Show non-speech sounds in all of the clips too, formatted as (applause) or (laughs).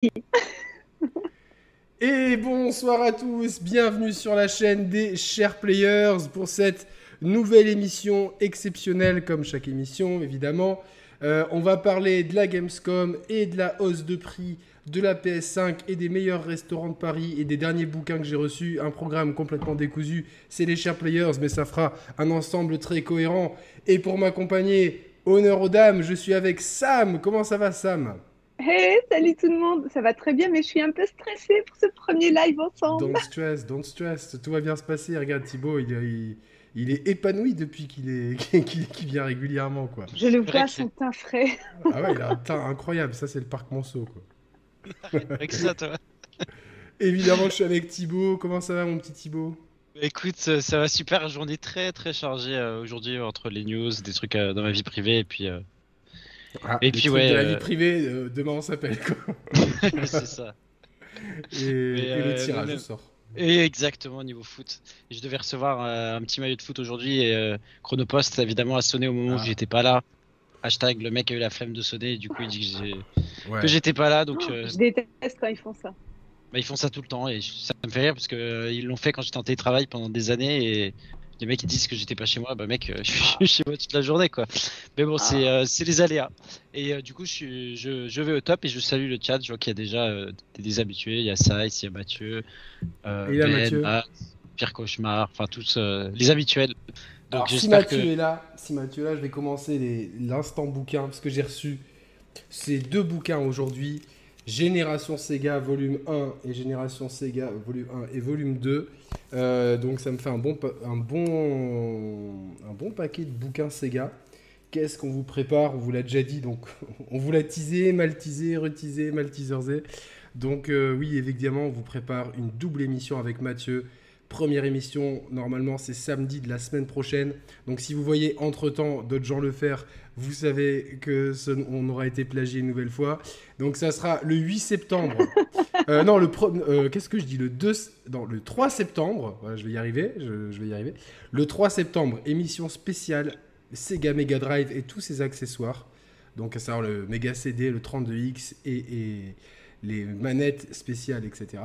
(laughs) Et bonsoir à tous, bienvenue sur la chaîne des chers players pour cette nouvelle émission exceptionnelle comme chaque émission évidemment. Euh, on va parler de la Gamescom et de la hausse de prix de la PS5 et des meilleurs restaurants de Paris et des derniers bouquins que j'ai reçus. Un programme complètement décousu, c'est les chers players, mais ça fera un ensemble très cohérent. Et pour m'accompagner, honneur aux dames, je suis avec Sam. Comment ça va Sam? Hey, salut tout le monde, ça va très bien, mais je suis un peu stressée pour ce premier live ensemble. Don't stress, don't stress, tout va bien se passer. Regarde Thibaut, il, il, est épanoui depuis qu'il est (laughs) qu'il vient régulièrement quoi. Je le vois, son teint frais. Ah ouais, il a un teint incroyable, ça c'est le parc Monceau quoi. avec ça toi. (laughs) Évidemment, je suis avec Thibaut. Comment ça va mon petit Thibaut? Écoute, ça va super. Journée très très chargée euh, aujourd'hui entre les news, des trucs euh, dans ma vie privée et puis euh, ah, et puis ouais. De la vie euh, privée, euh, demain on s'appelle quoi. (laughs) c'est ça. Et, le euh, tirage sort. Et exactement au niveau foot. je devais recevoir un petit maillot de foot aujourd'hui et Chronopost évidemment a sonné au moment où ah. j'étais pas là. Hashtag le mec a eu la flemme de sonner et du coup il dit que j'étais pas là donc. Je déteste quand ils font ça. Bah, ils font ça tout le temps et ça me fait rire parce que ils l'ont fait quand j'étais en télétravail pendant des années et les mecs ils disent que j'étais pas chez moi, bah mec, euh, (laughs) je suis chez moi toute la journée quoi. Mais bon, c'est ah. euh, les aléas. Et euh, du coup, je, je, je, vais au top et je salue le chat. Je vois qu'il y a déjà des, habitués. Il y a Saïs, il y a Mathieu, il y a Mathieu. Pierre Cauchemar, enfin tous les habituels. Donc, si Mathieu est là, si Mathieu est là, je vais commencer l'instant bouquin parce que j'ai reçu ces deux bouquins aujourd'hui. Génération Sega volume 1 et Génération Sega volume 1 et volume 2. Euh, donc ça me fait un bon, un, bon, un bon paquet de bouquins Sega. Qu'est-ce qu'on vous prépare? On vous l'a déjà dit, donc (laughs) on vous l'a teasé, mal teasé, reteasé, mal teasersé. Donc euh, oui, évidemment, on vous prépare une double émission avec Mathieu Première émission, normalement, c'est samedi de la semaine prochaine. Donc, si vous voyez entre-temps d'autres gens le faire, vous savez que on aura été plagié une nouvelle fois. Donc, ça sera le 8 septembre. (laughs) Euh, non, le euh, qu'est-ce que je dis? Le 2, non, le 3 septembre. Voilà, je vais y arriver. Je, vais y arriver. Le 3 septembre, émission spéciale Sega Mega Drive et tous ses accessoires. Donc, ça sera le Mega CD, le 32X et, et les manettes spéciales, etc.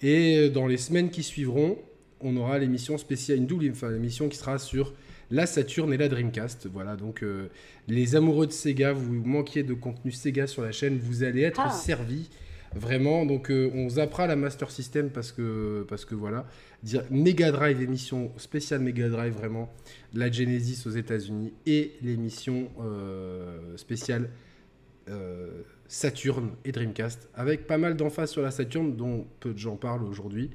Et euh, dans les semaines qui suivront, on aura l'émission spéciale, une double enfin, émission qui sera sur la Saturn et la Dreamcast. Voilà, donc euh, les amoureux de Sega, vous manquiez de contenu Sega sur la chaîne, vous allez être ah. servis. Vraiment, donc euh, on zappera la Master System parce que, parce que voilà, dire Mega Drive, émission spéciale Mega Drive, vraiment, la Genesis aux États-Unis et l'émission euh, spéciale Saturn et Dreamcast, avec pas mal d'emphase sur la Saturn, dont peu de gens parlent aujourd'hui.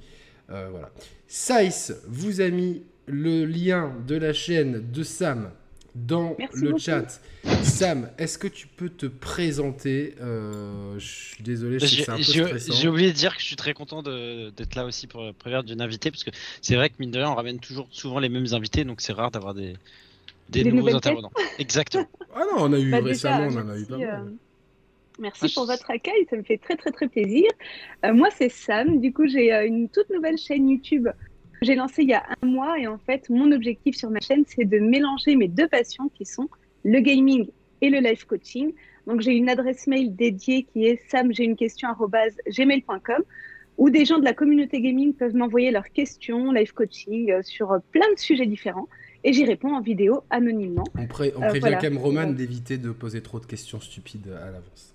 Euh, voilà. Saïs vous a mis le lien de la chaîne de Sam dans le chat. Sam, est-ce que tu peux te présenter euh, Je suis désolé, c'est un peu stressant. J'ai oublié de dire que je suis très content d'être là aussi pour prévenir d'une invitée, parce que c'est vrai que mine de rien, on ramène toujours souvent les mêmes invités, donc c'est rare d'avoir des, des, nouveaux intervenants. Exactement. Ah non, on a eu bah, récemment, on en a eu pas mal. Merci pour votre accueil, ça me fait très très très plaisir. Euh, moi c'est Sam, du coup j'ai euh, une toute nouvelle chaîne YouTube que j'ai lancée il y a un mois et en fait mon objectif sur ma chaîne c'est de mélanger mes deux passions qui sont le gaming et le life coaching. Donc j'ai une adresse mail dédiée qui est samj'ai-une-question@gmail.com où des gens de la communauté gaming peuvent m'envoyer leurs questions, life coaching euh, sur plein de sujets différents et j'y réponds en vidéo anonymement. On, prévient quand même Roman d'éviter de poser trop de questions stupides à l'avance.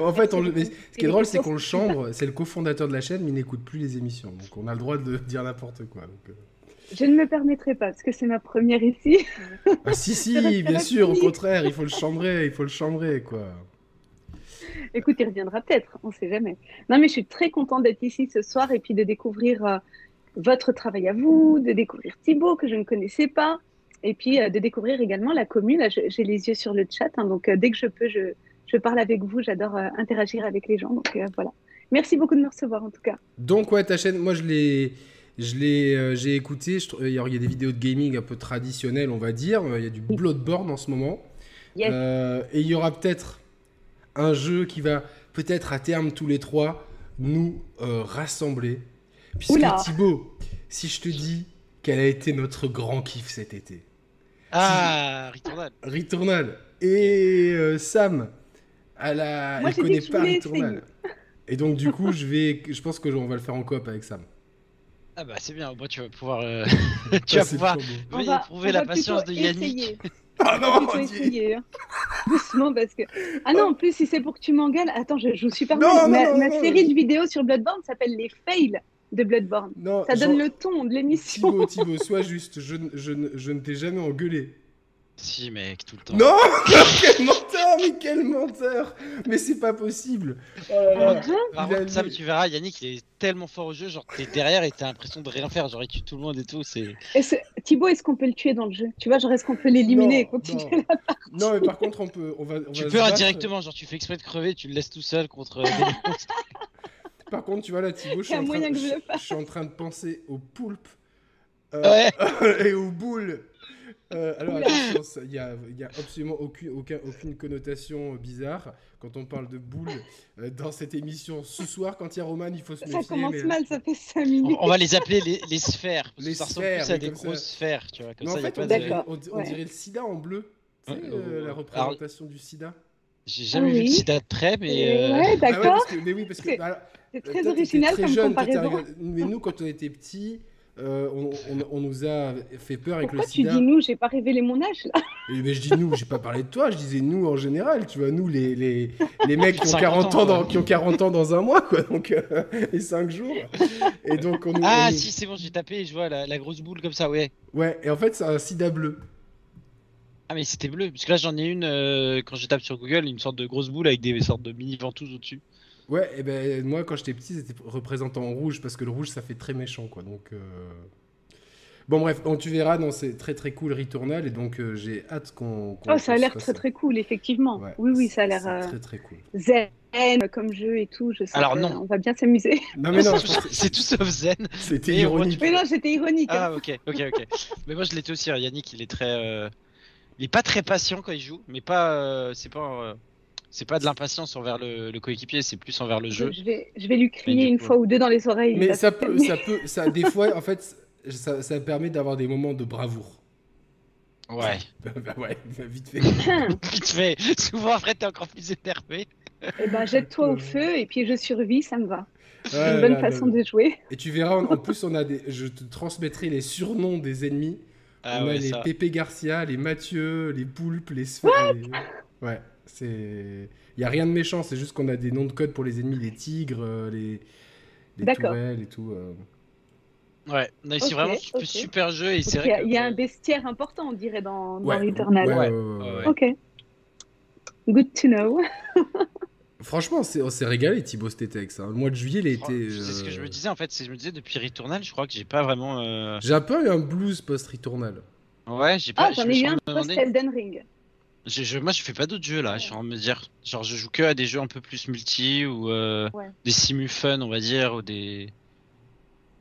(laughs) en fait, ce qui est drôle, c'est qu'on le chambre, c'est le cofondateur de la chaîne, mais il n'écoute plus les émissions. Donc on a le droit de dire n'importe quoi. Euh. Je ne me permettrai pas, parce que c'est ma première ici. ah, si, si, (laughs) bien sûr, au contraire, il faut le chambrer, il faut le chambrer, quoi. Écoute, il reviendra peut-être, on ne sait jamais. Non, mais je suis très contente d'être ici ce soir et puis de découvrir euh, votre travail à vous, de découvrir Thibaut que je ne connaissais pas, et puis euh, de découvrir également la commune. J'ai les yeux sur le chat, hein, donc dès que je peux, je, je parle avec vous, j'adore euh, interagir avec les gens. Donc euh, voilà. Merci beaucoup de me recevoir en tout cas. Donc ouais, ta chaîne, moi je l'ai, je l'ai, euh, j'ai écouté. il y a des vidéos de gaming un peu traditionnelles, on va dire. Il y a du Bloodborne en ce moment. et il y aura peut-être un jeu qui va peut-être à terme tous les trois nous rassembler. Puisque Thibaut, si je te dis quel a été notre grand kiff cet été. Ah, Returnal. Returnal. Et Sam, Elle, a... Moi, elle connaît pas Returnal. Et donc, du coup, (laughs) je vais, je pense que on va le faire en coop avec Sam. Ah bah c'est bien, moi tu vas pouvoir, euh, (laughs) tu vas Ah, pouvoir trop beau. On oui, va- éprouver on la patience de Yannick. (laughs) Ah On va non, on essayer. hein. Doucement parce que. Ah non, en plus, si c'est pour que tu m'engueules, attends, je joue super Non, mal. non, Ma, non, ma non, série non. de vidéos sur Bloodborne s'appelle Les Fails de Bloodborne. non, Ça donne le ton de l'émission. Thibaut, (laughs) Thibaut, sois juste. Je, ne- je, ne- je ne t'ai jamais engueulé. Si mec, tout le temps. Non (laughs) Quel menteur Mais quel menteur Mais c'est pas possible Oh là là. Ah, Par Il a contre, Sam, tu verras, Yannick il est tellement fort au jeu, genre t'es derrière et t'as l'impression de rien faire, genre il tue tout le monde et tout, c'est... Est-ce- Thibaut, est-ce qu'on peut le tuer dans le jeu? Tu vois, genre, est-ce qu'on peut l'éliminer et Non, continuer non. Non, mais par contre, on peut. On va, on Tu va peux indirectement, genre tu fais exprès de crever, tu le laisses tout seul contre euh. (laughs) Par contre, tu vois là, Thibaut, je suis, en train, que je le suis en train de penser au poulpe euh, Ouais. (laughs) et aux boules. Euh, alors ça- il n'y a, y a absolument aucune, aucun- aucune connotation bizarre quand on parle de boules euh, dans cette émission. Ce soir, quand il y a Roman, il faut se Ça méfier. commence mais- mal, ça fait 5 On, minutes. on va les appeler les, les sphères, parce Les ça ressemble plus à des ça. grosses sphères, tu vois, comme Mais en ça, y a fait, pas on, de... dirait, D'accord, on, on ouais. dirait le sida en bleu. Ouais, euh, ouais. la représentation du sida. J'ai jamais Ah vu de oui. sida de près, mais... Euh, Ouais, Ah ouais, d'accord. que, mais oui, parce que C'est- bah, C'est toi, très original très comme jeune, comparaison. Mais nous, quand on était petits, euh, on, on- on nous a fait peur avec Pourquoi le tu sida. dis nous J'ai pas révélé mon âge là. Et ben, je dis nous, j'ai pas parlé de toi, je disais nous en général, tu vois, nous les, les, les (laughs) mecs qui ont 50 40 ans, ans, dans, qui ont 40 ans dans un mois, quoi, donc, euh, (laughs) et 5 jours. Et donc, on. Ah on si, c'est bon, j'ai tapé je vois la, la grosse boule comme ça, ouais. Ouais, et en fait, c'est un sida bleu. Ah mais c'était bleu, parce que là j'en ai une, euh, quand je tape sur Google, une sorte de grosse boule avec des sortes de mini ventouses au-dessus. Ouais, et ben, moi, quand j'étais petit, c'était représenté en rouge, parce que le rouge, ça fait très méchant, quoi, donc. euh, Bon, bref, donc, tu verras, non, c'est très très cool Returnal, et donc, euh, j'ai hâte qu'on. Oh, ça a l'air très très cool, effectivement. Ouais, oui, oui, ça a l'air euh, très très cool. zen comme jeu et tout. Je sais Alors, que non. On va bien s'amuser. Non, mais non, (laughs) c'est tout, sauf zen. c'était ironique. Mais non, j'étais ironique. hein. Ah ok, ok, ok. mais moi je l'étais aussi, hein. Yannick il est très... euh, Il est pas très patient quand il joue, mais pas... euh, C'est pas... euh, C'est pas de l'impatience envers le, le coéquipier, c'est plus envers le jeu. Je vais, je vais lui crier une coup- fois ou deux dans les oreilles. Mais ça peut, ça peut, ça, des fois, en fait, ça, ça permet d'avoir des moments de bravoure. Ouais. Bah (laughs) ouais, bah vite fait. (laughs) Vite fait, souvent après t'es encore plus énervé. Eh ben, jette-toi au feu et puis je survis, ça me va. C'est Ouais, une bonne là, façon là. de jouer. Et tu verras, en, en (laughs) plus, on a des, je te transmettrai les surnoms des ennemis. Ah on a les ça. Pépé Garcia, les Mathieu, les Poulpes, les Sphères. les- Ouais, c'est. Il y a rien de méchant, c'est juste qu'on a des noms de code pour les ennemis, les tigres, euh, les, les D'accord. tourelles et tout. euh. Ouais, non, c'est Ok, vraiment ok. super jeu et Donc, c'est Il y, a- que... il y a un bestiaire important, on dirait, dans, Returnal. ouais, Ouais, ouais, ouais, ouais. ouais. Ok. Good to know. (laughs) Franchement, c'est- on s'est régalé Thibaut cet été avec ça. Le mois de juillet, il a été. C'est ce que je euh, me disais en fait, c'est je me disais depuis Returnal, je crois que j'ai pas vraiment... euh, J'ai un peu eu un blues post-Returnal. Ouais, j'ai pas... Ah, j'en ai eu un demandé- post Elden Ring. Je, je- moi, je fais pas d'autres jeux là. Je suis en train de me dire, genre, je joue que à des jeux un peu plus multi ou euh, Ouais. des simu fun, on va dire, ou des.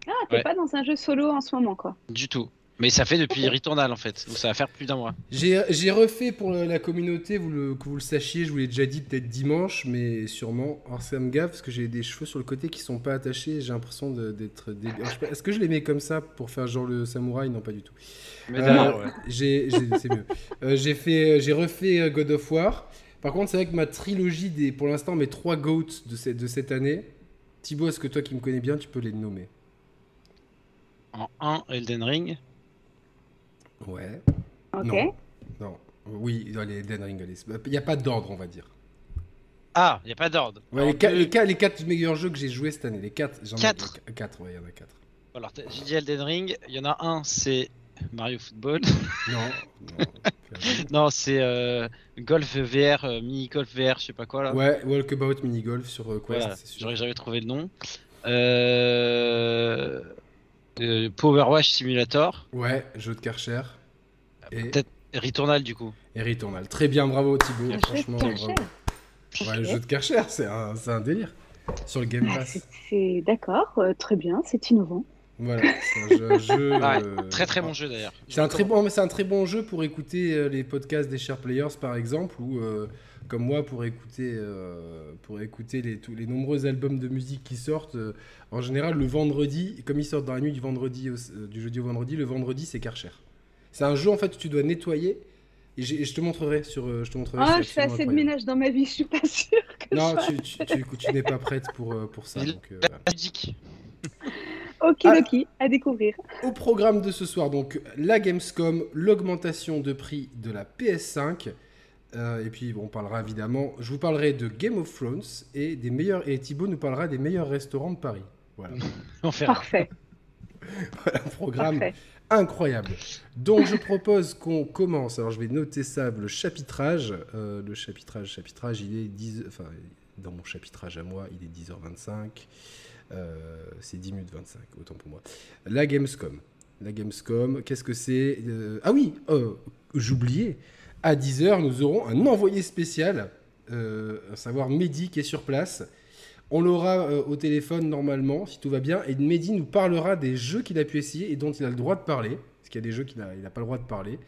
Ah, t'es Ouais. pas dans un jeu solo en ce moment, quoi. Du tout. Mais ça fait depuis. Returnal en fait, donc ça va faire plus d'un mois. J'ai refait pour la communauté, vous le, que vous le sachiez, je vous l'ai déjà dit peut-être dimanche, mais sûrement. Alors ça me gave parce que j'ai des cheveux sur le côté qui sont pas attachés, j'ai l'impression d'être... Est-ce que je les mets comme ça pour faire genre le samouraï? Non, pas du tout. Mais Euh, ouais. j'ai-. Euh, j'ai fait, j'ai refait euh, God of War. Par contre, c'est vrai que ma trilogie, des, pour l'instant, mes trois GOATs de, cette- de cette année, Thibaut, est-ce que toi qui me connais bien, tu peux les nommer? En 1, Elden Ring. Ouais. Ok. Non. Non. Oui, allez, Elden Ring, allez. Il n'y a pas d'ordre, on va dire. Ah, y a pas d'ordre. Ouais, les, quatre, deux- les, quatre, les quatre meilleurs jeux que j'ai joués cette année, les quatre. j'en ai- Quatre les Quatre, ouais, il y en a quatre. Alors, j'ai dit Elden Ring. Il y en a un, c'est Mario Football. Non, non. (laughs) non, c'est euh, Golf VR, euh, mini Golf VR, je sais pas quoi là. ouais, Walkabout Mini Golf sur euh, Quest, Voilà, c'est sûr. j'aurais jamais trouvé le nom. Euh... euh, Power Wash Simulator. Ouais, jeu de Karcher. Et, Peut-être Returnal du coup. et Returnal. Très bien, bravo Thibaut. Un jeu de franchement, bravo. Ouais, le jeu de Karcher, c'est un, délire. Sur le Game Ah, Pass. c'est- d'accord, euh, très bien, c'est innovant. Voilà, c'est un jeu. (laughs) jeu, Ouais, euh, Très très bon jeu d'ailleurs. C'est un très bon, c'est un très bon jeu pour écouter euh, les podcasts des Share Players par exemple, ou euh, comme moi pour écouter, euh, pour écouter les, tous les nombreux albums de musique qui sortent. euh, en général, le vendredi, comme ils sortent dans la nuit du vendredi, au- euh, du jeudi au vendredi, le vendredi c'est Karcher. C'est un jeu en fait où tu dois nettoyer je te montrerai sur. Je te montrerai. Ah, je fais assez de ménage dans ma vie, je suis pas sûre que. Non, je tu, tu, tu- tu n'es pas prête pour, pour ça. Donc, euh, voilà. Magique. Okidoki, à découvrir. Au programme de ce soir, donc la Gamescom, l'augmentation de prix de la PS5. Euh, et puis on parlera évidemment, je vous parlerai de Game of Thrones et des meilleurs et Thibaut nous parlera des meilleurs restaurants de Paris. Voilà. (laughs) Parfait, (laughs) un programme parfait. incroyable. Donc je propose qu'on commence. Alors je vais noter ça, le chapitrage. Euh, le chapitrage, chapitrage, il est 10. Enfin, dans mon chapitrage à moi, il est 10h25. Euh, c'est 10 minutes 25, autant pour moi. La Gamescom. La Gamescom, qu'est-ce que c'est? Euh, Ah oui, euh, j'oubliais. À 10h, nous aurons un envoyé spécial, euh, à savoir Mehdi qui est sur place. On l'aura euh, au téléphone normalement, si tout va bien, et Mehdi nous parlera des jeux qu'il a pu essayer et dont il a le droit de parler, parce qu'il y a des jeux qu'il n'a pas le droit de parler.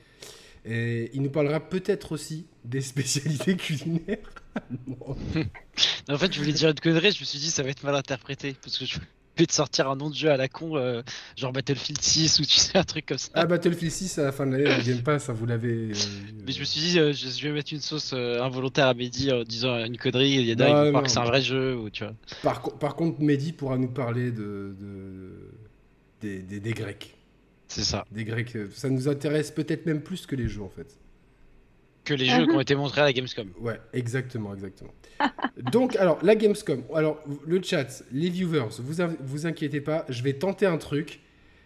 Et il nous parlera peut-être aussi des (laughs) spécialités culinaires. (laughs) En fait, je voulais dire une connerie, je me suis dit ça va être mal interprété parce que je te sortir un nom de jeu à la con, euh, genre Battlefield 6 ou tu sais, un truc comme ça. ah, Battlefield 6 à la fin de l'année, le Game Pass, hein, vous l'avez. euh, Mais je me suis dit, euh, je, vais mettre une sauce euh, involontaire à Mehdi en disant une connerie, il y en a qui que c'est un vrai jeu, ou tu vois. Par, co- par contre, Mehdi pourra nous parler de, de- des, des- des Grecs. C'est ça. Des Grecs, euh, ça nous intéresse peut-être même plus que les jeux en fait. Que les jeux qui ont été montrés à la Gamescom. Ouais, exactement, exactement. (laughs) Donc, alors, la Gamescom. Alors, le chat, les viewers, vous vous inquiétez pas, je vais tenter un truc.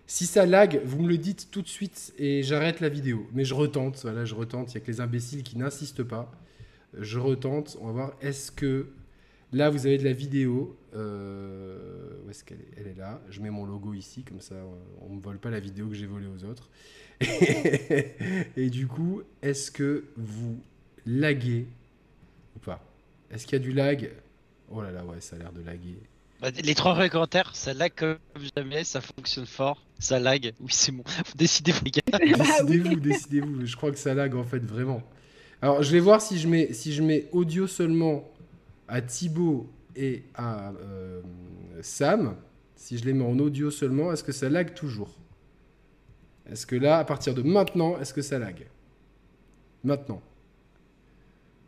Si ça lag, vous me le dites tout de suite et j'arrête la vidéo. Mais je retente, voilà, je retente. Il y a que les imbéciles qui n'insistent pas. Je retente, on va voir. Est-ce que là, vous avez de la vidéo euh, Où est-ce qu'elle est? Elle est là. Je mets mon logo ici, comme ça, on ne me vole pas la vidéo que j'ai volée aux autres. (laughs) et du coup, est-ce que vous laguez ou pas? Est-ce qu'il y a du lag? Oh là là, ouais, ça a l'air de laguer. Bah, les trois commentaires, ça lag comme jamais, ça fonctionne fort, ça lag. Oui, c'est bon. (laughs) Décidez-vous, les gars. Décidez-vous, (laughs) décidez-vous. Je crois que ça lag en fait vraiment. Alors, je vais voir si je mets, si je mets audio seulement à Thibaut et à euh, Sam. Si je les mets en audio seulement, est-ce que ça lag toujours? Est-ce que là, à partir de maintenant, est-ce que ça lag? Maintenant.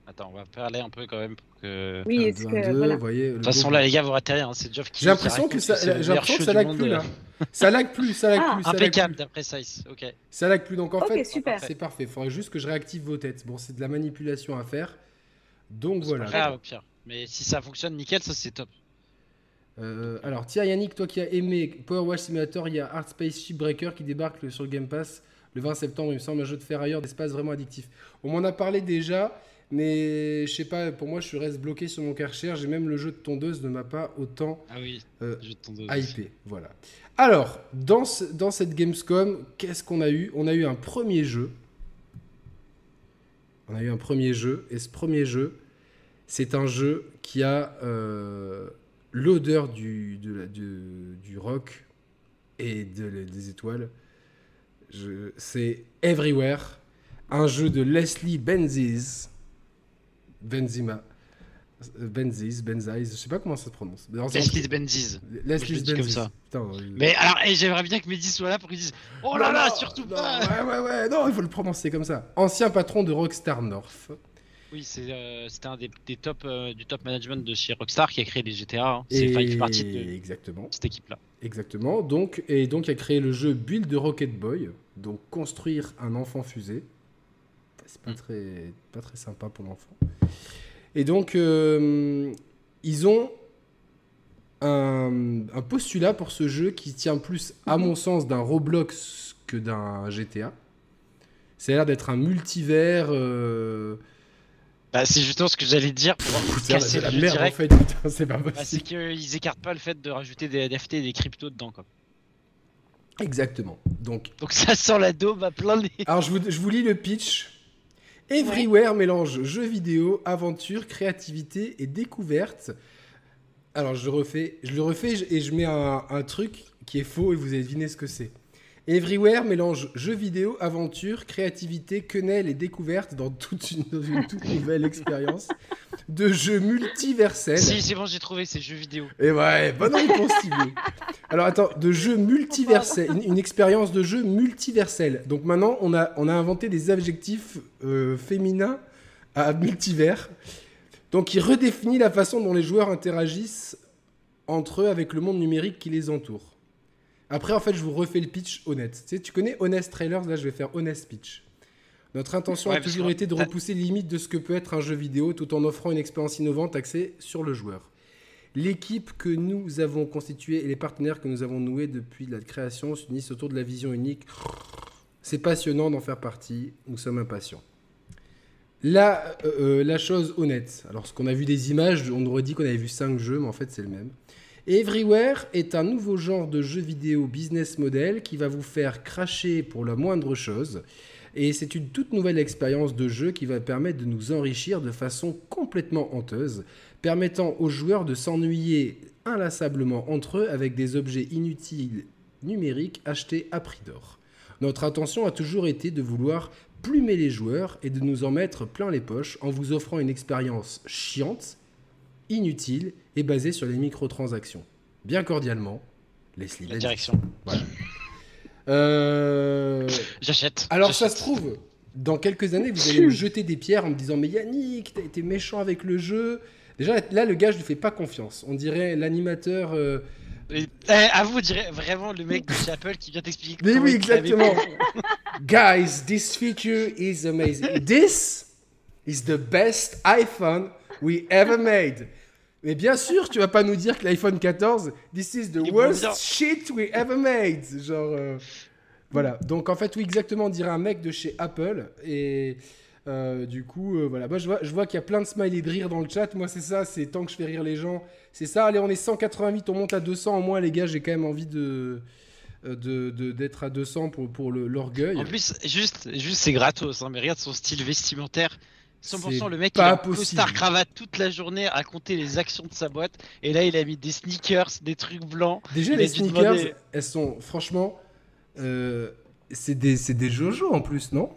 Attends, on va parler un peu quand même pour que. Oui, est-ce que. un, deux, voilà. vous voyez, De toute façon, là, les gars, vous ratez rien, hein, c'est Geoff qui. J'ai l'impression que ça, le j'ai l'impression que ça lag monde, plus euh. là. Ça lag plus, ça lag Ah, plus, Impeccable d'après Size, ok. Ça lag plus. Donc en Ok, fait, super. c'est parfait. Il faudrait juste que je réactive vos têtes. Bon, c'est de la manipulation à faire. Donc voilà. pas grave, au pire. Mais si ça fonctionne nickel, ça c'est top. Euh, alors, tiens, Yannick, toi qui as aimé Power Wash Simulator, il y a Art Space Shipbreaker qui débarque sur le Game Pass le 20 septembre. Il me semble un jeu de ferrailleur d'espace vraiment addictif. On m'en a parlé déjà, mais je sais pas, pour moi, je reste bloqué sur mon Karcher. J'ai même le jeu de tondeuse ne m'a pas autant Ah oui, Euh, hypé. Voilà. Alors, dans, ce- dans cette Gamescom, qu'est-ce qu'on a eu? On a eu un premier jeu. On a eu un premier jeu, et ce premier jeu, c'est un jeu qui a euh, l'odeur du, de la- du, du rock et de- des étoiles. C'est Everywhere, un jeu de Leslie Benzies. Benzima. Benzies, Benzies, je sais pas comment ça se prononce. Leslie Benzies. Leslie comme Benzies. ça. Putain, euh, Mais alors, j'aimerais bien que Mehdi soit là pour qu'il dise Oh là non, là, surtout non, pas Ouais, ouais, ouais, non, il faut le prononcer comme ça. Ancien patron de Rockstar North. Oui, c'est, euh, c'était un des, des top, euh, du top management de chez Rockstar qui a créé les GTA. hein. C'est enfin, partie de Exactement, cette équipe-là. exactement. Donc, et donc, il a créé le jeu Build de Rocket Boy. Donc, construire un enfant fusée. C'est pas, Mm. très, pas très sympa pour l'enfant. Et donc, euh, ils ont un, un postulat pour ce jeu qui tient plus, à mon sens, d'un Roblox que d'un GTA. Ça a l'air d'être un multivers. Bah, c'est justement ce que j'allais dire pour casser c'est la le merde direct. en fait, putain, c'est pas Bah, c'est possible. qu'ils écartent pas le fait de rajouter des NFT et des cryptos dedans. Quoi. Exactement. Donc, Donc ça sent la daube à plein nez. alors je vous, je vous lis le pitch. Everywhere mélange jeux vidéo, aventure, créativité et découverte. Alors je refais, je le refais et je mets un, un truc qui est faux et vous allez deviner ce que c'est. Everywhere mélange jeux vidéo, aventure, créativité, quenelle et découverte dans toute une, toute nouvelle expérience de jeux multiversels. Si, c'est bon, j'ai trouvé ces jeux vidéo. Et ouais, bonne réponse, Thibaut. Alors attends, de jeux multiversels, une, expérience de jeu multiversel. Donc maintenant, on a, on a inventé des adjectifs euh, féminins à multivers. Donc il redéfinit la façon dont les joueurs interagissent entre eux avec le monde numérique qui les entoure. Après, en fait, je vous refais le pitch honnête. Tu, sais, tu connais Honest Trailers, là je vais faire Honest Pitch. Notre intention a toujours été de repousser les limites de ce que peut être un jeu vidéo tout en offrant une expérience innovante axée sur le joueur. L'équipe que nous avons constituée et les partenaires que nous avons noués depuis la création s'unissent autour de la vision unique. C'est passionnant d'en faire partie, nous sommes impatients. Là, euh, euh, la chose honnête. Alors, ce qu'on a vu des images, on aurait dit qu'on avait vu 5 jeux, mais en fait, c'est le même. Everywhere est un nouveau genre de jeu vidéo business model qui va vous faire cracher pour la moindre chose. Et c'est une toute nouvelle expérience de jeu qui va permettre de nous enrichir de façon complètement honteuse, permettant aux joueurs de s'ennuyer inlassablement entre eux avec des objets inutiles numériques achetés à prix d'or. Notre intention a toujours été de vouloir plumer les joueurs et de nous en mettre plein les poches en vous offrant une expérience chiante, inutile et basé sur les microtransactions. Bien cordialement, Leslie La direction. (laughs) Euh, j'achète. Alors ça se trouve, dans quelques années, vous allez me jeter des pierres en me disant Mais Yannick, t'as été méchant avec le jeu. Déjà, là, le gars, je lui fais pas confiance. On dirait l'animateur. Euh, eh, à vous, dirait vraiment le mec de chez Apple qui vient t'expliquer. Mais oui, exactement. (laughs) Guys, this feature is amazing. This is the best iPhone we ever made. Mais bien sûr, tu vas pas nous dire que l'iPhone 14, this is the worst shit we ever made. Genre, euh, voilà. Donc en fait, oui, exactement, on dirait un mec de chez Apple. Et euh, du coup, euh, voilà. Moi, je vois, je vois qu'il y a plein de smileys de rire dans le chat. Moi, c'est ça, c'est tant que je fais rire les gens. C'est ça, allez, on est 188, on monte à 200. Au moins, les gars, j'ai quand même envie de d'être à 200 pour, pour l'orgueil. En plus, juste, juste c'est gratos, hein, mais regarde son style vestimentaire. 100% le mec il a costard cravate toute la journée à compter les actions de sa boîte et là il a mis des sneakers, des trucs blancs. Déjà les sneakers, elles sont franchement euh, c'est des c'est des Jojo en plus, non?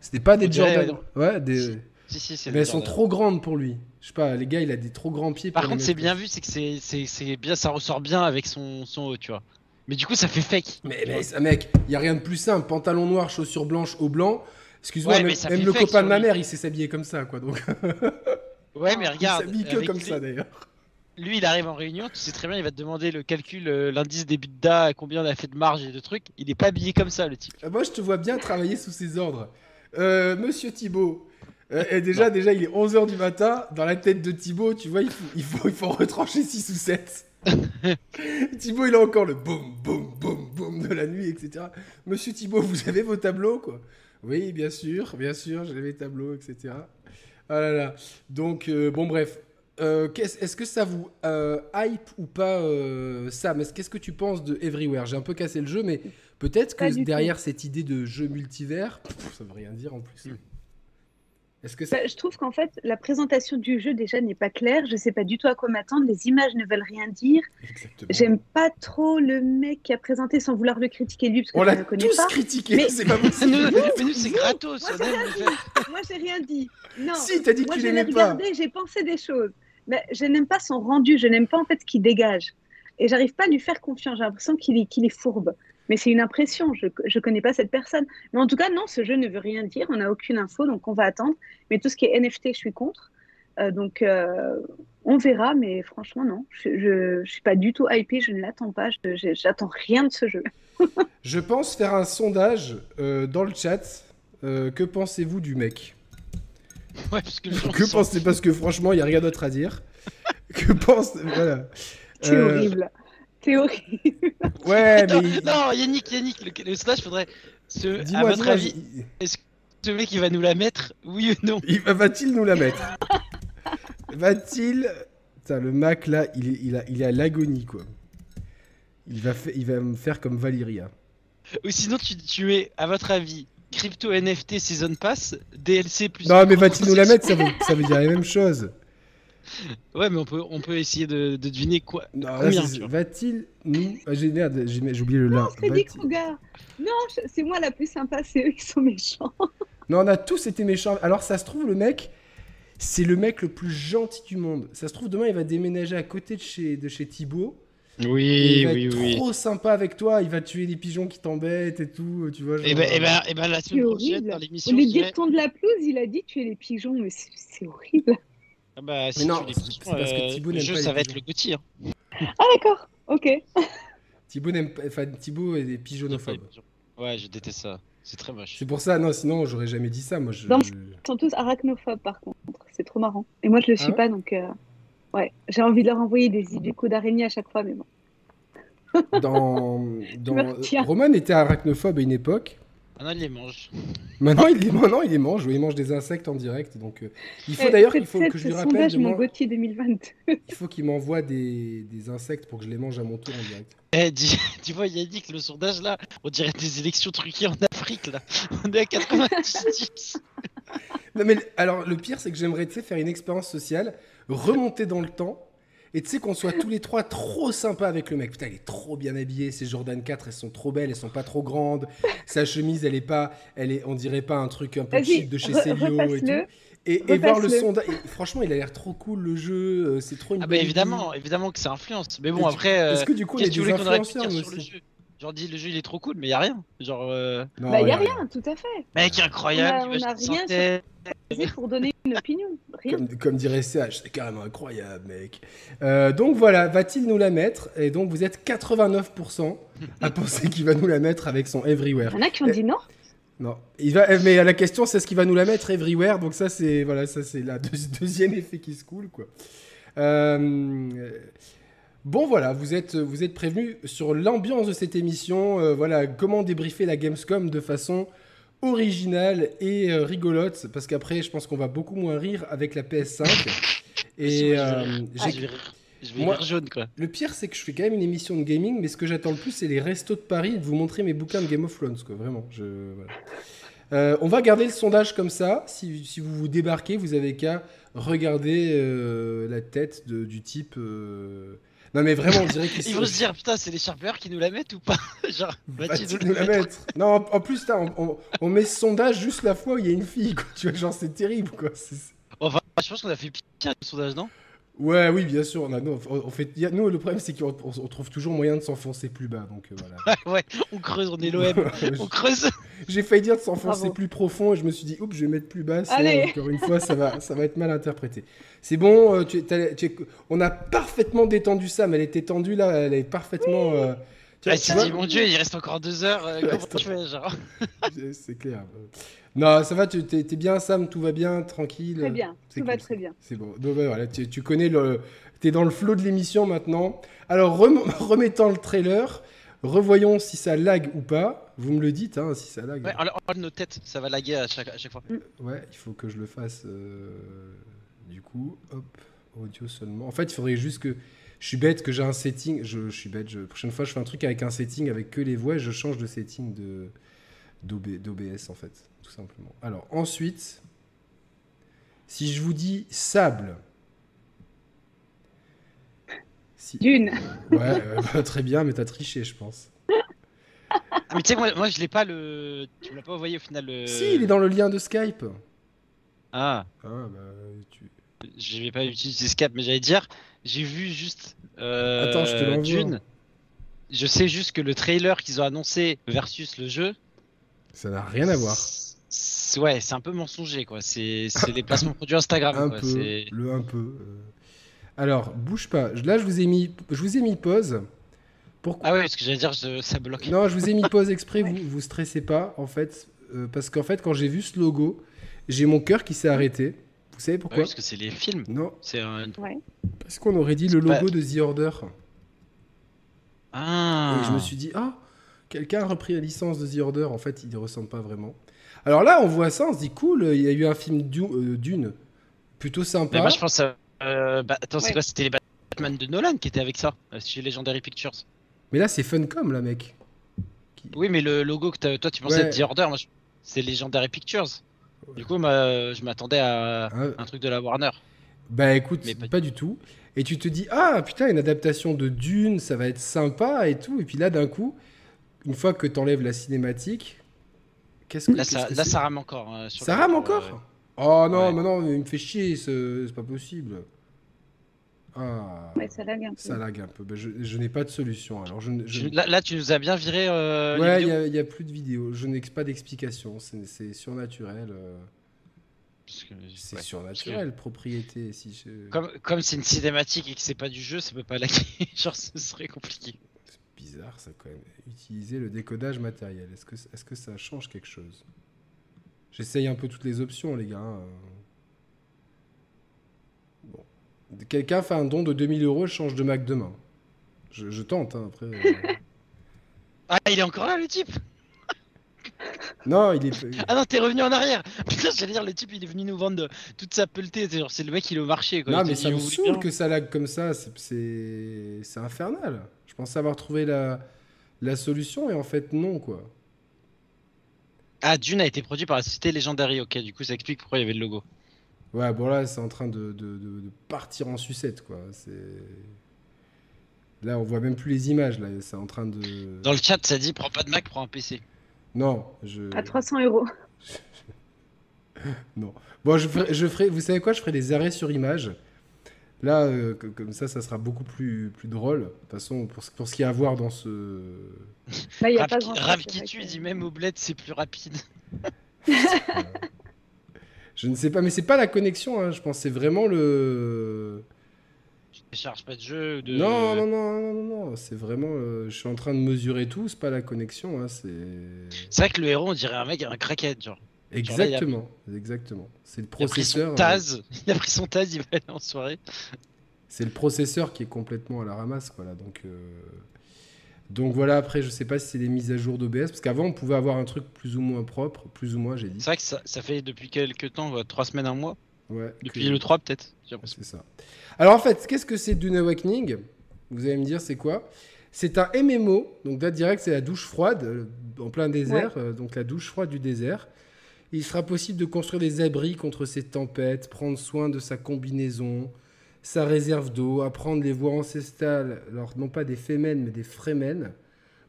C'était pas des Jordan. Ouais, des si, si, Mais elles sont trop grandes pour lui. Je sais pas, les gars, il a des trop grands pieds. Par contre, c'est bien vu, c'est que c'est bien, ça ressort bien avec son, son haut, tu vois. Mais du coup, ça fait fake. Mais, mais mec, il y a rien de plus simple. Pantalon noir, chaussures blanches, au blanc. Excuse-moi, même, le copain de ma mère, il sait s'habiller comme ça, quoi. Donc. (laughs) ouais, mais regarde. Il s'habille que comme ça, d'ailleurs. Lui, il arrive en réunion, tu sais très bien, il va te demander le calcul, euh, l'indice des d'A, combien on a fait de marge et de trucs. Il est pas habillé comme ça, le type. Ah, moi, je te vois bien travailler sous ses ordres. Euh, Monsieur Thibault. Euh, et déjà, déjà, il est 11h du matin. Dans la tête de Thibaut, tu vois, il faut, il faut, il faut retrancher 6 ou 7. (laughs) Thibaut, il a encore le boum, boum, boum, boum de la nuit, etc. Monsieur Thibaut, vous avez vos tableaux, quoi oui, bien sûr, bien sûr, j'ai mes tableaux, etc. Ah là là. Donc, euh, bon, bref. Euh, est-ce que ça vous euh, hype ou pas, Sam? Qu'est-ce que tu penses de Everywhere? J'ai un peu cassé le jeu, mais peut-être que derrière cette idée de jeu multivers, ça veut rien dire en plus. Bah, je trouve qu'en fait, la présentation du jeu déjà n'est pas claire. Je ne sais pas du tout à quoi m'attendre. Les images ne veulent rien dire. J'aime pas trop le mec qui a présenté sans vouloir le critiquer lui parce que On l'a tous critiqué, mais... (laughs) c'est pas (laughs) possible. nous, c'est gratos. Moi, j'ai rien, dit. Non. Si, t'as dit que tu l'aimais pas. J'ai pensé des choses. Mais je n'aime pas son rendu. Je n'aime pas en fait ce qu'il dégage. Et j'arrive pas à lui faire confiance. J'ai l'impression qu'il est, qu'il est fourbe. Mais c'est une impression, je ne connais pas cette personne. Mais en tout cas, non, ce jeu ne veut rien dire, on n'a aucune info, donc on va attendre. Mais tout ce qui est NFT, je suis contre. Euh, donc euh, on verra, mais franchement, non. Je ne suis pas du tout hypé, je ne l'attends pas, j'attends rien de ce jeu. (laughs) je pense faire un sondage euh, dans le chat. que pensez-vous du mec? Ouais, parce que, que pensez Parce que franchement, il n'y a rien d'autre à dire. (laughs) que pense. Voilà. C'est horrible. C'est horrible. (laughs) Ouais, mais. Non, Yannick, Yannick, le, le slash faudrait. Ce, à votre avis, est-ce que ce mec il va nous la mettre Oui ou non? Va-t-il nous la mettre? (laughs) Va-t-il. Putain, le Mac là, il, il, a, il a l'agonie quoi. Il va, il va me faire comme Valyria. Ou sinon, tu, tu mets, à votre avis, crypto NFT Season Pass, DLC plus. Non, mais va-t-il nous la mettre? Ça veut, ça veut dire la même chose. Ouais, mais on peut, on peut essayer de, de deviner quoi. Non, là, Combien, vois. Va-t-il nous. Ah, j'ai merde, j'ai j'ai oublié le là. Non, Freddy Va-t-il- Krueger. Non, je- c'est moi la plus sympa, c'est eux qui sont méchants. Non, on a tous été méchants. Alors, ça se trouve, le mec, c'est le mec le plus gentil du monde. Ça se trouve, demain, il va déménager à côté de chez, de chez Thibaut. Et Oui, il va oui, être oui. trop sympa avec toi. Il va tuer les pigeons qui t'embêtent et tout. Tu vois, Et genre, ben, et euh, ben, et ben la C'est semaine prochaine, horrible. dans l'émission, lieu je de la pelouse, il a dit tuer les pigeons, mais c'est c'est horrible. Ah bah, si Mais non, c'est- parce que euh, Thibaut le jeu, pas les ça va être le Gauthier. hein. Ah d'accord, ok. (laughs) Thibaut n'aime pas. Enfin, Thibaut est pigeonophobe. Ouais, je déteste ça. C'est très moche. C'est pour ça, non, sinon, j'aurais jamais dit ça. Moi, je. Dans- Ils sont tous arachnophobes par contre, c'est trop marrant. Et moi je le Ah suis pas donc euh, ouais, j'ai envie de leur envoyer des, des coups d'araignée à chaque fois, mais bon. Dans. (laughs) dans... Roman était arachnophobe à une époque. Non, il les mange. Maintenant, il les, maintenant, il les mange. Il mange des insectes en direct. Donc, euh, il faut Eh, d'ailleurs il faut que je lui rappelle. sondage de mon moi- Gauthier 2022. Il faut qu'il m'envoie des, des insectes pour que je les mange à mon tour en direct. Eh, dis, (laughs) tu vois, Yannick, le sondage là, on dirait des élections truquées en Afrique là. On est à 90. Non, mais alors, le pire, c'est que j'aimerais faire une expérience sociale, remonter dans le temps, et tu sais qu'on soit tous les trois trop sympas avec le mec. Putain, il est trop bien habillé, ses Jordan 4, elles sont trop belles, elles sont pas trop grandes. Sa chemise, elle est pas, elle est, on dirait pas un truc un peu cheap de chez Célio et tout. Et, et voir le sondage, franchement, il a l'air trop cool le jeu, euh, c'est trop une Ah bah évidemment, évidemment que ça influence. Mais bon, après, euh, Est-ce que du coup, on est des influenceurs aussi jeu? Genre, dis le jeu il est trop cool, mais y a rien. Genre, euh, Non, bah y a rien, tout à fait. mec incroyable, On a- il on rien. Vas-y pour donner une opinion, rien. Comme, comme dirait CH, c'est carrément incroyable, mec. Euh, donc voilà, va-t-il nous la mettre? Et donc vous êtes 89% à (laughs) penser qu'il va nous la mettre avec son Everywhere. Il y en a qui ont dit non. Non, il va. Mais la question, c'est ce qu'il va nous la mettre Everywhere? Donc ça, c'est voilà, ça c'est la deux- deuxième effet qui se coule, quoi. Euh, Bon voilà, vous êtes vous êtes prévenus sur l'ambiance de cette émission. euh, voilà, comment débriefer la Gamescom de façon originale et euh, rigolote, parce qu'après, je pense qu'on va beaucoup moins rire avec la PS5. Et euh, Ah, j'ai- je vais rire, je vais Moi- jaune quoi. le pire, c'est que je fais quand même une émission de gaming, mais ce que j'attends le plus, c'est les restos de Paris et de vous montrer mes bouquins de Game of Thrones, quoi. Vraiment. Je, voilà. Euh, on va garder le sondage comme ça. Si, si vous vous débarquez, vous avez qu'à regarder euh, la tête de- du type. euh, Non, mais vraiment, on dirait qu'ils Ils vont se dire putain, c'est les sharpeurs qui nous la mettent ou pas (laughs) Genre, Va-t-il va-t-il nous la mettre Non, en, en plus, on, on- on met ce sondage juste la fois où il y a une fille, quoi. Tu vois, genre, c'est terrible, quoi. C'est- Enfin, je pense qu'on a fait pire le sondage, non? Ouais, oui, bien sûr. On a, nous, on, on fait, y a- nous, le problème, c'est qu'on on- on trouve toujours moyen de s'enfoncer plus bas, donc euh, voilà. (laughs) Ouais, on creuse, on est l'OM, (laughs) on creuse. J'ai failli dire de s'enfoncer plus profond et je me suis dit, oups, je vais mettre plus bas. Allez. encore une fois, ça va, ça va être mal interprété. C'est bon, euh, tu, tu on a parfaitement détendu Sam. Elle était tendue là, elle est parfaitement. euh, tu Ah, tu tu vois, dit, mon dieu, il reste encore deux heures, comment tu fais genre (laughs) c'est clair. Non, ça va, tu es, bien, Sam, tout va bien, tranquille. Très bien, C'est tout va très bien. C'est bon. Donc, voilà, tu, tu connais le. Tu es dans le flot de l'émission maintenant. Alors, rem- (laughs) remettant le trailer, revoyons si ça lag ou pas. Vous me le dites, hein, si ça lag. Ouais, enlève enlève nos têtes, ça va laguer à chaque, à chaque fois. Ouais, il faut que je le fasse. euh, Du coup, hop, audio seulement. En fait, il faudrait juste que. Je suis bête que j'ai un setting. Je, je suis bête. Je... Prochaine fois, je fais un truc avec un setting avec que les voix et je change de setting de d'OB- d'OBS en fait, tout simplement. Alors ensuite, si je vous dis sable. Si... Dune. Ouais, euh, bah, très bien, mais t'as triché, je pense. Ah, mais tu sais, moi, moi je l'ai pas le. Tu me l'as pas envoyé au final le. Si, il est dans le lien de Skype. Ah, Ah, bah, tu... je vais pas utiliser Skype, mais j'allais dire, j'ai vu juste. Euh, Attends, je te l'envoie. Dune. Je sais juste que le trailer qu'ils ont annoncé versus le jeu. ça n'a rien à voir. Ouais, c'est un peu mensonger quoi. C'est c'est les (coughs) placements produits Instagram. un quoi. peu, c'est- le un peu. euh. Alors, bouge pas. Là, je vous ai mis, je vous ai mis pause. Pourquoi Ah ouais, parce que j'allais dire, je- ça bloque. Non, je vous ai mis pause exprès. (laughs) Vous, vous stressez pas, en fait, euh, parce qu'en fait, quand j'ai vu ce logo, j'ai mon cœur qui s'est arrêté. Vous savez Ouais, pourquoi parce que c'est les films. Non, C'est un. Ouais. parce qu'on aurait dit le pas- logo de The Order. Ah. Et je me suis dit, ah, quelqu'un a repris la licence de The Order. En fait, il ne ressemble pas vraiment. Alors là, on voit ça, on se dit, cool, il y a eu un film Du- euh, d'une plutôt sympa. Mais moi je pense. à- euh, bah, attends, c'est quoi C'était les Batman de Nolan qui étaient avec ça, euh, chez Legendary Pictures. Mais là, c'est Funcom, là, mec. Qui- Oui, mais le logo que toi tu pensais Ouais. être The Order, moi je- c'est Legendary Pictures. Du coup, moi, je m'attendais à Ah, un truc de la Warner. Bah écoute, pas... du tout. Et tu te dis, ah putain, une adaptation de Dune, ça va être sympa et tout. Et puis là, d'un coup, une fois que t'enlèves la cinématique, qu'est-ce que. Là, ça, là ça rame encore. Hein, ça rame encore Oh non, mais non, il me fait chier, c'est pas possible. Ah, ouais, ça lag un peu. Ça lag un peu. Ben, je, n'ai pas de solution. Alors je, Là, tu nous as bien viré. Euh, ouais, il n'y a, plus de vidéos. Je n'ai pas d'explication. C'est surnaturel. Euh. C'est surnaturel, propriété. Si Comme c'est une cinématique et que c'est pas du jeu, ça peut pas laguer. (laughs) Genre, ce serait compliqué. Bizarre, ça, quand même. Utiliser le décodage matériel. Est-ce que, est que ça change quelque chose? J'essaye un peu toutes les options, les gars. Hein. Bon. Quelqu'un fait un don de 2000 euros, je change de Mac demain. Je, tente, hein, après. Euh. (laughs) ah, il est encore là, le type? (laughs) Non, il est. (laughs) Ah non, t'es revenu en arrière Putain, j'allais dire, le type, il est venu nous vendre toute sa pelletée. C'est le mec, il est au marché. Quoi. Non, mais ça me saoule que ça lag comme ça. C'est infernal. Pensais avoir trouvé la... la solution et en fait, non, quoi. Ah, Dune a été produit par la société Legendary, ok, du coup ça explique pourquoi il y avait le logo. Ouais, bon là c'est en train de, partir en sucette, quoi. Là on voit même plus les images, là, c'est en train de... Dans le chat ça dit prends pas de Mac, prends un PC. Non, je... À 300 euros. (laughs) non. Bon, je je ferai, vous savez quoi, je ferai des arrêts sur image. Là, euh, comme ça, ça sera beaucoup plus, plus drôle. De toute façon, pour, pour ce qu'il y a à voir dans ce. Bah, y a Rav, qui tue, dit même au bled, c'est plus rapide. (laughs) je ne sais pas, mais c'est pas la connexion, hein. je pense c'est vraiment le. Je charge pas de jeu de... Non, non, non, non, non, non. c'est vraiment. Euh, je suis en train de mesurer tout, c'est pas la connexion, hein, c'est. C'est vrai que le héros, on dirait un mec, un craquette, genre. Exactement, exactement. C'est le processeur. Il a pris son euh, Taz, (laughs) il a pris son Taz, il va aller en soirée. C'est le processeur qui est complètement à la ramasse, quoi, là. Donc, euh, donc voilà, après, je sais pas si c'est des mises à jour d'OBS, parce qu'avant, on pouvait avoir un truc plus ou moins propre, plus ou moins, j'ai dit. C'est vrai que ça, ça, fait depuis quelques temps, trois semaines, un mois. Ouais. Depuis le 3, peut-être. C'est ça. Alors en fait, qu'est-ce que c'est Dune Awakening? Vous allez me dire, c'est quoi? C'est un MMO, donc date direct, c'est la douche froide euh, en plein désert, donc la douche froide du désert. Il sera possible de construire des abris contre ces tempêtes, prendre soin de sa combinaison, sa réserve d'eau, apprendre les voies ancestrales, alors non pas des fémènes mais des frémènes,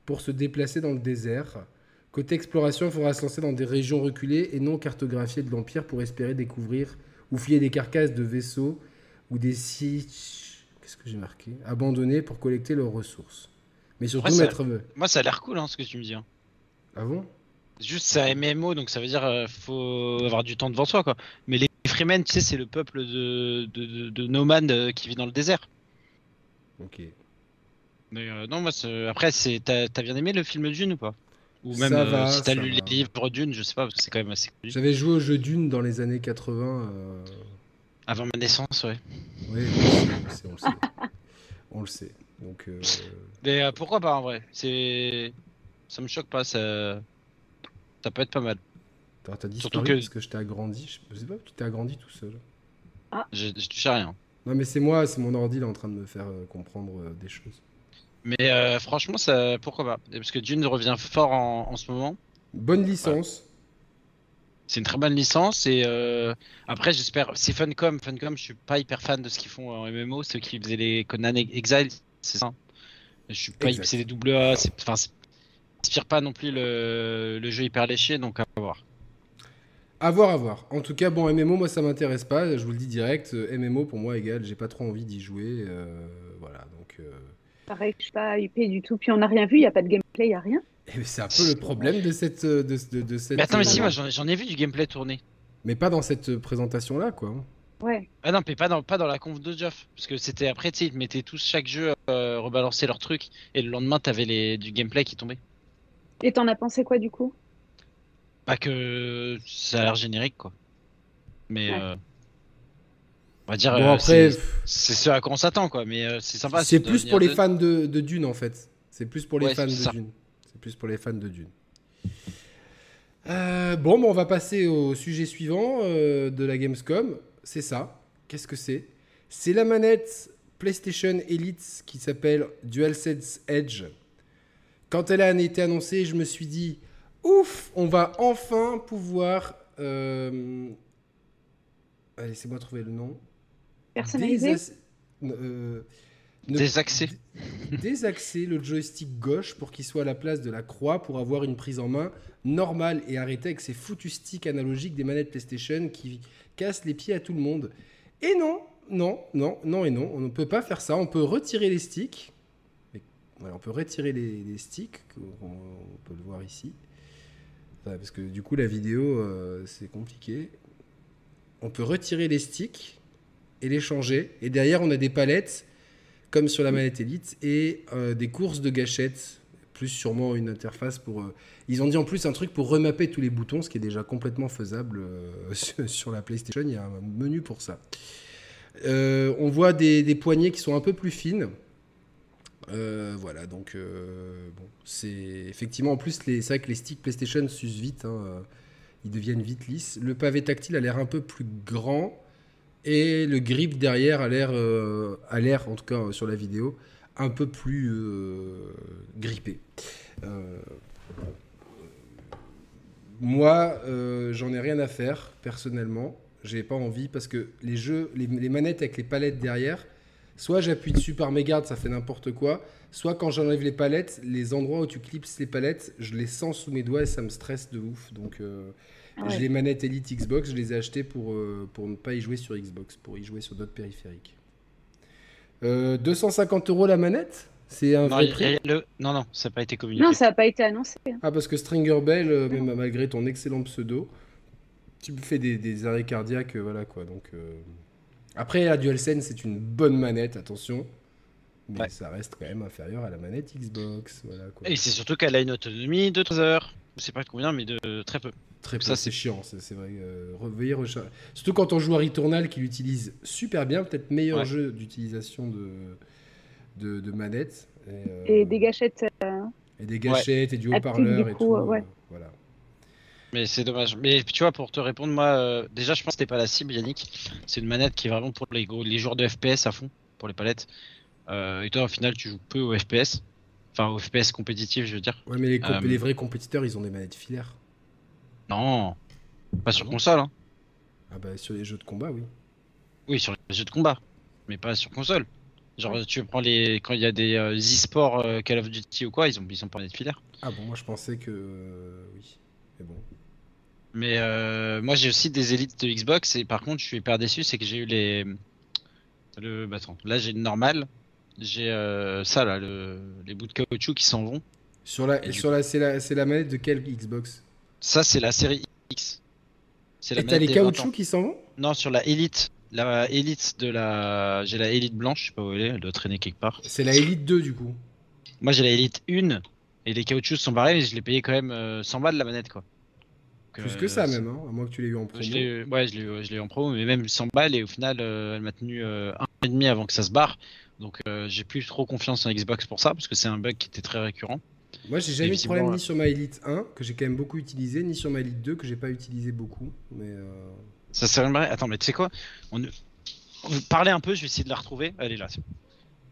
pour se déplacer dans le désert. Côté exploration, il faudra se lancer dans des régions reculées et non cartographiées de l'Empire pour espérer découvrir ou fouiller des carcasses de vaisseaux ou des sites qu'est-ce que j'ai marqué abandonnés pour collecter leurs ressources. Mais surtout mettre. Moi, ça a l'air cool hein, ce que tu me dis. Hein. Ah bon? Juste c'est un MMO donc ça veut dire euh, faut avoir du temps devant soi quoi. Mais les Freemen, tu sais, c'est le peuple de, de, de, nomades euh, qui vit dans le désert. Ok. Mais euh, non, moi, après, c'est t'as as bien aimé le film Dune ou pas? Ou même euh, si t'as lu les livres Dune, je sais pas, parce que c'est quand même assez connu. J'avais joué au jeu Dune dans les années 80. Avant ma naissance, ouais. Oui, on le sait. On le sait. Donc, Mais pourquoi pas en vrai? C'est. Ça me choque pas, ça. Ça peut être pas mal. T'as dit Surtout que... parce que je t'ai agrandi. Je sais pas, tu t'es agrandi tout seul. Ah. Je, je touche à rien. Non, mais c'est moi, c'est mon ordi, est en train de me faire euh, comprendre euh, des choses. Mais euh, franchement, ça, pourquoi pas? Parce que Dune revient fort en, ce moment. Bonne licence. C'est une très bonne licence et après j'espère c'est Funcom Funcom je suis pas hyper fan de ce qu'ils font en MMO ceux qui faisaient les Conan Exile c'est ça je suis pas c'est des double A c'est enfin inspire pas non plus le, le jeu hyper léché donc à voir à voir, à voir. En tout cas, bon, MMO, moi, ça m'intéresse pas. Je vous le dis direct. Euh, MMO, pour moi, égal. J'ai pas trop envie d'y jouer. Euh, voilà, donc. Euh. Pareil, je suis pas hypé du tout. Puis on n'a rien vu. Il y a pas de gameplay, il y a rien. Eh, c'est un peu le problème de cette, de, de, cette. Mais attends, mais si, moi, j'en ai vu du gameplay tourner. Mais pas dans cette présentation-là, quoi. Ouais. Ah non, mais pas dans, pas dans la conf de Jeff. Parce que c'était après, tu sais, ils mettaient tous chaque jeu, euh, rebalancer leur truc. Et le lendemain, t'avais les, du gameplay qui tombait. Et t'en as pensé quoi, du coup? Pas que ça a l'air générique, quoi. Mais euh, on va dire, bon, euh, c'est ce à quoi on s'attend, quoi. Mais euh, c'est sympa. C'est plus pour les fans de, de, Dune, en fait. C'est plus pour les fans de Dune. C'est plus pour les fans de Dune. bon, bon, on va passer au sujet suivant de la Gamescom. C'est ça. Qu'est-ce que c'est? C'est la manette PlayStation Elite qui s'appelle DualSense Edge. Quand elle a été annoncée, je me suis dit, ouf, on va enfin pouvoir... Euh... Laissez-moi trouver le nom. Personnalisé euh, ne... Désaxer. Désaxer le joystick gauche pour qu'il soit à la place de la croix pour avoir une prise en main normale et arrêter avec ces foutus sticks analogiques des manettes PlayStation qui cassent les pieds à tout le monde. Et non, non, non, non et non, on ne peut pas faire ça. On peut retirer les sticks. On peut retirer les, sticks, on, peut le voir ici. parce que du coup, la vidéo, euh, c'est compliqué. On peut retirer les sticks et les changer. Et derrière, on a des palettes, comme sur la manette Elite, et euh, des courses de gâchettes. Plus sûrement une interface pour. Euh, ils ont dit en plus un truc pour remapper tous les boutons, ce qui est déjà complètement faisable (laughs) sur la PlayStation. Il y a un menu pour ça. On voit des, poignées qui sont un peu plus fines. Euh, voilà, donc euh, bon, c'est effectivement en plus c'est vrai que les sticks PlayStation s'usent vite, hein, ils deviennent vite lisses. Le pavé tactile a l'air un peu plus grand et le grip derrière a l'air, a l'air en tout cas sur la vidéo, un peu plus grippé. moi, j'en ai rien à faire personnellement j'ai pas envie parce que les jeux, les, manettes avec les palettes derrière, soit j'appuie dessus par mégarde, ça fait n'importe quoi, soit quand j'enlève les palettes, les endroits où tu clips les palettes, je les sens sous mes doigts et ça me stresse de ouf. Donc euh, ah j'ai les manettes Elite Xbox, je les ai achetées pour, euh, pour ne pas y jouer sur Xbox, pour y jouer sur d'autres périphériques. 250 euh, euros la manette? C'est un vrai prix? Non, non, ça n'a pas été communiqué. Non, ça n'a pas été annoncé. Ah, parce que Stringer Bell, même malgré ton excellent pseudo, tu me fais des, arrêts cardiaques, euh, voilà quoi. Donc, euh, Après, la DualSense, c'est une bonne manette, attention. Mais ça reste quand même inférieur à la manette Xbox. Voilà, quoi. Et c'est surtout qu'elle a une autonomie de 3 heures. Je sais pas combien, mais de très peu. Très peu, ça c'est chiant, c'est vrai. Euh, Surtout quand on joue à Returnal qui l'utilise super bien, peut-être meilleur jeu d'utilisation de, de, de manette. Et, des gâchettes. Et des gâchettes et du haut-parleur et tout. voilà. Mais c'est dommage. Mais tu vois, pour te répondre, moi, euh, déjà, je pense que c'était pas la cible, Yannick. C'est une manette qui est vraiment pour les, les joueurs de FPS à fond, pour les palettes. Euh, et toi, au final, tu joues peu au FPS. Enfin, au FPS compétitif, je veux dire. Ouais, mais les, euh, les, vrais compétiteurs, ils ont des manettes filaires. Non, pas sur ah console. Hein. Ah bah, sur les jeux de combat, oui. Oui, sur les jeux de combat, mais pas sur console. Genre, tu prends les. Quand il y a des e-sport Call of Duty ou quoi, ils ont, ils ont pas filaires. Ah bon, moi je pensais que. oui. Mais bon. Mais euh, moi j'ai aussi des élites de Xbox et par contre je suis hyper déçu, c'est que j'ai eu les. Le... Bah, attends, là j'ai le normal, j'ai euh, ça là, le... les bouts de caoutchouc qui s'en vont. Sur la, sur la, c'est la, c'est la manette de quelle Xbox? Ça c'est la série X. C'est et t'as les caoutchoucs qui s'en vont? Non, sur la Elite. La Elite de la. J'ai la Elite blanche, je sais pas où elle est, elle doit traîner quelque part. C'est la Elite 2 du coup. Moi j'ai la Elite 1 et les caoutchoucs sont barrés, mais je l'ai payé quand même 100 euh, balles la manette quoi. Plus que ça même, hein, à moins que tu l'aies eu en promo. ouais, je l'ai eu en promo, mais même 100 balles et au final, euh, elle m'a tenu euh, un an et demi avant que ça se barre. Donc euh, j'ai plus trop confiance en Xbox pour ça parce que c'est un bug qui était très récurrent. Moi j'ai jamais eu de problème ni sur ma Elite 1 que j'ai quand même beaucoup utilisé, ni sur ma Elite 2 que j'ai pas utilisé beaucoup. Mais Ça serait Attends, mais tu sais quoi? On... Parlez un peu, je vais essayer de la retrouver. Elle est là.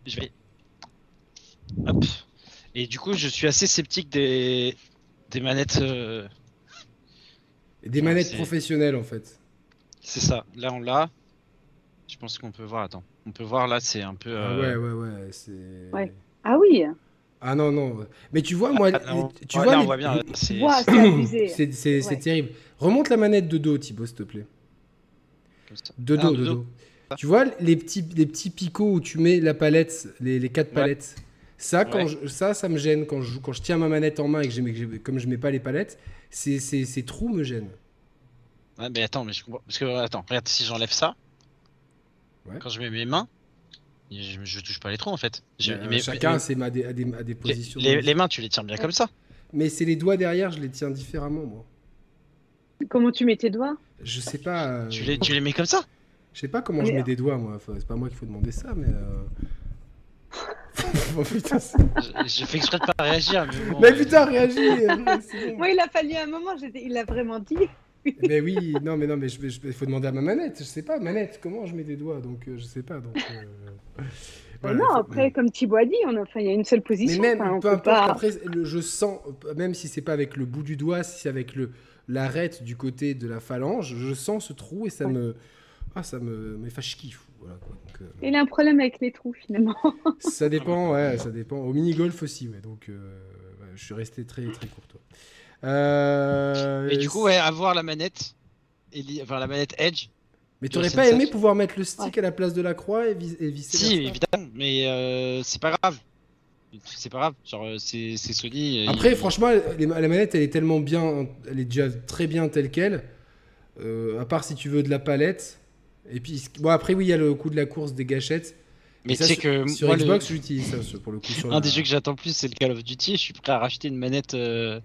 Je vais. Hop. Et du coup, je suis assez sceptique des, des manettes des manettes professionnelles en fait. C'est ça. Là on l'a. Je pense qu'on peut voir. Attends. On peut voir là, c'est un peu. Ah ouais, ouais, ouais. C'est. Ouais. Ah oui. Ah non, non. Mais tu vois, moi. Ah, tu vois, on voit bien. C'est (coughs) terrible. Remonte la manette de dos, Thibaut, s'il te plaît. De dos, de dos. Tu vois les petits, les petits picots où tu mets la palette, les, les quatre palettes? Ça, quand ça, ça me gêne quand je, quand je tiens ma manette en main et que, comme je mets pas les palettes, ces, ces, trous me gênent. Ouais, mais attends, mais je comprends. Parce que, attends, regarde, si j'enlève ça, quand je mets mes mains, je, je, touche pas les trous en fait. mais, chacun a, des, a, des, positions. Les, mains, tu les tiens bien comme ça. Mais c'est les doigts derrière, je les tiens différemment, moi. Comment tu mets tes doigts? Je sais pas. Euh, tu, les, tu les mets comme ça? Je sais pas comment je mets des doigts, moi. c'est pas moi qu'il faut demander ça, mais. Euh, (laughs) oh, putain, je, fais exprès de pas réagir. Mais, putain, réagis Moi, il a fallu un moment, il l'a vraiment dit. mais oui, non, mais non, mais il faut demander à ma manette. Je sais pas, manette, comment je mets des doigts Donc, euh, je sais pas. Donc, euh, non, après, comme Thibaut a dit, il y a une seule position. Mais même, peu importe, après, je sens, même si c'est pas avec le bout du doigt, si c'est avec le l'arête du côté de la phalange, je sens ce trou et ça me, ah, ça me, me fâche kiff. Voilà, euh, Il a un problème avec les trous finalement. (laughs) ça dépend, ouais, (laughs) ça dépend. Au mini-golf aussi, ouais. Donc je suis resté très très courtois. et du coup, ouais, avoir la manette, et enfin la manette Edge. Mais tu t'aurais pas aimé pouvoir mettre le stick à la place de la croix et, visser Si, évidemment, mais c'est pas grave c'est pas grave, genre c'est Sony. Après, franchement, la manette elle est tellement bien, elle est déjà très bien telle qu'elle. Euh, à part si tu veux de la palette. Et puis, bon, après, oui, il y a le coup de la course des gâchettes. Mais tu sais que sur Xbox, j'utilise ça pour le coup. (laughs) Un des jeux que j'attends plus, c'est le Call of Duty. Je suis prêt à racheter une manette. Euh...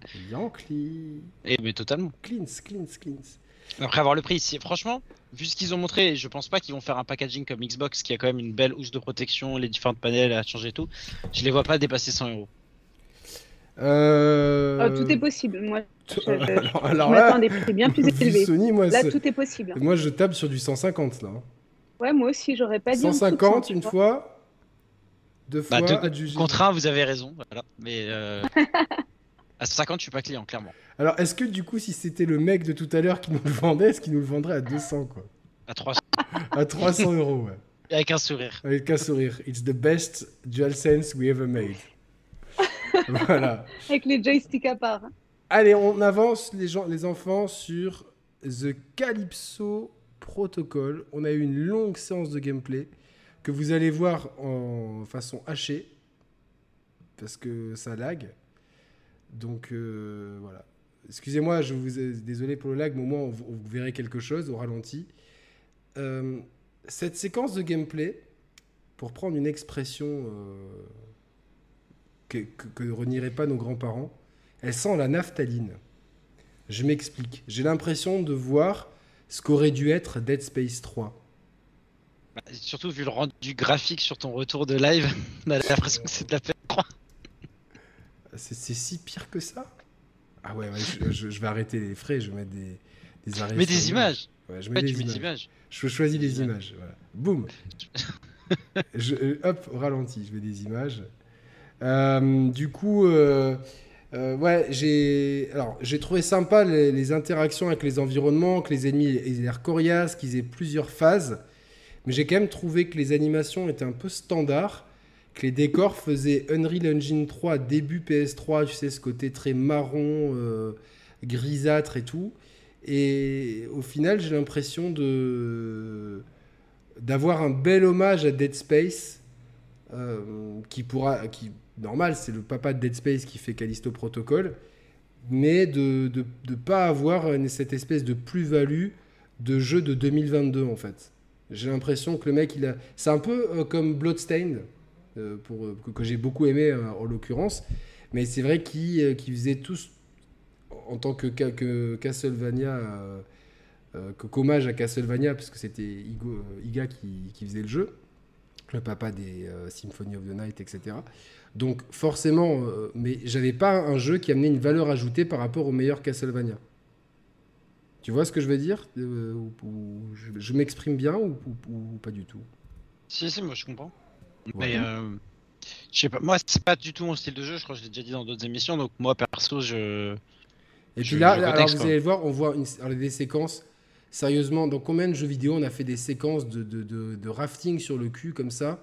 Et mais totalement. Cleans, cleans, cleans. Après avoir le prix, franchement, vu ce qu'ils ont montré, je pense pas qu'ils vont faire un packaging comme Xbox qui a quand même une belle housse de protection, les différentes panels à changer tout. Je les vois pas dépasser 100 euros. Euh... Oh, tout est possible. Moi, je, (laughs) alors, là, des prix bien plus (laughs) élevés. Sony, moi, là, tout est possible. Moi, je tape sur du 150 là. Ouais, moi aussi, j'aurais pas dit. 150 une fois, deux bah, fois. Bah, deux, contre un, vous avez raison. Voilà. Mais euh... (laughs) à 150, je suis pas client, clairement. Alors, est-ce que du coup, si c'était le mec de tout à l'heure qui nous le vendait, est-ce qu'il nous le vendrait à 200 quoi? À 300. à 300 euros, ouais. Avec un sourire. Avec un sourire. It's the best DualSense we ever made. (laughs) voilà. Avec les joysticks à part. Allez, on avance les, gens, les enfants sur The Calypso Protocol. On a eu une longue séance de gameplay que vous allez voir en façon hachée parce que ça lag. Donc euh, voilà. Excusez-moi, je vous ai, désolé pour le lag, mais au moins vous, verrez quelque chose au ralenti. Euh, cette séquence de gameplay, pour prendre une expression euh, que, que, renieraient pas nos grands-parents, elle sent la naphtaline. Je m'explique. J'ai l'impression de voir ce qu'aurait dû être Dead Space 3. Bah, surtout vu le rendu graphique sur ton retour de live, (laughs) on a l'impression que c'est de la peine 3. C'est si pire que ça? Ah ouais, je, vais arrêter les frais, je vais mettre des, des arrêts. Mais des images ouais, je mets des, images. Je choisis les images. Voilà. Boum (laughs) euh, Hop, au ralenti, je mets des images. Euh, du coup, euh, ouais, j'ai alors j'ai trouvé sympa les, interactions avec les environnements, que les ennemis aient l'air coriaces, qu'ils aient plusieurs phases. Mais j'ai quand même trouvé que les animations étaient un peu standards que les décors faisaient Unreal Engine 3 début PS3, tu sais, ce côté très marron, euh, grisâtre et tout. Et au final, j'ai l'impression de d'avoir un bel hommage à Dead Space, euh, qui pourra, qui normal, c'est le papa de Dead Space qui fait Callisto Protocol, mais de ne pas avoir cette espèce de plus-value de jeu de 2022 en fait. J'ai l'impression que le mec, il a, c'est un peu euh, comme Bloodstained euh, pour, euh, que, j'ai beaucoup aimé en l'occurrence. Mais c'est vrai qu'ils faisaient tous, en tant que, que Castlevania, que hommage à Castlevania, parce que c'était Iga qui, qui, faisait le jeu, le papa des Symphony of the Night, etc. Donc forcément, mais j'avais pas un jeu qui amenait une valeur ajoutée par rapport au meilleur Castlevania. Tu vois ce que je veux dire? Je, m'exprime bien ou, ou, pas du tout? Si, si, moi je comprends. Mais euh, je sais pas, moi c'est pas du tout mon style de jeu, je crois que je l'ai déjà dit dans d'autres émissions, donc moi perso je. Et puis là, alors vous allez voir, on voit des séquences. Sérieusement, dans combien de jeux vidéo on a fait des séquences de, de, de, rafting sur le cul comme ça?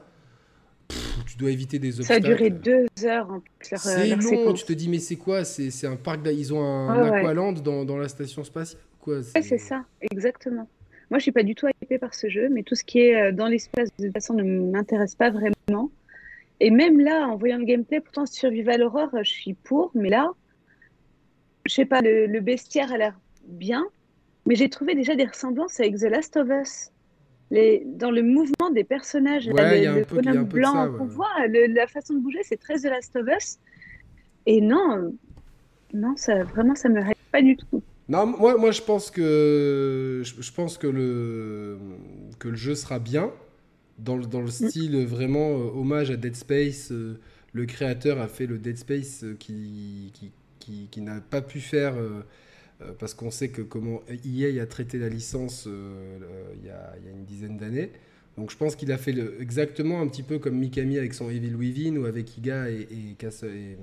Tu dois éviter des obstacles. Ça a duré deux heures. C'est long, tu te dis mais c'est quoi? C'est un parc, ils ont un, aqualand dans, dans, la station spatiale? Quoi c'est ça, exactement. Moi, je suis pas du tout hypée par ce jeu, mais tout ce qui est euh, dans l'espace de toute façon ne m'intéresse pas vraiment. Et même là, en voyant le gameplay, pourtant Survival Horror, je suis pour, mais là, je sais pas, le, bestiaire a l'air bien, mais j'ai trouvé déjà des ressemblances avec The Last of Us. Les, dans le mouvement des personnages, le, bonhomme blanc qu'on voit, la façon de bouger, c'est très The Last of Us. Et non, non, ça vraiment, ça me rêve pas du tout. Non, moi, moi je pense que je, pense que le que le jeu sera bien dans le, dans le mm. style vraiment euh, hommage à Dead Space. Euh, le créateur a fait le Dead Space euh, qui qui, qui, qui n'a pas pu faire parce qu'on sait que comment EA a traité la licence il y, a, y, a, une dizaine d'années. Donc je pense qu'il a fait exactement un petit peu comme Mikami avec son Evil Within ou avec Iga et, et, et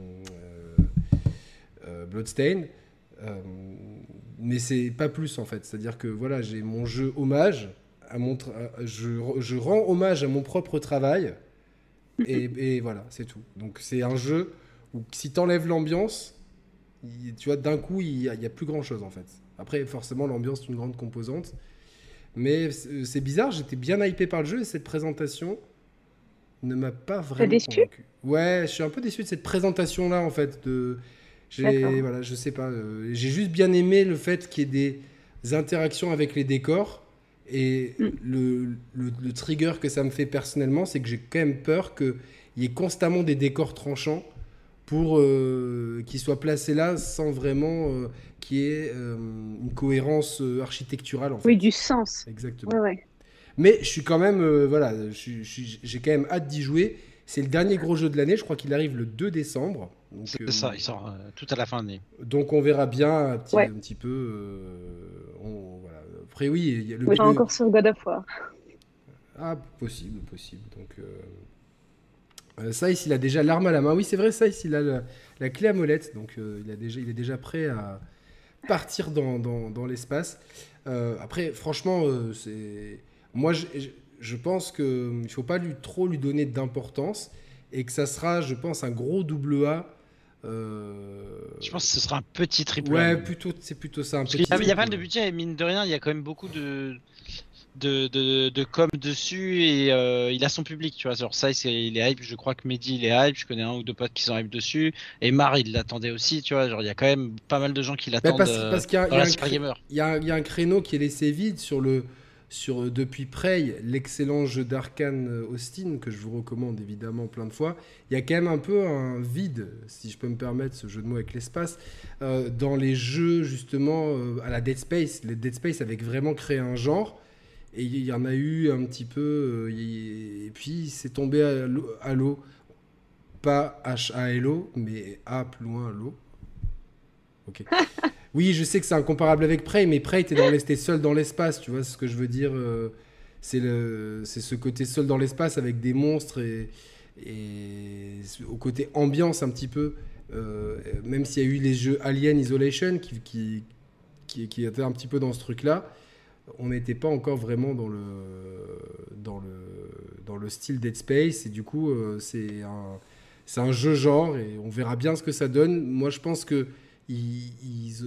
Bloodstain. Euh, mais c'est pas plus en fait. C'est-à-dire que voilà, j'ai mon jeu hommage à mon je, je, rends hommage à mon propre travail. et, voilà, c'est tout. Donc c'est un jeu où si t'enlèves l'ambiance, tu vois, d'un coup, il n'y a, a, plus grand chose en fait. Après, forcément, l'ambiance est une grande composante. Mais c'est bizarre, j'étais bien hypé par le jeu et cette présentation ne m'a pas vraiment déçu? convaincu. Ouais, je suis un peu déçu de cette présentation-là en fait. De... Voilà, je sais pas. Euh, j'ai juste bien aimé le fait qu'il y ait des interactions avec les décors. Et mm. le, le, trigger que ça me fait personnellement, c'est que j'ai quand même peur qu'il y ait constamment des décors tranchants pour euh, qu'ils soient placés là sans vraiment euh, qu'il y ait euh, une cohérence architecturale. En fait. Oui, du sens. Exactement. Mais je suis quand même, voilà, j'ai quand même hâte d'y jouer. C'est le dernier gros jeu de l'année, je crois qu'il arrive le 2 décembre. C'est ça, il sort tout à la fin de l'année. Donc on verra bien un petit, un petit peu. voilà. Après, oui. Y a le, oui, encore sur God of War. Ah, possible, possible. Donc. Euh, ça, ici, il a déjà l'arme à la main. Oui, c'est vrai, ça, ici, il a la, clé à molette. Donc, euh, il, a déjà, il est déjà prêt à partir dans, dans, l'espace. Euh, après, franchement, c'est moi, je, je pense qu'il ne faut pas lui, trop lui donner d'importance et que ça sera, je pense, un gros double A. Je pense que ce sera un petit triple A. Ouais, plutôt, c'est plutôt ça. Un petit il y a pas mal de budget et mine de rien, il y a quand même beaucoup de, de, de, de, com dessus et euh, il a son public, tu vois. Genre ça, il est hype. Je crois que Mehdi, il est hype. Je connais un ou deux potes qui sont hype dessus. Et Mar, il l'attendait aussi, tu vois. Genre, il y a quand même pas mal de gens qui l'attendent. Parce, parce qu'il y, y, a un créneau qui est laissé vide sur le. Sur, euh, depuis Prey, l'excellent jeu d'Arkane euh, Austin, que je vous recommande évidemment plein de fois, il y a quand même un peu un vide, si je peux me permettre ce jeu de mots avec l'espace, dans les jeux justement à la Dead Space. Les Dead Space avec vraiment créé un genre et il y en a eu un petit peu. Euh, et puis c'est tombé à l'eau. Pas H-A-L-O, mais A plus loin l'eau. Ok. (laughs) oui, je sais que c'est incomparable avec Prey, mais Prey, t'es seul dans l'espace, tu vois ce que je veux dire. Euh, c'est ce côté seul dans l'espace avec des monstres et, et au côté ambiance un petit peu. Euh, même s'il y a eu les jeux Alien Isolation qui, qui, qui, qui étaient un petit peu dans ce truc-là on n'était pas encore vraiment dans le, dans le, dans le style Dead Space. Et du coup, euh, c'est un, c'est un jeu genre et on verra bien ce que ça donne. Moi, je pense que ils,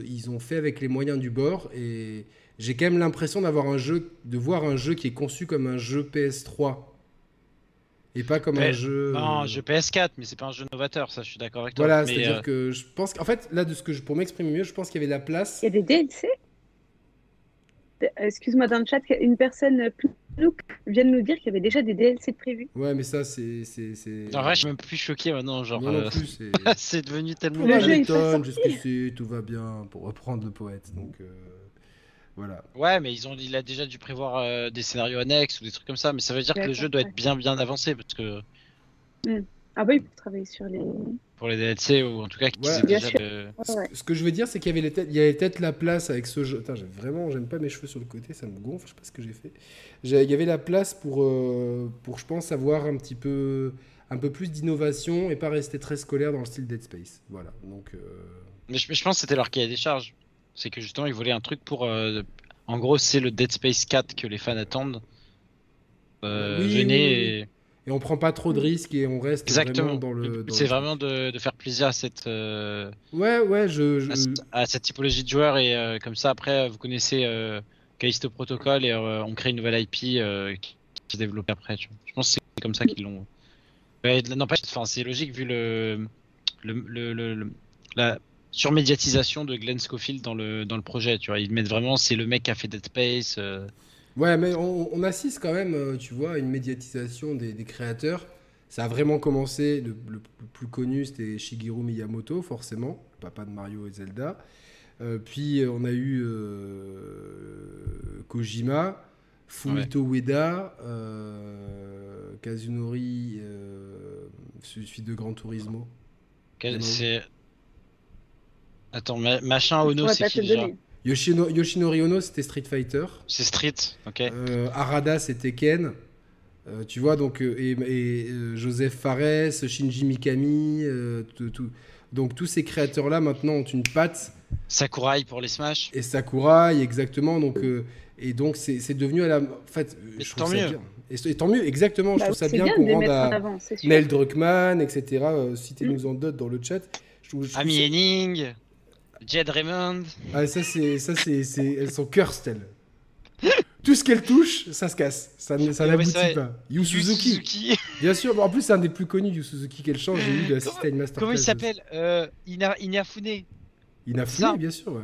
ils, ont fait avec les moyens du bord et j'ai quand même l'impression d'avoir un jeu, de voir un jeu qui est conçu comme un jeu PS3 et pas comme un jeu. Non, un jeu PS4, mais c'est pas un jeu novateur, ça, je suis d'accord avec toi. Voilà, c'est-à-dire euh, que je pense qu'en fait, là, de ce que je, pour m'exprimer mieux, je pense qu'il y avait de la place. Il y a des DLC excuse-moi dans le chat, une personne vient de nous dire qu'il y avait déjà des DLC prévus. Ouais, mais ça, c'est. En vrai, je suis même plus choqué maintenant. Genre, euh, (laughs) c'est devenu tellement. Le jeu jusqu'ici, tout va bien, pour reprendre le poète. Donc. Euh, voilà. Ouais, mais ils ont, il a déjà dû prévoir euh, des scénarios annexes ou des trucs comme ça, mais ça veut dire que le jeu doit être bien bien avancé parce que. Hmm. Ah bah oui, pour travailler sur les pour les DLC ou en tout cas qui déjà Ce que je veux dire, c'est qu'il y avait peut-être la place avec ce jeu. Attends, vraiment, j'aime pas mes cheveux sur le côté, ça me gonfle, je sais pas ce que j'ai fait. Il y avait la place pour, euh, pour, je pense, avoir un petit peu, un peu plus d'innovation et pas rester très scolaire dans le style Dead Space. Voilà. Donc. Euh, mais, je, pense que c'était leur cahier des charges. C'est que justement, ils voulaient un truc pour. Euh, en gros, c'est le Dead Space 4 que les fans attendent. oui, venez et on prend pas trop de risques et on reste Exactement. vraiment dans le. C'est vraiment de, de, faire plaisir à cette. Euh, ouais, ouais, je. À, cette typologie de joueurs et euh, comme ça après vous connaissez euh, Callisto Protocol et on crée une nouvelle IP qui, se développe après. Tu vois. Je pense que c'est comme ça qu'ils l'ont. N'empêche, enfin, c'est logique vu le, le, le, la surmédiatisation de Glenn Schofield dans le dans le projet. Tu vois, ils mettent vraiment c'est le mec qui a fait Dead Space. Ouais, mais on, assiste quand même, euh, tu vois, à une médiatisation des, créateurs. Ça a vraiment commencé, le, plus connu c'était Shigeru Miyamoto, forcément, le papa de Mario et Zelda. Euh, puis euh, on a eu Kojima, Fumito Ueda, Kazunori, celui de Gran Turismo. C'est. Attends, machin Ono, c'est qui déjà Yoshinori Ono, c'était Street Fighter. C'est Street, ok. Euh, Arada, c'était Ken. Euh, tu vois, donc, euh, et, Joseph Fares, Shinji Mikami, tout, donc tous ces créateurs-là maintenant ont une patte. Sakurai pour les Smash. Et Sakurai, exactement. Donc Et donc, c'est c'est devenu à la. En fait, euh, Mais je tant trouve ça mieux. bien. Et, et tant mieux, exactement. je Bah, trouve ça bien bien qu'on rende à avant. Mel Druckmann, etc. euh, Citez-nous en d'autres dans le chat. Je trouve- je trouve Amy ça- Henning, Jed Raymond. Ah, ça, c'est. Ça, c'est. c'est- Elles sont cursed, elles. (laughs) Tout ce qu'elles touchent, ça se casse. Ça, ça Ouais, n'aboutit vrai. pas. Yu Suzuki. Suzuki. (laughs) Bien sûr. En plus, c'est un des plus connus, Yu Suzuki. Quelle chance j'ai eu d'assister à une masterclass. Comment il de- s'appelle euh, Ina, Inafune, Inafune, Ça. bien sûr. Ouais.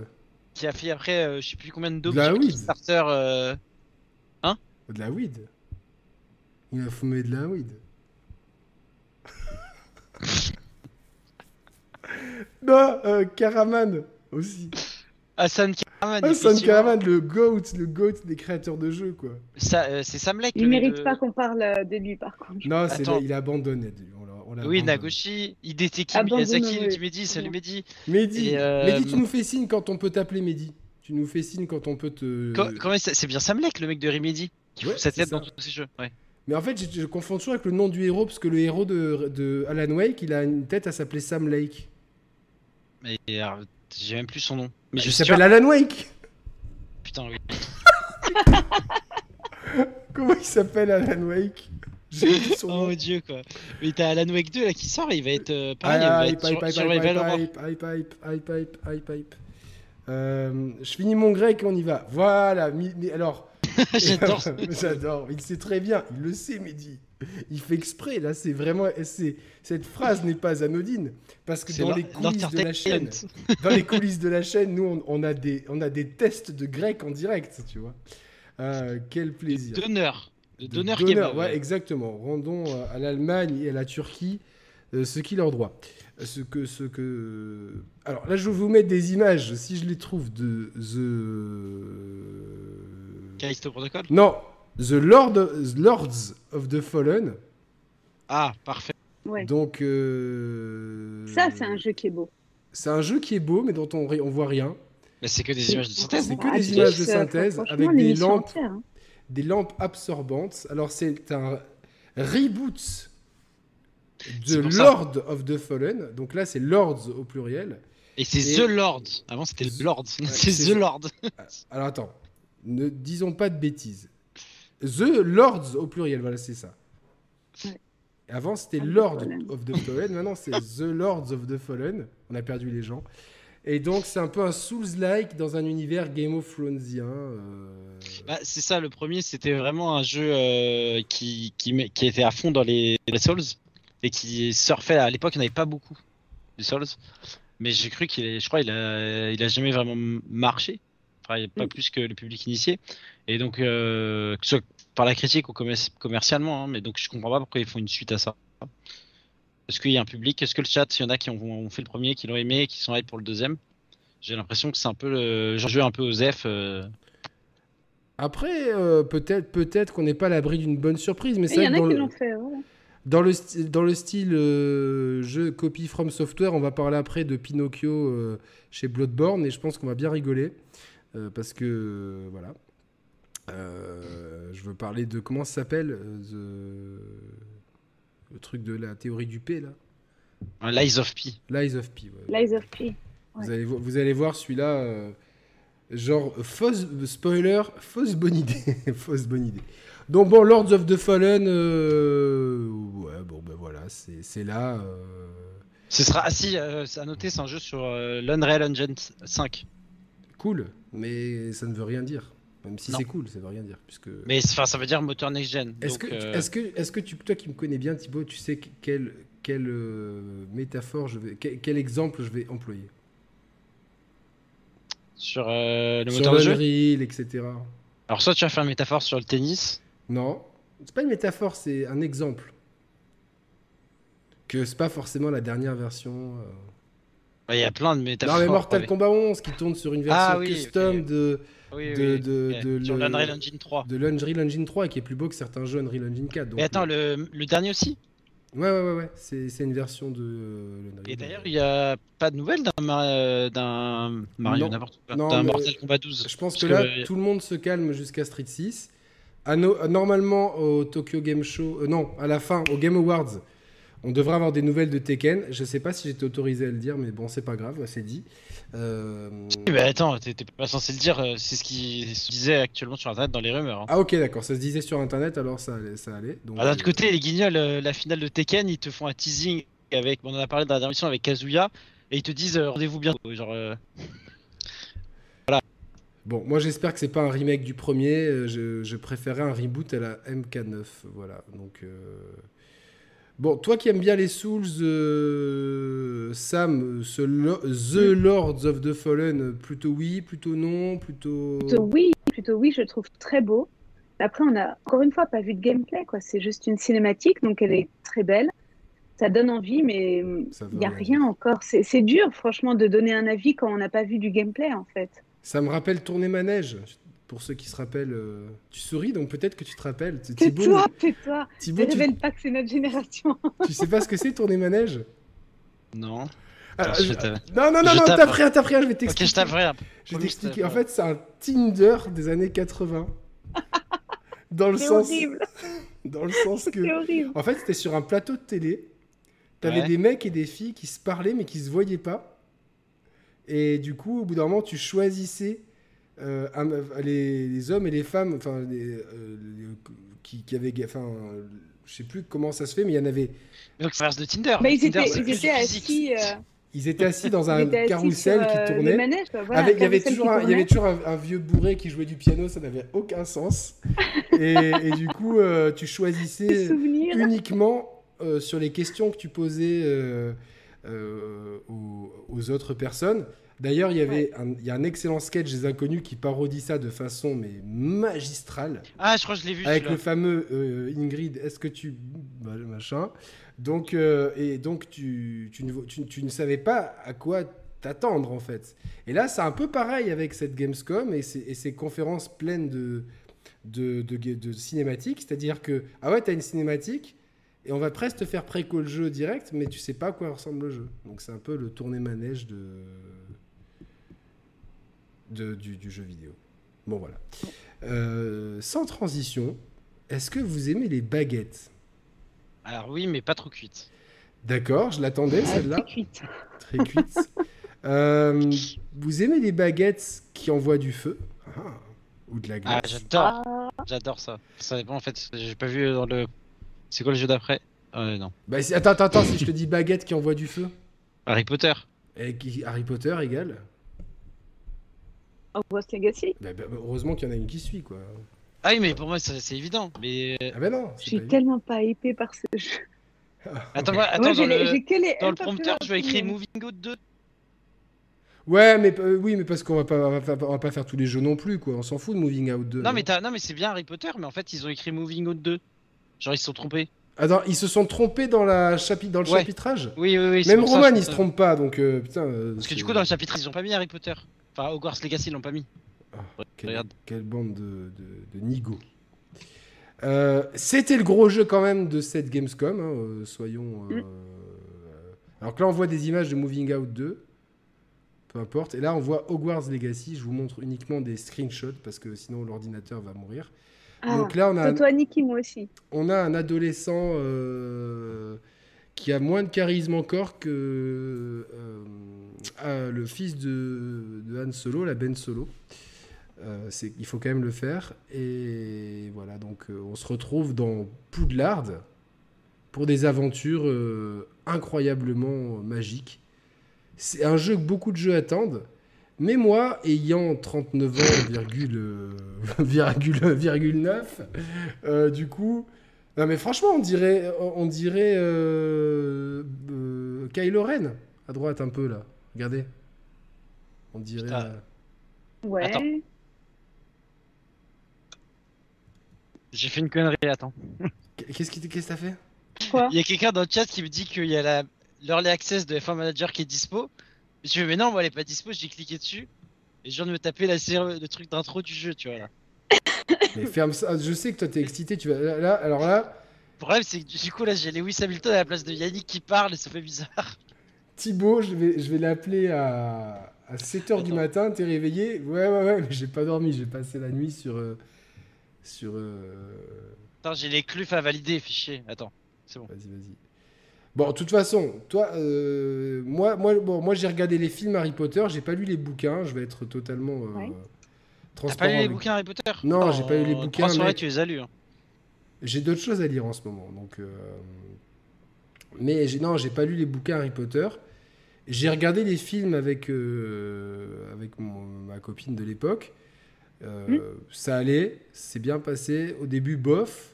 qui a fait après euh, je sais plus combien de De dopes la sur weed. Kickstarter. euh, De la weed. Inafune de la weed. (laughs) (laughs) non, euh, Karaman aussi. Hassan Karaman. Ah, effectivement. Karaman, le GOAT, le GOAT des créateurs de jeux, quoi. Ça, euh, c'est Sam Lake. Il le mérite pas qu'on parle euh, de lui, par contre. Non, c'est il a abandonné. On Oui, abandonné. Nagoshi, Hideteki Abandonne, Miyazaki, oui. Mehdi, salut Mehdi. Mehdi, euh, Mehdi, tu nous fais signe quand on peut t'appeler Mehdi. Tu nous fais signe quand on peut te. C'est bien Sam Lake, le mec de Remedy, qui Ouais, fout sa tête ça. dans tous ses jeux. Ouais. Mais en fait, je, je confonds toujours avec le nom du héros parce que le héros de, de Alan Wake, il a une tête à s'appeler Sam Lake. Mais j'ai même plus son nom. Mais je il suis s'appelle. Alan Wake. Putain, oui. (laughs) Comment il s'appelle Alan Wake? Son (laughs) Oh nom. dieu, quoi. Mais t'as Alan Wake 2 là qui sort, il va être euh, pareil, il va hype, être sur, hype, hype, hype, je finis mon grec, on y va. Voilà. mi- mi- alors, (laughs) J'adore. (laughs) J'adore. Il sait très bien. Il le sait, Mehdi. Il fait exprès. Là, c'est vraiment. Cette phrase n'est pas anodine parce que dans les coulisses de la chaîne, dans les coulisses de la chaîne, nous, on, on a des, on a des tests de grec en direct, tu vois. Euh, quel plaisir. D'honneur. Kebab. ouais, exactement. Rendons euh, à l'Allemagne et à la Turquie euh, ce qui leur droit. Ce que, ce que. Alors là, je vais vous mettre des images, si je les trouve, de The. Callisto Protocol. Non, The Lord, Lords of the Fallen. Ah, parfait. Ouais. Donc. euh, Ça, c'est un jeu qui est beau. C'est un jeu qui est beau, mais dont on, on voit rien. Mais c'est que des images de synthèse. C'est que Ah, des Atis, images de euh, synthèse avec des l'émission lampes. entière, hein. des lampes absorbantes. Alors c'est un reboot de pour ça. Lord of the Fallen. Donc là c'est Lords au pluriel. Et c'est Et- The Lord. Avant c'était The- Lord. (laughs) c'est- c'est The Lord. Alors attends, ne disons pas de bêtises. The Lords au pluriel, voilà c'est ça. Avant c'était the Lord of the Fallen, maintenant c'est The Lords of the Fallen. On a perdu les gens. Et donc c'est un peu un Souls-like dans un univers Game of Thronesien. euh, Bah, c'est ça, le premier c'était vraiment un jeu euh, qui, qui, met- qui était à fond dans les, les Souls et qui surfait. À l'époque, il n'y en avait pas beaucoup de Souls. Mais j'ai cru qu'il je crois, il a, il a jamais vraiment marché. Pas Mm. plus que le public initié. Et donc, euh, que ce soit par la critique ou commer- commercialement, hein, mais donc je comprends pas pourquoi ils font une suite à ça. Est-ce qu'il y a un public? Est-ce que le chat, il y en a qui ont, ont fait le premier, qui l'ont aimé, qui sont hype pour le deuxième? J'ai l'impression que c'est un peu le jeu un peu aux F. euh, Après, euh, peut-être peut-être qu'on n'est pas à l'abri d'une bonne surprise, mais c'est Il y en que a dans qui le, l'ont fait. dans le, dans le style euh, jeu copy from software, on va parler après de Pinocchio euh, chez Bloodborne, et je pense qu'on va bien rigoler, euh, parce que, euh, voilà. Euh, je veux parler de, comment ça s'appelle euh, the- Le truc de la théorie du P, là un Lies of P. Lies of P. ouais. Lies of P. Vous, allez, vo- vous allez voir celui-là, euh, genre fausse spoiler, fausse bonne idée, (laughs) fausse bonne idée. Donc bon, Lords of the Fallen, euh, ouais, bon ben voilà, c'est là. euh, Ce sera, ah si, euh, c'est à noter, c'est un jeu sur euh, l'Unreal Engine 5. cool, mais ça ne veut rien dire. Même si c'est cool, ça veut rien dire, puisque. Mais ça veut dire moteur next-gen. Est-ce donc, que, euh, est-ce que, est-ce que tu, toi qui me connais bien, Thibaut, tu sais que- quelle, quelle euh, métaphore je vais, quel, quel exemple je vais employer? Sur euh, le Sur moteur de jeu l'Unreal, etc. Alors, soit tu vas faire une métaphore sur le tennis. Non, c'est pas une métaphore, c'est un exemple. Que c'est pas forcément la dernière version. Il y a plein de métaphores. Non, mais Mortal ouais. Kombat 11 qui tourne sur une version Ah oui, custom de, Oui, de- oui, de- de l'Unreal Engine 3. de l'Unreal Engine 3 et qui est plus beau que certains jeux Unreal Engine 4. donc- Mais attends, le, le dernier aussi? Ouais, ouais, ouais, ouais. C'est, c'est une version de euh. Et d'ailleurs, il n'y a pas de nouvelles d'un euh, d'un Mario, n'importe quoi. Non, D'un Mortal Kombat 12. Je pense que là, tout le monde se calme jusqu'à Street 6. À no- Normalement, au Tokyo Game Show, euh, non, à la fin, au Game Awards, On devrait avoir des nouvelles de Tekken. Je sais pas si j'étais autorisé à le dire, mais bon, c'est pas grave, c'est dit. Euh, Oui, bah attends, t'es t'es pas censé le dire, euh, c'est ce qui se disait actuellement sur internet dans les rumeurs. hein. Ah ok, d'accord, ça se disait sur internet, alors ça allait. Ça allait. Donc, Ah, D'un autre euh, côté, les guignols, euh, la finale de Tekken, ils te font un teasing avec, on en a parlé dans la dernière émission avec Kazuya, et ils te disent euh, rendez-vous bientôt. Genre, euh, Bon, moi j'espère que c'est pas un remake du premier. Je, je préférais un reboot à la MK9. Voilà. Donc, euh, bon, toi qui aimes bien les Souls, euh, Sam, ce lo- The Lords of the Fallen, plutôt oui, plutôt non, plutôt. Plutôt oui, plutôt oui, je le trouve très beau. Après, on a encore une fois pas vu de gameplay, quoi. C'est juste une cinématique, donc elle est très belle. Ça donne envie, mais il n'y a rien encore. C'est c'est dur, franchement, de donner un avis quand on n'a pas vu du gameplay, en fait. Ça me rappelle Tourner Manège. Pour ceux qui se rappellent, euh, tu souris donc peut-être que tu te rappelles. Thibaut, Tais-toi, tais-toi. Ne Thibaut, tu, révèle pas que c'est notre génération. (laughs) tu sais pas ce que c'est Tourner Manège? Non. Ah, je. Non, non, non, Je non, tape. t'as rien, t'as rien, je vais Ok, t'expliquer. je tape rien. Je vais t'expliquer. En fait, c'est un Tinder des années 80. (laughs) Dans le C'est sens, horrible, (laughs) dans le sens que, c'est horrible. en fait, c'était sur un plateau de télé. T'avais Ouais. des mecs et des filles qui se parlaient mais qui se voyaient pas. Et du coup, au bout d'un moment, tu choisissais euh, un- les, les hommes et les femmes, enfin, les, euh, les- qui, qui avaient, enfin, euh, je sais plus comment ça se fait, mais il y en avait. Donc, ça reste de Tinder. Bah, ils Tinder, étaient, c'est ils étaient assis, euh, Ils étaient assis dans un carrousel qui euh, tournait. Manège. Voilà, Avec- il y avait toujours, un, il y avait toujours un, un vieux bourré qui jouait du piano, ça n'avait aucun sens. Et, et du coup, euh, tu choisissais uniquement euh, sur les questions que tu posais euh, euh, aux, aux autres personnes. D'ailleurs, il y avait un, il y a un excellent sketch des inconnus qui parodie ça de façon mais magistrale, Ah, je crois que je l'ai vu. avec le fameux euh, Ingrid, est-ce que tu bah, machin. Donc euh, et donc tu, tu, ne, tu- tu ne savais pas à quoi t'attendre en fait. Et là, c'est un peu pareil avec cette Gamescom et ces, et ces conférences pleines de de, de, de cinématiques, c'est-à-dire que ah ouais, t'as une cinématique et on va presque te faire préco le jeu direct, mais tu sais pas à quoi ressemble le jeu. Donc c'est un peu le tourné manège de, de du, du jeu vidéo. Bon voilà. Euh, sans transition, est-ce que vous aimez les baguettes? Alors, oui, mais pas trop cuite. D'accord, je l'attendais Ah, celle-là, c'est cuite. très cuite. Euh, vous aimez les baguettes qui envoient du feu? Ah, ou de la Ah, glace j'adore. Ah, J'adore ça. Ça dépend, en fait. J'ai pas vu dans le. C'est quoi le jeu d'après? Euh, non. Bah, si- attends, attends, attends, si je te dis baguette qui envoie du feu, Harry Potter. et qui, Harry Potter égale? Hogwarts Legacy. bah, bah, Heureusement qu'il y en a une qui suit, quoi. Ah oui, mais pour moi, c'est c'est évident. Mais. euh, Ah ben non Je suis tellement pas hypée par ce jeu. Attends, moi, (laughs) attends Moi, dans, j'ai les- le... les dans le prompteur, je vais écrire. Moving Out 2. Ouais, mais euh, oui, mais parce qu'on va pas, on va, pas- on va pas faire tous les jeux non plus, quoi. On s'en fout de Moving Out 2. Non, mais, t'as- non, mais c'est bien Harry Potter, mais en fait, ils ont écrit Moving Out 2. Genre, ils se sont trompés. Attends, ils se sont trompés dans, la chapi- dans le Ouais. chapitrage? Oui, oui, oui. Même Roman, il se trompe pas, donc euh, putain. euh, Parce que du coup, dans le chapitre, ils ont pas mis Harry Potter. Enfin, Hogwarts Legacy, ils l'ont pas mis. Ah, quelle, Regarde. quelle bande de, de, de nigauds. Euh, C'était le gros jeu quand même de cette Gamescom, hein, euh, soyons. euh, Mm. Alors que là, on voit des images de Moving Out 2. Peu importe. Et là, on voit Hogwarts Legacy. Je vous montre uniquement des screenshots parce que sinon l'ordinateur va mourir. Ah, Donc là, on a, un- toi, Niki, moi aussi. on a un adolescent euh, qui a moins de charisme encore que euh, ah, le fils de, de Han Solo, la Ben Solo. Euh, il faut quand même le faire. Et voilà, donc euh, on se retrouve dans Poudlard pour des aventures euh, incroyablement magiques. C'est un jeu que beaucoup de jeux attendent. Mais moi, ayant 39 ans, virgule, euh, (laughs) virgule, virgule 9, euh, du coup, non mais franchement, on dirait, on dirait euh, euh, Kylo Ren à droite un peu là. Regardez, on dirait. Putain. euh, Ouais. Attends. J'ai fait une connerie, attends. Qu'est-ce qui- qu'est-ce que t'as fait? Quoi? Il y a quelqu'un dans le chat qui me dit qu'il y a la l'early access de F1 Manager qui est dispo. Je fais, mais non, moi elle est pas dispo, j'ai cliqué dessus. Et je viens de me taper la série, le truc d'intro du jeu, tu vois là. Mais ferme ça. Je sais que toi t'es excité. Tu vas là, là, alors là, Le problème, c'est que du coup, là, j'ai Lewis Hamilton à la place de Yannick qui parle et ça fait bizarre. Thibaut, je vais, je vais l'appeler à, à 7h du matin. T'es réveillé Ouais, ouais, ouais. Mais j'ai pas dormi. J'ai passé la nuit sur euh, sur. euh, Attends, j'ai les clufs à valider, fichier. Attends, c'est bon. Vas-y, vas-y. Bon, de toute façon, toi, euh, moi, moi, bon, moi j'ai regardé les films Harry Potter, j'ai pas lu les bouquins, je vais être totalement euh, Ouais. T'as pas lu les bouquins Harry Potter Non, j'ai pas lu les bouquins, trois soirées, mais- tu les as lus. hein. J'ai d'autres choses à lire en ce moment, donc. euh, Mais non, j'ai pas lu les bouquins Harry Potter. J'ai regardé les films avec euh, avec mon- ma copine de l'époque. Euh, Hmm. Ça allait, c'est bien passé. Au début, bof.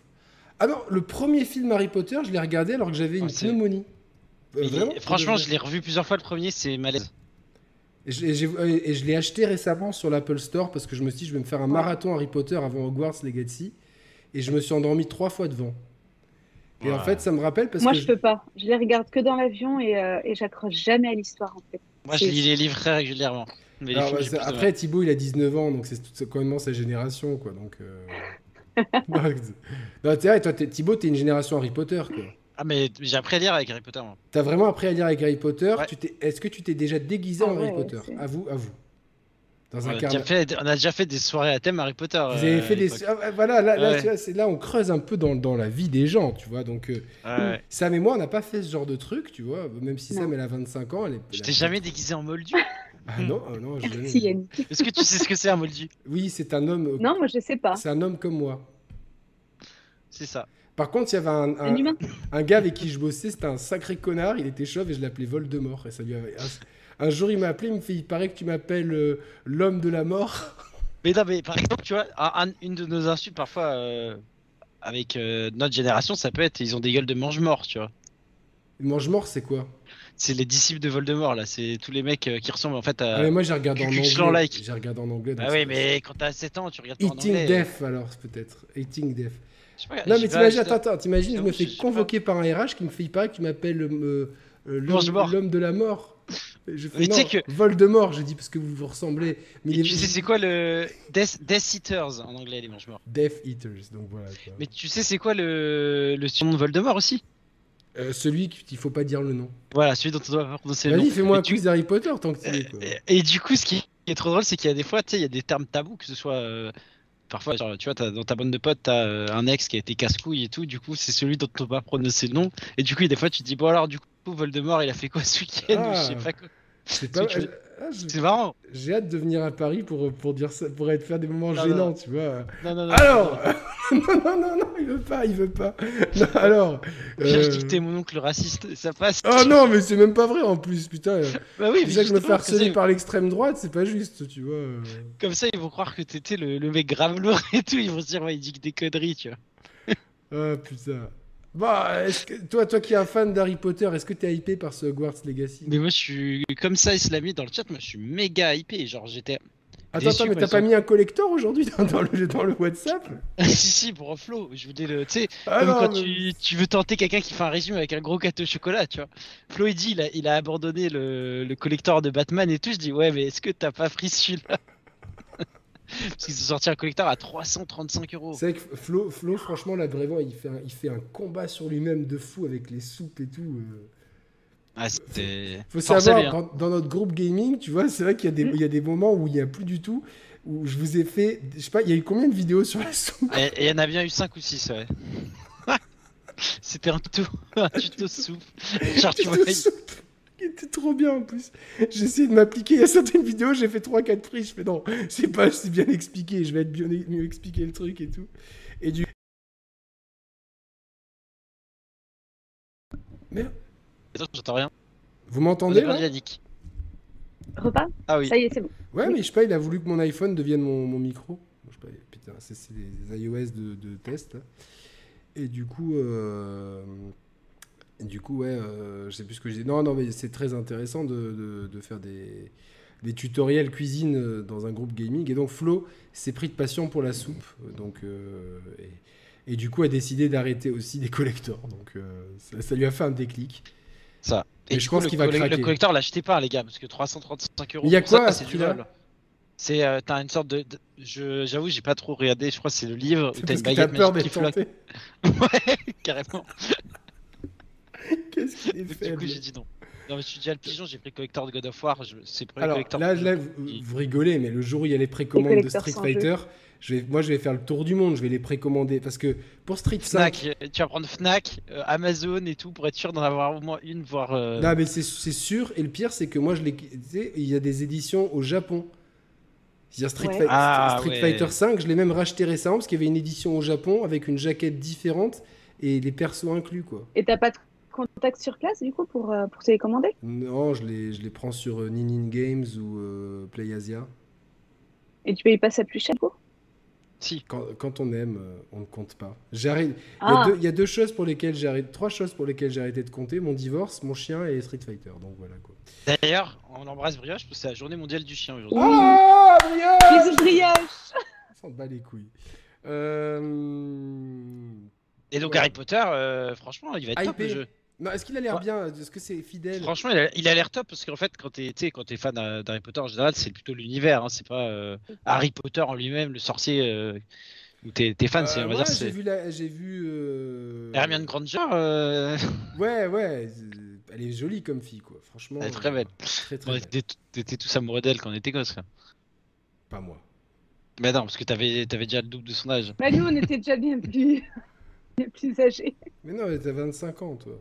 Ah non, le premier film Harry Potter, je l'ai regardé alors que j'avais une Ah, c'est- pneumonie. Euh, vraiment, franchement, je l'ai revu plusieurs fois le premier, c'est malaise. Et je, et l'ai acheté récemment sur l'Apple Store parce que je me suis dit, je vais me faire un marathon Harry Potter avant Hogwarts Legacy. Et je me suis endormi trois fois devant. Et en fait, ça me rappelle parce Moi, que je peux pas. Je les regarde que dans l'avion et, euh, et j'accroche jamais à l'histoire, en fait. Moi, je lis les livres très régulièrement. Mais les Alors, films, bah, après, Thibaut, il a 19 ans, donc c'est quand même sa génération, quoi. Donc, euh... (laughs) (laughs) non, t'es vrai, toi, t'es- Thibaut, t'es une génération Harry Potter, quoi. Ah, mais j'ai appris à lire avec Harry Potter. moi. T'as vraiment appris à lire avec Harry Potter. Ouais. Tu t'es- Est-ce que tu t'es déjà déguisé Ah en Harry ouais, Potter c'est- À vous, à vous. Dans On un a, fait, on a déjà fait des soirées à thème Harry Potter. Vous euh, avez fait à des. Ah, voilà, là, là, Ouais. tu vois, c'est là, on creuse un peu dans, dans la vie des gens, tu vois. Donc, euh, Ouais. Sam et moi, on n'a pas fait ce genre de truc, tu vois. Même si Non. Sam, elle a 25 ans, elle est. Je t'ai jamais déguisé en moldu. Ah non, (laughs) ah non, Yannick. Est-ce que tu sais ce que c'est un moldu? Oui, c'est un homme. euh, Non, moi, je sais pas. C'est un homme comme moi. C'est ça. Par contre, il y avait un, un, Un humain un gars avec qui je bossais, c'était un sacré connard, il était chauve et je l'appelais Voldemort. Et ça lui avait- un, jour, il m'a appelé, il me fait Il paraît que tu m'appelles euh, l'homme de la mort. (laughs) Mais non, mais par exemple, tu vois, un- un- une de nos insultes parfois euh, avec euh, notre génération, ça peut être ils ont des gueules de mange-mort, tu vois. Mange-mort, c'est quoi? C'est les disciples de Voldemort, là. C'est tous les mecs euh, qui ressemblent en fait à. Ah, mais Moi, j'ai regardé en anglais. Like. J'ai regardé en anglais. Bah oui, mais quand t'as 7 ans, tu regardes pas en Eating anglais. Death, alors, peut-être. Eating Death. Pas, Non, mais t'imagines, attends, attends, t'imagines, je me fais convoquer par un RH qui me fait que tu m'appelles euh, euh, l'homme de la mort. Je fais Mais tu non, sais que- Voldemort, j'ai dit, parce que vous vous ressemblez. Mais tu sais, c'est quoi le. Death, Death Eaters en anglais, les mange-morts. Death Eaters, donc voilà. quoi. Mais tu sais, c'est quoi le, le surnom de Voldemort aussi? Euh, celui qu'il faut pas dire le nom. Voilà, celui dont on doit pas prononcer le nom. Vas-y, fais-moi un quiz d'Harry Potter tant que tu es. Et, et du coup, ce qui est trop drôle, c'est qu'il y a des fois, tu sais, il y a des termes tabous, que ce soit. euh, parfois, genre, tu vois, t'as- dans ta bande de potes, t'as euh, un ex qui a été casse-couille et tout, du coup, c'est celui dont on pas prononcer le nom. Et du coup, des fois, tu te dis, bon, alors, du coup, Voldemort, il a fait quoi ce week-end ou Ah. Je sais pas quoi. C'est Parce pas. tu- ah, C'est marrant. J'ai hâte de venir à Paris pour, pour dire ça, pour être faire des moments Non, gênants, non. tu vois. Non, non, non. Alors Non, (laughs) non, non, non, il veut pas, il veut pas. Alors. Pire, je euh, dis que t'es mon oncle raciste, ça passe. Oh non, mais c'est même pas vrai en plus, putain. Bah oui, Déjà que je me fais harceler par l'extrême droite, c'est pas juste, tu vois. euh. Comme ça, ils vont croire que t'étais le, le mec grave lourd (laughs) et tout. Ils vont se dire, ouais, il dit que des conneries, tu vois. Ah putain. Bah, est-ce que toi, toi qui es un fan d'Harry Potter, est-ce que t'es hypé par ce Hogwarts Legacy? Mais moi, je suis comme ça, Islami dans le chat. Moi, je suis méga hypé. Genre, j'étais. Attends, attends, mais t'as pas mis un collector aujourd'hui dans, dans le, dans le WhatsApp? (laughs) Si, si, pour Flo. Je voulais le. Tu sais, Ah comme non, quand mais- tu, tu veux tenter quelqu'un qui fait un régime avec un gros gâteau au chocolat, tu vois. Flo, il dit, il a, il a abandonné le, le collector de Batman et tout. Je dis, ouais, mais est-ce que t'as pas pris celui-là? Parce qu'ils ont sorti un collector à 335 euros. C'est vrai que Flo, Flo, franchement, là, vraiment, il fait un, il fait un combat sur lui-même de fou avec les soupes et tout. euh. Ah, c'était. Faut savoir, hein. dans notre groupe gaming, tu vois, c'est vrai qu'il y, a des- il y a des moments où il n'y a plus du tout, où je vous ai fait, je sais pas, il y a eu combien de vidéos sur la soupe? Il y en a bien eu 5 ou 6, ouais. (laughs) C'était un tuto, un tuto soupe. Genre, tu vois, qui était trop bien en plus. J'ai essayé de m'appliquer à certaines vidéos, j'ai fait 3-4 prises, je fais non, c'est pas c'est bien expliqué, je vais être bien, mieux expliquer le truc et tout. Et du. Merde, Attends, j'entends rien. vous m'entendez. Repas? Ah oui. Ça y est, c'est bon. Ouais, mais je sais pas, il a voulu que mon iPhone devienne mon, mon micro. Je sais pas, putain, c'est c'est des iOS de, de test. là. Et du coup, euh, du coup, ouais, euh, je sais plus ce que je dis. Non, non, mais c'est très intéressant de, de- de faire des, des tutoriels cuisine euh, dans un groupe gaming. Et donc, Flo s'est pris de passion pour la soupe. Donc, euh, et, et du coup, a décidé d'arrêter aussi des collectors. Donc, euh, ça, ça lui a fait un déclic. Ça. Et Et, je coup, pense qu'il va craquer. le collector, l'achetez pas, les gars, parce que 335 euros. Il y a quoi C'est ce du vol. C'est, euh, t'as une sorte de. de- je, j'avoue, j'ai pas trop regardé. Je crois que c'est le livre où t'as une baguette magique qui flotte. (laughs) Ouais, carrément. (laughs) Qu'est-ce qu'il est Du faible. coup, j'ai dit non. Non, mais je suis déjà le pigeon, j'ai pris collector de God of War. C'est Alors là, là vous, vous, rigolez, mais le jour où il y a les précommandes de Street Fighter, je vais, moi je vais faire le tour du monde, je vais les précommander. Parce que pour Street Fnac, 5. Tu vas prendre Fnac, euh, Amazon et tout pour être sûr d'en avoir au moins une, voire. Euh... Non, mais c'est sûr. Et le pire, c'est que moi, je les, il y a des éditions au Japon. Street, ah, Street Fighter 5, je l'ai même racheté récemment parce qu'il y avait une édition au Japon avec une jaquette différente et les persos inclus. quoi. Et t'as pas de contact sur place du coup pour, euh, pour télécommander Non, je les, je les prends sur euh, Ninin Games ou euh, PlayAsia. Et tu payes pas ça plus cher quoi si. Quand, on aime, euh, on ne compte pas. J'arrête. Ah. Il, y a deux choses pour lesquelles j'ai arrêté, trois choses pour lesquelles j'ai arrêté de compter mon divorce, mon chien et Street Fighter. Donc voilà quoi. D'ailleurs, on embrasse Brioche parce que c'est la journée mondiale du chien aujourd'hui. Oh Brioche Bisous Brioche On s'en bat les couilles. Euh... Et donc Harry Potter, euh, franchement, il va être top le jeu. Non, est-ce qu'il a l'air bien Est-ce que c'est fidèle? Franchement, il a l'air top parce qu'en fait, quand tu es, fan d'Harry Potter en général, c'est plutôt l'univers. Hein, c'est pas euh, Harry Potter en lui-même, le sorcier. Euh, où t'es es fan, c'est dire. J'ai vu, vu Hermione Granger. Ouais, ouais, elle est jolie comme fille, quoi. Franchement. Elle est très belle. Très, très on était, tous amoureux d'elle quand on était gosse. Pas moi. Mais non, parce que t'avais avais déjà le double de son âge. Bah nous, on était déjà bien plus, (laughs) plus âgés. Mais non, elle était 25 ans, toi.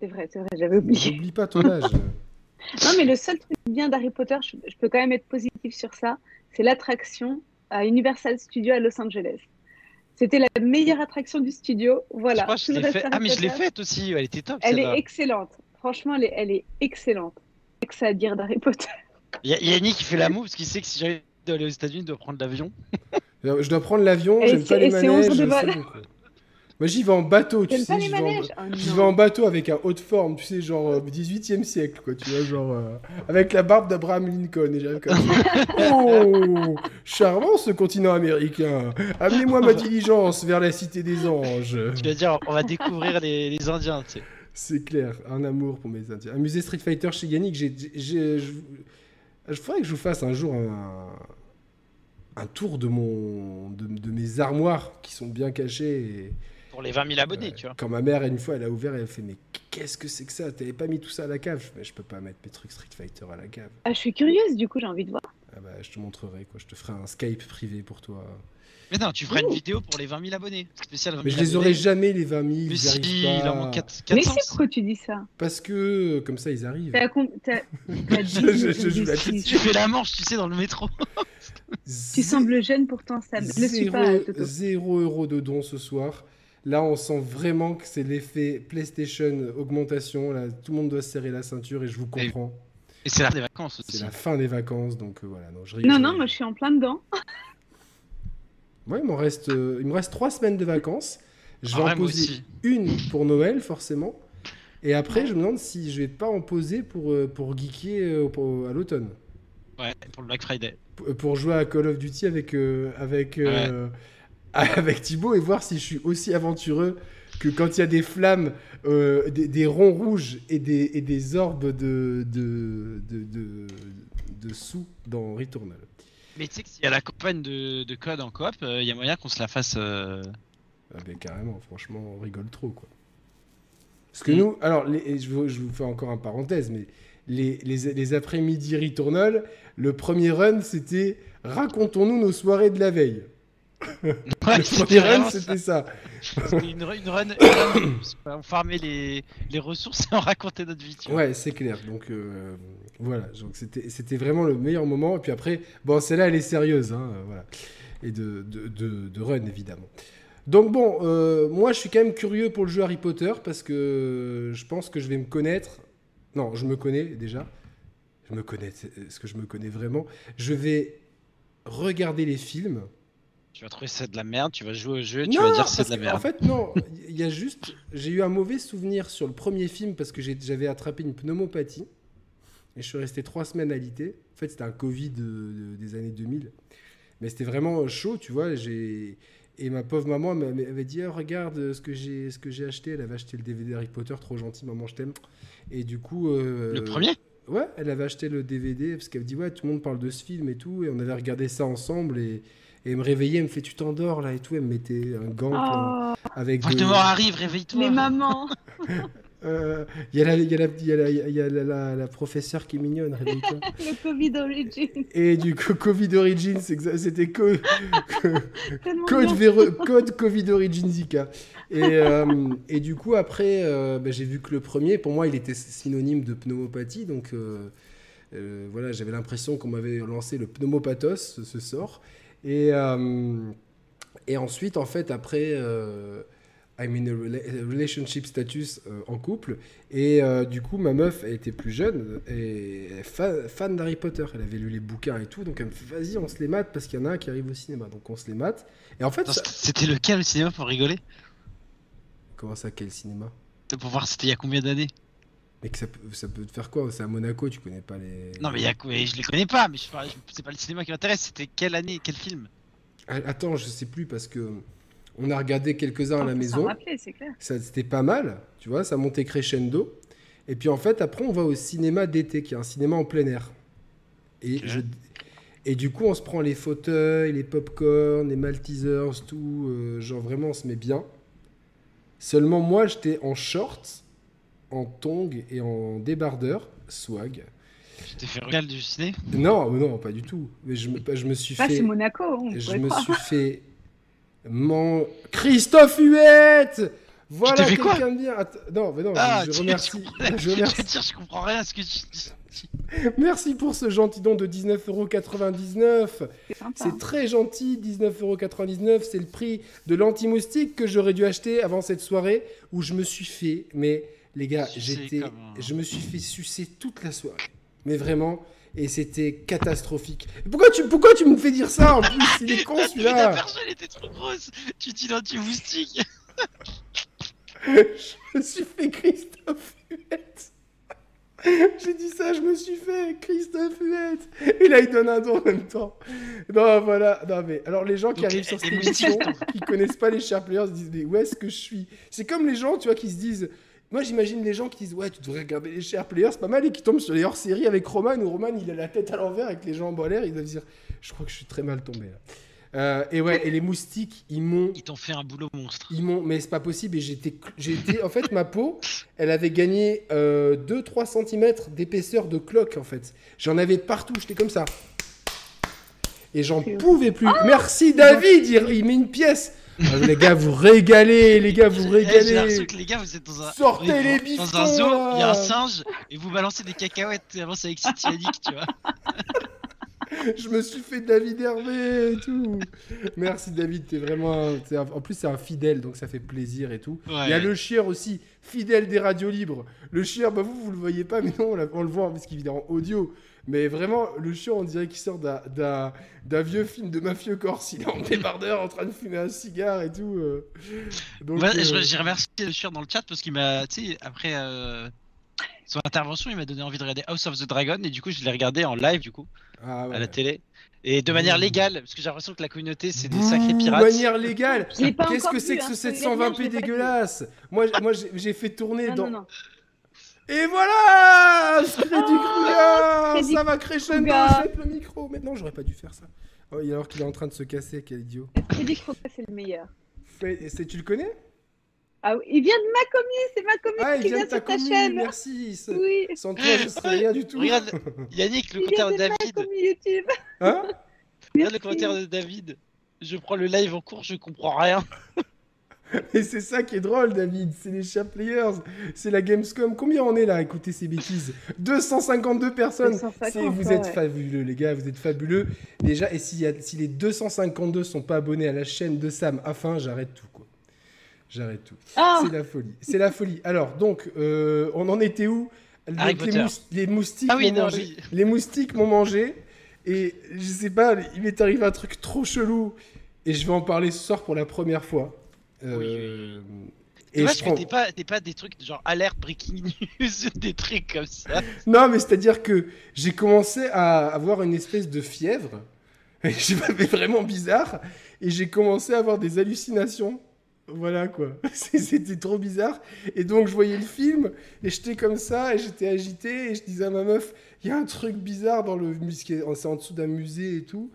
C'est vrai, c'est vrai, j'avais oublié. N'oublie pas ton âge. (laughs) non, mais le seul truc bien d'Harry Potter, je, peux quand même être positif sur ça, c'est l'attraction à Universal Studios à Los Angeles. C'était la meilleure attraction du studio. Voilà. Ah, mais je l'ai faite aussi, elle était top. Elle est excellente. Franchement, elle est, elle est excellente. que ça à dire d'Harry Potter. Il (laughs) y a Yannick qui fait l'amour parce qu'il sait que si j'allais aller aux États-Unis, il doit prendre l'avion. (laughs) je dois prendre l'avion, j'aime pas les manèges. Moi j'y vais en bateau, tu sais. J'y vais, vais, en bateau avec un haut de forme, tu sais, genre 18e euh, siècle, quoi, tu vois, genre. Euh, avec la barbe d'Abraham Lincoln. Et j'arrive comme (laughs) Oh Charmant ce continent américain Amenez-moi ma (laughs) diligence vers la cité des anges. Tu veux dire, on va découvrir les, les Indiens, tu sais. C'est clair, un amour pour mes Indiens. Un musée Street Fighter chez Yannick, j'ai. Je faudrait que je vous fasse un jour un, un tour de, mon, de, de, mes armoires qui sont bien cachées. Et pour les 20 000 abonnés, tu vois. Quand ma mère, une fois, elle a ouvert, elle a fait Mais qu'est-ce que c'est que ça? T'avais pas mis tout ça à la cave? Je, je peux pas mettre mes trucs Street Fighter à la cave. Ah, je suis curieuse, du coup, j'ai envie de voir. Ah bah, je te montrerai, quoi. Je te ferai un Skype privé pour toi. Mais non, tu feras une vidéo pour les 20 000 abonnés. Spécial 20 000 Mais je les aurai jamais, les 20 000. Mais si, il en manque 4, 400. Mais c'est pourquoi tu dis ça? Parce que, comme ça, ils arrivent. T'as, (laughs) je, je, joue la Tu fais la manche, tu sais, dans le métro. tu sembles jeune, pourtant, ça ne le suis pas. 0 euros de dons ce soir. Là, on sent vraiment que c'est l'effet PlayStation augmentation. Là, tout le monde doit se serrer la ceinture et je vous comprends. Et, c'est la fin des vacances aussi. C'est la fin des vacances, donc euh, voilà. Non, je non, non, moi je suis en plein dedans. (laughs) ouais, il, reste, euh, il me reste trois semaines de vacances. Je vais en poser une pour Noël, forcément. Et après, je me demande si je vais pas en poser pour, euh, pour geeker à l'automne. Ouais, pour le Black Friday. Pour, jouer à Call of Duty avec, avec avec Thibaut et voir si je suis aussi aventureux que quand il y a des flammes, euh, des, ronds rouges et des, et des orbes de, de, de, de, sous dans Returnal. Mais tu sais que s'il y a la campagne de, code en coop, euh, il y a moyen qu'on se la fasse. Euh, ah ben carrément, franchement, on rigole trop quoi. Parce que mm. nous, alors, je, vous, je, vous, fais encore un parenthèse, mais les, les, les après-midi Returnal, le premier run c'était racontons-nous nos soirées de la veille. Ouais, le run, c'était ça. Une, une, run, on farmait les, les, ressources et on racontait notre vie. Ouais, c'est clair. Donc euh, voilà, donc c'était vraiment le meilleur moment. Et puis après, bon, celle-là, elle est sérieuse, hein, voilà. Et de, de, de, run, évidemment. Donc bon, euh, moi, je suis quand même curieux pour le jeu Harry Potter parce que je pense que je vais me connaître. Non, je me connais déjà. Je me connais. Est-ce que je me connais vraiment? Je vais regarder les films tu vas trouver ça de la merde, tu vas jouer au jeu, tu vas dire c'est de la merde. En fait, non, il y a juste. J'ai eu un mauvais souvenir sur le premier film parce que j'avais attrapé une pneumopathie et je suis resté trois semaines à l'IT. En fait, c'était un Covid des années 2000. Mais c'était vraiment chaud, tu vois. Et ma pauvre maman m'avait dit oh, Regarde ce que j'ai acheté. Elle avait acheté le DVD Harry Potter, trop gentil, maman, je t'aime. Et du coup. Euh, le premier? Ouais, elle avait acheté le DVD parce qu'elle me dit Ouais, tout le monde parle de ce film et tout. Et on avait regardé ça ensemble. Et. Et elle me réveillait, elle me fait Tu t'endors là et tout. Elle me mettait un gant oh. avec. Voldemort arrive, réveille-toi. Mais maman Il y a, la, y a, la, y a, la, y a la, la, professeure qui est mignonne, Rebecca. (laughs) le Covid Origins. Et du coup, Covid Origins, c'était co code, code, Covid Origins Zika. Et, euh, et, du coup, après, euh, bah, j'ai vu que le premier, pour moi, il était synonyme de pneumopathie. Donc euh, euh voilà, j'avais l'impression qu'on m'avait lancé le pneumopathos, ce sort. Et, et ensuite, en fait, après I'm in a relationship status euh, en couple. Et euh, du coup, ma meuf, elle était plus jeune et fan, d'Harry Potter. Elle avait lu les bouquins et tout. Donc elle me fait, vas-y, on se les mate parce qu'il y en a un qui arrive au cinéma. Donc on se les mate. Et en fait. C'était lequel le cinéma pour rigoler? Comment ça, quel cinéma? Pour voir c'était il y a combien d'années? Mais que ça, peut, ça peut te faire quoi C'est à Monaco, tu connais pas les. Non, mais, y a, je les connais pas, mais je, c'est pas le cinéma qui m'intéresse. C'était quelle année, quel film? Ah, Attends, je sais plus parce que on a regardé quelques-uns à la maison. Ça C'était pas mal, tu vois, ça montait crescendo. Et puis en fait, après, on va au cinéma d'été, qui est un cinéma en plein air. Et, je, et du coup, on se prend les fauteuils, les pop-corn, les Maltesers, tout. Euh, genre, vraiment, on se met bien. Seulement, moi, j'étais en shorts, en tongs et en débardeur, swag. Tu t'es fait regarder du ciné Non, non, pas du tout. Mais je, je me suis fait. c'est Monaco. On je me suis fait mon Christophe Huette Voilà quelqu'un de bien. Non, mais non, ah, je remercie. Je, (laughs) remercie. Dire, je comprends rien à ce que tu dis. Merci pour ce gentil don de 19,99€. C'est très gentil, 19,99€. C'est le prix de l'anti-moustique que j'aurais dû acheter avant cette soirée où je me suis fait. Mais les gars, j'étais, je me suis fait sucer toute la soirée. Mais vraiment, et c'était catastrophique. Pourquoi tu, pourquoi tu me fais dire ça en plus? Il est con (laughs) celui-là La personne était trop grosse Tu dis l'anti-moustique (laughs) Je me suis fait Christophe Huette J'ai dit ça, je me suis fait Christophe Huette Et là, il donne un don en même temps. Non, voilà. Non, mais alors, les gens qui arrivent sur cette émission, qui connaissent pas les Sharp Players, disent Mais où est-ce que je suis? C'est comme les gens, tu vois, qui se disent moi, j'imagine les gens qui disent Ouais, tu devrais regarder les Share Players, c'est pas mal, et qui tombent sur les hors-séries avec Roman, où Roman, il a la tête à l'envers avec les jambes en l'air, ils doivent dire Je crois que je suis très mal tombé là. Euh, et ouais, et les moustiques, ils m'ont. Ils t'ont fait un boulot monstre. Ils m'ont, mais c'est pas possible. Et j'étais, j'étais, en fait, ma peau, elle avait gagné 2-3 euh, cm d'épaisseur de cloque, en fait. J'en avais partout, j'étais comme ça. Et j'en pouvais plus. Ah Merci David, il met une pièce. Ah, les gars, vous régalez, les gars, vous eh, régalez. les gars, vous êtes dans un. Sortez les bifons Dans un zoo, il y a un singe et vous balancez des cacahuètes. Avant, avec City tu vois. (laughs) Je me suis fait David Hervé et tout. Merci David, t'es vraiment. En plus, c'est un fidèle, donc ça fait plaisir et tout. Il y a le chien aussi, fidèle des radios libres. Le chien, bah vous, vous le voyez pas, mais non, on, le voit parce qu'il est en audio. Mais vraiment, le chien, on dirait qu'il sort d'un vieux film de mafieux corse. Il est en débardeur en train de fumer un cigare et tout. Euh. Donc, ouais, euh, J'ai remercié le chien dans le chat parce qu'il m'a, tu sais, après euh, son intervention, il m'a donné envie de regarder House of the Dragon et du coup, je l'ai regardé en live du coup ah à la télé. Et de manière légale, parce que j'ai l'impression que la communauté, c'est des sacrés pirates. De manière légale Qu'est-ce que c'est que ce 720p hein, dégueulasse? Moi, moi j'ai fait tourner dans. Non, non. Et voilà Crédit oh, Ça va crescendo, jette le micro Maintenant, j'aurais pas dû faire ça. Oh, alors qu'il est en train de se casser, quel idiot. Crédit c'est le meilleur. Tu le connais? Ah, il vient de ma commune, c'est ma commune ah, qui vient, de sur ta chaîne. Merci. Oui. Sans toi, je serais rien du tout. Regarde, Yannick, le commentaire de David. YouTube. Hein? Regarde le commentaire de David. Je prends le live en cours, je comprends rien. (laughs) Et c'est ça qui est drôle, David. C'est les chat players. C'est la Gamescom. Combien on est là Écoutez ces bêtises? 252 personnes. vous êtes fabuleux, les gars. Vous êtes fabuleux. Déjà, et si, si les 252 sont pas abonnés à la chaîne de Sam, enfin, j'arrête tout. Quoi. J'arrête tout. Ah c'est la folie. C'est la folie. Alors, donc, euh, on en était où? Les, moustiques ah m'ont mangé. Les moustiques m'ont mangé. Et je sais pas, il m'est arrivé un truc trop chelou. Et je vais en parler ce soir pour la première fois. Euh, et vois, je t'es pas, pas des trucs genre alerte breaking (laughs) news, des trucs comme ça. Non, mais c'est-à-dire que j'ai commencé à avoir une espèce de fièvre. (laughs) J'ai vraiment bizarre. Et j'ai commencé à avoir des hallucinations. Voilà quoi. (laughs) C'était trop bizarre. Et donc je voyais le film et j'étais comme ça et j'étais agité et je disais à ma meuf, il y a un truc bizarre dans le musée, c'est en dessous d'un musée et tout.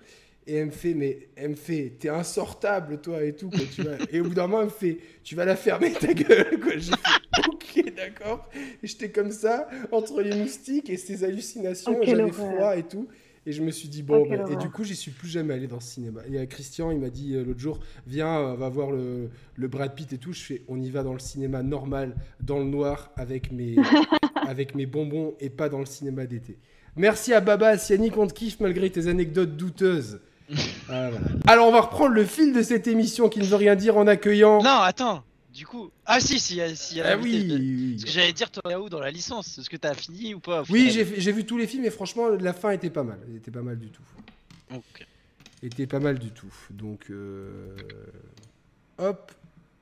Et elle me fait, mais elle me fait, t'es insortable, toi, et tout, quoi, tu vois. Et au bout d'un moment, elle me fait, tu vas la fermer, ta gueule, quoi. J'ai fait, ok. d'accord. Et j'étais comme ça, entre les moustiques et ces hallucinations, j'avais froid et tout. Et je me suis dit, bon, bah, et du coup, j'y suis plus jamais allé dans ce cinéma. Et euh, Christian, il m'a dit euh, l'autre jour, viens, euh, va voir le, le Brad Pitt et tout. Je fais, on y va dans le cinéma normal, dans le noir, avec mes, (laughs) avec mes bonbons et pas dans le cinéma d'été. Merci à Baba, Yannick, on te kiffe malgré tes anecdotes douteuses. Voilà. Alors, on va reprendre le fil de cette émission qui ne veut rien dire en accueillant. Non, attends. Du coup. Ah si, si, si. ah oui, oui, oui. Ce que j'allais dire, toi, où dans la licence Est-ce que t'as fini ou pas Oui, j'ai vu tous les films et franchement, la fin était pas mal. Elle était pas mal du tout. Ok. Était pas mal du tout. Donc, euh, hop,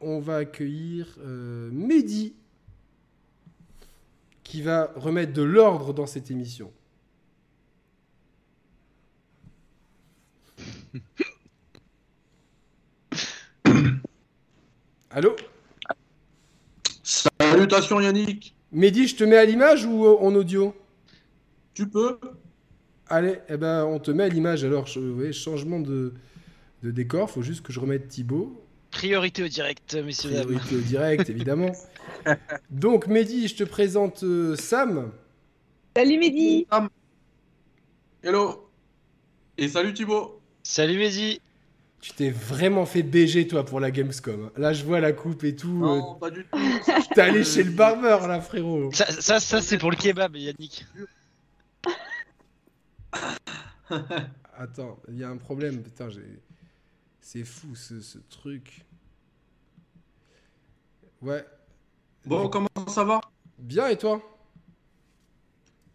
on va accueillir euh, Mehdi qui va remettre de l'ordre dans cette émission. (coughs) Allô? Salutations Yannick, Mehdi, je te mets à l'image ou euh, en audio? Tu peux Allez, eh ben, on te met à l'image alors. Je- ouais, changement de, de décor, faut juste que je remette Thibaut. Priorité au direct, messieurs dames. Priorité au direct, (laughs) évidemment. Donc, Mehdi, je te présente euh, Sam. Salut Mehdi Hello Et salut Thibaut Salut Mehdi. Tu t'es vraiment fait BG, toi, pour la Gamescom. hein. Là, je vois la coupe et tout. euh, Non, pas du tout. (laughs) T'es allé chez le barbeur, là, frérot. Ça, ça, ça, c'est pour le kebab, Yannick. (laughs) Attends, il y a un problème. Putain, j'ai... C'est fou, ce, ce truc. Ouais. Bon, comment ça va? Bien, et toi?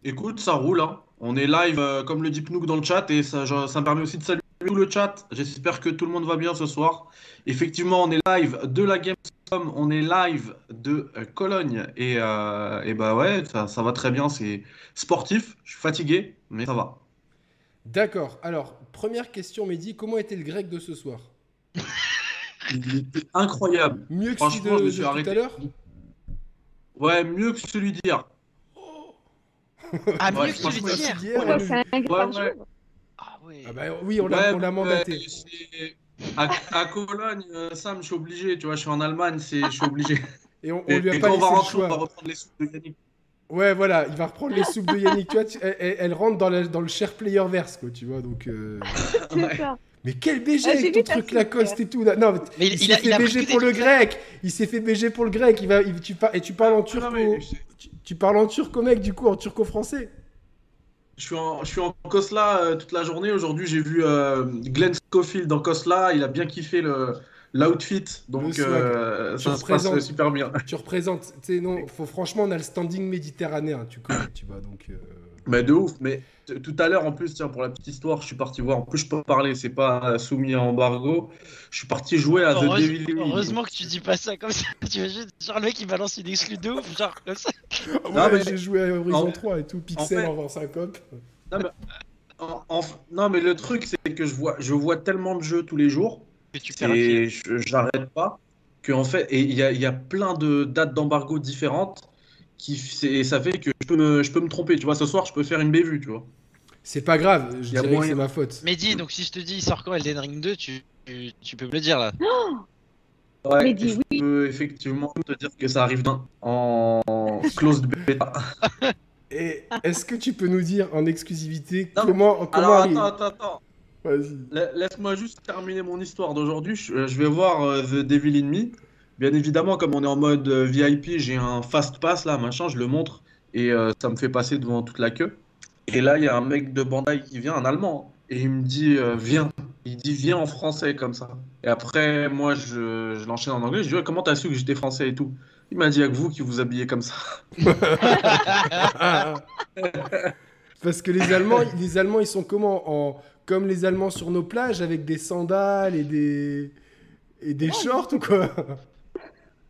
Écoute, ça roule, hein. On est live, euh, comme le dit Pnouk dans le chat, et ça, je- ça me permet aussi de saluer tout le chat. J'espère que tout le monde va bien ce soir. Effectivement, on est live de la Gamescom, on est live de euh, Cologne, et, euh, et bah ouais, ça, ça va très bien, c'est sportif, je suis fatigué, mais ça va. D'accord. Alors, première question, Mehdi. Comment était le grec de ce soir? Il était incroyable. Mieux que celui de, je me de suis tout à l'heure? Ouais, mieux que celui d'hier. Ah, Ouais, mieux que celui d'hier. Ouais, ouais. Ah ouais. Ah bah oui, on l'a Ouais, mandaté. À, à Cologne, euh, Sam, je suis obligé, tu vois, je suis en Allemagne, c'est, je suis obligé. Et on, lui a et pas on laissé va le rentrer, on va choix. reprendre les soupes de Yannick. Ouais, voilà, il va reprendre les soupes de Yannick. tu vois, tu- elle, rentre dans, la- dans le share player verse, quoi, tu vois. Donc, euh, Ouais. mais quel BG Ah, avec ton truc Lacoste et tout. là. Non, mais Mais il, il, s'est fait a BG pour le grec. Il s'est fait BG pour le grec. Il va, il- tu, par- et tu parles en mais je, Tu, tu parles en turco, mec, du coup, en turco-français. Je suis en, je suis en Kosla euh, toute la journée. Aujourd'hui, j'ai vu euh, Glenn Schofield en Kosla. Il a bien kiffé le, l'outfit. Donc, euh, Tu ça se passe représentes. super bien. Tu représentes. Non, faut, franchement, on a le standing méditerranéen, tu connais, tu vois. Donc, euh, Mais de ouf. Mais tout à l'heure, en plus, tiens, pour la petite histoire, je suis parti voir. En plus, je peux parler, c'est pas soumis à embargo. Je suis parti jouer à The Heureuse- Devil. Heureusement que tu dis pas ça comme ça. (laughs) Tu imagines, genre le mec il balance une exclue de ouf, genre comme ça. Ouais, Non, mais- j'ai joué à Horizon en- 3 et tout, Pixel fait- en, en syncope. En- en- non, mais le truc, c'est que je vois, je vois tellement de jeux tous les jours. Que tu et je- j'arrête pas. Que en fait, et il y a, y a plein de dates d'embargo différentes qui c'est- et ça fait que je peux me, je peux me tromper. Tu vois, ce soir, je peux faire une bévue, tu vois. C'est pas grave, je dirais que c'est ma faute. Mais dis, donc si je te dis il sort quand Elden Ring 2, tu, tu, tu peux me le dire là. (gasps) Ouais, Mais dis je oui. peux effectivement te dire que ça arrive dans- en closed beta. (laughs) Et est-ce que tu peux nous dire en exclusivité Non, comment, comment Alors arrive- attends, attends, attends. Laisse-moi juste terminer mon histoire d'aujourd'hui. Je, je vais voir euh, The Devil in Me. Bien évidemment, comme on est en mode euh, VIP, j'ai un fast pass là, machin, je le montre et euh, ça me fait passer devant toute la queue. Et là, il y a un mec de Bandai qui vient, un Allemand, hein, et il me dit euh, viens. Il dit viens en français comme ça. Et après, moi, je, je l'enchaîne en anglais. Je dis ouais, comment t'as su que j'étais français? et tout. Il m'a dit que vous qui vous habillez comme ça. (laughs) (laughs) Parce que les Allemands, les Allemands, ils sont comment en... Comme les Allemands sur nos plages, avec des sandales et des, et des shorts ou quoi?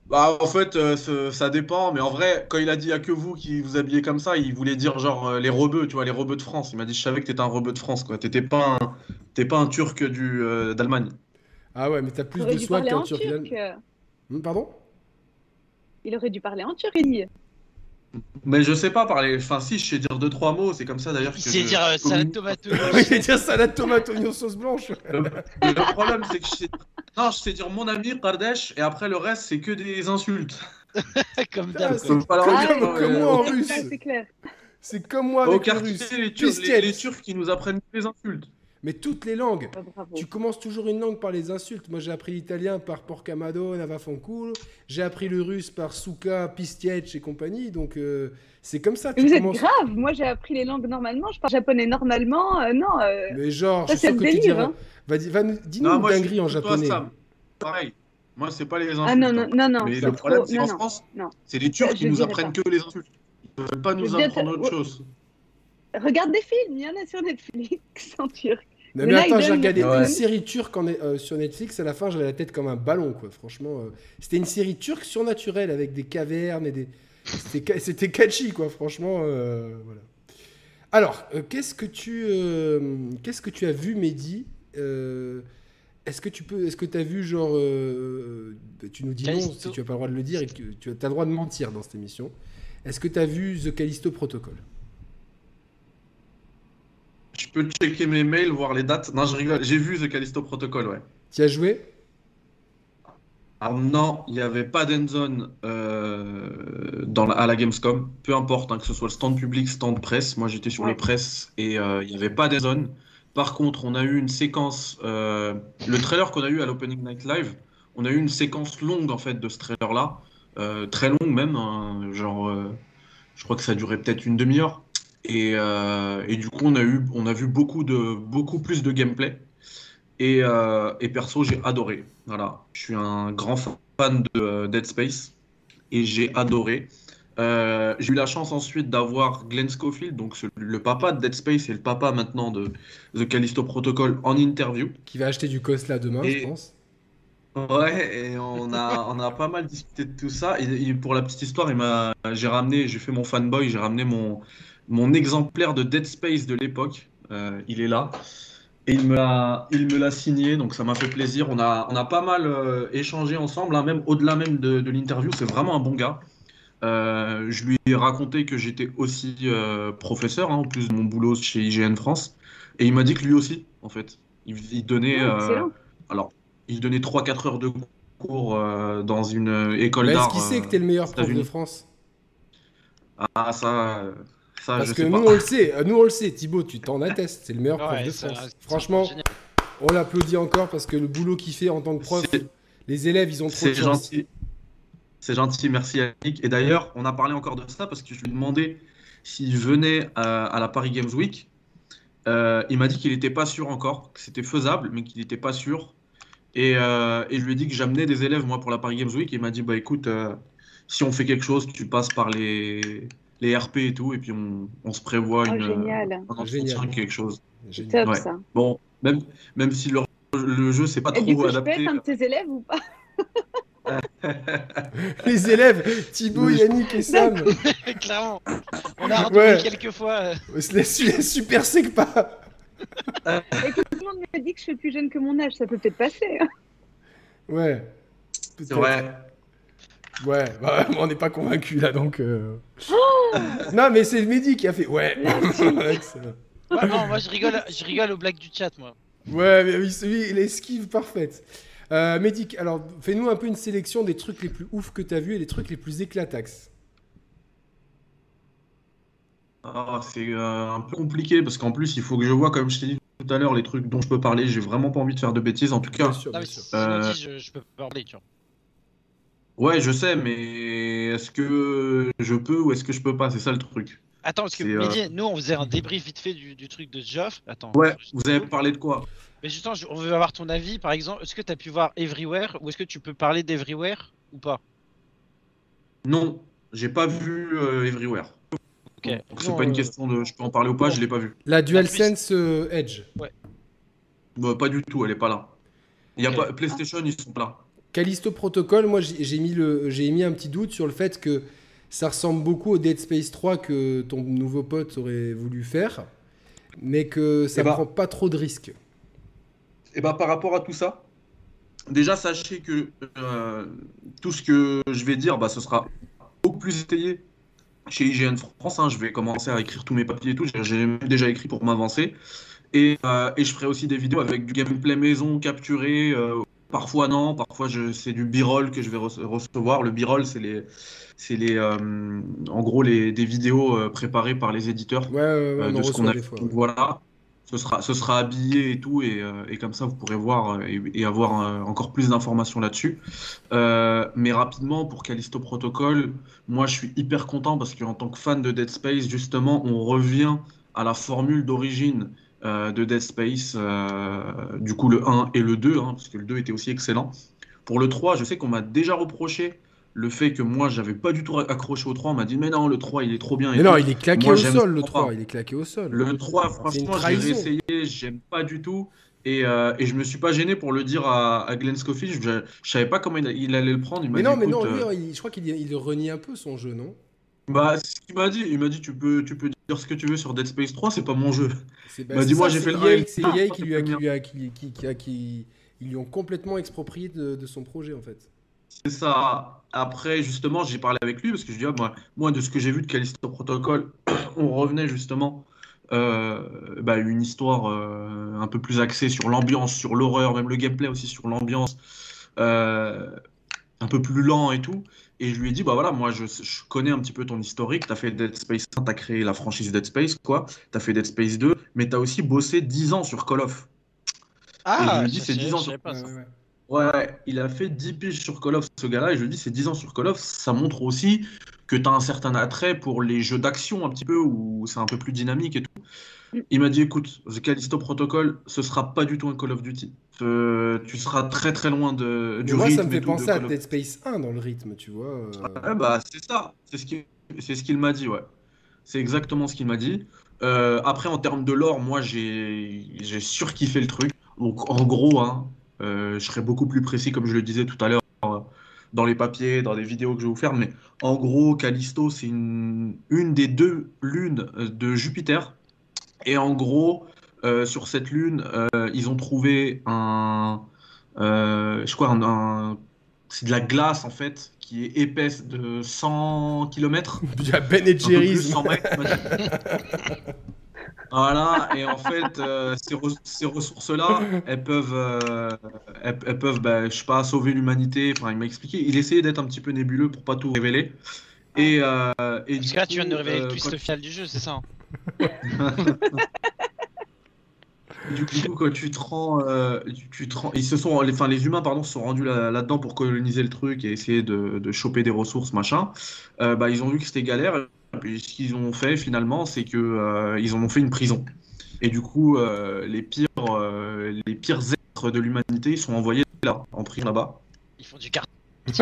Bah, en fait, euh, ça dépend, mais en vrai, quand il a dit à que vous qui vous habillez comme ça, il voulait dire genre euh, les rebeux, tu vois, les rebeux de France. Il m'a dit, je savais que t'étais un rebeu de France, quoi. T'étais pas un, t'es pas un Turc du euh, d'Allemagne. Ah ouais, mais t'as plus Il de parler qu'un en turc. turc. Hmm, Pardon? Il aurait dû parler en turc. Mais je sais pas parler. Enfin, si, je sais dire deux trois mots. C'est comme ça d'ailleurs Il que sait je dire euh, salade tomate. Dire salade tomate oignon sauce blanche. (laughs) Le, le problème, c'est que je sais... non, je sais dire mon ami Kardesh, et après le reste, c'est que des insultes. (laughs) Comme d'hab. c'est Comme pas la comme, euh, moi en ça, russe. C'est clair. C'est comme moi Au avec le quartier, russe. les, Turcs, les, les Turcs qui nous apprennent les insultes. Mais toutes les langues. Ah, bravo. Tu commences toujours une langue par les insultes. Moi, j'ai appris l'italien par porcamado, navafanculo. J'ai appris le russe par suka, pistiech et compagnie. Donc, euh, c'est comme ça. Mais Tu Vous êtes commences. grave. Moi, j'ai appris les langues normalement. Je parle japonais normalement. Euh, non. euh, Mais genre, Ça, je suis sûr c'est que le tu délire, diras. hein. Va, va nous- dis-nous une dinguerie en japonais. Sam. Pareil. Moi, c'est pas les insultes. Ah non, non, hein. non, non. Mais c'est le problème, trop- c'est non. France, c'est les Turcs Je qui nous apprennent pas. que les insultes. Ils ne veulent pas nous apprendre autre chose. Regarde des films. Il y en a sur Netflix (laughs) en turc. Non, mais Là, attends, j'ai regardé Ouais. une série turque en- euh, sur Netflix. À la fin, j'avais la tête comme un ballon, quoi. Franchement, euh, c'était une série turque surnaturelle avec des cavernes et des. C'était ca- C'était catchy, quoi. Franchement, euh, voilà. Alors, euh, qu'est-ce que tu, euh, qu'est-ce que tu as vu, Mehdi Euh, Est-ce que tu peux, est-ce que tu as vu genre, euh, euh, tu nous dis non si tu as pas le droit de le dire et que tu as le droit de mentir dans cette émission. Est-ce que tu as vu The Callisto Protocol? Peux checker mes mails, voir les dates. Non, je rigole. J'ai vu The Callisto Protocol, ouais. Tu as joué? Alors non, il n'y avait pas d'endzone euh, dans la- à la Gamescom. Peu importe, hein, que ce soit le stand public, stand presse. Moi, j'étais sur Ouais. les presses et euh, il n'y avait pas d'endzone. Par contre, on a eu une séquence. euh, le trailer qu'on a eu à l'Opening Night Live, on a eu une séquence longue en fait de ce trailer-là, euh, très longue même, hein, genre, euh, je crois que ça duré peut-être une demi-heure. Et, euh, et du coup, on a eu, on a vu beaucoup de, beaucoup plus de gameplay. Et, euh, et perso, j'ai adoré. Voilà, je suis un grand fan de euh, Dead Space et j'ai adoré. Euh, j'ai eu la chance ensuite d'avoir Glenn Schofield, donc ce- le papa de Dead Space et le papa maintenant de The Callisto Protocol en interview. Qui va acheter du COS là demain, Et- je pense. Ouais, et on a, (laughs) on a pas mal discuté de tout ça. Et, et pour la petite histoire, j'ai ramené, j'ai fait mon fanboy, j'ai ramené mon, mon exemplaire de Dead Space de l'époque. Euh, il est là. Et il me l'a, il me l'a signé, donc ça m'a fait plaisir. On a, on a pas mal euh, échangé ensemble, hein, même au-delà même de, de l'interview. C'est vraiment un bon gars. Euh, je lui ai raconté que j'étais aussi euh, professeur, hein, en plus de mon boulot chez IGN France. Et il m'a dit que lui aussi, en fait. Il, il donnait, Ah, euh, alors, il donnait 3-4 heures de cours euh, dans une école Mais est-ce d'art. qu'il sait que t'es le meilleur prof de. France? Ah, ça, euh, ça Parce je que sais nous pas. on le sait, euh, nous on le sait, Thibaut, tu t'en attestes, c'est le meilleur prof de France. reste- Franchement, on l'applaudit encore parce que le boulot qu'il fait en tant que prof, les élèves ils ont trop de C'est chance. gentil. C'est gentil, merci Yannick. Et d'ailleurs, on a parlé encore de ça parce que je lui ai demandé s'il venait à, à la Paris Games Week. Euh, il m'a dit qu'il n'était pas sûr encore, que c'était faisable, mais qu'il n'était pas sûr. Et, euh, et je lui ai dit que j'amenais des élèves, moi, pour la Paris Games Week. Et il m'a dit, bah écoute, euh, si on fait quelque chose, tu passes par les, les RP et tout, et puis on, on se prévoit Oh, une, génial. un entretien, Génial. quelque chose. Génial. Top Ouais. ça. Bon, même, même si le, le jeu, c'est pas Et du trop coup, je peux adapté. être un de tes élèves ou pas? (laughs) Les élèves, Thibaut, Oui. Yannick et Sam, (laughs) Clairement. On a redoublé Ouais. quelques fois. euh, on se laisse su- super sec pas. Écoute, tout le monde me dit que je suis plus jeune que mon âge. Ça peut peut-être passer. hein. Ouais. C'est vrai. Ouais, bah, (laughs) on n'est pas convaincu là donc. euh. (gasps) non, mais c'est le Mehdi qui a fait. Ouais. (laughs) Excellent. ouais, non, moi je rigole, je rigole aux blagues du chat, moi. Ouais, mais oui, l'esquive parfaite. Euh, Médic, alors fais-nous un peu une sélection des trucs les plus ouf que t'as vu et des trucs les plus éclatax. Ah, c'est euh, un peu compliqué parce qu'en plus, il faut que je vois, comme je t'ai dit tout à l'heure, les trucs dont je peux parler. J'ai vraiment pas envie de faire de bêtises. En tout cas, Bien sûr, Non, bien mais sûr. me Euh, dis, je, je peux pas parler, tu vois. Ouais, je sais, mais est-ce que je peux ou est-ce que je peux pas? C'est ça le truc. Attends, parce que euh, nous on faisait un débrief vite fait du, du truc de Geoff. Attends. Ouais, je- vous avez parlé de quoi? Mais justement, on veut avoir ton avis, par exemple. Est-ce que tu as pu voir Everywhere ou est-ce que tu peux parler d'Everywhere ou pas? Non, j'ai pas vu euh, Everywhere. Ok. Donc c'est pas une question de je peux en parler ou pas, je l'ai pas vu. La DualSense euh, Edge. Bah, pas du tout, elle est pas là. Il y a pas PlayStation, ils sont pas là. Callisto Protocol, moi j'ai mis, le- mis un petit doute sur le fait que ça ressemble beaucoup au Dead Space 3 que ton nouveau pote aurait voulu faire, mais que ça Eh ben- prend pas trop de risques. Et bah par rapport à tout ça, déjà sachez que euh, tout ce que je vais dire, bah, ce sera beaucoup plus étayé chez IGN France. hein. Je vais commencer à écrire tous mes papiers et tout. J'ai- déjà écrit pour m'avancer. Et, euh, et je ferai aussi des vidéos avec du gameplay maison capturé euh, Parfois non, parfois c'est du b-roll que je vais recevoir. Le b-roll, c'est les, c'est les, euh, en gros les, des vidéos euh, préparées par les éditeurs ouais, ouais, de ce qu'on a. voilà, ce sera, ce sera habillé et tout, et, et comme ça vous pourrez voir et, avoir encore plus d'informations là-dessus. mais rapidement pour Callisto Protocol, moi je suis hyper content parce qu'en tant que fan de Dead Space, justement, on revient à la formule d'origine euh, de Dead Space, euh, du coup le 1 et le 2, hein, parce que le 2 était aussi excellent. Pour le 3, je sais qu'on m'a déjà reproché le fait que moi j'avais pas du tout accroché au 3, on m'a dit mais non le 3 il est trop bien. Mais non, il est claqué au sol le 3, il est claqué au sol. Le 3 franchement j'ai essayé, j'aime pas du tout. Et, euh, et, je me suis pas gêné pour le dire à, à Glenn Scofield, je, je, savais pas comment il, allait le prendre. Il mais non, mais non, lui, je crois qu'il il renie un peu son jeu, non? Bah, ce qu'il m'a dit, il m'a dit tu peux, tu peux dire ce que tu veux sur Dead Space 3, c'est pas mon jeu. Il m'a dit moi j'ai fait le C'est EA qui lui a, qui lui a, qui, qui, qui, ils lui ont complètement exproprié de, de son projet en fait. C'est ça. Après, justement, j'ai parlé avec lui parce que je dis, ah, moi, moi, de ce que j'ai vu de Callisto Protocol, (coughs) on revenait justement euh, bah, une histoire euh, un peu plus axée sur l'ambiance, sur l'horreur, même le gameplay aussi sur l'ambiance, euh, un peu plus lent et tout. Et je lui ai dit, bah voilà, moi je, connais un petit peu ton historique. Tu as fait Dead Space 1, tu as créé la franchise Dead Space, quoi. Tu as fait Dead Space 2, mais tu as aussi bossé 10 ans sur Call of. Ah, et je lui ai dit, c'est 10 ans sur. Pas, ouais, ouais, il a fait 10 piges sur Call of, ce gars-là. Et je lui ai dit, c'est 10 ans sur Call of. Ça montre aussi que tu as un certain attrait pour les jeux d'action, un petit peu, où c'est un peu plus dynamique et tout. Il m'a dit écoute, The Callisto Protocol, ce sera pas du tout un Call of Duty. Euh, tu seras très très loin de, du moi, rythme. ça me fait penser à Dead Space 1 dans le rythme, tu vois. Euh. bah, c'est ça, c'est ce qu'il ce qu'il m'a dit, ouais. C'est exactement ce qu'il m'a dit. Euh, après, en termes de lore, moi j'ai surkiffé le truc. Donc en gros, hein, je serai beaucoup plus précis comme je le disais tout à l'heure dans les papiers, dans les vidéos que je vais vous faire. Mais en gros, Callisto, c'est une, une des deux lunes de Jupiter et en gros, sur cette lune, euh, ils ont trouvé un, euh, je crois, un, c'est de la glace en fait qui est épaisse de 100 km. Il y a Ben et Jerry's. (laughs) voilà, et en fait, ces, ces ressources-là, elles peuvent, elles, peuvent, bah, je sais pas, sauver l'humanité. Enfin, il m'a expliqué. Il essayait d'être un petit peu nébuleux pour pas tout révéler. Et, et Parce que là, tu viens de révéler le twist final du jeu, c'est ça hein (laughs) du coup, quand tu te rends, euh, tu, te ils se sont, enfin, les humains, pardon, se sont rendus là-dedans pour coloniser le truc et essayer de, de choper des ressources, machin. Euh, bah, ils ont vu que c'était galère. Et puis, ce qu'ils ont fait finalement, c'est que euh, ils en ont fait une prison. Et du coup, les pires, les pires êtres de l'humanité, sont envoyés là, en prison là-bas. Ils font du karting. (laughs)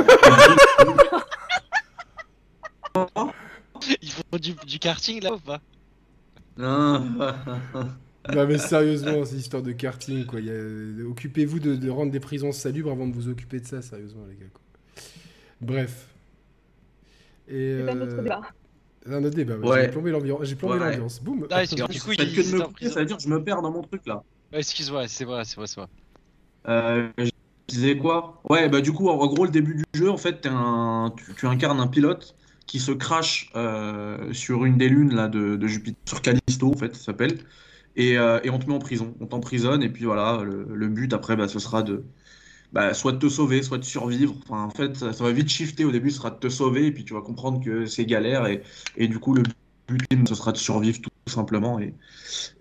ils font du, du karting là ou pas? Non. (laughs) non mais sérieusement, c'est histoire de karting quoi. Occupez-vous de, rendre des prisons salubres avant de vous occuper de ça, sérieusement les gars. Bref. Et c'est un autre euh, débat. Un autre débat. Ouais. J'ai plombé l'ambiance. J'ai plombé l'ambiance. Boum. Ah, du coup, il que de me couper, ça veut dire que je me perds dans mon truc là. Excuse-moi, c'est vrai, c'est vrai, c'est vrai. Euh, je disais quoi? Ouais, bah du coup, en gros, le début du jeu, en fait, un... tu, tu incarnes un pilote qui se crache euh, sur une des lunes là, de, Jupiter, sur Callisto en fait, ça s'appelle. Et, euh, et, on te met en prison, on t'emprisonne, et puis voilà, le, but après, bah, ce sera de bah, soit de te sauver, soit de survivre. Enfin, en fait, ça, va vite shifter au début, ce sera de te sauver, et puis tu vas comprendre que c'est galère, et, et, du coup, le but, ce sera de survivre tout simplement. Et,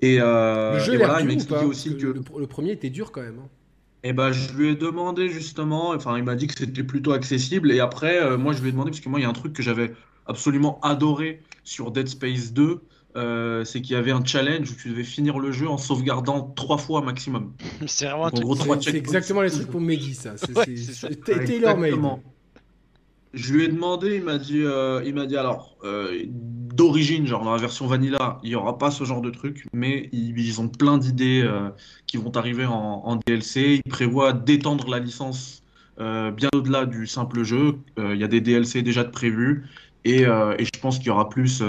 et, euh, le jeu, voilà, il m'a aussi que. Le, premier était dur quand même. Hein. Et eh ben, je lui ai demandé justement, enfin, il m'a dit que c'était plutôt accessible. Et après, euh, moi, je lui ai demandé, parce que moi, il y a un truc que j'avais absolument adoré sur Dead Space 2, euh, c'est qu'il y avait un challenge où tu devais finir le jeu en sauvegardant trois fois maximum. (laughs) c'est vraiment C'est exactement les trucs pour Meggy, ça. C'est Taylor Made. Je lui ai demandé, il m'a dit, euh, il m'a dit alors, euh, d'origine, genre dans la version vanilla, il n'y aura pas ce genre de truc, mais ils, ont plein d'idées euh, qui vont arriver en, DLC. Ils prévoient d'étendre la licence bien au-delà du simple jeu. Il y a des DLC déjà de prévus, et, et je pense qu'il y aura plus.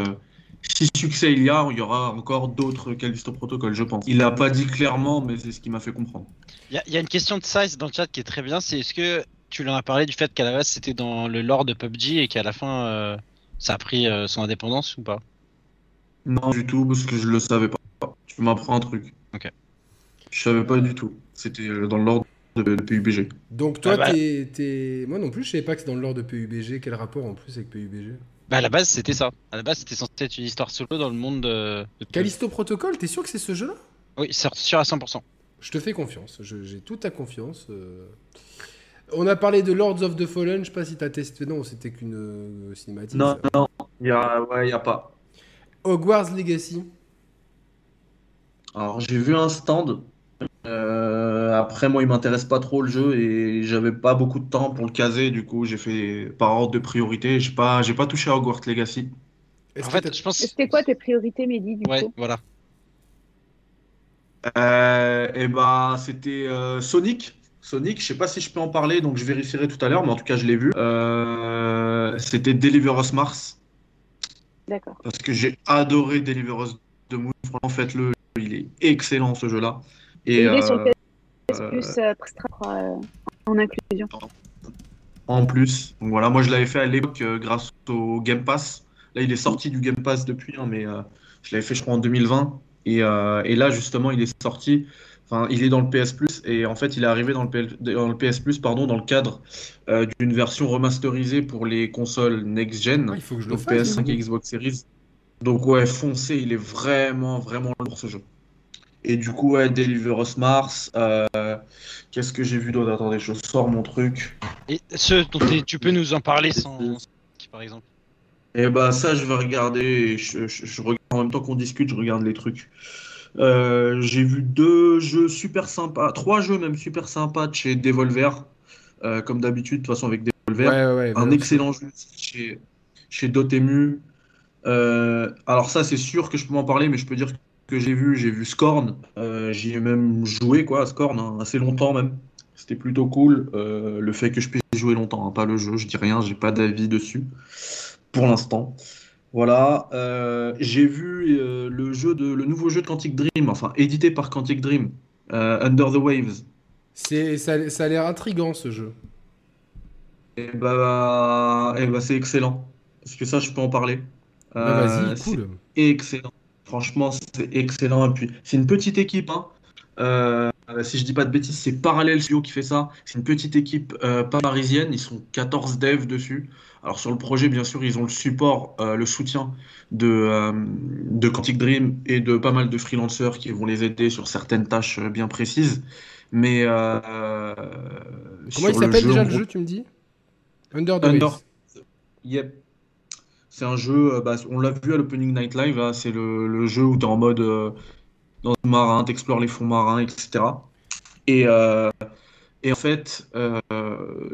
Si succès il y a, il y aura encore d'autres Callisto Protocol, je pense. Il l'a pas dit clairement, mais c'est ce qui m'a fait comprendre. Il y, y, a une question de size dans le chat qui est très bien, c'est est-ce que tu leur as parlé du fait qu'à la base c'était dans le lore de PUBG et qu'à la fin euh, ça a pris euh, son indépendance ou pas? Non, du tout, parce que je le savais pas. Tu m'apprends un truc. Ok. Je savais pas du tout. C'était euh, dans le lore de, PUBG. Donc toi, ah bah. t'es, moi non plus, je savais pas que c'est dans le lore de PUBG. Quel rapport en plus avec PUBG Bah à la base, c'était ça. À la base, c'était censé être une histoire solo dans le monde de. Callisto Protocol, t'es sûr que c'est ce jeu-là? Oui, c'est sûr à 100%. Je te fais confiance. J'ai toute ta confiance. Euh. On a parlé de Lords of the Fallen. Je sais pas si t'as testé. Non, c'était qu'une euh, cinématique. Non, non, il y a, ouais, y a pas. Hogwarts Legacy. Alors j'ai vu un stand. Euh, après moi il m'intéresse pas trop le jeu et j'avais pas beaucoup de temps pour le caser. Du coup j'ai fait par ordre de priorité. J'ai pas j'ai pas touché à Hogwarts Legacy. En fait, je pense. C'était quoi tes priorités, Mehdi du Ouais, voilà. Euh, et bah c'était euh, Sonic. Sonic, je sais pas si je peux en parler, donc je vérifierai tout à l'heure, mais en tout cas je l'ai vu. Euh, c'était Deliver Us Mars. D'accord. Parce que j'ai adoré Deliver Us de Moon. Franchement, faites-le, il est excellent ce jeu-là. Et, il est sur le PS Plus en inclusion. En plus, donc voilà, moi je l'avais fait à l'époque grâce au Game Pass. Là, il est sorti du Game Pass depuis, hein, mais je l'avais fait, je crois, en 2020. Euh, et, là, justement, il est sorti. Enfin, il est dans le PS Plus et en fait, il est arrivé dans le, dans le PS Plus, pardon, dans le cadre euh, d'une version remasterisée pour les consoles next-gen, ah, il faut que je donc PS5 et Xbox Series. Donc ouais, foncé, il est vraiment, vraiment lourd ce jeu. Et du coup, ouais, Deliver Us Mars. Euh, qu'est-ce que j'ai vu d'autre? Attendez, je sors mon truc. Et ce dont tu peux nous en parler sans, par exemple? Et eh bah ça, je vais regarder. je, regarde en même temps qu'on discute, je regarde les trucs. Euh, j'ai vu deux jeux super sympas, trois jeux même super sympas de chez Devolver, euh, comme d'habitude, de toute façon avec Devolver. un excellent jeu chez, chez Dotemu. Euh, alors ça, c'est sûr que je peux m'en parler, mais je peux dire que j'ai vu, j'ai vu Scorn. J'y ai même joué quoi, Scorn, hein, assez longtemps même. C'était plutôt cool. le fait que je puisse jouer longtemps, hein, pas le jeu, je dis rien, j'ai pas d'avis dessus pour l'instant. Voilà, euh, j'ai vu euh, le jeu de le nouveau jeu de Quantic Dream, enfin édité par Quantic Dream, euh, Under the Waves. C'est ça, ça, a l'air intrigant ce jeu. Et eh bah, et eh bah c'est excellent. Est-ce que ça je peux en parler? Bah, Vas-y, cool. Excellent. Franchement, c'est excellent. Et puis c'est une petite équipe. Hein. si je dis pas de bêtises, c'est Parallel Studio qui fait ça. C'est une petite équipe pas parisienne. Ils sont 14 devs dessus. Alors sur le projet, bien sûr, ils ont le support, euh, le soutien de, euh, de Quantic Dream et de pas mal de freelancers qui vont les aider sur certaines tâches euh, bien précises. Mais comment il s'appelle déjà le jeu, tu me dis? Under the Under... Yep. C'est un jeu, bah, on l'a vu à l'Opening Night Live, hein, c'est le, jeu où tu es en mode dans le marin, tu les fonds marins, etc. Et, et en fait, euh,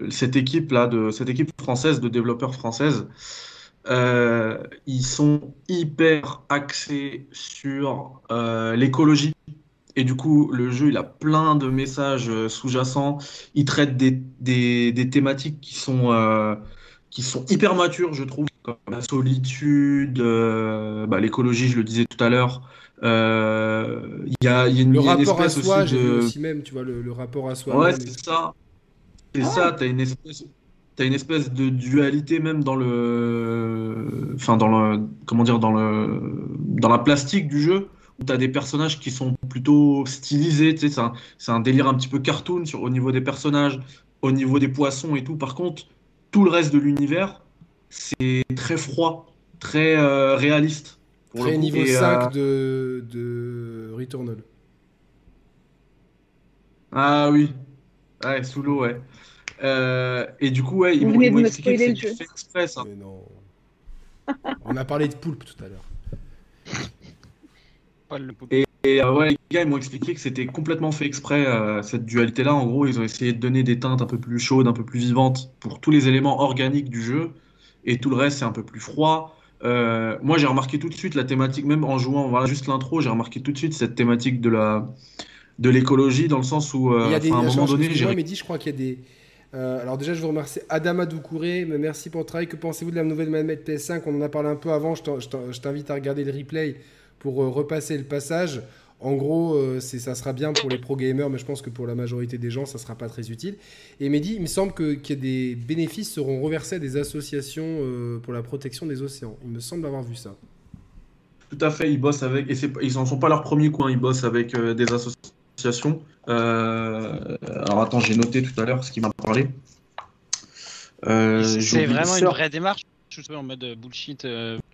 cette équipe-là, cette équipe française, de développeurs françaises, euh, ils sont hyper axés sur euh, l'écologie. Et du coup, le jeu, il a plein de messages sous-jacents. Il traite des, des, thématiques qui sont, qui sont hyper matures, je trouve, la solitude, bah, l'écologie, je le disais tout à l'heure, euh, il y, a, y a une, le rapport à soi, aussi, aussi même, tu vois, le, rapport à soi. Ouais, c'est ça. C'est ah ça, t'as une espèce. As une espèce de dualité même dans le, enfin dans le, comment dire, dans le, dans la plastique du jeu, où tu as des personnages qui sont plutôt stylisés, tu sais, c'est un, délire un petit peu cartoon sur, au niveau des personnages, au niveau des poissons et tout. Par contre, tout le reste de l'univers, c'est très froid, très euh, réaliste. Très niveau 5 euh, de, de Returnal. Ah oui. Ouais, sous l'eau, ouais. Euh, et du coup, ouais, ils m'ont expliqué que c'est fait exprès, ça. Mais non. (laughs) On a parlé de poulpe tout à l'heure. Et, et euh, ouais, les gars, ils m'ont expliqué que c'était complètement fait exprès, cette dualité-là. En gros, ils ont essayé de donner des teintes un peu plus chaudes, un peu plus vivantes pour tous les éléments organiques du jeu. Et tout le reste, c'est un peu plus froid. Euh, moi, j'ai remarqué tout de suite la thématique, même en jouant voilà, juste l'intro, j'ai remarqué tout de suite cette thématique de la de l'écologie dans le sens où euh, à un moment donné, j'ai dit, je crois qu'il y a des euh, alors déjà, je vous remercie Adama Doucouré, mais merci pour le travail. Que pensez-vous de la nouvelle manette PS5 On en a parlé un peu avant. Je t'invite à regarder le replay pour repasser le passage. En gros, euh, ça sera bien pour les pro gamers, mais je pense que pour la majorité des gens, ça ne sera pas très utile. Et Mehdi, il me semble que, qu'il y a des bénéfices seront reversés à des associations euh, pour la protection des océans. Il me semble avoir vu ça. Tout à fait, ils bossent avec, et ils n'en sont pas leur premier coin, ils bossent avec euh, des associations alors attends, j'ai noté tout à l'heure ce qu'il m'a parlé. c'est vraiment une vraie démarche je suis en mode bullshit.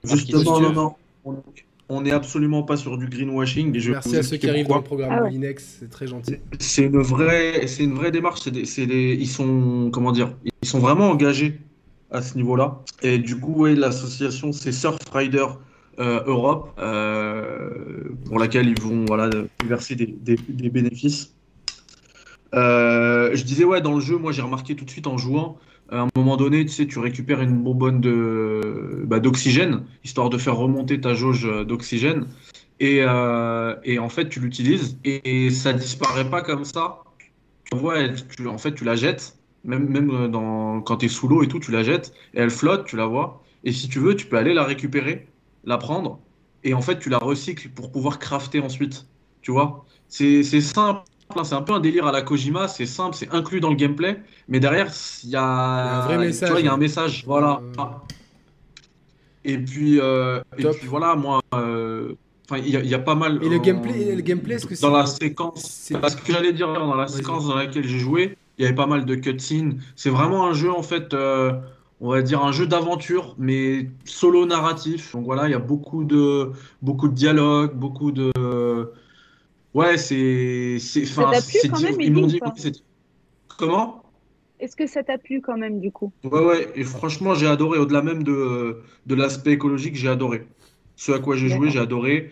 Justement, non, non on n'est absolument pas sur du greenwashing. Et Merci à ceux qui arrivent dans le programme ah Linex, c'est très gentil. C'est une vraie, c'est une vraie démarche. C'est des, ils sont, comment dire, ils sont vraiment engagés à ce niveau-là. Et du coup, l'association c'est Surfrider euh, Europe, euh, pour laquelle ils vont voilà verser des, des, bénéfices. Euh, je disais ouais, dans le jeu, moi j'ai remarqué tout de suite en jouant à un moment donné, tu sais, tu récupères une bonbonne bah, d'oxygène, histoire de faire remonter ta jauge d'oxygène. Et, euh, et en fait, tu l'utilises et, ça disparaît pas comme ça. Tu en fait, tu la jettes, même, dans, quand tu es sous l'eau et tout, tu la jettes et elle flotte, tu la vois. Et si tu veux, tu peux aller la récupérer, la prendre et en fait, tu la recycles pour pouvoir crafter ensuite. Tu vois, c'est simple c'est un peu un délire à la Kojima, c'est simple, c'est inclus dans le gameplay, mais derrière, il y a, un vrai message. il y a un message, voilà. Euh. Et puis, euh, et puis voilà, moi, euh, il y, a pas mal. Et le gameplay, le gameplay, est-ce que dans la séquence, parce que j'allais dire dans la séquence dans laquelle j'ai joué, il y avait pas mal de cutscenes. C'est vraiment un jeu en fait, on va dire un jeu d'aventure, mais solo narratif. Donc voilà, il y a beaucoup de beaucoup de dialogues, beaucoup de Ouais, c'est. Ça t'a plu quand même, ils m'ont dit. Comment? Est-ce que ça t'a plu quand même, du coup? Ouais, ouais, et franchement, j'ai adoré. Au-delà même de, de l'aspect écologique, j'ai adoré. Ce à quoi j'ai joué, j'ai adoré.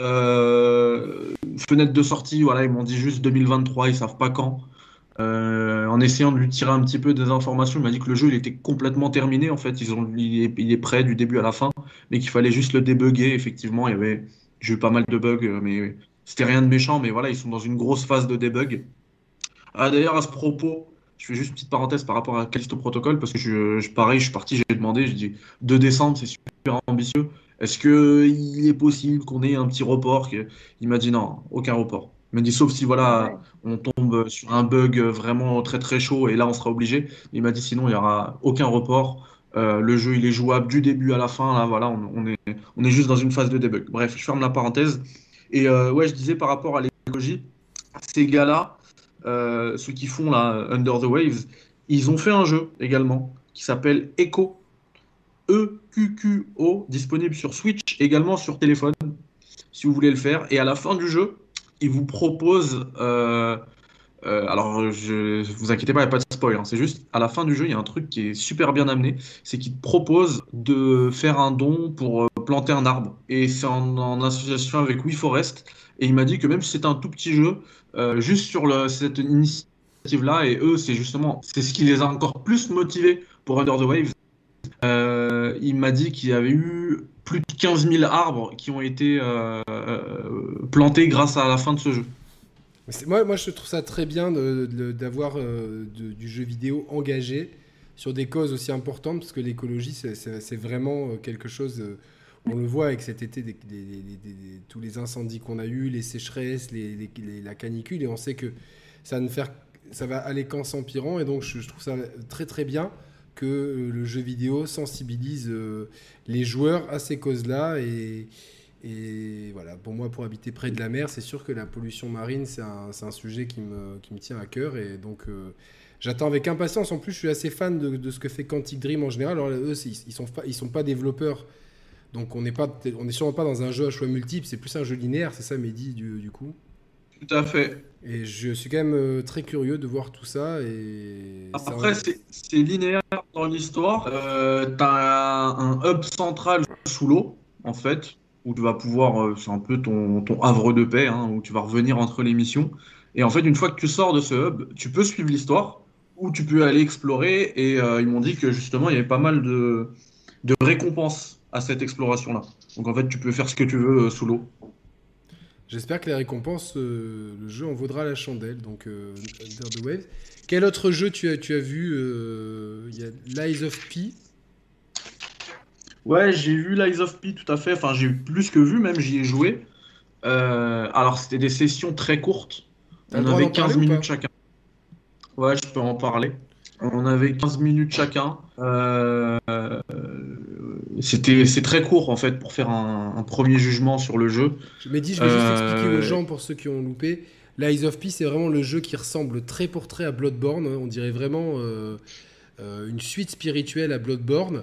Euh, fenêtre de sortie, voilà, ils m'ont dit juste 2023, ils savent pas quand. Euh, en essayant de lui tirer un petit peu des informations, il m'a dit que le jeu il était complètement terminé. En fait, ils ont, il est, il est prêt du début à la fin, mais qu'il fallait juste le débugger. Effectivement, il y avait, j'ai eu pas mal de bugs, mais c'était rien de méchant, mais voilà, ils sont dans une grosse phase de debug. Ah, D'ailleurs, à ce propos, je fais juste une petite parenthèse par rapport à Callisto Protocol, parce que je, pareil, je suis parti, j'ai demandé, j'ai dit 2 décembre, c'est super ambitieux. Est-ce qu'il est possible qu'on ait un petit report Il m'a dit non, aucun report. Il m'a dit sauf si voilà, on tombe sur un bug vraiment très très chaud et là on sera obligé. Il m'a dit sinon il n'y aura aucun report. Euh, le jeu il est jouable du début à la fin. Là voilà, on, est, on est juste dans une phase de debug. Bref, je ferme la parenthèse. Et euh, ouais, je disais par rapport à l'écologie, ces gars-là, euh, ceux qui font là Under the Waves, ils ont fait un jeu également qui s'appelle Echo. E-Q-Q-O, disponible sur Switch, également sur téléphone, si vous voulez le faire. Et à la fin du jeu, ils vous proposent. Euh, alors, je, vous inquiétez pas, il n'y a pas de spoil. Hein. c'est juste à la fin du jeu, il y a un truc qui est super bien amené. C'est qu'ils te proposent de faire un don pour planter un arbre. Et c'est en, association avec WeForest. Et il m'a dit que même si c'est un tout petit jeu, euh, juste sur cette initiative-là, et eux, c'est justement, c'est ce qui les a encore plus motivés pour Under the Waves. Euh, il m'a dit qu'il y avait eu plus de 15 000 arbres qui ont été euh, plantés grâce à la fin de ce jeu. Moi, moi, je trouve ça très bien d'avoir du jeu vidéo engagé sur des causes aussi importantes, parce que l'écologie, c'est vraiment quelque chose on le voit avec cet été, tous les incendies qu'on a eus, les sécheresses, la canicule, et on sait que ça, ne va aller qu'en s'empirant. Et donc, je, trouve ça très très bien que euh, le jeu vidéo sensibilise euh, les joueurs à ces causes-là. Voilà, pour moi, pour habiter près de la mer, c'est sûr que la pollution marine, c'est un, sujet qui me, tient à cœur. Et donc, euh, j'attends avec impatience. En plus, je suis assez fan de, ce que fait Quantic Dream en général. Alors, eux, ils ne sont, ils sont pas développeurs donc on n'est pas, sûrement pas dans un jeu à choix multiple, c'est plus un jeu linéaire, c'est ça Mehdi du, du coup? Tout à fait. Et je suis quand même euh, très curieux de voir tout ça. Et Après, c'est linéaire dans l'histoire. Euh, tu as un, hub central sous l'eau, en fait, où tu vas pouvoir, euh, c'est un peu ton, havre de paix, hein, où tu vas revenir entre les missions. Et en fait, une fois que tu sors de ce hub, tu peux suivre l'histoire, ou tu peux aller explorer. Et ils m'ont dit que justement, il y avait pas mal de, récompenses à cette exploration-là. Donc en fait, tu peux faire ce que tu veux euh, sous l'eau. J'espère que les récompenses, euh, le jeu en vaudra la chandelle. Donc euh, Under the Waves. Quel autre jeu tu as, tu as vu Il y a Lies of P? Ouais, j'ai vu Lies of P tout à fait. Enfin, j'ai plus que vu, même j'y ai joué. alors, c'était des sessions très courtes. On avait 15 minutes chacun. Ouais, je peux en parler. On avait 15 minutes chacun. Euh, c'était c'est très court en fait pour faire un, premier jugement sur le jeu. Je m'ai dit, je vais juste expliquer aux euh, gens pour ceux qui ont loupé. L'Eyes of Peace, c'est vraiment le jeu qui ressemble très pour très à Bloodborne. On dirait vraiment euh, euh, une suite spirituelle à Bloodborne.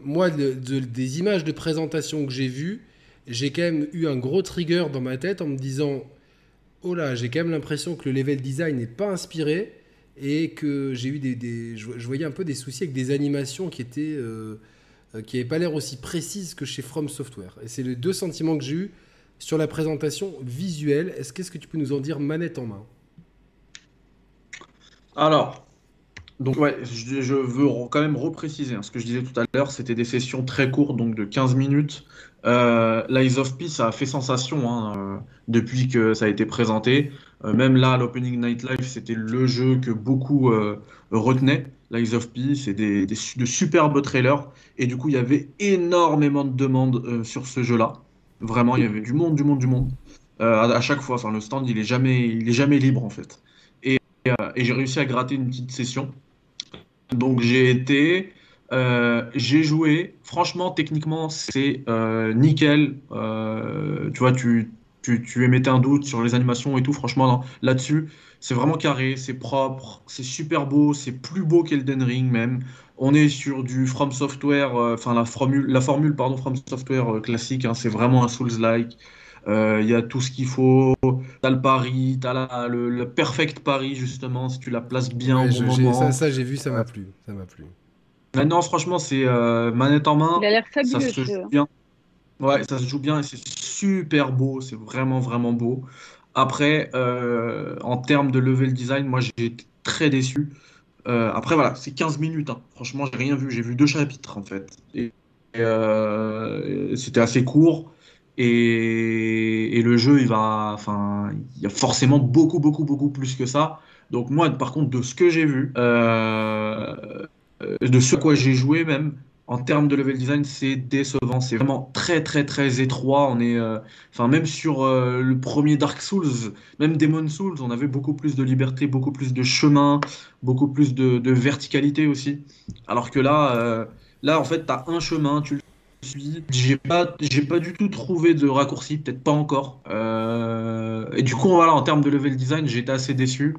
Moi, des images de présentation que j'ai vues, j'ai quand même eu un gros trigger dans ma tête en me disant Oh là, j'ai quand même l'impression que le level design n'est pas inspiré et que j'ai eu des, je, voyais un peu des soucis avec des animations qui étaient euh, qui n'avaient pas l'air aussi précises que chez From Software. Et c'est les deux sentiments que j'ai eu sur la présentation visuelle. Est-ce qu'est-ce que tu peux nous en dire manette en main? Alors, donc ouais, je, veux quand même repréciser hein, ce que je disais tout à l'heure, c'était des sessions très courtes, donc de 15 minutes. Euh, of Peace a fait sensation hein, euh, depuis que ça a été présenté. Euh, même là, l'Opening Night Live, c'était le jeu que beaucoup euh, retenaient. Lies of Peace et des, de superbes trailers. Et du coup, il y avait énormément de demandes sur ce jeu-là. Vraiment, il y avait du monde, du monde, du monde. À, chaque fois, enfin, le stand, il est jamais, il est jamais libre en fait. Et, euh, et j'ai réussi à gratter une petite session. Donc j'ai été, euh, j'ai joué. Franchement, techniquement, c'est nickel. tu vois, tu, tu, tu, émettais un doute sur les animations et tout. Franchement, là-dessus, c'est vraiment carré, c'est propre, c'est super beau, c'est plus beau qu'Elden Ring même. On est sur du From Software, euh, enfin la formule, la formule pardon, From Software euh, classique, hein, c'est vraiment un Souls-like. Euh, il y a tout ce qu'il faut. T'as le pari, t'as le, le, perfect pari justement si tu la places bien au bon moment. Ça, ça j'ai vu, ça m'a plu, ça m'a plu. Maintenant, franchement, c'est manette en main. Il a l'air fabuleux. Ça se joue bien. Ouais, ça se joue bien et c'est super beau. C'est vraiment vraiment beau. Après, en termes de level design, moi j'ai été très déçu. Euh, après, voilà, c'est 15 minutes. Hein. Franchement, j'ai rien vu. J'ai vu deux chapitres, en fait. Et, euh, c'était assez court. Et, le jeu, il va. Enfin, il y a forcément beaucoup, beaucoup, beaucoup plus que ça. Donc, moi, par contre, de ce que j'ai vu, euh, de ce quoi j'ai joué même, en termes de level design, c'est décevant. C'est vraiment très, très, très étroit. On est, euh, enfin, même sur euh, le premier Dark Souls, même Demon Souls, on avait beaucoup plus de liberté, beaucoup plus de chemin, beaucoup plus de, verticalité aussi. Alors que là, là, en fait, tu as un chemin, tu le suis. J'ai pas, j'ai pas du tout trouvé de raccourci, peut-être pas encore. et du coup, voilà, en termes de level design, j'étais assez déçu.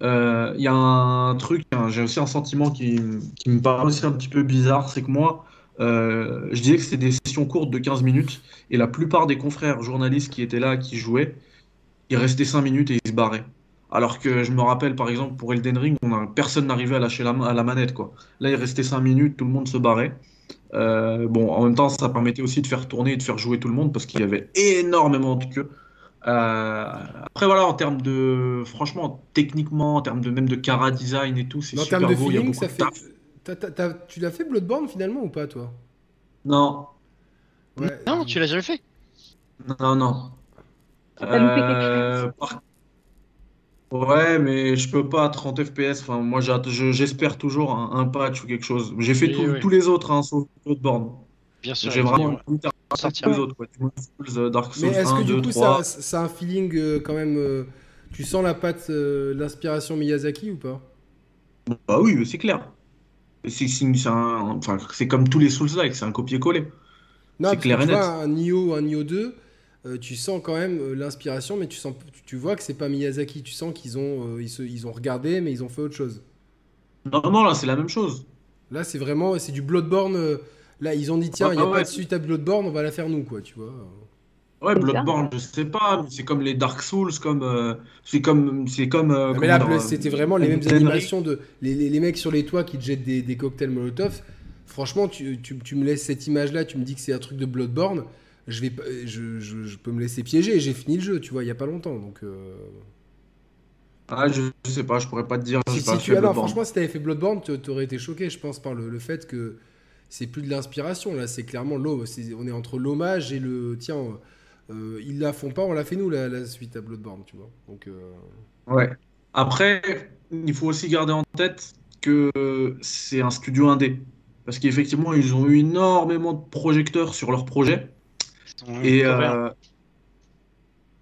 Il euh, y a un truc, j'ai aussi un sentiment qui, qui, me paraît aussi un petit peu bizarre, c'est que moi, euh, je disais que c'était des sessions courtes de 15 minutes, et la plupart des confrères journalistes qui étaient là, qui jouaient, ils restaient 5 minutes et ils se barraient. Alors que je me rappelle par exemple pour Elden Ring, personne n'arrivait à lâcher la, à la manette. Quoi. Là, il restait 5 minutes, tout le monde se barrait. Euh, bon, en même temps, ça permettait aussi de faire tourner et de faire jouer tout le monde parce qu'il y avait énormément de queues. Euh, après voilà, en termes de, franchement, techniquement, en termes de même de cara design et tout, c'est super En termes de feeling, ça fait. tu l'as fait Bloodborne finalement ou pas toi? Non. Non, tu l'as jamais fait? Non, non. Euh, ouais, mais je peux pas à 30 FPS. Enfin, moi, j'espère toujours un, patch ou quelque chose. J'ai fait tous les autres, hein, sauf Bloodborne. Bien sûr. J'ai vraiment sortir les autres. Quoi. Euh, Dark Souls Mais est-ce que du coup, ça, ça, a un feeling euh, quand même. Euh, tu sens la patte, l'inspiration Miyazaki ou pas? Bah oui, c'est clair. C'est enfin, comme tous les Souls-like, c'est un copier-coller. C'est clair et net. Vois, un Nioh, un Nioh 2, tu sens quand même l'inspiration, mais tu, sens, tu vois que c'est pas Miyazaki. Tu sens qu'ils ont, ils, ils ont regardé, mais ils ont fait autre chose. Non, non, là, c'est la même chose. Là, c'est vraiment c'est du Bloodborne Là, ils ont dit tiens, il n'y a pas de suite à Bloodborne, on va la faire nous, quoi, tu vois. Ouais, Bloodborne, je sais pas, c'est comme les Dark Souls, comme euh, c'est comme c'est comme. Euh, mais là, c'était vraiment les mêmes animations de les, les, mecs sur les toits qui te jettent des, des cocktails Molotov. Franchement, tu, tu, tu me laisses cette image-là, tu me dis que c'est un truc de Bloodborne, je vais, je, je, je peux me laisser piéger. J'ai fini le jeu, tu vois, il y a pas longtemps, donc. Euh... Ah, je, sais pas, je pourrais pas te dire. Si, si tu as, franchement, si t'avais fait Bloodborne, t'aurais été choqué, je pense, par le, le fait que c'est plus de l'inspiration, là, c'est clairement l'eau. on est entre l'hommage et le tiens, euh, ils la font pas, on la fait nous, la, suite à Bloodborne, tu vois. Donc, euh, Ouais. Après, il faut aussi garder en tête que c'est un studio indé. Parce qu'effectivement, ils ont eu énormément de projecteurs sur leur projet. Et euh,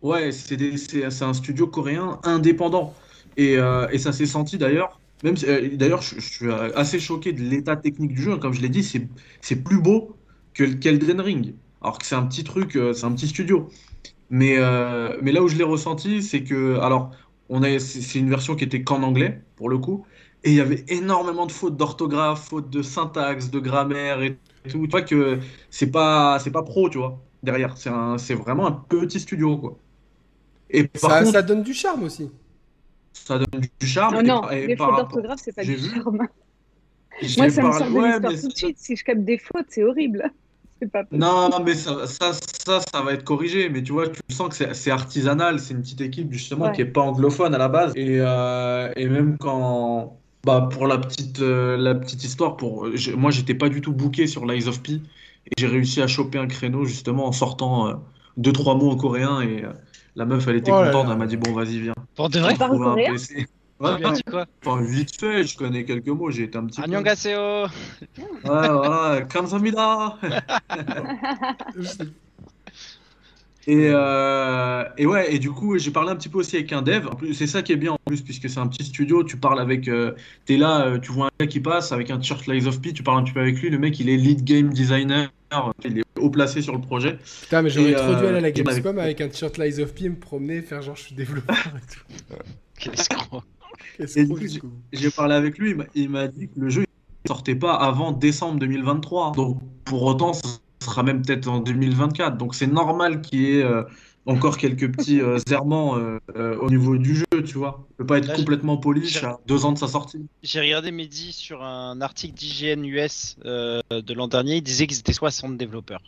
ouais, c'est un studio coréen indépendant. Et, et ça s'est senti d'ailleurs même euh, d'ailleurs, je, suis assez choqué de l'état technique du jeu. Comme je l'ai dit, c'est plus beau que qu'Elden Ring. Alors que c'est un petit truc, euh, c'est un petit studio. Mais, euh, mais là où je l'ai ressenti, c'est que, alors, on a, c'est une version qui était qu'en anglais, pour le coup, et il y avait énormément de fautes d'orthographe, fautes de syntaxe, de grammaire et tout. Tu vois que c'est pas, c'est pas pro, tu vois, derrière. C'est un, c'est vraiment un petit studio, quoi. Et par ça, contre, ça donne du charme aussi. Ça donne du charme. Non, non, les fautes d'orthographe, c'est pas du charme. Moi, ça me sort de l'histoire tout de suite. Si je capte des fautes, c'est horrible. (laughs) Pas non, non, mais ça, ça, ça, ça, va être corrigé. Mais tu vois, tu sens que c'est artisanal. C'est une petite équipe, justement, qui est pas anglophone à la base. Et, euh, et même quand. Bah, pour la petite, euh, la petite histoire, pour, moi, j'étais pas du tout booké sur Lies of P. Et j'ai réussi à choper un créneau, justement, en sortant euh, deux, trois mots en coréen. Et la meuf, elle était oh contente. Elle m'a dit, bon, vas-y, viens. Pour de vrai Ouais, bien dit quoi Enfin, vite fait, je connais quelques mots, j'ai été un petit Annyeonghaseyo Ouais, voilà, kamsamida (laughs) (laughs) Et, euh, et ouais, et du coup, j'ai parlé un petit peu aussi avec un dev. C'est ça qui est bien en plus, puisque c'est un petit studio. Tu parles avec. Euh, T'es là, euh, tu vois un gars qui passe avec un t-shirt Lies of P, tu parles un petit peu avec lui. Le mec, il est lead game designer. Il est haut placé sur le projet. Putain, mais j'aurais trop dû aller à la Gamescom avec... un t-shirt Lies of P, me promener, faire genre je suis développeur et tout. (laughs) Qu'est-ce qu'on. J'ai parlé avec lui, il m'a dit que le jeu ne sortait pas avant décembre 2023. Donc pour autant, ce sera même peut-être en 2024. Donc c'est normal qu'il y ait euh, encore quelques petits euh, (laughs) errements euh, au niveau du jeu, tu vois. Il peut pas être complètement polish à deux ans de sa sortie. J'ai regardé Mehdi sur un article d'IGN US de l'an dernier. Il disait qu'ils étaient 60 développeurs.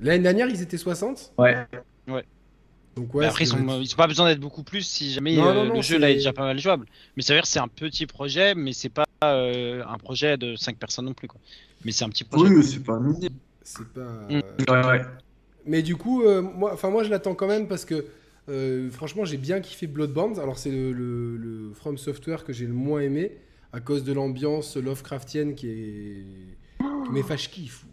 L'année dernière, ils étaient 60 Ouais. Ouais après, ils n'ont pas besoin d'être beaucoup plus si jamais euh, le jeu là est déjà pas mal jouable. Mais ça veut dire que c'est un petit projet, mais c'est pas euh, un projet de 5 personnes non plus. Quoi. Mais c'est un petit projet. Oui, c'est pas un C'est pas. Mm. Mais du coup, euh, moi, moi je l'attends quand même parce que franchement, j'ai bien kiffé Bloodborne. Alors, c'est le, le, From Software que j'ai le moins aimé à cause de l'ambiance Lovecraftienne qui est. qui m'effache kiff.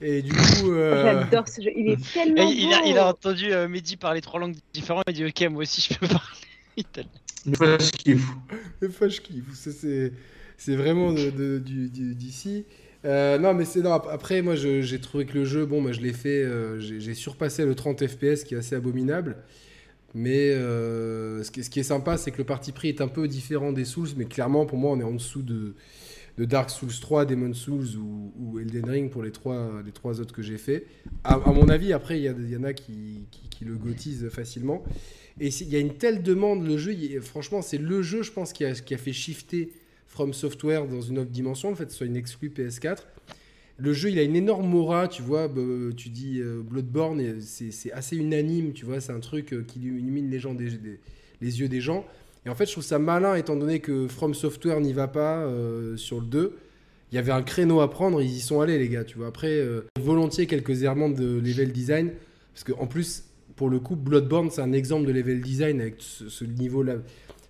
Et du coup. Euh, J'adore ce jeu, il est (laughs) tellement. il, a, il, a, entendu euh, Mehdi parler trois langues différentes, il dit Ok, moi aussi je peux (laughs) parler. Mais pas je kiffe. Mais pas je kiffe. C'est vraiment d'ici. Euh, non, mais c'est non. Après, moi, j'ai trouvé que le jeu, bon, moi, je l'ai fait. Euh, j'ai surpassé le 30 FPS, qui est assez abominable. Mais ce, qui, ce, qui, est sympa, c'est que le parti pris est un peu différent des Souls, mais clairement, pour moi, on est en dessous de, de Dark Souls 3, Demon Souls ou, Elden Ring pour les trois, les trois autres que j'ai fait. À, mon avis, après, il y, en a qui, qui, le gotisent facilement. Et il y a une telle demande, le jeu, franchement, c'est le jeu, je pense, qui a, qui fait shifter From Software dans une autre dimension, en fait, soit une exclue PS4. Le jeu, il a une énorme aura, tu vois, bah, tu dis euh, Bloodborne, c'est assez unanime, tu vois, c'est un truc euh, qui illumine les, gens les yeux des gens. Et en fait, je trouve ça malin, étant donné que From Software n'y va pas euh, sur le 2. Il y avait un créneau à prendre, ils y sont allés, les gars. Tu vois, après, euh, volontiers quelques errements de level design. Parce qu'en plus, pour le coup, Bloodborne, c'est un exemple de level design avec ce, niveau-là.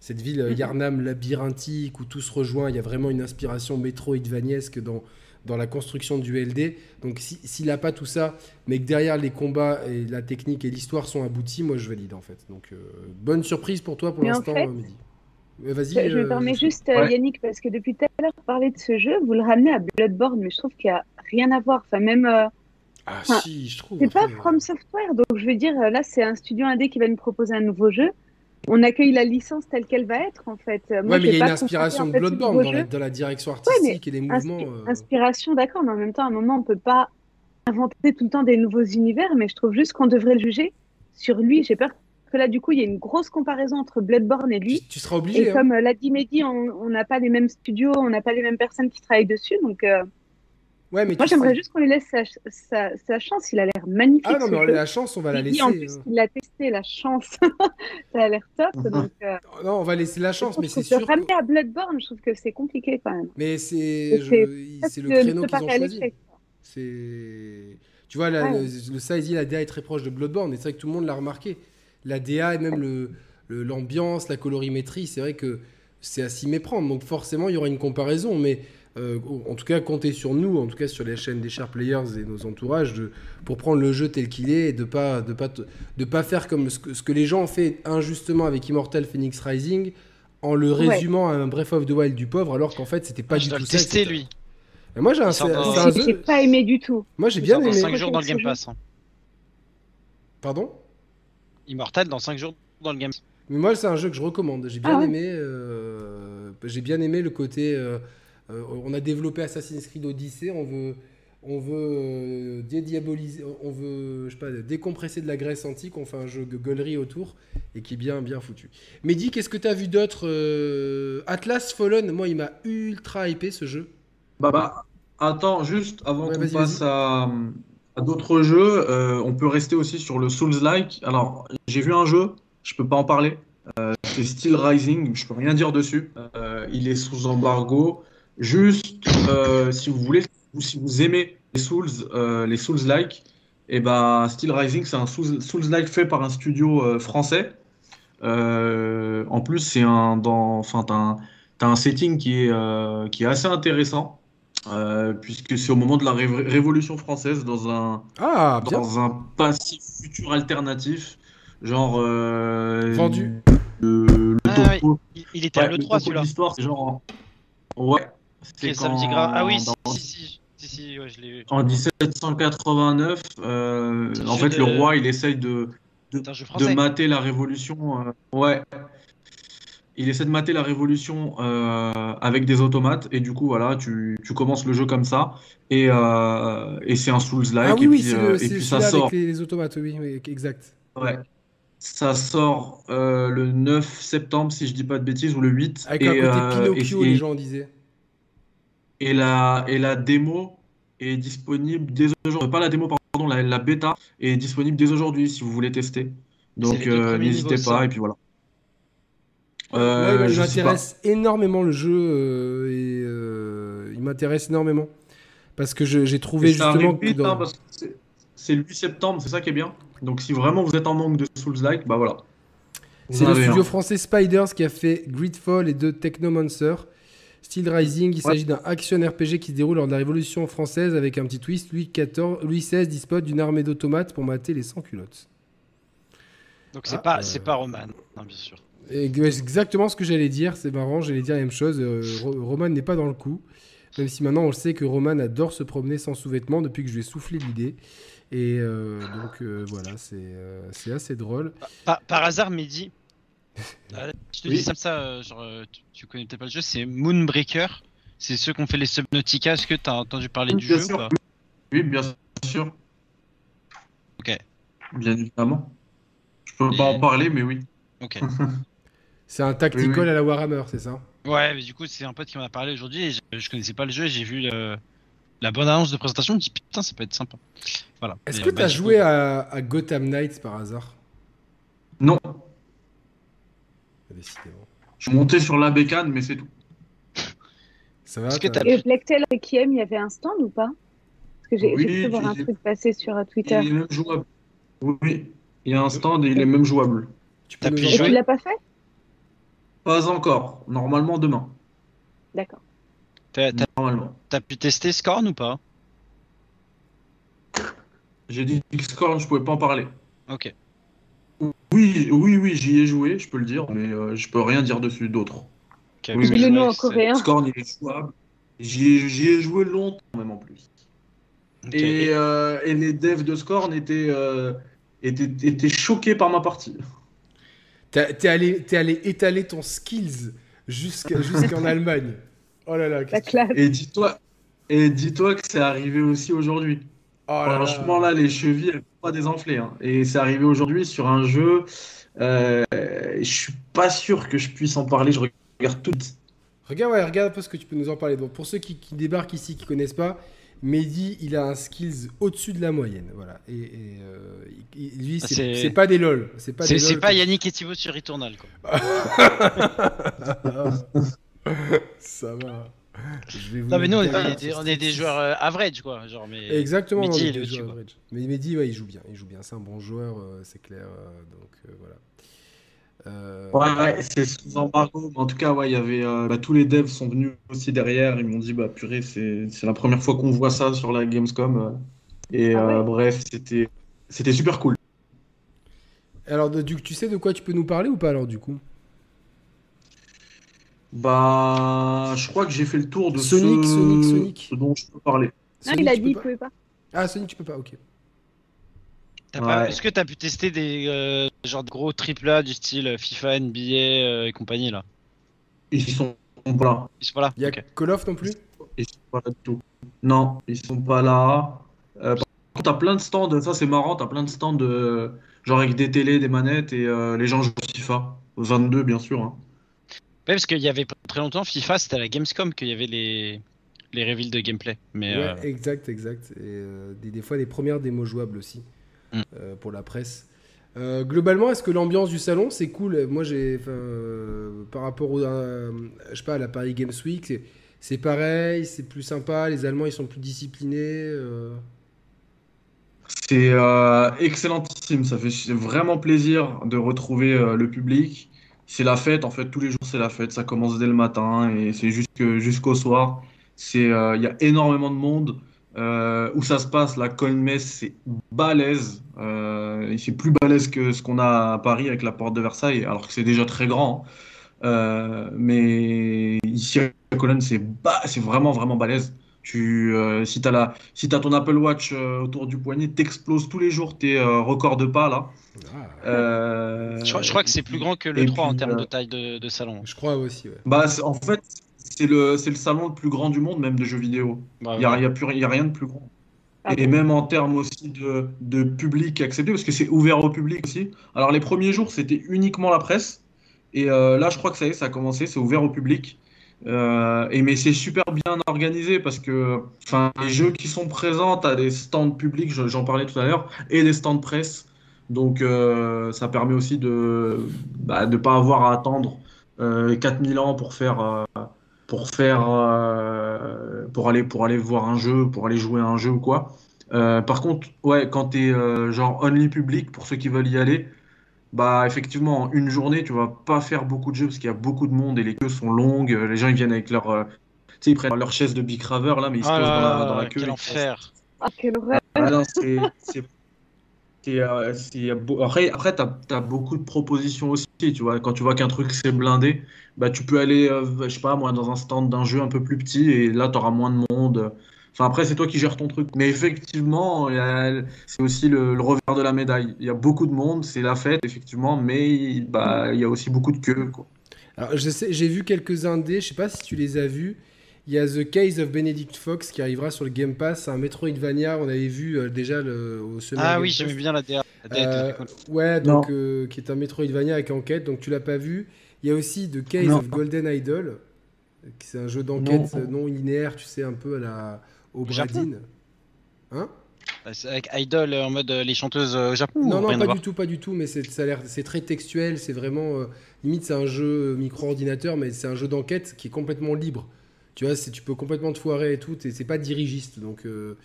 Cette ville euh, mhm. Yarnam labyrinthique où tout se rejoint. Il y a vraiment une inspiration métroidvaniesque dans, dans la construction du LD. Donc s'il n'a pas tout ça, mais que derrière les combats et la technique et l'histoire sont aboutis, moi je valide en fait. Donc euh, bonne surprise pour toi pour l'instant, en euh, Vas-y. Je me permets juste, euh, Yannick, parce que depuis tout à l'heure, parler de ce jeu, vous le ramenez à Bloodborne, mais je trouve qu'il n'y a rien à voir. Enfin, même. ah, si, je trouve. C'est pas From Software, donc je veux dire, là, c'est un studio indé qui va nous proposer un nouveau jeu on accueille la licence telle qu'elle va être en fait. Moi, ouais, mais il y a une inspiration de Bloodborne dans la, direction artistique et les mouvements. Euh. Inspiration, d'accord, mais en même temps, à un moment, on peut pas inventer tout le temps des nouveaux univers, mais je trouve juste qu'on devrait le juger sur lui. J'ai peur que là, du coup, il y ait une grosse comparaison entre Bloodborne et lui. Tu, seras obligé. Et comme euh, l'a dit Mehdi, on n'a pas les mêmes studios, on n'a pas les mêmes personnes qui travaillent dessus, donc. Euh, Ouais, mais Moi, j'aimerais juste qu'on lui laisse sa, chance. Il a l'air magnifique. Ah non, mais la chance, on va la laisser. En plus, hein. il a testé la chance. (laughs) ça a l'air top. Mhm. donc, euh, Non, on va laisser la chance, mais c'est sûr. Ramener à Bloodborne, je trouve que c'est compliqué quand même. Mais c'est le créneau qu'ils ont choisi. C'est. Tu vois, le, le size, la DA est très proche de Bloodborne, et c'est vrai que tout le monde l'a remarqué. La DA et même l'ambiance, la colorimétrie, c'est vrai que c'est à s'y méprendre. Donc forcément, il y aura une comparaison, mais euh, en tout cas, comptez sur nous, en tout cas sur les chaînes des Sharp Players et nos entourages, pour prendre le jeu tel qu'il est et de pas de pas de pas faire comme ce que, les gens ont fait injustement avec Immortal Phoenix Rising en le résumant à un Breath of the Wild du pauvre, alors qu'en fait c'était pas du tout ça. testé lui. moi j'ai un, J'ai pas aimé du tout. Moi j'ai bien aimé. 5 jours dans le Game Pass. Hein. Pardon? Immortal dans 5 jours dans le game. Mais moi, c'est un jeu que je recommande. J'ai bien Ah ouais? aimé. euh, J'ai bien aimé le côté. euh, euh, on a développé Assassin's Creed Odyssey. On veut, on veut euh, dédiaboliser, on veut, je sais pas, décompresser de la Grèce antique. On fait un jeu de gueulerie autour et qui est bien, bien foutu. Mehdi, qu'est-ce que tu as vu d'autre euh, Atlas Fallen, moi, il m'a ultra hypé ce jeu. Bah, bah, attends, juste avant Ouais, qu'on passe à, à d'autres jeux, euh, on peut rester aussi sur le Souls-like. Alors, j'ai vu un jeu, je peux pas en parler. Euh, c'est Steel Rising, je peux rien dire dessus. Euh, il est sous embargo. Juste, euh, si vous voulez, ou si vous aimez les Souls, euh, les Souls-like, et bah, Steel Rising, c'est un Souls- Souls-like fait par un studio euh, français. Euh, en plus, c'est un dans, enfin, t'as un, t'as un setting qui est, euh, qui est assez intéressant. Euh, puisque c'est au moment de la ré- Révolution française dans un, Ah, dans un passé futur alternatif, genre euh, Vendu. le, le Ah topo, Il, il était ouais, à le l'E3 topo de celui-là. l'histoire, c'est genre en- ouais, c'est quand- grave. Ah oui, si, dans- si, si, si, si, ouais, je l'ai vu. en 1789, euh, en fait, le roi, il essaye de, de mater la révolution. euh, ouais. Il essaie de mater la révolution euh, avec des automates et du coup voilà tu, tu commences le jeu comme ça et, euh, et c'est un Souls-like Ah oui, et oui, puis, le- et puis ça sort avec les, les automates, oui, oui, exact. ouais. ça sort euh, le 9 septembre si je dis pas de bêtises ou le 8 Avec et, un côté euh, Pinocchio, et, les gens disaient. Et la, et la démo est disponible dès aujourd'hui pas la démo pardon la, la bêta est disponible dès aujourd'hui si vous voulez tester donc euh, n'hésitez pas ça. et puis voilà Ouais, Euh, bah, il m'intéresse énormément le jeu euh, et euh, il m'intéresse énormément parce que j'ai trouvé Et justement que dans- hein, parce que c'est- le 8 septembre, c'est ça qui est bien. Donc si vraiment vous êtes en manque de Souls-like, bah voilà. C'est le studio un. français Spiders qui a fait Gridfall et deux Technomancer. Steel Rising, il Ouais. s'agit d'un action RPG qui se déroule lors de la Révolution française avec un petit twist. Louis XIV, Louis XVI dispose d'une armée d'automates pour mater les sans-culottes. Donc c'est Ah, pas, euh, c'est pas Roman, hein, bien sûr. Exactement ce que j'allais dire, c'est marrant, j'allais dire la même chose. euh, Ro- Roman n'est pas dans le coup, même si maintenant on le sait que Roman adore se promener sans sous-vêtements depuis que je lui ai soufflé l'idée. Et euh, donc euh, voilà, c'est c'est assez drôle. Par, par hasard, Mehdi, euh, je te Oui. dis ça, ça euh, genre, euh, tu, tu connais peut-être pas le jeu, c'est Moonbreaker. C'est ceux qui ont fait les Subnautica. Est-ce que tu as entendu parler du Bien jeu sûr. ou pas Oui, bien sûr. Ok. Bien évidemment. Je peux Et- pas en parler, mais oui. Ok. (laughs) C'est un tactical Oui, oui. à la Warhammer, c'est ça? Ouais, mais du coup, c'est un pote qui m'en a parlé aujourd'hui et je, je connaissais pas le jeu et j'ai vu le- la bonne annonce de présentation. Je me dis putain, ça peut être sympa. Voilà. Est-ce que tu bah, as du joué coup- à, à Gotham Knights par hasard? Non, Décidément. je suis monté sur la bécane, mais c'est tout. Ça va que Et Blacktail Requiem, il y avait un stand ou pas? Parce que j'ai Oui, cru voir un truc passer sur euh, Il Twitter. est même jouable. Oui, il y a un stand et il est même jouable. tu peux pu jouer? tu l'as pas fait? Pas encore. Normalement demain. D'accord. t'as- t'as- Normalement. t'as pu tester Scorn ou pas? J'ai dit X-Corn, je pouvais pas en parler. Ok. Oui, oui, oui, j'y ai joué, je peux le dire, mais euh, je peux rien dire dessus d'autre. Ok, Oui, Dis-le-nous vois en coréen. Scorn, il est jouable. J'y ai, j'y ai joué longtemps, même en plus. Et, euh, et les devs de Scorn étaient, euh, étaient, étaient choqués par ma partie. T'as- T'es allé, t'es allé étaler ton skills jusqu'à- jusqu'en (laughs) Allemagne. Oh là là. La classe. Et dis-toi, et dis-toi que c'est arrivé aussi aujourd'hui. Oh là. Franchement, là, les chevilles, elles sont pas désenflées. hein. Et c'est arrivé aujourd'hui sur un jeu. Euh, je suis pas sûr que je puisse en parler. Je regarde tout. Regarde, ouais, regarde un peu ce que tu peux nous en parler. Donc, pour ceux qui, qui débarquent ici, qui connaissent pas, Mehdi, il a un skills au-dessus de la moyenne. Voilà. Et, et, euh, lui, c'est pas des lol. C'est pas des lol pas Yannick et Thibaut sur Returnal quoi. (laughs) Ça va. Je vais vous Non mais nous on est des, sur on est des Street joueurs euh, average quoi, genre mais. Exactement, Mehdi, des joueurs average. Mais Mehdi, ouais, il joue bien. Il joue bien. C'est un bon joueur, euh, c'est clair. euh, donc euh, voilà. Euh, Ouais, ouais, c'est sous embargo. Mais en tout cas, ouais, il y avait euh, bah, tous les devs sont venus aussi derrière. Ils m'ont dit, bah purée, c'est c'est la première fois qu'on voit ça sur la Gamescom. Et Ah ouais. bref, c'était c'était super cool. Alors, du, tu sais de quoi tu peux nous parler ou pas alors du coup? Bah, je crois que j'ai fait le tour de Sonic, ce, Sonic, Sonic. ce dont je peux parler. Non, Sonic, il a tu dit, il peux pouvait pas. Ah, Sonic, tu peux pas. Ok. Est-ce que tu as pu tester des euh, genre de gros AAA du style FIFA, NBA euh, et compagnie là? Ils sont pas là. Ils sont pas là. Il y a Call of non plus? Ils sont pas là du tout. Non, ils sont pas là. Euh, par contre, t'as plein de stands, ça c'est marrant, t'as plein de stands de genre avec des télés, des manettes et les gens jouent FIFA. 22 bien sûr. Hein. Ouais, parce qu'il y avait pas très longtemps FIFA, c'était à la Gamescom qu'il y avait les les reveals de gameplay. Mais, ouais, exact, exact. Et des, des, fois, les premières démos jouables aussi. Mm. Euh, pour la presse. Euh, globalement, est-ce que l'ambiance du salon c'est cool? Moi, j'ai, euh, par rapport au, je sais pas, à la Paris Games Week, c'est pareil, c'est plus sympa. Les Allemands, ils sont plus disciplinés. C'est excellentissime. Ça fait vraiment plaisir de retrouver le public. C'est la fête, en fait, tous les jours c'est la fête. Ça commence dès le matin et c'est jusqu'au soir. C'est, il y a énormément de monde. Euh, où ça se passe, la Colmès, c'est balèze. Euh, c'est plus balèze que ce qu'on a à Paris avec la porte de Versailles, alors que c'est déjà très grand. Hein. Euh, mais ici, à Cologne, c'est c'est vraiment, vraiment balèze. Tu, euh, si tu as, si as ton Apple Watch euh, autour du poignet, t'exploses tous les jours tes records de pas là. Ah. Je, crois que c'est plus grand que le 3 en termes de taille de, de, salon. Je crois aussi. Ouais. Bah, en fait, c'est le, le salon le plus grand du monde, même de jeux vidéo. Bah il n'y a, y a, plus, y a rien de plus grand. Ah et même en termes aussi de, de public accepté, parce que c'est ouvert au public aussi. Alors les premiers jours, c'était uniquement la presse. Et euh, là, je crois que ça y est, ça a commencé, c'est ouvert au public. Euh, et mais c'est super bien organisé parce que les jeux qui sont présents, tu as des stands publics, j'en parlais tout à l'heure, et des stands presse. Donc euh, ça permet aussi de ne bah, pas avoir à attendre 4000 ans pour faire euh, pour aller pour aller voir un jeu, pour aller jouer à un jeu ou quoi. Euh, par contre, ouais, quand tu es euh, genre only public pour ceux qui veulent y aller, bah effectivement en une journée tu vas pas faire beaucoup de jeux parce qu'il y a beaucoup de monde et les queues sont longues. Les gens ils viennent avec leur tu sais ils prennent leur chaise de Big Raver là mais ils se ah posent dans la, dans la queue. Quel enfer. Ah, quel horreur. Ah, c'est après, après tu as, beaucoup de propositions aussi. Tu vois, quand tu vois qu'un truc c'est blindé, bah, tu peux aller, euh, je sais pas, moi, dans un stand d'un jeu un peu plus petit et là, tu auras moins de monde. Enfin, après, c'est toi qui gères ton truc. Mais effectivement, c'est aussi le, revers de la médaille. Il y a beaucoup de monde, c'est la fête, effectivement, mais bah, il y a aussi beaucoup de queues. Quoi. Alors, j'ai vu quelques indés, je sais pas si tu les as vus. Il y a The Case of Benedict Fox qui arrivera sur le Game Pass, un Metroidvania. On avait vu euh, déjà le, au semaine. Ah oui, j'aimais bien la DA. Euh, ouais, donc qui est un Metroidvania avec enquête. Donc tu l'as pas vu. Il y a aussi The Case of Golden Idol, c'est un jeu d'enquête non. linéaire, tu sais, un peu à la au Bradine. Hein bah, avec Idol en mode euh, les chanteuses au Japon Non, non, pas du tout, pas du tout, mais ça a l'air, c'est très textuel, c'est vraiment, euh, limite c'est un jeu micro-ordinateur, mais c'est un jeu d'enquête qui est complètement libre. Tu vois, tu peux complètement te foirer et tout, et c'est pas dirigiste, donc euh,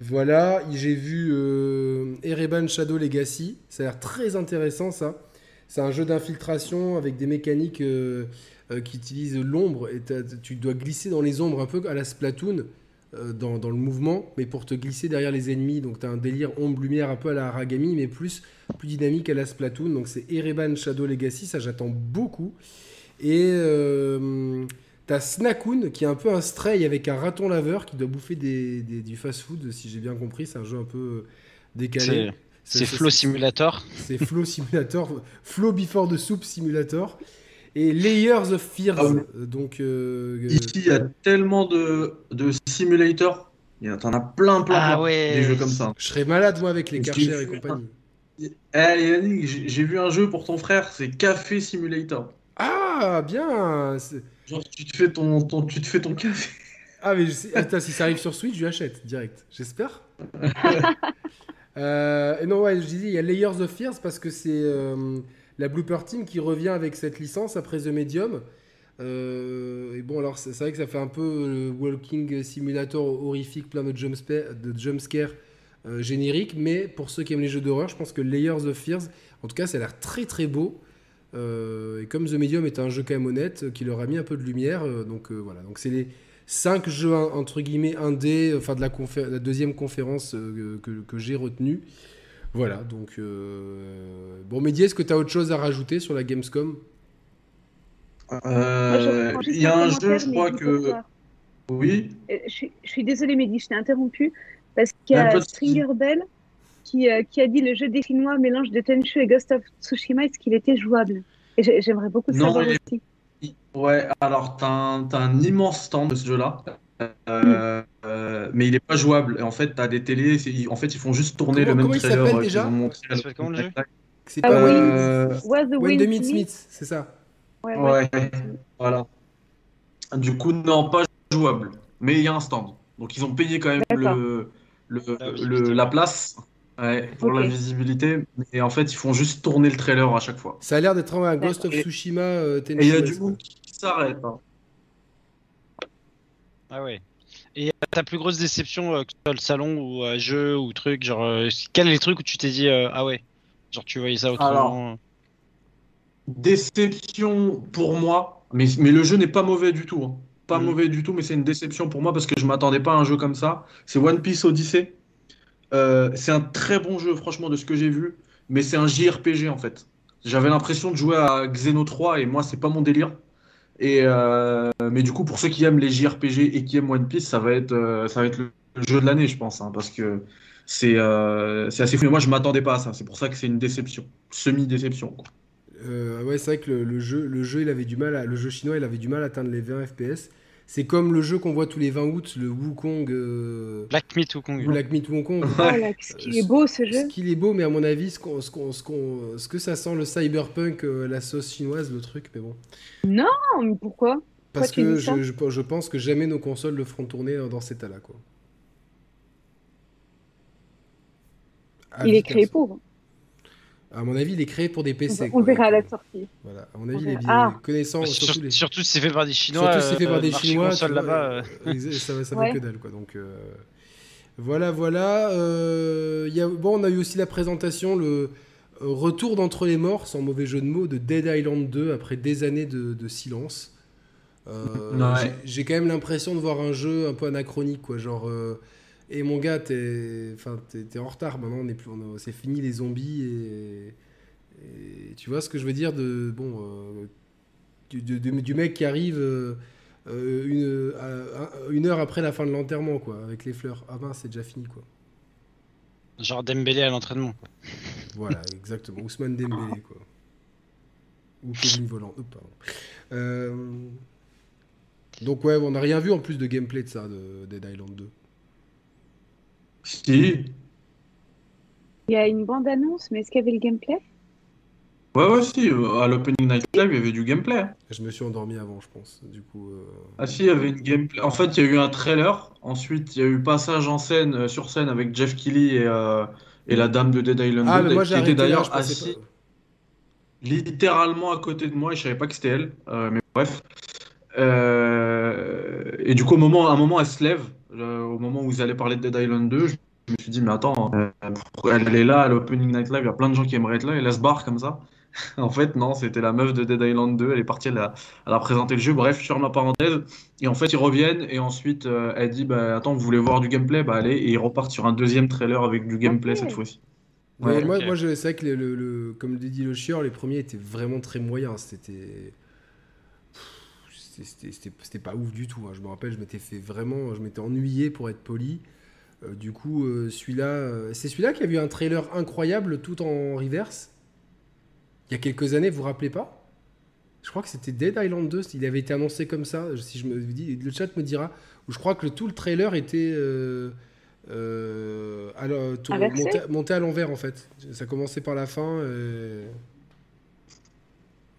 voilà. J'ai vu Ereban Shadow Legacy, ça a l'air très intéressant ça. C'est un jeu d'infiltration avec des mécaniques euh, euh, qui utilisent l'ombre et tu dois glisser dans les ombres un peu à la Splatoon euh, dans, le mouvement, mais pour te glisser derrière les ennemis. Donc tu as un délire ombre-lumière un peu à la Aragami, mais plus, plus dynamique à la Splatoon. Donc c'est Ereban Shadow Legacy, ça j'attends beaucoup. Et tu as Snakoon qui est un peu un stray avec un raton laveur qui doit bouffer du fast-food, si j'ai bien compris. C'est un jeu un peu décalé. C'est Flow Simulator. C'est Flow Simulator. Flow Before the Soup Simulator. Et Layers of Fears. Ah donc, euh, Ici, il y a tellement de, de simulators. T'en as plein, plein, ah plein des jeux comme ça. Je serais malade, moi, avec les Karcher et compagnie. Eh, Yannick, j'ai vu un jeu pour ton frère, c'est Café Simulator. Ah, bien Genre, tu te fais ton, ton, tu te fais ton café. Ah, mais attends, si ça arrive sur Switch, je l'achète direct. J'espère. (laughs) Euh, et non, ouais, je disais, il y a Layers of Fears parce que c'est euh, la Blooper Team qui revient avec cette licence après The Medium. Euh, et bon, alors c'est vrai que ça fait un peu Walking Simulator horrifique, plein de jumpscares de jump génériques, mais pour ceux qui aiment les jeux d'horreur, je pense que Layers of Fears, en tout cas, ça a l'air très très beau. et comme The Medium est un jeu quand même honnête, qui leur a mis un peu de lumière, donc voilà. Donc c'est les 5 jeux entre guillemets indés, enfin de la, la deuxième conférence euh, que, j'ai retenue. Voilà, donc euh... bon, Mehdi, est-ce que tu as autre chose à rajouter sur la Gamescom? Euh, Il y a un jeu, je crois que. Oui. Euh, je suis, je suis désolée, Mehdi, je t'ai interrompu parce qu'il y a Stringer Bell. qui, euh, qui a dit le jeu des Chinois mélange de Tenchu et Ghost of Tsushima, est-ce qu'il était jouable? Et j'aimerais beaucoup Non, savoir est- aussi. Ouais, alors t'as un, t'as un immense stand de ce jeu-là, euh, euh, mais il est pas jouable. Et en fait, t'as des télés, en fait, ils font juste tourner Comment- le même comment il trailer s'appelle euh, déjà C'est Ah pas oui. Euh, Was the When Wind the Meat Smith Smith, c'est ça. Ouais, Ouais, voilà. Du coup, non, pas jouable, mais il y a un stand. Donc ils ont payé quand même le, le, La le- visibilité. la place ouais, pour la visibilité, mais en fait, ils font juste tourner le trailer à chaque fois. Ça a l'air d'être un Ghost of Et- Tsushima euh, Et il y a du monde qui s'arrête. hein. Ah ouais. Et euh, ta plus grosse déception, euh, que ce soit le salon ou euh, jeu ou truc, genre, euh, quel est le truc où tu t'es dit, ah ouais, genre tu voyais ça autrement Déception pour moi, mais, mais le jeu n'est pas mauvais du tout. hein. Pas Mhm. mauvais du tout, mais c'est une déception pour moi parce que je m'attendais pas à un jeu comme ça. C'est One Piece Odyssey. C'est un très bon jeu, franchement, de ce que j'ai vu, mais c'est un JRPG en fait. J'avais l'impression de jouer à Xeno 3 et moi, c'est pas mon délire. Euh, mais du coup, pour ceux qui aiment les JRPG et qui aiment One Piece, ça va être, euh, ça va être le, jeu de l'année, je pense, hein, parce que c'est euh, c'est assez fou. Mais moi, je m'attendais pas à ça. C'est pour ça que c'est une déception, semi-déception. Euh, ouais, c'est vrai que le, jeu, le jeu, il avait du mal, le jeu chinois, il avait du mal à atteindre les 20 FPS. C'est comme le jeu qu'on voit tous les 20 août, le Wukong, euh, Black Myth ou Kong Black Myth Wukong. Oh là, ce qui est beau ce jeu. Ce qu'il est beau, mais à mon avis, ce, que ça sent le cyberpunk, euh, la sauce chinoise, le truc, mais bon. Oh, mais pourquoi? Parce que je, je, je pense que jamais nos consoles le feront tourner dans cet état-là, quoi. À Il est créé pour. À mon avis, il est créé pour des PC. On quoi. verra à la sortie. Voilà. À mon avis, On il est verra. bien Ah. connaissant, Bah, surtout sur- les... Surtout si c'est fait par des Chinois. Surtout si c'est fait par euh, des Chinois, vois, là-bas. euh, exa- ça, va- ça Ouais. que dalle quoi. Donc euh, voilà, voilà. euh, il y a, bon, on a eu aussi la présentation, le euh, retour d'entre les morts, sans mauvais jeu de mots, de Dead Island 2 après des années de, de silence. Euh, Ouais. j'ai- J'ai quand même l'impression de voir un jeu un peu anachronique, quoi. Genre, euh, et mon gars, t'es, en retard. Maintenant, on est plus, on a- c'est fini les zombies et, et tu vois ce que je veux dire de bon. euh, du, mec qui arrive euh, euh, une, un- une heure après la fin de l'enterrement, quoi, avec les fleurs. Ah ben, c'est déjà fini, quoi. Genre Dembélé à l'entraînement. (laughs) Voilà, exactement. Ousmane Dembélé, quoi. Ou Kevin Volant. Oh, pardon. Euh, Donc ouais, on n'a rien vu en plus de gameplay de ça, de Dead Island 2. Si. Il y a une bande-annonce, mais est-ce qu'il y avait le gameplay? Ouais, ouais, si. À l'Opening Night Live, il y avait du gameplay. Je me suis endormi avant, je pense. Du coup, euh, Ah si, il y avait une gameplay. En fait, il y a eu un trailer. Ensuite, il y a eu passage en scène, euh, sur scène avec Jeff Keighley et, euh, et la dame de Dead Island ah, 2, mais moi qui était d'ailleurs je pensais assis pas. littéralement à côté de moi et je savais pas que c'était elle. Euh, mais bref. Euh, Et du coup, au moment, à un moment, elle se lève. Au moment où vous allez parler de Dead Island 2, je me suis dit, mais attends, euh, elle est là à l'Opening Night Live, il y a plein de gens qui aimeraient être là, et elle se barre comme ça. (laughs) En fait, non, c'était la meuf de Dead Island 2, elle est partie, elle a, elle a présenté le jeu. Bref, je ferme la parenthèse. Et en fait, ils reviennent, et ensuite, euh, elle dit, bah attends, vous voulez voir du gameplay? Bah allez, et ils repartent sur un deuxième trailer avec du gameplay cette fois-ci. Ouais, moi, moi je- c'est vrai que le, le- le- comme le dit le chieur, les premiers étaient vraiment très moyens. C'était. C'était- pas ouf du tout. hein. Je me rappelle, je m'étais fait vraiment. Je m'étais ennuyé pour être poli. Euh, du coup, euh, celui-là. euh, c'est celui-là qui a eu un trailer incroyable tout en reverse. Il y a quelques années, vous vous rappelez pas? Je crois que c'était Dead Island 2. Il avait été annoncé comme ça. Si je me dis, le chat me dira. Où je crois que le- tout le trailer était. alors, monté, monté à l'envers en fait. Ça commençait par la fin. et-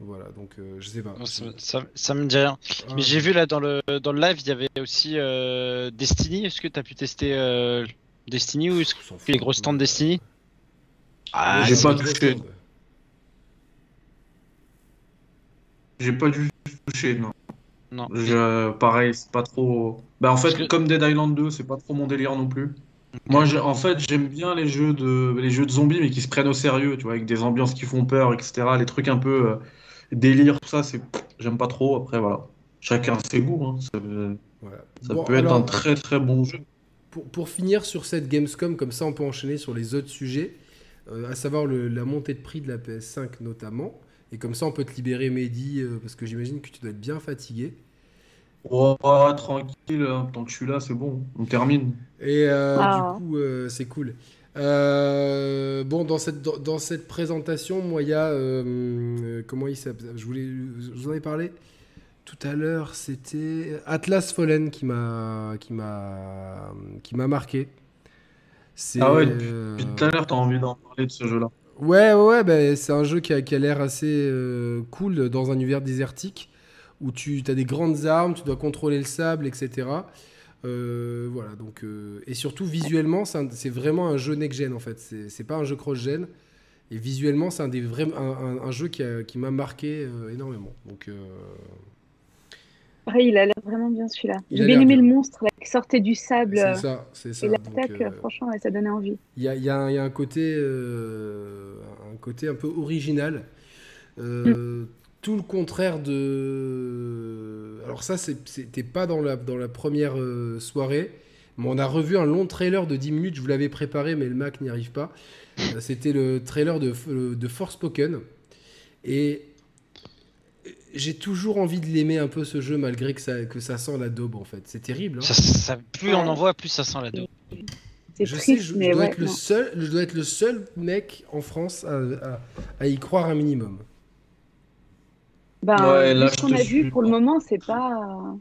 Voilà, donc euh, je sais pas. Non, ça, ça- ça me dit rien. Ah, Mais j'ai vu là dans le, dans le live, il y avait aussi euh, Destiny. Est-ce que tu as pu tester euh, Destiny ou est-ce que fout. les gros stands Destiny? Ah, J'ai c'est pas touché. J'ai pas dû toucher, non. Non. Je, pareil, c'est pas trop. Bah, en fait, que- comme Dead Island 2, c'est pas trop mon délire non plus. Moi, j'ai- en fait, j'aime bien les jeux de les jeux de zombies, mais qui se prennent au sérieux, tu vois, avec des ambiances qui font peur, etc. Les trucs un peu euh, délire, tout ça, c'est j'aime pas trop. Après, voilà, chacun ses goûts. hein. Ça, Voilà. ça Bon, peut être un très très bon jeu. Pour, pour finir sur cette Gamescom, comme ça on peut enchaîner sur les autres sujets, euh, à savoir le- la montée de prix de la PS5 notamment. Et comme ça on peut te libérer Mehdi, euh, parce que j'imagine que tu dois être bien fatigué. Oh, tranquille, hein, tant que je suis là, c'est bon, on termine. Et euh, Ah. du coup, euh, c'est cool. Euh, bon, dans cette, dans, cette présentation, moi, il y a. Euh, comment il s'appelle Je voulais. Je vous en ai parlé tout à l'heure. C'était Atlas Fallen qui m'a qui m'a qui m'a marqué. Ah ouais, depuis, tout à l'heure, t'as envie d'en parler de ce jeu-là. Ouais, ouais, bah, c'est un jeu qui a, qui a l'air assez cool dans un univers désertique où tu as des grandes armes, tu dois contrôler le sable, etc. Euh, voilà, donc, euh, et surtout visuellement, c'est vraiment un jeu next-gen en fait. C'est pas un jeu cross-gen. Et visuellement, c'est un, des vrais, un, jeu qui, qui m'a marqué euh, énormément. Donc, Pareil, il a l'air vraiment bien celui-là. J'ai bien aimé le monstre qui sortait du sable. C'est ça, c'est ça. Et l'attaque, franchement, ça donnait envie. Il y a, y, a y a, un côté, un côté un peu original. Mm tout le contraire de. Alors, ça, c'était pas dans la, dans la première euh, soirée. Mais on a revu un long trailer de 10 minutes. Je vous l'avais préparé, mais le Mac n'y arrive pas. Euh, c'était le trailer de, euh, de Forspoken. Et j'ai toujours envie de l'aimer un peu ce jeu, malgré que ça, que ça sent la daube en fait. C'est terrible. Hein. Ça, plus on en voit, plus ça sent la daube. Je sais, je, dois être le seul, je dois être le seul mec en France à y croire un minimum. Ben, ce qu'on a vu pour le moment, c'est pas.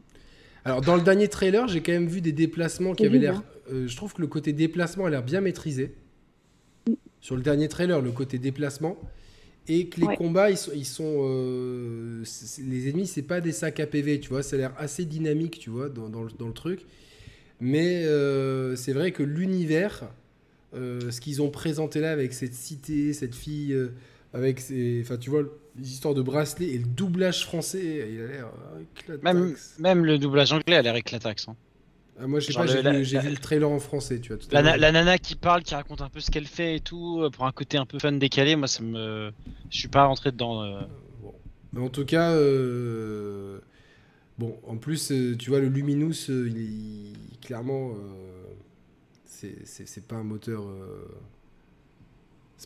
Alors, dans le dernier trailer, j'ai quand même vu des déplacements qui avaient l'air. Hein. Euh, je trouve que le côté déplacement a l'air bien maîtrisé. Sur le dernier trailer, le côté déplacement. Et que les combats, ils sont. Ils sont euh, les ennemis, c'est pas des sacs à PV, tu vois. Ça a l'air assez dynamique, tu vois, dans, dans, le, truc. Mais euh, c'est vrai que l'univers, ce qu'ils ont présenté là avec cette cité, cette fille avec ses. Enfin, tu vois, les histoires de bracelets et le doublage français, il a l'air même, même le doublage anglais a l'air éclataxe. Hein. Ah, moi, je sais pas, j'ai vu, le trailer en français, tu vois. Tout la, la, nana qui parle, qui raconte un peu ce qu'elle fait et tout, euh, pour un côté un peu fun décalé, moi, ça me. Je suis pas rentré dedans. Euh. Bon. Mais en tout cas. Euh, bon, en plus, tu vois, le Luminous, il est clairement. C'est pas un moteur.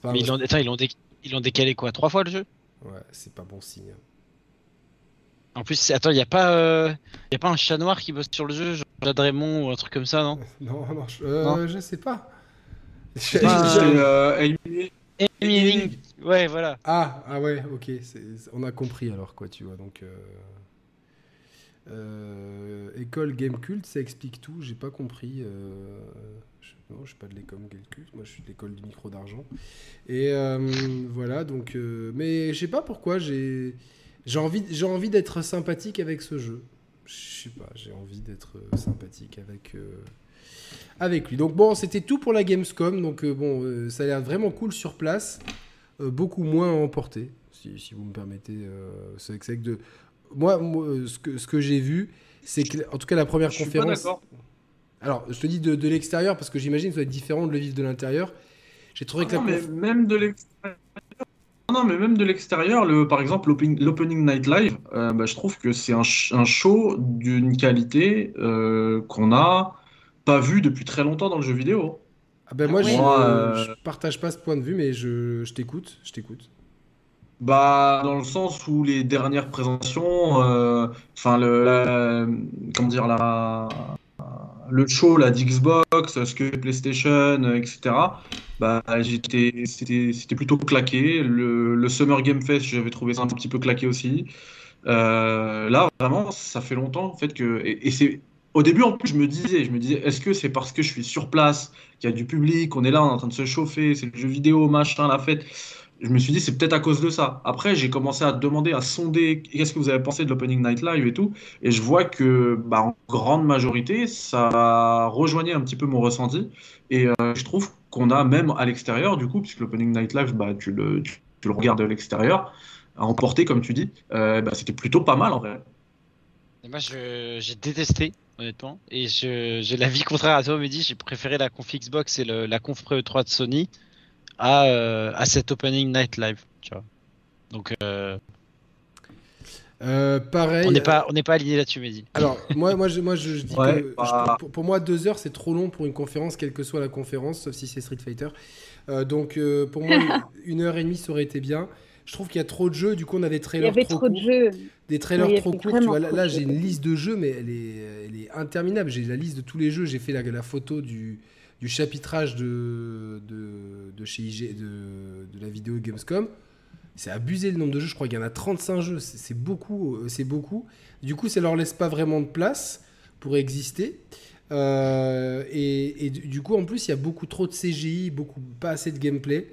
Pas un... Mais ils l'ont ils l'ont décalé quoi Trois fois le jeu? Ouais, c'est pas bon signe. En plus, attends, il n'y a, pas, euh, y a pas un chat noir qui bosse sur le jeu, genre Raymond ou un truc comme ça, non? (laughs) Non, non, je, euh, je sais pas. (laughs) C'est euh, Amy Ouais, voilà. Ah, ah ouais, ok. On a compris alors, quoi, tu vois. Donc, école Game Cult, ça explique tout. J'ai pas compris. Non, je suis pas de l'école Culte, moi je suis de l'école du micro d'argent. Et euh, voilà, donc. Euh, mais je sais pas pourquoi, j'ai envie, envie d'être sympathique avec ce jeu. Je sais pas, j'ai envie d'être sympathique avec, euh, avec lui. Donc bon, c'était tout pour la Gamescom. Donc bon, ça a l'air vraiment cool sur place. beaucoup moins à emporter, si, si vous me permettez. c'est que de. Moi, ce que, ce que j'ai vu, c'est que, en tout cas, la première je conférence. Suis pas alors, je te dis de, l'extérieur parce que j'imagine que ça va être différent de le vivre de l'intérieur. J'ai trouvé que non, mais même de l'extérieur. Non, mais même de l'extérieur, le, par exemple, l'opening night live, euh, bah, je trouve que c'est un, show d'une qualité euh, qu'on n'a pas vu depuis très longtemps dans le jeu vidéo. Ah ben moi, euh, je, partage pas ce point de vue, mais je, je t'écoute, je t'écoute. Bah, dans le sens où les dernières présentations, enfin le, comment dire la, le show la d'Xbox, ce que PlayStation, etc. Bah, j'étais, c'était, plutôt claqué. Le, Summer Game Fest, j'avais trouvé ça un petit peu claqué aussi. Euh, là, vraiment, ça fait longtemps en fait que, et, c'est au début en plus, je me disais, je me disais, est-ce que c'est parce que je suis sur place, qu'il y a du public, on est là, on est en train de se chauffer, c'est le jeu vidéo, machin, la fête je me suis dit, c'est peut-être à cause de ça. Après, j'ai commencé à demander, à sonder, qu'est-ce que vous avez pensé de l'Opening Night Live et tout. Et je vois que, bah, en grande majorité, ça rejoignait un petit peu mon ressenti. Et euh, je trouve qu'on a même à l'extérieur, du coup, puisque l'Opening Night Live, bah, tu, le, tu, le regardes à l'extérieur, à emporter, comme tu dis, euh, bah, c'était plutôt pas mal en vrai. Et moi, j'ai détesté, honnêtement. Et j'ai la vie contraire à toi, Mehdi. J'ai préféré la conf Xbox et la conf 3 de Sony à, euh, à cet opening night live. Tu vois. Donc. Euh, euh, pareil. On n'est pas, on n'est pas aligné là-dessus, Mehdi. Alors, moi, moi, je, moi, je, dis que bah. pour, moi, deux heures, c'est trop long pour une conférence, quelle que soit la conférence, sauf si c'est Street Fighter. donc, pour moi, (laughs) une heure et demie, ça aurait été bien. Je trouve qu'il y a trop de jeux, du coup, on a des trailers trop, trop, courts. De jeux. Des trailers trop courts. Tu vois, là, j'ai une liste de jeux, mais elle est, elle est interminable. J'ai la liste de tous les jeux. J'ai fait la, la photo du, du chapitrage de, de, chez IG, de, de la vidéo Gamescom. C'est abusé le nombre de jeux, je crois qu'il y en a 35 jeux, c'est beaucoup, euh, c'est beaucoup. Du coup, ça leur laisse pas vraiment de place pour exister. Euh, et, du coup, en plus, il y a beaucoup trop de CGI, beaucoup, pas assez de gameplay.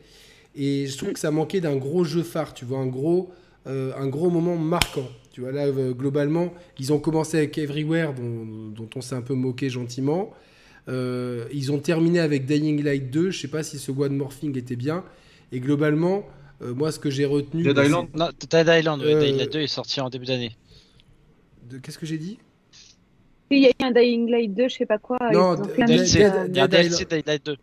Et je trouve que ça manquait d'un gros jeu phare, tu vois, un gros, euh, un gros moment marquant. Tu vois, là, globalement, ils ont commencé avec Everywhere, dont on s'est un peu moqué gentiment. Ils ont terminé avec Dying Light 2. Je sais pas si ce One Morphing était bien. Et globalement, euh, moi, ce que j'ai retenu. Dead Island Non, Dead Island, euh... Dying 2 est sorti en début d'année. De... Qu'est-ce que j'ai dit? Il y a eu un Dying Light 2, je sais pas quoi. Non, DLC, il y a un DLC Dying Light 2.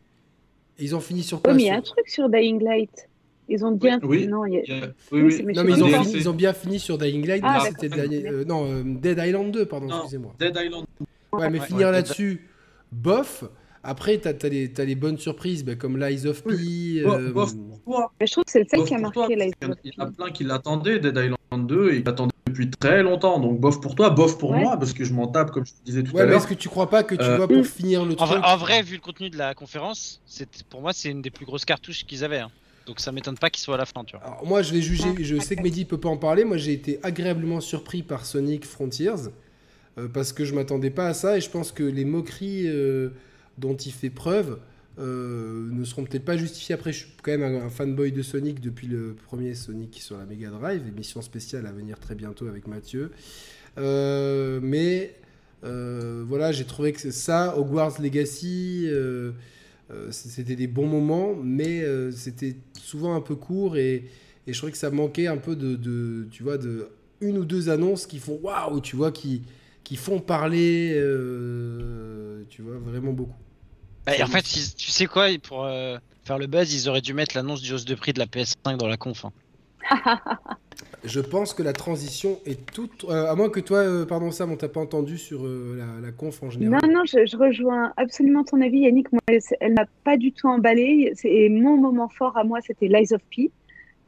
Ils ont fini sur quoi Oui, mais il y a un truc sur Dying Light. Ils ont bien. Oui, non, il y a... oui, oui. non, mais ils ont, fini, ils ont, bien fini sur Dying Light. Ah, c'était euh, non, euh, Dead Island 2, pardon, excusez-moi. Dead Island. Ouais, mais finir là-dessus, bof. Après, tu as, les bonnes surprises, bah, comme Lies of P. Euh... Mais je trouve que c'est le seul qui a marqué Lies of P. Il y en a plein qui l'attendaient, Dead Island 2, et ils l'attendaient depuis très longtemps. Donc, bof pour toi, bof pour moi, parce que je m'en tape, comme je te disais tout ouais, à l'heure. Est-ce que tu crois pas que tu euh... vois pour finir le en truc En vrai, vu le contenu de la conférence, pour moi, c'est une des plus grosses cartouches qu'ils avaient. Hein. Donc ça m'étonne pas qu'il soit à la fin, tu vois. Alors, moi, je vais juger. Je sais que Mehdi peut pas en parler. Moi, j'ai été agréablement surpris par Sonic Frontiers euh, parce que je m'attendais pas à ça et je pense que les moqueries euh, dont il fait preuve euh, ne seront peut-être pas justifiées. Après, je suis quand même un, fanboy de Sonic depuis le premier Sonic sur la Mega Drive, émission spéciale à venir très bientôt avec Mathieu. Mais voilà, j'ai trouvé que ça, Hogwarts Legacy, c'était des bons moments, mais c'était souvent un peu court et, et, je trouvais que ça manquait un peu de, de, tu vois, de une ou deux annonces qui font waouh, tu vois, qui, qui font parler, tu vois, vraiment beaucoup. Bah, en fait, tu sais quoi, pour euh, faire le buzz, ils auraient dû mettre l'annonce du hausse de prix de la PS5 dans la conf. Hein. (laughs) Je pense que la transition est toute. Euh, à moins que toi, euh, pardon Sam, on t'a pas entendu sur euh, la, la, conf en général. Non, non, je, je rejoins absolument ton avis, Yannick. Moi, elle m'a pas du tout emballé. Et mon moment fort à moi, c'était Lies of P,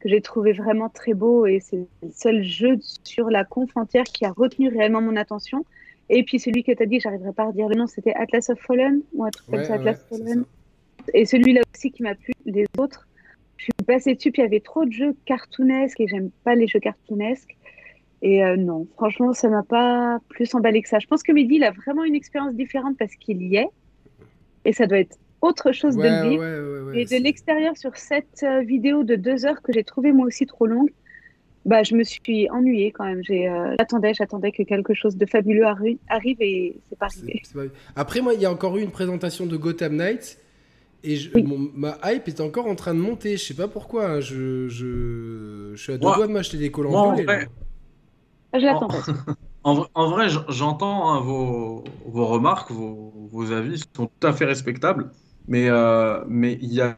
que j'ai trouvé vraiment très beau. Et c'est le seul jeu sur la conf entière qui a retenu réellement mon attention. Et puis celui que tu as dit, j'arriverai pas à redire le nom, c'était Atlas of Fallen ou un truc ouais, comme ça, Atlas Fallen. Et celui-là aussi qui m'a plu. Les autres, je suis passée dessus, puis il y avait trop de jeux cartoonesques et j'aime pas les jeux cartoonesques. Et euh, non, franchement, ça m'a pas plus emballé que ça. Je pense que Mehdi, il a vraiment une expérience différente parce qu'il y est. Et ça doit être autre chose ouais, de le vivre. Ouais, et de l'extérieur sur cette euh, vidéo de deux heures que j'ai trouvé moi aussi trop longue, bah, je me suis ennuyée quand même. Euh, j'attendais, j'attendais que quelque chose de fabuleux arri arrive et c'est pas arrivé. Pas... Après, moi, il y a encore eu une présentation de Gotham Knights et je, oui. mon, ma hype est encore en train de monter. Je sais pas pourquoi. Hein. Je, je, je, suis à deux doigts de m'acheter des collants. Vrai... Ah, je l'attends. En, (laughs) en, vrai, j'entends hein, vos, vos, remarques, vos, vos, avis sont tout à fait respectables, mais euh, mais il y a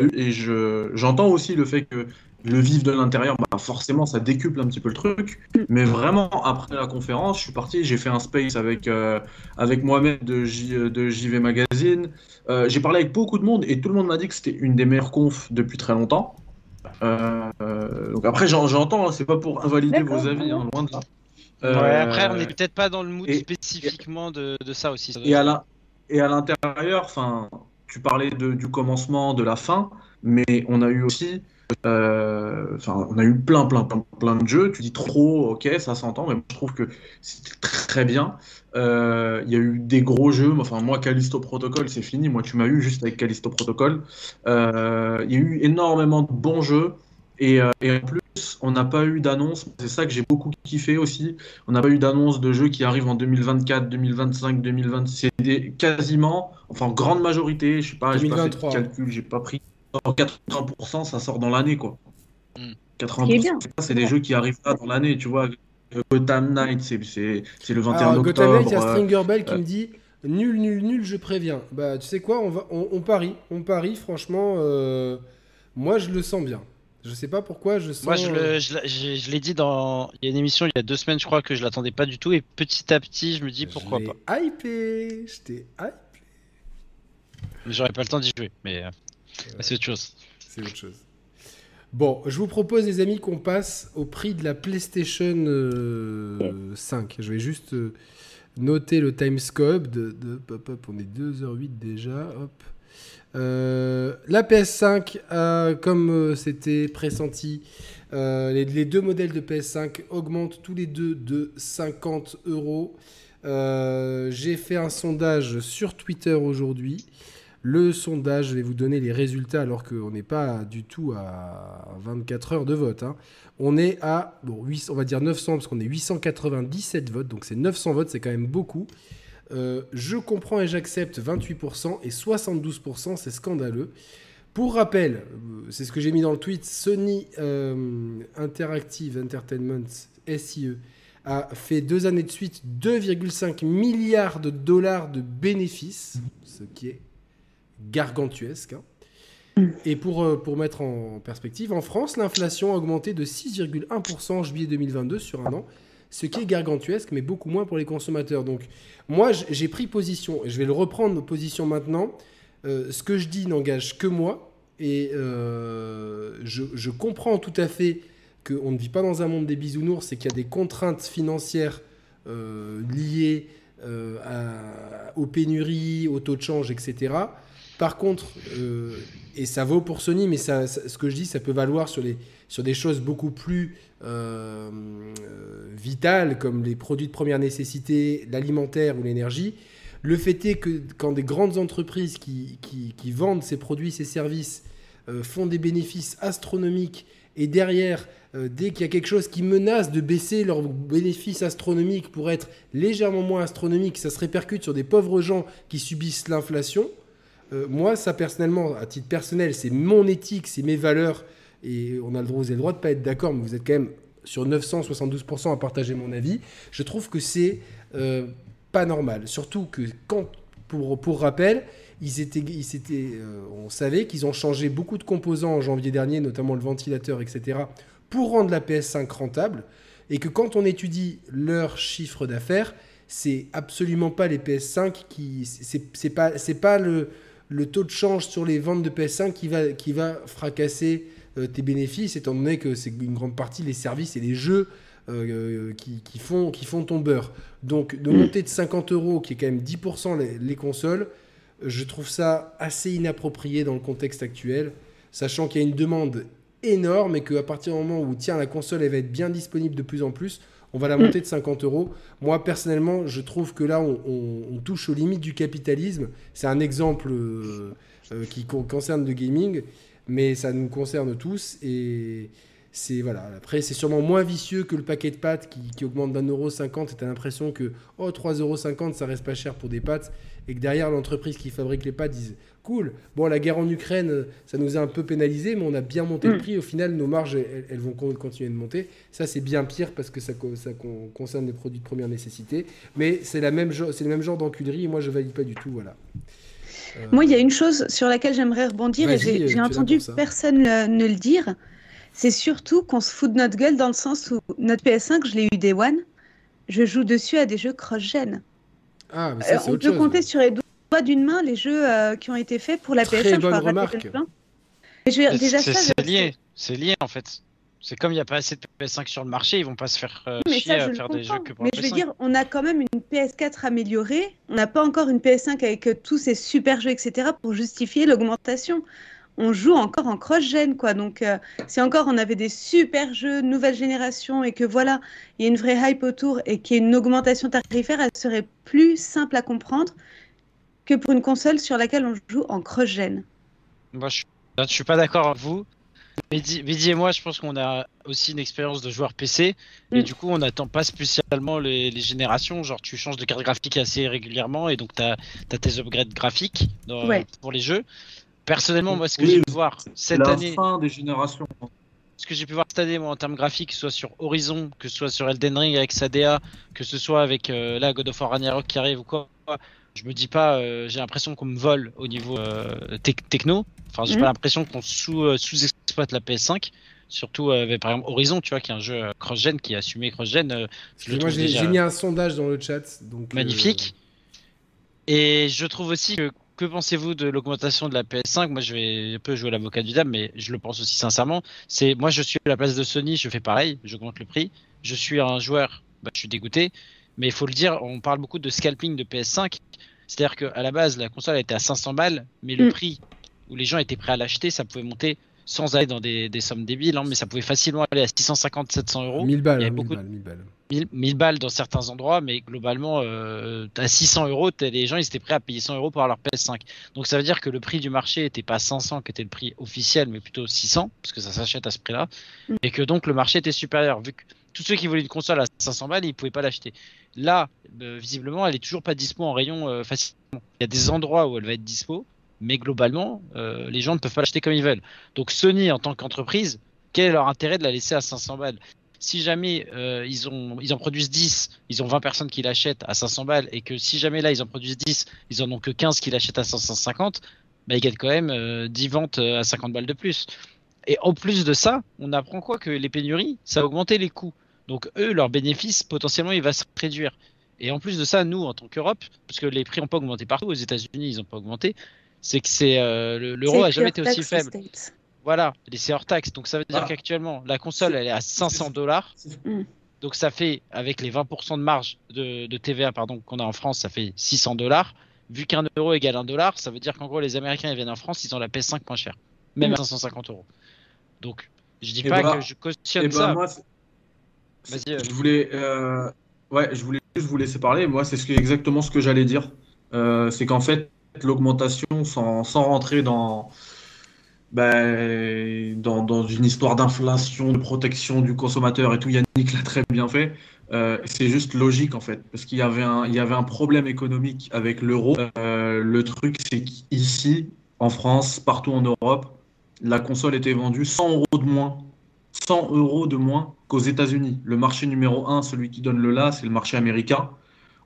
et je j'entends aussi le fait que le vivre de l'intérieur, bah forcément, ça décuple un petit peu le truc. Mais vraiment, après la conférence, je suis parti, j'ai fait un space avec, euh, avec Mohamed de, J, de JV Magazine. Euh, j'ai parlé avec beaucoup de monde et tout le monde m'a dit que c'était une des meilleures confs depuis très longtemps. Euh, donc après, j'entends, c'est pas pour invalider vos avis, hein, loin de là. Ouais, après, on n'est peut-être pas dans le mood et, spécifiquement de, de, ça aussi. Ça et, à la, et à l'intérieur, enfin, tu parlais de, du commencement, de la fin, mais on a eu aussi euh, enfin, on a eu plein, plein, plein, plein de jeux. Tu dis trop, ok, ça s'entend, mais je trouve que c'était très bien. Euh, il y a eu des gros jeux. Enfin, moi, Callisto Protocol, c'est fini. Moi, tu m'as eu juste avec Callisto Protocol. Euh, il y a eu énormément de bons jeux. Et, et en plus, on n'a pas eu d'annonce. C'est ça que j'ai beaucoup kiffé aussi. On n'a pas eu d'annonce de jeux qui arrivent en 2024, 2025, 2026. C'est quasiment, enfin, en grande majorité. Je sais pas, j'ai pas fait de calcul, j'ai pas pris 80% ça sort dans l'année quoi. Mm. 80% c'est des jeux qui arrivent là dans l'année, tu vois. Gotham Knight, c'est le 21 Alors, octobre. Gotham Knight, il y a Stringer Bell qui euh... me dit nul, nul, nul, je préviens. Bah, tu sais quoi, on, va, on, on parie, on parie, franchement, euh, moi je le sens bien. Je sais pas pourquoi, je sens. Moi, je, le, je, je, je l'ai dit dans. Il y a une émission il y a deux semaines, je crois, que je l'attendais pas du tout. Et petit à petit, je me dis pourquoi je pas. hypé J'étais hypé J'aurais pas le temps d'y jouer, mais. Euh... C'est autre chose. C'est autre chose. Bon, je vous propose, les amis, qu'on passe au prix de la PlayStation euh, 5. Je vais juste euh, noter le timescope. De, de, hop, hop, on est 2h08 déjà. Hop. La PS5, comme c'était pressenti, les, les, deux modèles de PS5 augmentent tous les deux de 50 euros. J'ai fait un sondage sur Twitter aujourd'hui. Le sondage, je vais vous donner les résultats alors qu'on n'est pas du tout à 24 heures de vote. Hein. On est à, bon, 8, on va dire 900 parce qu'on est 897 votes, donc c'est 900 votes, c'est quand même beaucoup. Euh, je comprends et j'accepte 28% et 72%, c'est scandaleux. Pour rappel, euh, c'est ce que j'ai mis dans le tweet, Sony euh, Interactive Entertainment SIE a fait deux années de suite 2,5 milliards de dollars de bénéfices, ce qui est gargantuesque. Hein. Et pour, pour mettre en perspective, en France, l'inflation a augmenté de 6,1% en juillet 2022 sur un an, ce qui est gargantuesque, mais beaucoup moins pour les consommateurs. Donc moi, j'ai pris position, et je vais le reprendre position maintenant. Euh, ce que je dis n'engage que moi, et euh, je, comprends tout à fait qu'on ne vit pas dans un monde des bisounours, et qu'il y a des contraintes financières liées à, aux pénuries, au taux de change, etc. Par contre, euh, et ça vaut pour Sony, mais ce que je dis, ça peut valoir sur, les, sur des choses beaucoup plus euh, euh, vitales, comme les produits de première nécessité, l'alimentaire ou l'énergie. Le fait est que quand des grandes entreprises qui, qui, vendent ces produits, ces services, font des bénéfices astronomiques, et derrière, dès qu'il y a quelque chose qui menace de baisser leurs bénéfices astronomiques pour être légèrement moins astronomiques, ça se répercute sur des pauvres gens qui subissent l'inflation, euh, moi, ça personnellement, à titre personnel, c'est mon éthique, c'est mes valeurs. Et on a le droit, vous avez le droit de pas être d'accord, mais vous êtes quand même sur 972% à partager mon avis. Je trouve que c'est euh, pas normal. Surtout que quand, pour, pour rappel, ils étaient, ils étaient, euh, on savait qu'ils ont changé beaucoup de composants en janvier dernier, notamment le ventilateur, etc., pour rendre la PS5 rentable. Et que quand on étudie leur chiffre d'affaires, c'est absolument pas les PS5 qui. C'est pas, pas le le taux de change sur les ventes de PS5 qui va, qui va fracasser tes bénéfices, étant donné que c'est une grande partie les services et les jeux euh, qui, font, qui font ton beurre. Donc de monter de 50 euros, qui est quand même 10% les, consoles, je trouve ça assez inapproprié dans le contexte actuel, sachant qu'il y a une demande énorme et qu'à partir du moment où tiens la console elle va être bien disponible de plus en plus, on va la monter de 50 euros. Moi, personnellement, je trouve que là, on, touche aux limites du capitalisme. C'est un exemple euh, euh, qui concerne le gaming, mais ça nous concerne tous. Et c'est voilà. Après, c'est sûrement moins vicieux que le paquet de pâtes qui, augmente d'un euro cinquante. Et tu as l'impression que oh, 3,50 euros, ça reste pas cher pour des pâtes. Et que derrière, l'entreprise qui fabrique les pâtes disent cool. Bon, la guerre en Ukraine, ça nous a un peu pénalisé, mais on a bien monté le mm. prix. Au final, nos marges, elles, vont continuer de monter. Ça, c'est bien pire parce que ça, ça concerne les produits de première nécessité. Mais c'est le même genre d'enculerie et moi, je valide pas du tout. Voilà. Euh, moi, il y a une chose sur laquelle j'aimerais rebondir et j'ai entendu personne ne le dire. C'est surtout qu'on se fout de notre gueule dans le sens où notre PS5, je l'ai eu des One, je joue dessus à des jeux cross-gen. Ah, mais ça, euh, on peut compter sur les doigts d'une main les jeux euh, qui ont été faits pour la PS5. Bonne remarque. C'est lié, c'est lié en fait. C'est comme il n'y a pas assez de PS5 sur le marché, ils vont pas se faire euh, chier à faire des jeux que pour Mais je veux dire, on a quand même une PS4 améliorée, on n'a pas encore une PS5 avec tous ces super jeux, etc., pour justifier l'augmentation on joue encore en cross-gen, quoi. Donc, euh, si encore on avait des super jeux nouvelle génération et que voilà, il y a une vraie hype autour et qu'il y a une augmentation tarifaire, elle serait plus simple à comprendre que pour une console sur laquelle on joue en cross-gen. Moi, je, ne suis pas d'accord avec vous. Midi, et moi, je pense qu'on a aussi une expérience de joueur PC. Et mm. du coup, on n'attend pas spécialement les, générations. Genre, tu changes de carte graphique assez régulièrement et donc tu as, tes upgrades graphiques pour les jeux. Personnellement, moi, ce que j'ai pu voir cette la année. fin des générations. Ce que j'ai pu voir cette année, moi, en termes graphiques, que ce soit sur Horizon, que ce soit sur Elden Ring avec sa DA, que ce soit avec euh, la God of War Ragnarok qui arrive ou quoi, je me dis pas, euh, j'ai l'impression qu'on me vole au niveau euh, techno. Enfin, j'ai pas mhm. l'impression qu'on sous, sous-exploite la PS5. Surtout avec par exemple Horizon, tu vois, qui est un jeu cross-gen, qui a assumé cross-gen. moi, j'ai mis un sondage dans le chat. Donc, magnifique. Et je trouve aussi que que pensez-vous de l'augmentation de la PS5 Moi, je vais un peu jouer l'avocat du dame, mais je le pense aussi sincèrement. C'est moi, je suis à la place de Sony, je fais pareil, j'augmente le prix. Je suis un joueur, bah, je suis dégoûté. Mais il faut le dire, on parle beaucoup de scalping de PS5. C'est-à-dire qu'à la base, la console était à 500 balles, mais le mm. prix où les gens étaient prêts à l'acheter, ça pouvait monter sans aller dans des, sommes débiles, hein, mais ça pouvait facilement aller à 650-700 euros. 1000 balles, Il y avait 1000 beaucoup de- balles, 1000 balles. 1000, balles dans certains endroits, mais globalement, euh, à 600 euros, les gens ils étaient prêts à payer 100 euros pour avoir leur PS5. Donc ça veut dire que le prix du marché était pas 500, qui était le prix officiel, mais plutôt 600, parce que ça s'achète à ce prix-là, Mm. et que donc le marché était supérieur, vu que tous ceux qui voulaient une console à 500 balles, ils pouvaient pas l'acheter. Là, euh, visiblement, elle est toujours pas dispo en rayon euh, facilement. Il y a des endroits où elle va être dispo, mais globalement, euh, les gens ne peuvent pas l'acheter comme ils veulent. Donc Sony, en tant qu'entreprise, quel est leur intérêt de la laisser à 500 balles? Si jamais euh, ils, en produisent 10, ils ont 20 personnes qui l'achètent à 500 balles, et que si jamais là ils en produisent 10, ils en ont que 15 qui l'achètent à 550, bah, ils gagnent quand même euh, 10 ventes euh, à 50 balles de plus. Et en plus de ça, on apprend quoi? Que les pénuries, ça a augmenté les coûts. Donc eux, leur bénéfice, potentiellement, il va se réduire. Et en plus de ça, nous, en tant qu'Europe, parce que les prix n'ont pas augmenté partout, aux États-Unis, ils n'ont pas augmenté, c'est que c'est euh, le- l'euro a jamais été aussi faible. Voilà, et c'est hors taxe. Donc ça veut dire Ah. qu'actuellement, la console, elle est à 500 dollars. Mm. Donc ça fait, avec les 20% de marge de, de TVA pardon, qu'on a en France, ça fait 600 dollars. Vu qu'un euro égale un dollar, ça veut dire qu'en gros, les Américains ils viennent en France, ils ont la PS5 moins cher. Même Mm. à 550 euros. Donc, je dis Et pas bah- que je cautionne Et ben ça. moi, c'est- Vas-y, euh, je voulais, euh, ouais, je voulais juste vous laisser parler. Moi, c'est ce que- exactement ce que j'allais dire. Euh, c'est qu'en fait, l'augmentation, sans, sans rentrer dans, ben, dans, dans une histoire d'inflation, de protection du consommateur et tout, Yannick l'a très bien fait. Euh, c'est juste logique en fait, parce qu'il y avait un, y avait un problème économique avec l'euro. Euh, le truc, c'est qu'ici, en France, partout en Europe, la console était vendue 100 euros de moins 100 euros de moins qu'aux États-Unis. Le marché numéro un, celui qui donne le là, c'est le marché américain.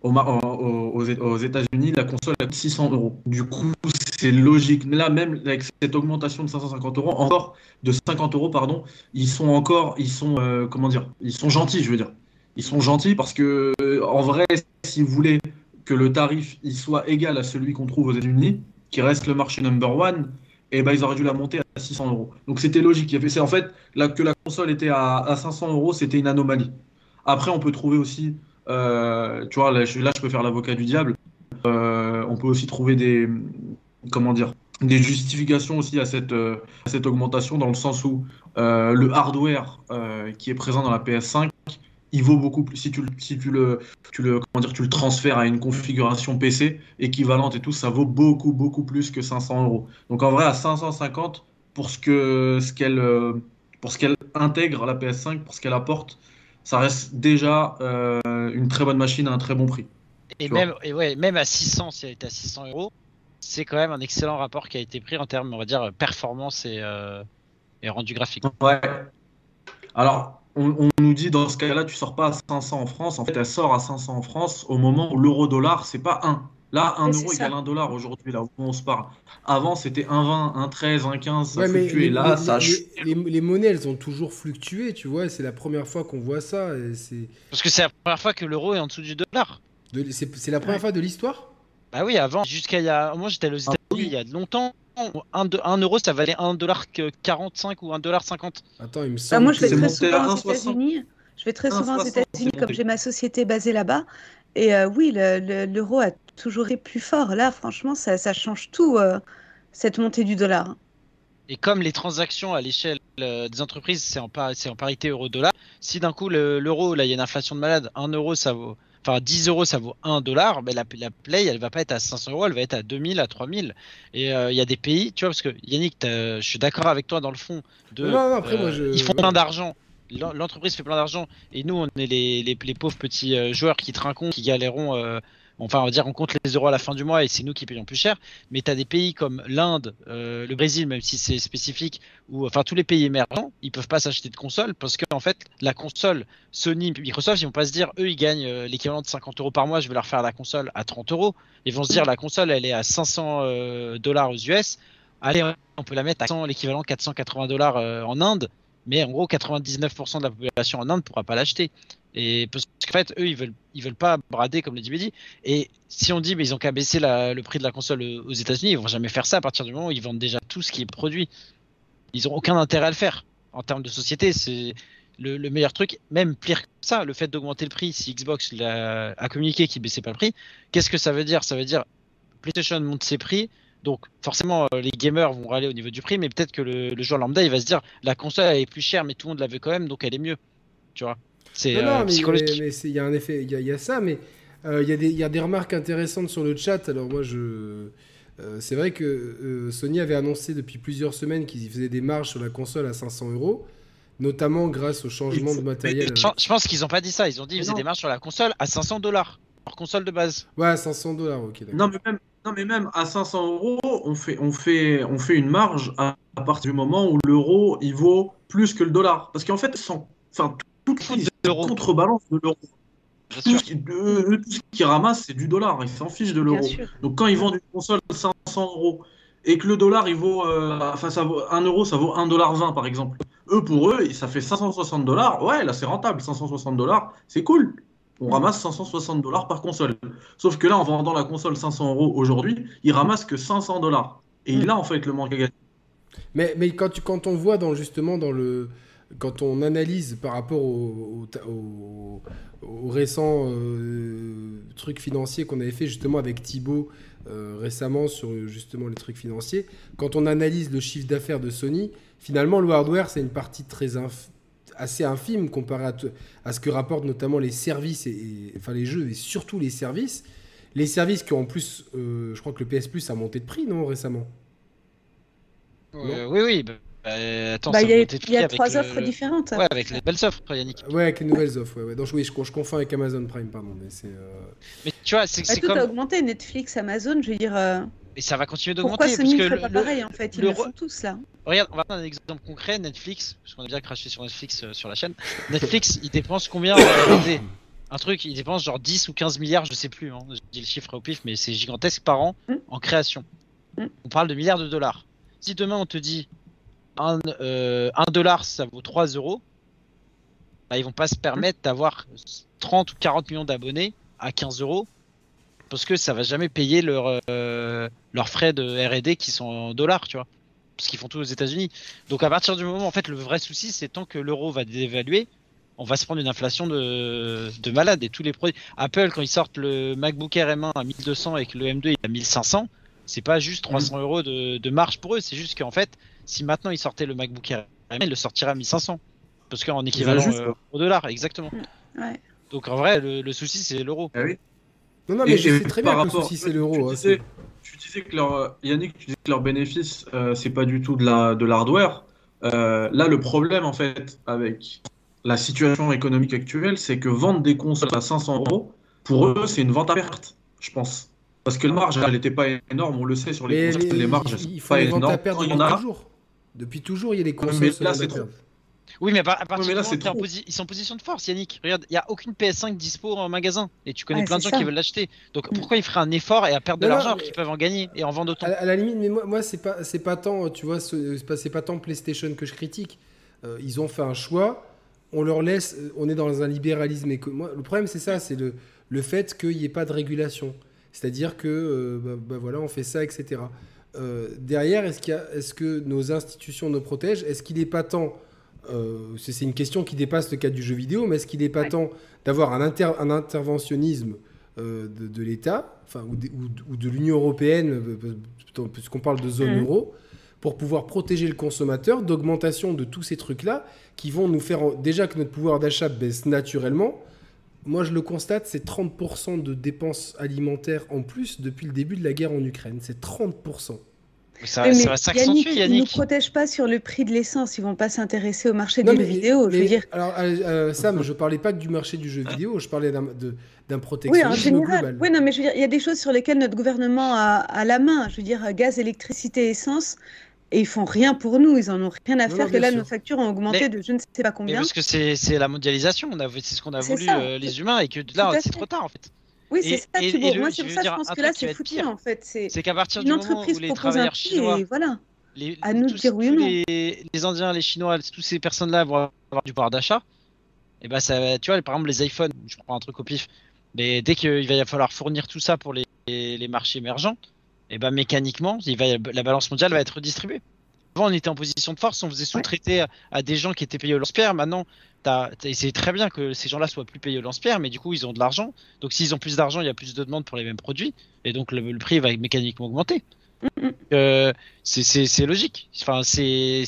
Aux, États-Unis, la console a 600 euros. Du coup, c'est logique. Là, même avec cette augmentation de 550 euros, encore de 50 euros, pardon, ils sont encore, ils sont, euh, comment dire, ils sont gentils, je veux dire. Ils sont gentils parce que, euh, en vrai, si vous voulez que le tarif il soit égal à celui qu'on trouve aux États-Unis, qui reste le marché number one, eh ben, ils auraient dû la monter à 600 euros. Donc c'était logique. C'est en fait que la console était à, à 500 euros, c'était une anomalie. Après, on peut trouver aussi, euh, tu vois, là je, là, je peux faire l'avocat du diable. Euh, on peut aussi trouver des, comment dire, des justifications aussi à cette, euh, cette augmentation dans le sens où le hardware qui est présent dans la PS5, il vaut beaucoup plus. Si tu, le- si le, tu le, comment dire, tu le transfères à une configuration PC équivalente et tout, ça vaut beaucoup, beaucoup plus que 500 euros. Donc en vrai, à 550 pour ce ce qu'elle, pour ce intègre la PS5, pour ce qu'elle apporte, ça reste déjà euh, une très bonne machine à un très bon prix. Et même, et ouais, même à 600, si elle était à 600 euros, c'est quand même un excellent rapport qui a été pris en termes, on va dire, performance et, euh, et rendu graphique. Ouais. Alors, on, on nous dit dans ce cas-là, tu sors pas à 500 en France. En fait, elle sort à 500 en France au moment où l'euro-dollar, c'est pas 1. Là, 1 Ouais, euro égale 1 dollar aujourd'hui, là où on se parle. Avant, c'était 1,20, 1,13, 1,15, ça Ouais, mais fluctuait. les, Là, les- ça a les- les- les monnaies, elles ont toujours fluctué, tu vois. C'est la première fois qu'on voit ça. et Parce que c'est la première fois que l'euro est en dessous du dollar. de- c'est- la première fois de l'histoire? Bah oui, avant, jusqu'à il y a. Moi j'étais aux États-Unis oui. il y a longtemps. 1, euro ça valait 1,45$ ou 1,50$. Attends, il me Bah, semble. moi, je vais très souvent aux 1,60. États-Unis. Je vais très souvent aux 1,60, États-Unis comme j'ai ma société basée là-bas. Et euh, oui, le- le- l'euro a toujours été plus fort. Là, franchement, ça, ça change tout, euh, cette montée du dollar. Et comme les transactions à l'échelle euh, des entreprises, c'est en, par- c'est en parité euro-dollar, si d'un coup le- l'euro, là il y a une inflation de malade, 1 euro ça vaut. Enfin, 10 euros ça vaut 1 dollar, mais la, la play elle va pas être à 500 euros, elle va être à 2000, à 3000. Et euh, il y a des pays, tu vois, parce que Yannick, je suis d'accord avec toi dans le fond. De, Non, non, après, moi, je- Ils font plein d'argent. L'en- L'entreprise fait plein d'argent et nous on est les, les, les pauvres petits joueurs qui trinquons, qui galérons. euh, enfin, on va dire on compte les euros à la fin du mois et c'est nous qui payons plus cher. Mais tu as des pays comme l'Inde, euh, le Brésil, même si c'est spécifique, ou enfin tous les pays émergents, ils peuvent pas s'acheter de console parce que en fait la console Sony, Microsoft, ils vont pas se dire eux ils gagnent euh, l'équivalent de 50 euros par mois, je vais leur faire la console à 30 euros. Ils vont se dire la console elle est à 500 euh, dollars aux US. Allez, on peut la mettre à 100, l'équivalent 480 dollars en Inde, mais en gros 99% de la population en Inde pourra pas l'acheter. Et parce qu'en fait, eux, ils veulent, ils veulent pas brader comme le dit Mehdi. Et si on dit, mais ils ont qu'à baisser le prix de la console aux États-Unis, ils vont jamais faire ça à partir du moment où ils vendent déjà tout ce qui est produit. Ils ont aucun intérêt à le faire. En termes de société, c'est le, le meilleur truc. Même pire que ça, le fait d'augmenter le prix, si Xbox a communiqué qu'il baissait pas le prix, qu'est-ce que ça veut dire? Ça veut dire PlayStation monte ses prix, Donc forcément, les gamers vont râler au niveau du prix, mais peut-être que le, joueur lambda, il va se dire la console elle est plus chère, mais tout le monde la veut quand même, donc elle est mieux. Tu vois? C'est psychologique. Mais il y a un effet, il y, y, a ça, mais il y, y, a des remarques intéressantes sur le chat. Alors moi, je euh, c'est vrai que euh, Sony avait annoncé depuis plusieurs semaines qu'ils faisaient des marges sur la console à 500 euros, notamment grâce au changement de matériel. Je pense qu'ils n'ont pas dit ça, ils ont dit qu'ils faisaient des marges sur la console à 500 dollars, leur console de base. Ouais, à 500 dollars, ok. Non mais, même, non, mais même à 500 euros, on fait, on fait, on fait une marge à, partir du moment où l'euro il vaut plus que le dollar. Parce qu'en fait, sans, enfin, toute la contrebalance de l'euro tout ce, qui, qu'ils ramassent, c'est du dollar. Ils s'en fichent de l'euro. Donc quand ils vendent une console 500 euros et que le dollar, il vaut, euh, enfin, ça vaut 1 euro, ça vaut 1,20 dollar par exemple. Eux, pour eux, ça fait 560 dollars. Ouais, là, c'est rentable. 560 dollars, c'est cool. On mm. ramasse 560 dollars par console. Sauf que là, en vendant la console 500 euros aujourd'hui, ils ramassent que 500 dollars. Et mm. là, en fait, le manque à gagner. Mais, mais quand, tu, quand on voit dans, justement dans le, quand on analyse par rapport aux au, récents euh, trucs financiers qu'on avait fait justement avec Thibaut euh, récemment sur justement les trucs financiers, quand on analyse le chiffre d'affaires de Sony, finalement le hardware c'est une partie très assez infime comparé à, ce que rapportent notamment les services et, enfin les jeux et surtout les services. Les services qui ont en plus, euh, je crois que le PS Plus a monté de prix non récemment? oui oui. Bah, bah, attends, bah, il y a, trois offres différentes. Ouais, avec les belles offres, Yannick. Ouais, avec les nouvelles offres. Ouais, ouais. Donc, oui, je, je, confonds avec Amazon Prime, pardon. Mais, c'est, euh, mais tu vois, c'est, bah, tout a augmenté, Netflix, Amazon, je veux dire. Euh... Et ça va continuer d'augmenter. Pourquoi Sony ne fait pas pareil en fait Ils le, font tous là. Regarde, on va prendre un exemple concret. Netflix, parce qu'on a bien craché sur Netflix euh, sur la chaîne. Netflix, il dépense combien (coughs) Un truc, il dépense genre 10 ou 15 milliards, je sais plus. Hein. Je dis le chiffre au pif, mais c'est gigantesque par an hmm. en création. Hmm. On parle de milliards de dollars. Si demain on te dit 1 euh, dollar ça vaut 3 euros, bah, ils vont pas se permettre d'avoir 30 ou 40 millions d'abonnés à 15 euros parce que ça va jamais payer leur, euh, leurs frais de R&D qui sont en dollars, tu vois, parce qu'ils font tout aux États-Unis. Donc à partir du moment, en fait, le vrai souci, c'est tant que l'euro va dévaluer, on va se prendre une inflation de, de malade et tous les produits. Apple, quand ils sortent le MacBook Air M1 à 1200 et que le M2 est à 1500, c'est pas juste 300 euros de, de marge pour eux, c'est juste qu'en fait, si maintenant il sortait le MacBook Air, il le sortira à 1500. Parce qu'en équivalent euh, au dollar, exactement. Ouais. Donc en vrai, le, souci c'est l'euro. Ah oui. Non, non, mais je sais très bien que le souci c'est l'euro. Hein, tu, disais que leur, Yannick, tu disais que leur bénéfice, euh, c'est pas du tout de la de l'hardware. Euh, là, le problème en fait avec la situation économique actuelle, c'est que vendre des consoles à 500 euros, pour eux, c'est une vente à perte, je pense. Parce que la marge, elle n'était pas énorme, on le sait sur les consoles, les, marges, il faut pas énormes. Il y en a. Toujours. Depuis toujours, il y a des consoles. Mais là, c'est trop. Oui, mais à, partir du moment où ils sont en position de force, Yannick. Regarde, il n'y a aucune PS5 dispo en magasin. Et tu connais plein de gens qui veulent l'acheter. Donc pourquoi ils feraient un effort et à perdre de l'argent alors qu'ils peuvent en gagner et en vendre autant à, la limite, mais moi, moi c'est pas, c'est pas tant, tu vois, c'est pas, pas tant PlayStation que je critique. Euh, ils ont fait un choix. On leur laisse, euh, on est dans un libéralisme. Et moi, le problème, c'est ça, c'est le, le fait qu'il n'y ait pas de régulation. C'est-à-dire que, euh, bah, bah, voilà, on fait ça, etc. Euh, derrière, est-ce, est-ce que nos institutions nous protègent? Est-ce qu'il n'est pas temps, euh, c'est, une question qui dépasse le cadre du jeu vidéo, mais est-ce qu'il n'est pas temps d'avoir un, un interventionnisme de, l'État, enfin, ou, de, l'Union européenne, puisqu'on parle de zone mmh. euro, pour pouvoir protéger le consommateur d'augmentation de tous ces trucs-là qui vont nous faire déjà que notre pouvoir d'achat baisse naturellement, moi je le constate, c'est 30% de dépenses alimentaires en plus depuis le début de la guerre en Ukraine. C'est 30%. Ça, va, ça va s'accentuer, Yannick. Ils ne protègent pas sur le prix de l'essence. Ils vont pas s'intéresser au marché du jeu vidéo. je veux dire. Alors, euh, euh, Sam, je parlais pas du marché du jeu vidéo. Je parlais d'un protectionnisme oui, global. Oui, non, mais je veux dire, il y a des choses sur lesquelles notre gouvernement a, a la main. Je veux dire, gaz, électricité, essence et ils font rien pour nous, ils en ont rien à faire que là nos factures ont augmenté de je ne sais pas combien. parce que c'est la mondialisation, c'est ce qu'on a voulu euh, les humains et que là c'est trop tard en fait. Oui, c'est ça, Thibaut. Moi, c'est pour ça que je pense que là, c'est foutu, en fait. C'est qu'à partir du moment où les travailleurs chinois, voilà. les, à nous tous, dire oui ou non. Les, les, Indiens, les Chinois, toutes ces personnes-là vont avoir du pouvoir d'achat. Et bah, ça, tu vois, par exemple, les iPhones, je prends un truc au pif, mais dès qu'il va falloir fournir tout ça pour les, les marchés émergents, et ben mécaniquement, il va, la balance mondiale va être redistribuée. Avant, on était en position de force, on faisait sous-traiter à, des gens qui étaient payés au lance-pierre. Maintenant, c'est très bien que ces gens-là soient plus payés au lance-pierre, mais du coup, ils ont de l'argent. Donc, s'ils ont plus d'argent, il y a plus de demandes pour les mêmes produits, et donc le, prix va mécaniquement augmenter. Euh, c'est logique. Enfin, c'est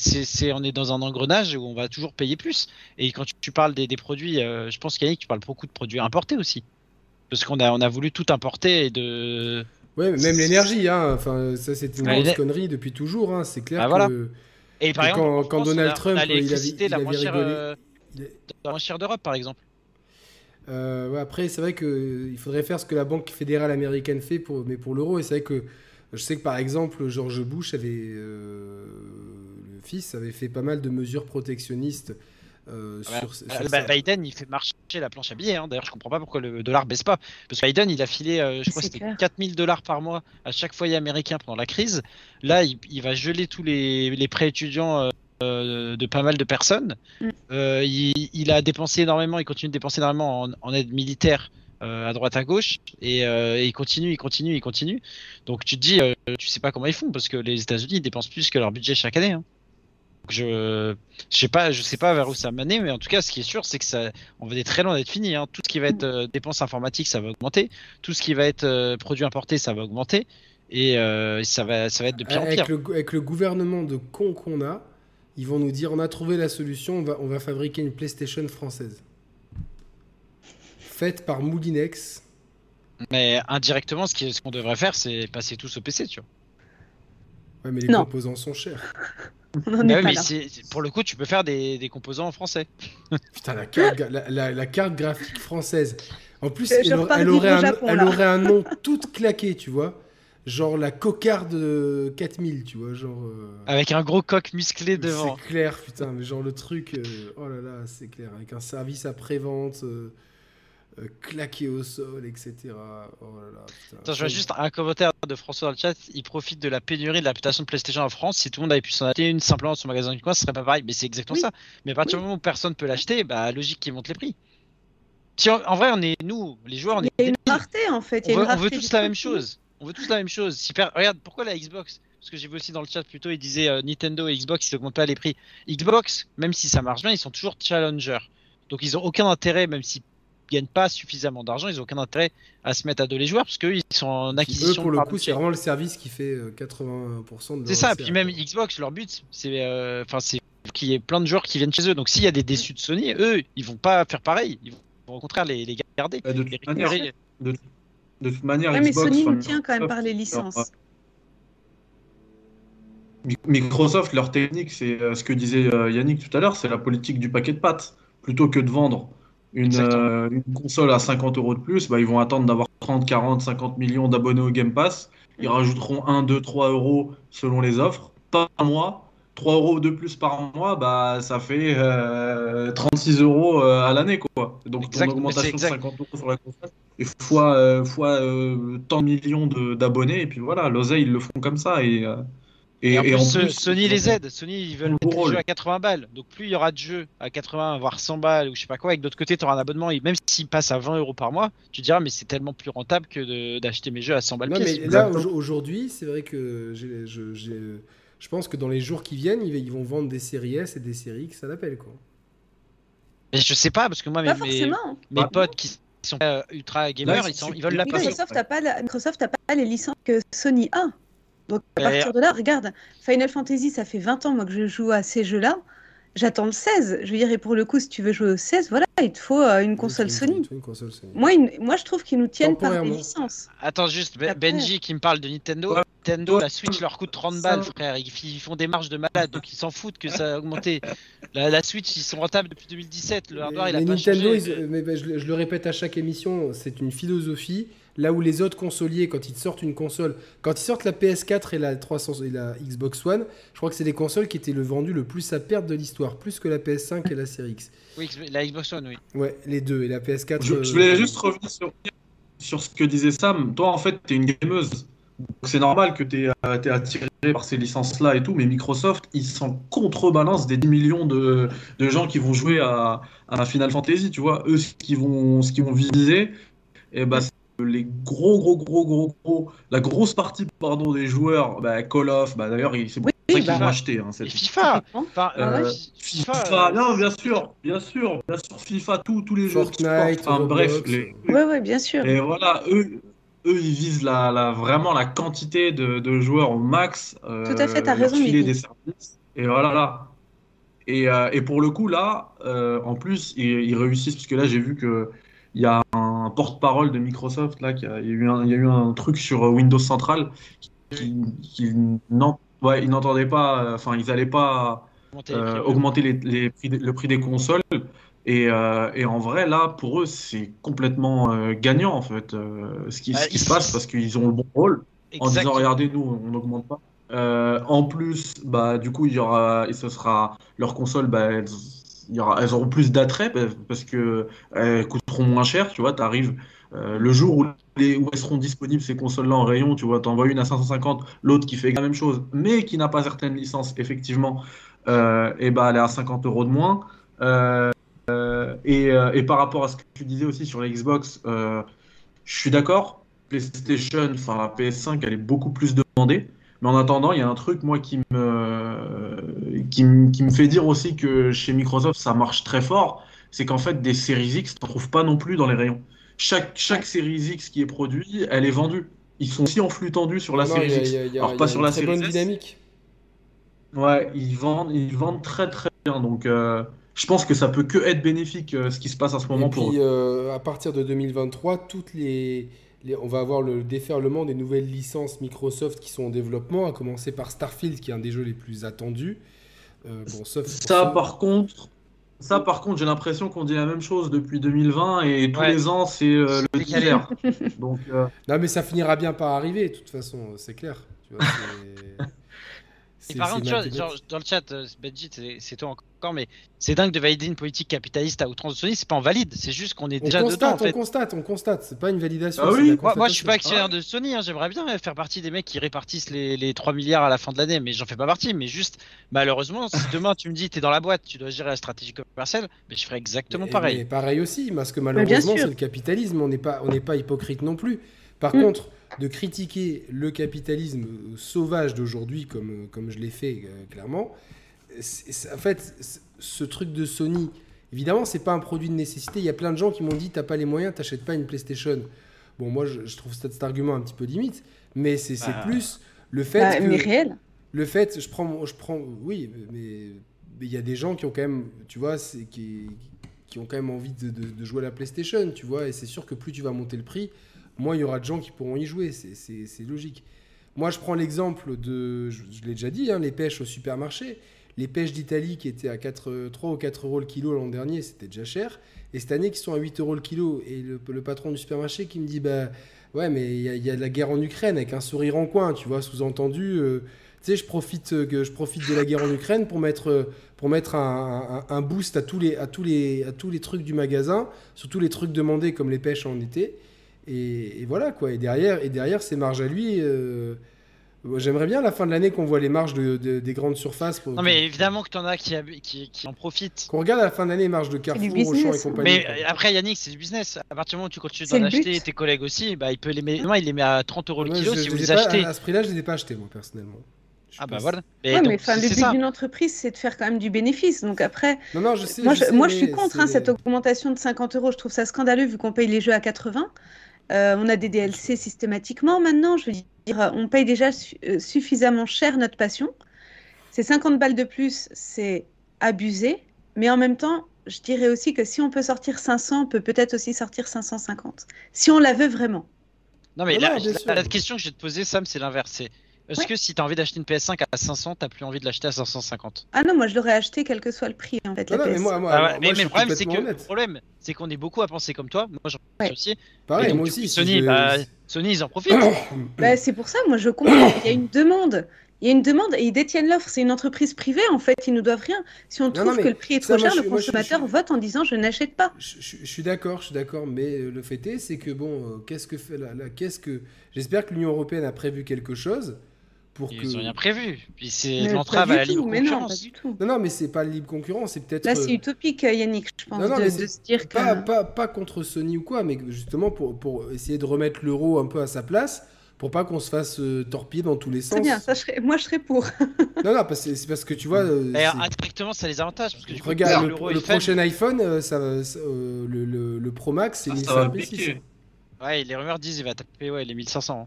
on est dans un engrenage où on va toujours payer plus. Et quand tu, parles des, produits, euh, je pense qu'Yannick, tu parles beaucoup de produits importés aussi. Parce qu'on a, on a voulu tout importer et de. Ouais, même l'énergie, hein. Enfin, ça c'est une grosse connerie depuis toujours. Hein. C'est clair bah, que. Et par exemple, quand, Donald Trump, il avait, la, moins chère, euh, la moins chère d'Europe, par exemple. Euh, après, c'est vrai qu'il faudrait faire ce que la Banque fédérale américaine fait, pour, mais pour l'euro. Et c'est vrai que je sais que par exemple, George Bush avait, euh, le fils, avait fait pas mal de mesures protectionnistes. Euh, sur, sur bah, Biden, il fait marcher la planche à billets. Hein. D'ailleurs, je comprends pas pourquoi le dollar baisse pas. Parce que Biden, il a filé, je crois, c'était 4000 dollars par mois à chaque foyer américain pendant la crise. Là, il, va geler tous les, les prêts étudiants euh, de pas mal de personnes. Mm. Euh, il, a dépensé énormément, il continue de dépenser énormément en, aide militaire euh, à droite à gauche et, il continue, il continue, il continue. Donc tu te dis, tu sais pas comment ils font parce que les États-Unis dépensent plus que leur budget chaque année. Hein. Je, je sais pas, je sais pas vers où ça va mais en tout cas, ce qui est sûr, c'est que ça, on va être très loin d'être fini. Hein. Tout ce qui va être dépenses informatiques, ça va augmenter. Tout ce qui va être produits importés, ça va augmenter. Et ça va, ça va être de pire en pire. avec le gouvernement de con qu'on a, ils vont nous dire on a trouvé la solution, on va, on va fabriquer une PlayStation française. Faite par Moulinex. Mais indirectement, ce qu'on devrait faire, c'est passer tous au PC, tu vois. Ouais, mais les composants sont chers. (laughs) mais pour le coup, tu peux faire des, composants en français. (laughs) Putain, la carte, la, carte, graphique française. En plus, elle, aurait un, elle, aurait un, nom (laughs) tout claqué, tu vois genre la cocarde 4000, tu vois, genre... Euh, avec un gros coq musclé devant. C'est clair, putain, mais genre le truc, euh, oh là là, c'est clair, avec un service après-vente, euh, claqué au sol, etc. Oh là là, putain. Attends, je vois juste un commentaire de François dans le chat, il profite de la pénurie de l'application de PlayStation en France, si tout le monde avait pu s'en acheter une simplement dans son magasin du coin, ce serait pas pareil, mais c'est exactement ça. Mais à partir du moment où personne peut l'acheter, bah logique qu'ils montent les prix. Si en, vrai, on est nous, les joueurs, on est. Il y a une rareté en fait. On, veut, on veut tous la même chose on veut tous la même chose. Si Regarde, pourquoi la Xbox? Parce que j'ai vu aussi dans le chat plutôt, il disait euh, Nintendo et Xbox, ils augmentent pas les prix. Xbox, même si ça marche bien, ils sont toujours challenger. Donc ils ont aucun intérêt, même s'ils gagnent pas suffisamment d'argent, ils ont aucun intérêt à se mettre à dos les joueurs parce qu'eux ils sont en acquisition. Eux, pour le coup, c'est vraiment le service qui fait 80% euh, de. C'est ça. Puis même Xbox, leur but, c'est, euh, enfin, c'est qu'il y ait plein de joueurs qui viennent chez eux. Donc s'il y a des déçus de Sony, eux, ils vont pas faire pareil. Ils vont au contraire les, les garder. Bah, de, toute manière, de toute manière, mais Sony nous tient quand même par les licences. Microsoft, leur technique, c'est euh, ce que disait euh, Yannick tout à l'heure, c'est la politique du paquet de pâtes. Plutôt que de vendre une, euh, console à 50 euros de plus, bah, ils vont attendre d'avoir 30, 40, 50 millions d'abonnés au Game Pass. Ils mm. rajouteront 1, 2, 3 euros selon les offres par mois. 3 euros de plus par mois, bah, ça fait 36 euros à l'année. Quoi. Donc, une augmentation de 50 euros sur la console et fois, euh, fois euh, tant de millions d'abonnés, et puis voilà, l'oseille, ils le font comme ça. Et, euh, et, en, plus, Sony les aide. Sony, ils veulent mettre des jeux à 80 balles. Donc plus il y aura de jeux à 80, voire 100 balles, ou je sais pas quoi, avec d'autre côté, tu auras un abonnement, et même s'il passe à 20 euros par mois, tu diras, mais c'est tellement plus rentable que d'acheter mes jeux à 100 balles. Non, mais là, aujourd'hui, c'est vrai que je, je, pense que dans les jours qui viennent, ils, vont vendre des séries S et des séries X à l'appel, quoi. Mais je sais pas, parce que moi, mes, mes, mes potes qui sont euh, ultra gamers, ils, veulent la. Microsoft n'a pas, pas les licences que Sony a. Donc à partir de là, regarde, Final Fantasy, ça fait 20 ans moi, que je joue à ces jeux-là. J'attends le 16. Je veux dire, et pour le coup, si tu veux jouer au 16, voilà, il te faut euh, une, console Sony. Moi, moi, je trouve qu'ils nous tiennent par les licences. Attends, juste, Benji qui me parle de Nintendo. Nintendo, la Switch leur coûte 30 balles, frère. Ils, font des marges de malade, donc ils s'en foutent que ça a augmenté. La, Switch, ils sont rentables depuis 2017. Le hardware, il a pas Nintendo, mais ben, je, je, le répète à chaque émission, c'est une philosophie. Là où les autres consoliers, quand ils sortent une console, quand ils sortent la PS4 et la, 300, et la Xbox One, je crois que c'est des consoles qui étaient le vendues le plus à perte de l'histoire, plus que la PS5 et la Series X. Oui, la Xbox One, oui. Ouais, les deux. Et la PS4. Je, voulais juste revenir sur, sur, ce que disait Sam. Toi, en fait, tu es une gameuse. C'est normal que tu es, euh, attiré par ces licences-là et tout, mais Microsoft, ils s'en contrebalancent des 10 millions de, de, gens qui vont jouer à, à, Final Fantasy, tu vois. Eux, ce qu'ils vont, ce vont viser, et eh ben, les gros, gros, gros, gros, gros, la grosse partie pardon, des joueurs, bah, Call of, bah, d'ailleurs, c'est pour ça qu'ils bah, ont acheté. Hein, FIFA, enfin, euh, FIFA, non, bien sûr, bien sûr, bien sûr, FIFA, tous les jeux, Fortnite, enfin, bref, les... ouais, ouais, bien sûr. Et voilà, eux, eux, ils visent la, la- vraiment la quantité de, de joueurs au max. euh, Tout à fait, t'as raison, filer des services. Et voilà, là. Et, euh, et pour le coup, là, euh, en plus, ils, ils réussissent, parce que là, j'ai vu que il y a un porte-parole de Microsoft, là, qui a, il y a eu un, il y a eu un truc sur Windows Central qui, qui n'en- ouais, ils n'entendaient pas, euh, enfin, ils n'allaient pas euh, augmenter les, les prix, des- le prix des consoles. Et, euh, et en vrai, là, pour eux, c'est complètement euh, gagnant, en fait, euh, ce qui, ce qui se passe, parce qu'ils ont le bon rôle en disant, regardez, nous, on n'augmente pas. Euh, en plus, bah, du coup, il y aura, et ce sera, leurs consoles, bah, elles, elles auront plus d'attrait parce que elles coûteront moins cher, tu vois, t'arrives euh, le jour où, les, où elles seront disponibles, ces consoles-là en rayon, tu vois, t'envoies une à 550, l'autre qui fait la même chose, mais qui n'a pas certaines licences, effectivement, euh, et bah, elle est à 50 euros de moins. Euh, euh, et, et par rapport à ce que tu disais aussi sur la Xbox, je suis d'accord. PlayStation, enfin la PS5, elle est beaucoup plus demandée. Mais en attendant, il y a un truc, moi, qui me, qui, me- qui me fait dire aussi que chez Microsoft, ça marche très fort. C'est qu'en fait, des Series X, tu ne trouves pas non plus dans les rayons. Chaque, chaque Series X qui est produit, elle est vendue. Ils sont aussi en flux tendu sur la Non, a- X. a- a- Alors, y pas a sur une la Series bonne S. dynamique. Ouais, ils vendent, ils vendent très très bien. Donc, euh, je pense que ça peut que être bénéfique euh, ce qui se passe à ce moment Et pour puis, eux. euh, à partir de 2023, toutes les, les- on va avoir le déferlement des nouvelles licences Microsoft qui sont en développement, à commencer par Starfield, qui est un des jeux les plus attendus. Euh, bon, sauf Ça, par contre, ça, par contre, j'ai l'impression qu'on dit la même chose depuis 2020 et tous Ouais. les ans, c'est euh, le. Donc, euh, Non, mais ça finira bien par arriver, de toute façon, c'est clair. Tu vois, c'est- (laughs) Et par contre, tu vois, mathématique. genre, dans le chat, euh, Benji, c'est- toi encore, mais c'est dingue de valider une politique capitaliste à outrance de Sony, c'est pas en valide, c'est juste qu'on est On déjà dedans constate, en fait. on constate, on constate. C'est pas une validation. Ah oui. Moi, moi, je suis pas actionnaire de Sony, hein, j'aimerais bien euh, faire partie des mecs qui répartissent les, les 3 milliards à la fin de l'année, mais j'en fais pas partie. Mais juste, malheureusement, si demain tu me dis t'es dans la boîte, tu dois gérer la stratégie commerciale, mais je ferais exactement Mais- pareil. mais pareil aussi, parce que malheureusement, c'est le capitalisme, on n'est pas, on n'est pas hypocrite non plus. Par Mm. contre, de critiquer le capitalisme sauvage d'aujourd'hui, comme, comme je l'ai fait euh, clairement, c'est- c'est- en fait, ce truc de Sony, évidemment, c'est pas un produit de nécessité. Il y a plein de gens qui m'ont dit, t'as pas les moyens, t'achètes pas une PlayStation. Bon, moi, je, je trouve cet, cet argument un petit peu limite, mais c'est c'est Bah. plus le fait Bah, que... mais réel. Le fait, je prends, je prends, oui, mais mais il y a des gens qui ont quand même, tu vois, c'est qui, qui ont quand même envie de, de- de jouer à la PlayStation, tu vois, et c'est sûr que plus tu vas monter le prix, moins il y aura de gens qui pourront y jouer, c'est- logique. Moi, je prends l'exemple de, je, l'ai déjà dit, hein, les pêches au supermarché. Les pêches d'Italie qui étaient à 4, 3 ou 4 euros le kilo l'an dernier, c'était déjà cher. Et cette année, qui sont à 8 euros le kilo. Et le, patron du supermarché qui me dit, bah ouais, mais il y, a- de la guerre en Ukraine avec un sourire en coin, tu vois, sous-entendu. euh, tu sais, je profite, euh, je profite de la guerre en Ukraine pour mettre, euh, pour mettre un, un- un boost à tous, les, à, tous les, à tous les trucs du magasin, surtout les trucs demandés comme les pêches en été. Et, et voilà quoi. Et derrière, et derrière ses marges à lui. euh, J'aimerais bien à la fin de l'année qu'on voit les marges de- de- des grandes surfaces. Pour, Non, mais évidemment que t'en as qui, ab- qui, qui en profitent. Qu'on regarde à la fin d'année les marges de Carrefour, Auchan et compagnie. Mais quoi. euh, après, Yannick, c'est du business. À partir du moment où tu continues d'en acheter, tes collègues aussi, bah, il peut les mettre. Non, il les met à 30 euros le kilo je- si je vous les pas- achetez. À ce prix-là, je les ai pas achetés, moi, personnellement. Je Ah bah pense. voilà. Ouais, donc, mais enfin, le but d'une entreprise, c'est de faire quand même du bénéfice. Donc après, Non, non, je sais. moi, je, sais, moi, je suis contre hein, cette augmentation de 50 euros. Je trouve ça scandaleux vu qu'on paye les jeux à 80. Euh, on a des DLC systématiquement maintenant. Je veux dire, on paye déjà su- euh, suffisamment cher notre passion. Ces 50 balles de plus, c'est abusé. Mais en même temps, je dirais aussi que si on peut sortir 500, on peut peut-être aussi sortir 550. Si on la veut vraiment. Non, mais Non, la, la question que je vais te poser, Sam, c'est l'inverse. Est-ce Ouais. que si t'as envie d'acheter une PS5 à 500, t'as plus envie de l'acheter à 550 Ah non, moi, je l'aurais acheté quel que soit le prix, en fait. La non, mais moi, moi, Ah ouais, moi, mais, le problème, c'est que complètement le honnête. problème, c'est qu'on est beaucoup à penser comme toi. Moi, j'en Ouais. aussi. Pareil, donc, moi aussi. coup, si Sony, je- bah, Sony, ils en (coughs) profitent. Bah, c'est pour ça, moi je comprends. Il y a une demande. Il y a une demande et ils détiennent l'offre. C'est une entreprise privée, en fait. Ils nous doivent rien. Si on non, trouve que le prix est trop cher, le je consommateur je vote en disant je n'achète pas. Je, je- je suis d'accord, je suis d'accord, mais euh, le fait est, c'est que bon, euh, qu'est-ce que fait la, la- qu'est-ce que J'espère que l'Union européenne a prévu quelque chose pour que. Ils ont rien prévu. Puis c'est l'entrave à la du libre tout, mais non, pas concurrence. du tout. Non, non, mais c'est pas libre concurrence, c'est peut-être. Là, euh, c'est utopique, Yannick, je pense, Non, non, de, mais de c'est se dire que. pas, pas, pas contre Sony ou quoi, mais justement pour, pour essayer de remettre l'euro un peu à sa place, pour pas qu'on se fasse euh, torpiller dans tous les sens. Très bien, ça, je serais- moi je serais pour. (laughs) Non, non, parce que c'est parce que tu vois. euh, c'est- indirectement, ça les avantage. Parce que du coup, Regarde, le, prochain iPhone, euh, ça, euh, le, le- le Pro Max, c'est Ah, ça 1500 va P6. piquer. Ouais, les rumeurs disent il va taper ouais, les 1500.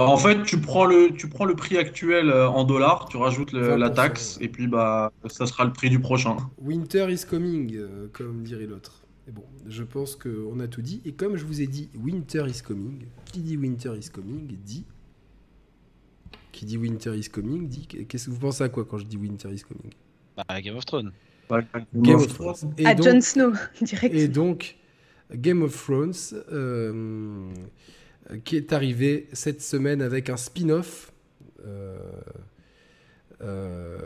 Bah, en fait, tu prends le, tu prends le prix actuel euh, en dollars, tu rajoutes le- la 20%, taxe, et puis bah, ça sera le prix du prochain. Winter is coming, euh, comme dirait l'autre. Et bon, je pense qu'on a tout dit. Et comme je vous ai dit, Winter is coming. Qui dit Winter is coming dit. Qui dit Winter is coming dit. Qu'est-ce que vous pensez à quoi quand je dis Winter is coming? Bah, Game of Thrones. Game of Thrones. Et à donc- Jon Snow, (laughs) direct. Et donc, Game of Thrones, euh, qui est arrivé cette semaine avec un spin-off, euh, euh,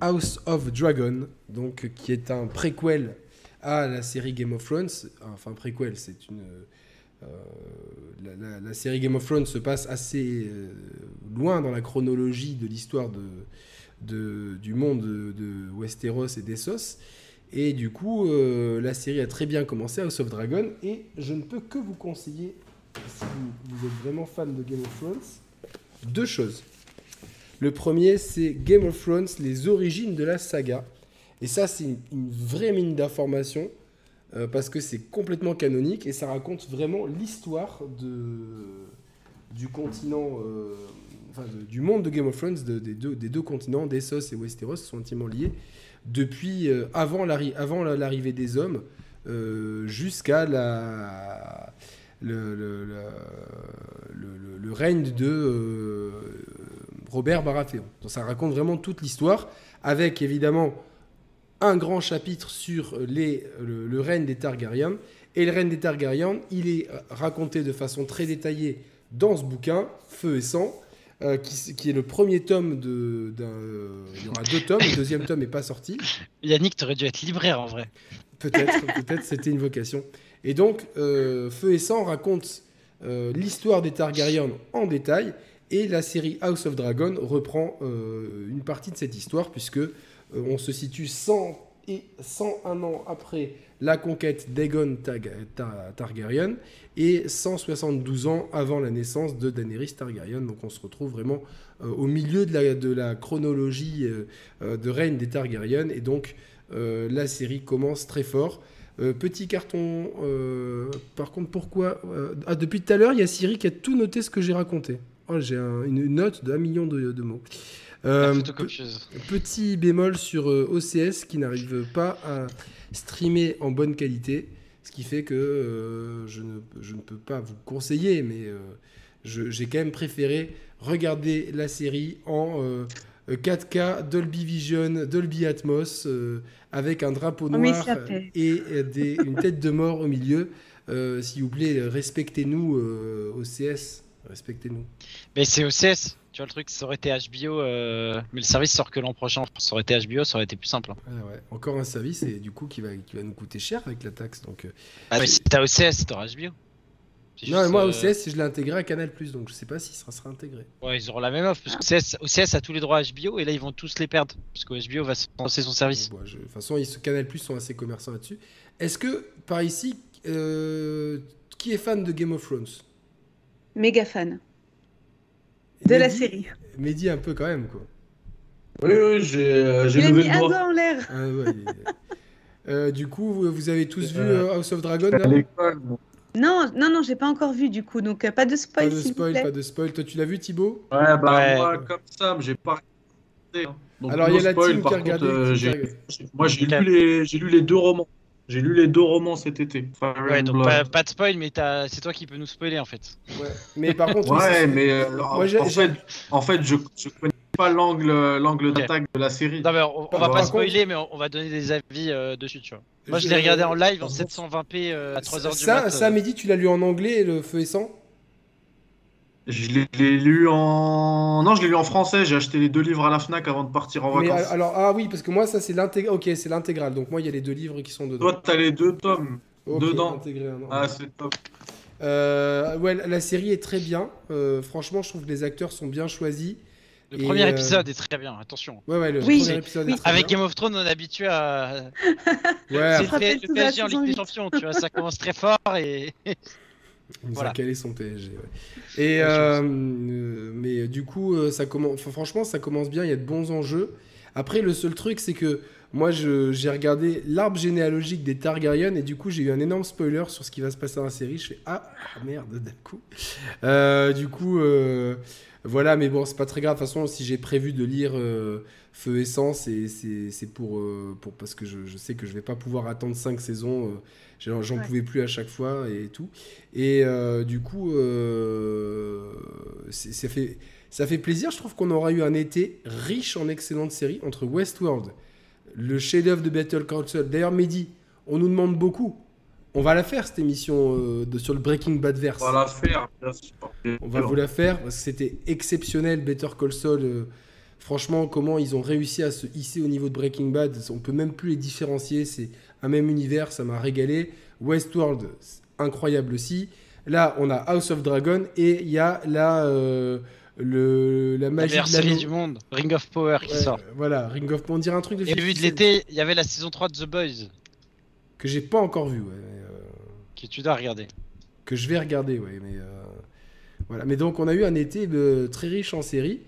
House of Dragon, donc qui est un préquel à la série Game of Thrones. Enfin, préquel, c'est une. euh, la, série Game of Thrones se passe assez loin dans la chronologie de l'histoire de, du monde de, Westeros et d'Essos. Et du coup, la série a très bien commencé, House of Dragon, et je ne peux que vous conseiller, si vous, êtes vraiment fan de Game of Thrones, deux choses. Le premier, c'est Game of Thrones, les origines de la saga. Et ça, c'est une, vraie mine d'informations, euh, parce que c'est complètement canonique, et ça raconte vraiment l'histoire de, du continent, euh, enfin, du monde de Game of Thrones, de- des, deux, des continents, d'Essos et Westeros, sont intimement liés depuis euh, avant l'arri- avant la- l'arrivée des hommes jusqu'à la le, le- le- règne de euh, Robert Baratheon. Donc ça raconte vraiment toute l'histoire, avec évidemment un grand chapitre sur les, le, règne des Targaryens. Et le règne des Targaryens, il est raconté de façon très détaillée dans ce bouquin, Feu et Sang, euh, qui, qui est le premier tome de... d'un- euh, il y aura deux tomes, le deuxième tome n'est pas sorti. Yannick, t'aurais dû être libraire en vrai. Peut-être, peut-être c'était une vocation. Et donc, euh, Feu et Sang raconte euh, l'histoire des Targaryens en détail, et la série House of Dragon reprend euh, une partie de cette histoire, puisque on se situe 100 et 101 ans après la conquête d'Aegon Targa- Tar- Targaryen et 172 ans avant la naissance de Daenerys Targaryen. Donc on se retrouve vraiment au milieu de la, de la chronologie de règne des Targaryen et donc la série commence très fort. Euh, petit carton, euh, par contre, pourquoi euh, ah, Depuis tout à l'heure, il y a Siri qui a tout noté ce que j'ai raconté. Oh, j'ai un- une note d'un million de, de mots. Petit bémol sur OCS qui n'arrive pas à streamer en bonne qualité, ce qui fait que je, ne, je ne peux pas vous conseiller, mais j'ai quand même préféré regarder la série en 4K, Dolby Vision, Dolby Atmos, euh, avec un drapeau noir et euh, des- une tête de mort au milieu. Euh, S'il vous plaît, respectez-nous, euh, OCS, respectez-nous. Mais c'est OCS. Tu vois le truc, ça aurait été HBO, euh, mais le service sort que l'an prochain. Ça aurait été HBO, ça aurait été plus simple. hein. Ah ouais. Encore un service et du coup qui va, qui va nous coûter cher avec la taxe. Donc, euh, Ah, mais si t'as OCS, t'auras HBO. Non, juste, mais moi, euh, OCS, je l'ai intégré à Canal, donc je sais pas si ça sera intégré. Ouais, ils auront la même offre. Parce que OCS, OCS a tous les droits à HBO et là ils vont tous les perdre. Parce que HBO va se lancer son service. Bon, je- De toute façon, ils, Canal sont assez commerçants là-dessus. Est-ce que, par ici, euh, qui est fan de Game of Thrones? Méga fan de la série. Mehdi, un peu quand même, quoi. Oui, oui, j'ai euh, levé le doigt. en l'air. Ah ouais, (laughs) Euh, du coup, vous, vous avez tous vu Euh, euh, House of Dragon À là l'école. Non, non, non, j'ai pas encore vu du coup, donc euh, pas de Pas spoil, de s'il vous spoil, plaît. pas de spoil. Toi, tu l'as vu, Thibaut? Ouais, bah Ouais. moi, comme ça, j'ai pas regardé. hein. Donc, Alors, il y a la spoil, team par qui a regardé. euh, qui a j'ai- regardé. Moi, j'ai lu, les... j'ai lu les deux romans. J'ai lu les deux romans cet été. Fire Ouais, donc Blood. pas, pas de spoil, mais t'as- c'est toi qui peux nous spoiler en fait. Ouais. Mais par contre, (laughs) oui, Ouais, c'est- mais euh, Moi, j'ai- en, j'ai- fait, en fait, je, je connais pas l'angle l'angle d'attaque de la série. Non, mais on, va pas spoiler, mais on, on va donner des avis euh, dessus, tu vois. Moi je Je- l'ai regardé en live en par contre- 720p euh, à 3h du ça, mat. ça, euh. Mehdi, tu l'as lu en anglais, le feu et sang? Je l'ai lu en. Non, je l'ai lu en français. J'ai acheté les deux livres à la Fnac avant de partir en Mais vacances. alors, ah oui, parce que moi, ça, c'est l'intégral. Ok, c'est l'intégral. Donc, moi, il y a les deux livres qui sont dedans. Toi, t'as les deux tomes. Dedans. intégré, non. Ah, c'est top. Euh, ouais, la- la série est très bien. Euh, franchement, je trouve que les acteurs sont bien choisis. Le Et, premier euh, épisode est très bien, attention. Ouais, ouais, le Oui, premier épisode est oui. très Avec bien. Game of Thrones, on est habitué à. (laughs) Ouais, C'est après, le, PSG en Ligue des. Champions, tu vois, ça commence très fort et. (laughs) il nous voilà. a calé son PSG. ouais. Et euh, euh, mais du coup, ça commence. enfin, franchement, ça commence bien. Il y a de bons enjeux. Après, le seul truc, c'est que moi j'ai regardé l'arbre généalogique des Targaryen et du coup j'ai eu un énorme spoiler sur ce qui va se passer dans la série. Je fais ah, ah merde d'un coup. Euh, du coup euh, voilà, mais bon c'est pas très grave. De toute façon si j'ai prévu de lire euh, Feu et Sang, c'est pour, pour parce que je, je, sais que je vais pas pouvoir attendre 5 saisons. J'en pouvais plus à chaque fois et tout. Et du coup ça fait ça fait plaisir. Je trouve qu'on aura eu un été riche en excellentes séries entre Westworld le chef-d'œuvre de Battle Council. D'ailleurs, Mehdi, on nous demande beaucoup. On va la faire cette émission euh, de, sur le Breaking Bad verse. On va la faire, bien sûr. On va vous la faire parce que c'était exceptionnel, Better Call Saul. Euh, franchement, comment ils ont réussi à se hisser au niveau de Breaking Bad, on peut même plus les différencier. C'est un même univers, ça m'a régalé. Westworld, incroyable aussi. Là, on a House of Dragon et il y a la euh, le, la magie la série du monde, Ring of Power qui sort. Voilà, Ring of Power, on dirait un truc de Et vu de l'été, il y avait la saison 3 de The Boys. Que j'ai pas encore vu, ouais. Euh, que tu dois regarder. Que je vais regarder, ouais, mais euh, voilà. Mais donc on a eu un été euh, très riche en séries.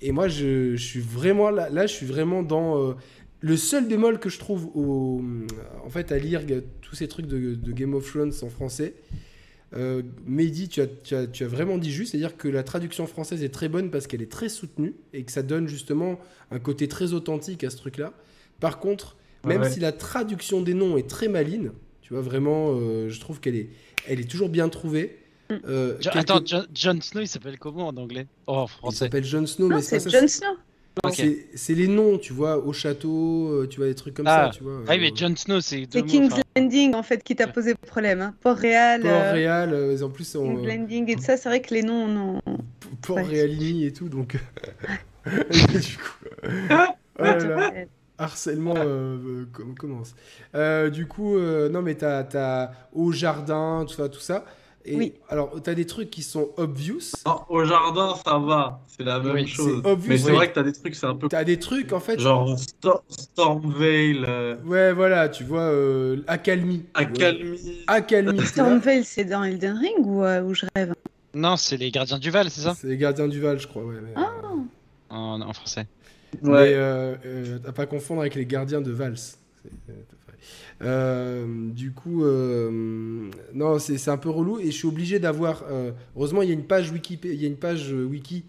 Et moi, je, suis vraiment là, là, je suis vraiment dans le seul bémol que je trouve au, en fait à lire tous ces trucs de, de Game of Thrones en français, euh, Mehdi, tu as, vraiment dit juste, c'est-à-dire que la traduction française est très bonne parce qu'elle est très soutenue et que ça donne justement un côté très authentique à ce truc-là. Par contre, même si la traduction des noms est très maline, tu vois, vraiment, euh, je trouve qu'elle est, elle est toujours bien trouvée. Mm. Euh, attends, Jon Snow, il s'appelle comment en anglais? Oh, en français. Il s'appelle Jon Snow, mais c'est Jon Snow. C'est les noms, tu vois, au château, euh, tu vois, des trucs comme ça, ah. tu vois. Ah oui, mais. Jon Snow, c'est. C'est King's Landing, en fait, qui t'a posé problème. Hein. Port-Réal. Port-Réal, euh, en plus. King's Landing et tout ça, c'est vrai que les noms, non. Port-Réalini et tout, donc. (laughs) du coup. (laughs) voilà. Harcèlement commence. du coup, non, mais t'as as, au jardin, tout ça, tout ça oui. Alors, tu as des trucs qui sont obvious. au jardin, ça va. C'est la même chose. Mais c'est vrai que tu as des trucs, c'est un peu. Tu as des trucs, en fait. Genre Stormvale. Euh. Ouais, voilà, tu vois, euh, Accalmie. Accalmie. Accalmie. Stormvale, c'est dans Elden Ring ou euh, où je rêve? Non, c'est les Gardiens du Val, c'est ça? C'est les Gardiens du Val, je crois, ouais. Ah. En, en, français. Ouais. Mais, euh, à pas confondre avec les Gardiens de Vals. Euh, du coup, euh, non, c'est un peu relou et je suis obligé d'avoir. Euh, heureusement, il y a une page wiki, il y a une page wiki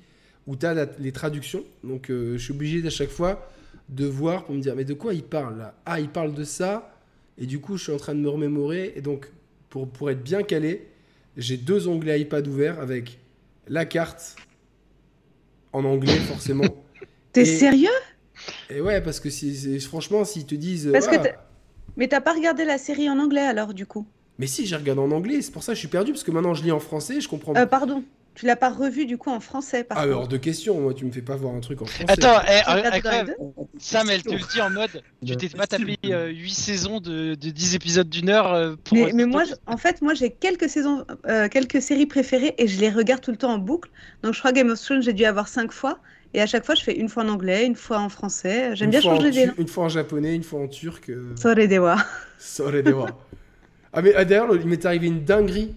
où tu as les traductions. Donc, je suis obligé à chaque fois de voir pour me dire mais de quoi il parle là? Ah, il parle de ça. Et du coup, je suis en train de me remémorer. Et donc, pour, pour être bien calé, j'ai deux onglets iPad ouverts avec la carte en anglais, forcément. (laughs) T'es sérieux? Et ouais, parce que si, franchement, s'ils te disent. Parce que mais t'as pas regardé la série en anglais alors, du coup? Mais si, j'ai regardé en anglais, c'est pour ça que je suis perdu, parce que maintenant je lis en français, je comprends. Euh, pardon, tu l'as pas revu du coup en français par Ah, hors de question, moi tu me fais pas voir un truc en français. Attends, eh, Sam, elle te le dit en mode tu t'es pas tapé 8 euh, saisons de, de 10 épisodes d'une heure euh, pour. Mais, mais moi, en fait, moi j'ai quelques saisons, quelques séries préférées et je les regarde tout le temps en boucle. Donc je crois Game of Thrones, j'ai dû avoir 5 fois. Et à chaque fois, je fais une fois en anglais, une fois en français. J'aime bien changer des Une fois en japonais, une fois en turc. Euh... Soredewa. Soredewa. ah, mais ah, d'ailleurs, il m'est arrivé une dinguerie.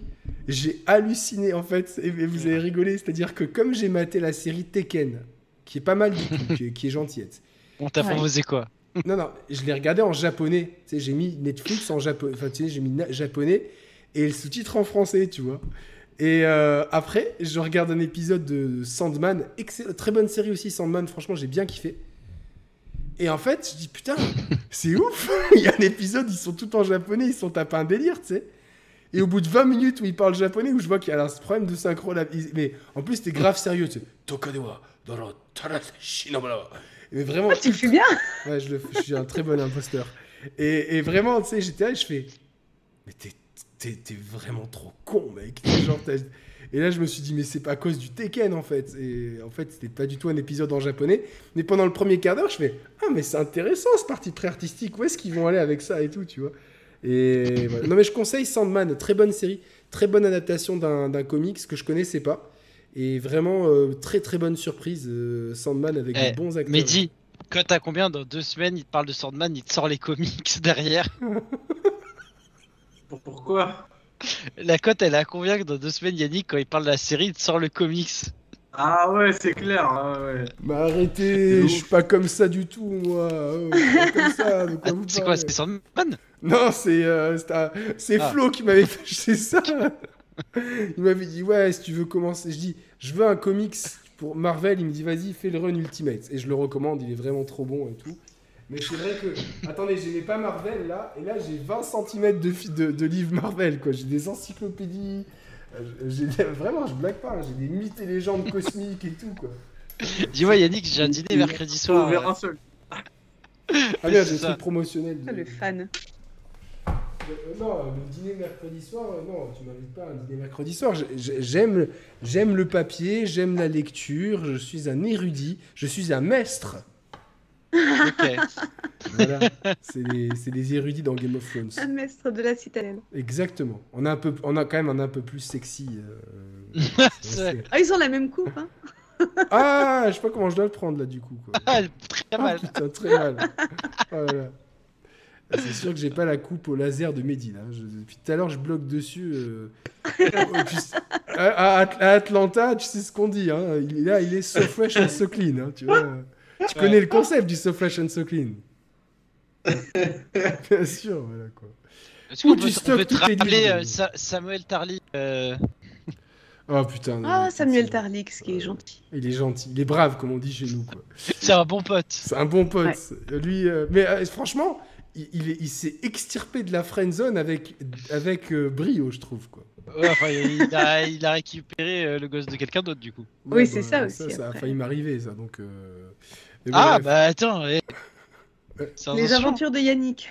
J'ai halluciné en fait, et vous avez rigolé. C'est-à-dire que comme j'ai maté la série Tekken, qui est pas mal du tout, qui, est, qui gentillette. On t'a proposé quoi? Non, non, je l'ai regardé en japonais. Tu sais, j'ai mis Netflix en japonais. Enfin, tu sais, j'ai mis japonais et le sous-titre en français, tu vois. Et euh, après, je regarde un épisode de Sandman, très bonne série aussi, Sandman, franchement, j'ai bien kiffé. Et en fait, je dis putain, (laughs) c'est ouf (laughs) Il y a un épisode, ils sont tout en japonais, ils sont tapés un délire, tu sais. Et au bout de 20 minutes où ils parlent japonais, où je vois qu'il y a un problème de synchro, là, mais en plus, c'était grave sérieux, tu sais. Tokadewa, Mais vraiment. Ah, tu le fais bien? Ouais, je, le, je suis un très bon imposteur. Et, et vraiment, tu sais, j'étais là, je fais. Mais t'es t'es vraiment trop con, mec. Genre, et là, je me suis dit, mais c'est pas à cause du Tekken, en fait. Et en fait, c'était pas du tout un épisode en japonais. Mais pendant le premier quart d'heure, je fais, ah, mais c'est intéressant, ce parti très artistique. Où est-ce qu'ils vont aller avec ça et tout, tu vois? Et Non, mais je conseille Sandman, très bonne série, très bonne adaptation d'un comics que je connaissais pas. Et vraiment, euh, très très bonne surprise, euh, Sandman avec des eh, bons acteurs. Mais dis, quand t'as combien dans deux semaines, il te parle de Sandman, il te sort les comics (laughs) derrière (laughs) Pourquoi? La cote, elle a combien que dans deux semaines, Yannick, quand il parle de la série, il te sort le comics? Ah ouais, c'est clair. ah ouais. Mais arrêtez, je suis pas comme ça du tout, moi. Oh, vous C'est quoi C'est Sandman? Non, c'est euh, c'est Ah. Flo qui m'avait (laughs) fait ça. Il m'avait dit ouais, si tu veux commencer, je dis je veux un comics pour Marvel. Il me dit vas-y, fais le run Ultimate et je le recommande. Il est vraiment trop bon et tout. Mais c'est vrai que attendez, j'aimais pas Marvel là et là j'ai 20 cm de, fi- de, de livres Marvel quoi. J'ai des encyclopédies. euh, J'ai vraiment, je blague pas. hein, J'ai des mythes et légendes cosmiques et tout quoi. Dis-moi Yannick, j'ai un dîner mercredi soir. ouvrir euh, un seul. Ah merde, c'est j'ai ça. le truc promotionnel. de- le fan. Euh, non, le dîner mercredi soir, euh, non, tu m'invites pas à un dîner mercredi soir. J'ai- j'ai- J'aime, j'aime le papier, j'aime la lecture, je suis un érudit, je suis un maître. (laughs) Voilà, c'est les érudits dans Game of Thrones. Un maître de la citadelle. Exactement. On a, un peu, on a quand même un un peu plus sexy. euh, (laughs) c'est- Ah, ils ont la même coupe, hein (laughs) ah, je sais pas comment je dois le prendre là du coup. Quoi. Ah, très Ah, mal. putain, très mal. Voilà. Ah, C'est sûr que j'ai pas la coupe au laser de Mehdi là. Je- depuis tout à l'heure, je bloque dessus. euh, puis, à, à At- à Atlanta, tu sais ce qu'on dit. Hein. Il est là, il est so fresh and so clean. hein, tu vois. Tu Ouais. connais le concept du so fresh and so clean. (laughs) Bien sûr, voilà quoi. Est-ce qu'on Où peut, tu on peut te rappeler euh, Sa- Samuel Tarly euh, Oh putain. Ah, non, Samuel Tarlix, qui est gentil. Il est gentil, il est brave comme on dit chez nous. Quoi. C'est un bon pote. C'est un bon pote. Lui, euh, mais euh, franchement, il, il est- il s'est extirpé de la friend zone avec, avec euh, brio, je trouve. Quoi. Ouais, enfin, il, a, il a récupéré euh, le gosse de quelqu'un d'autre du coup. Oui, c'est ça aussi, Ça, ça a failli m'arriver, ça. Donc, Ah bref. bah attends. eh. (laughs) Les aventures de Yannick.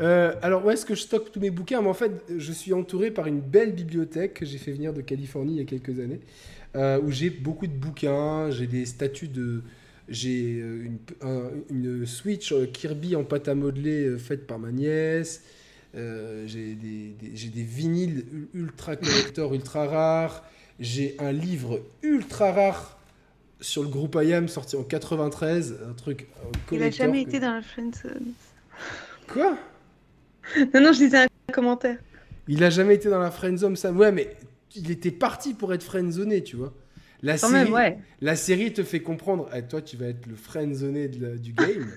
Euh, alors, où est-ce que je stocke tous mes bouquins? Mais En fait, je suis entouré par une belle bibliothèque que j'ai fait venir de Californie il y a quelques années, euh, où j'ai beaucoup de bouquins, j'ai des statues de... J'ai euh, une, un- une Switch Kirby en pâte à modeler euh, faite par ma nièce. Euh, j'ai des, des- j'ai des vinyles ul- ultra collector, ultra rares. J'ai un livre ultra rare sur le groupe IAM sorti en 93, un truc Il a jamais que- été dans la friendzone. Quoi? Non, non, je disais un commentaire. Il a jamais été dans la friendzone, Sam. Ouais, mais il était parti pour être friendzoné, tu vois. La Quand série, même, ouais. la série te fait comprendre, eh, toi, tu vas être le friendzoné de la- du game.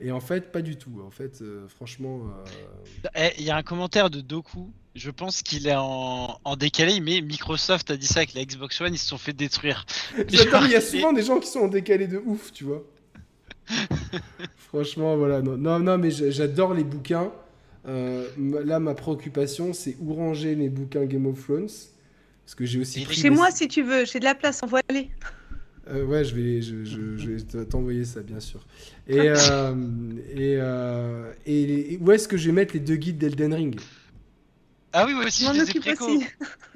Et en fait, pas du tout. En fait, euh, franchement. euh, Eh, Il y a un commentaire de Doku. Je pense qu'il est en, en décalé, mais Microsoft a dit ça avec la Xbox One, ils se sont fait détruire. (laughs) J'adore, il y a (laughs) souvent des gens qui sont en décalé de ouf, tu vois. (laughs) Franchement, voilà. Non, non, non, mais j'a- j'adore les bouquins. Euh, là, ma préoccupation, c'est où ranger les bouquins Game of Thrones. Parce que j'ai aussi. Pris Chez mes- moi, si tu veux, j'ai de la place, envoie-les. Euh, ouais, je vais, je, je- je vais te- t'envoyer ça, bien sûr. Et, euh, et, euh, et et où est-ce que je vais mettre les deux guides d'Elden Ring? Ah oui, moi aussi, Je les ai préco.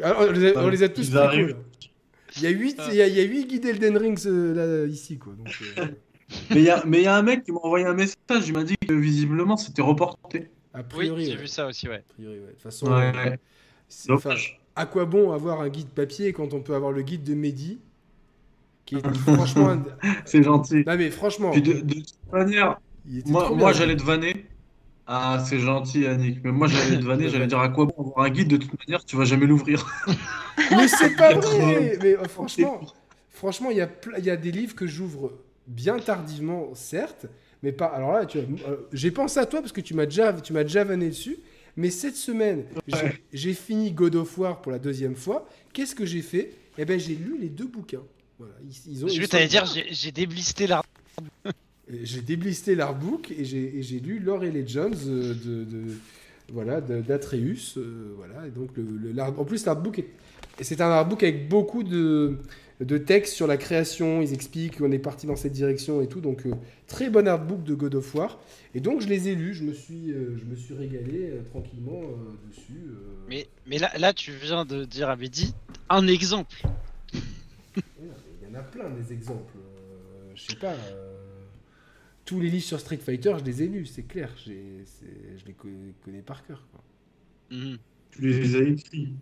Ah, on, les a, on les a tous préco. Il y a 8 Ah. il y a, il y a huit guides Elden Ring euh, là, ici, quoi. Donc, euh, (laughs) Mais il y, a- mais il y a un mec qui m'a envoyé un message, il m'a dit que visiblement c'était reporté. a Oui, priori, j'ai ouais. vu ça aussi, ouais. A priori, ouais. De toute façon, Ouais, euh, ouais. enfin, à quoi bon avoir un guide papier quand on peut avoir le guide de Mehdi qui est franchement. (laughs) C'est gentil. Non, mais franchement, Puis de, de toute manière, moi, moi j'allais te vanner. Ah, c'est gentil, Yannick. Mais moi, j'allais te vanner, (laughs) j'allais dire à quoi bon avoir un guide de toute manière, tu vas jamais l'ouvrir. (laughs) Mais c'est pas vrai Mais euh, franchement, franchement, il y, a y a des livres que j'ouvre bien tardivement, certes, mais pas. Alors là, tu vois, euh, j'ai pensé à toi parce que tu m'as déjà, tu m'as déjà vanné dessus. Mais cette semaine, j'ai- Ouais. j'ai fini God of War pour la deuxième fois. Qu'est-ce que j'ai fait? Eh ben, j'ai lu les deux bouquins. Voilà, ils, ils ont. Je t'allais dire, j'ai j'ai déblisté l'art. J'ai déblisté l'artbook et j'ai lu Lore et Legends euh, de, de- voilà d'Atreus euh, voilà. Et donc le, le- en plus l'artbook c'est un artbook avec beaucoup de de textes sur la création. Ils expliquent qu'on est parti dans cette direction et tout. Donc euh, très bon artbook de God of War. Et donc je les ai lus. Je me suis euh, je me suis régalé tranquillement dessus. Mais, mais là, là, tu viens de dire à Mehdi un exemple. Il y en a plein des exemples je sais pas tous les livres sur Street Fighter je les ai lus c'est clair je les co- connais par cœur quoi. Mhm. Tu les as écrits.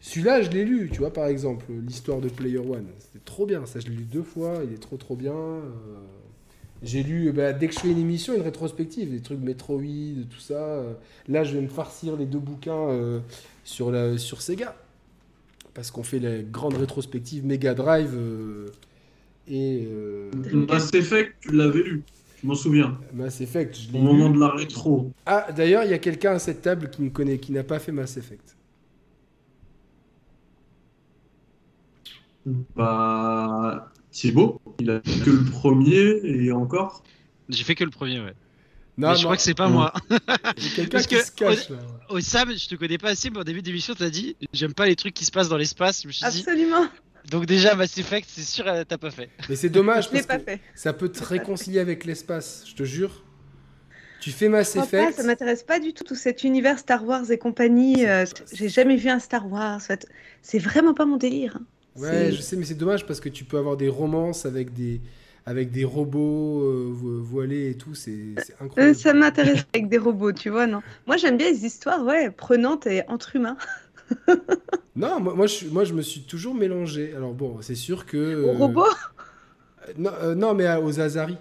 Celui-là, je l'ai lu, tu vois, par exemple, l'histoire de Player One. C'était trop bien, ça, je l'ai lu deux fois, il est trop trop bien. euh. J'ai lu, bah, dès que je fais une émission, une rétrospective, des trucs Metroid, tout ça. euh. Là, je vais me farcir les deux bouquins euh, sur, la, sur Sega. parce qu'on fait la grande rétrospective Mega Drive euh, et euh, Mass Effect, tu l'avais lu, je m'en souviens. Mass Effect. Je l'ai Au moment de la rétro. Ah, d'ailleurs, il y a quelqu'un à cette table qui me connaît, qui n'a pas fait Mass Effect. Bah. Thibaut, il a que le premier et encore. J'ai fait que le premier, ouais. Non, mais je non, crois que c'est pas non. moi. (laughs) parce qui que- se cache là. Oh Sam, je te connais pas assez, mais au début d'émission, t'as dit j'aime pas les trucs qui se passent dans l'espace. Je me suis dit, Absolument. Donc déjà Mass Effect, c'est sûr, euh, t'as pas fait. Mais c'est dommage parce pas que fait. ça peut te réconcilier avec l'espace, je te jure. Tu fais Mass Je crois pas, Effect. ça m'intéresse pas du tout, tout cet univers Star Wars et compagnie. Euh, J'ai jamais vu un Star Wars. en fait. C'est vraiment pas mon délire. hein. Ouais, je sais, mais c'est dommage parce que tu peux avoir des romances avec des, avec des robots euh, vo- voilés et tout, c'est Euh, incroyable. ça m'intéresse avec des robots, tu vois, non. Moi, j'aime bien les histoires, ouais, prenantes et entre humains. (laughs) (laughs) Non, moi, moi, je, moi je me suis toujours mélangé. Alors bon, c'est sûr que. Euh, robots Non, euh, non, mais à- aux Azari.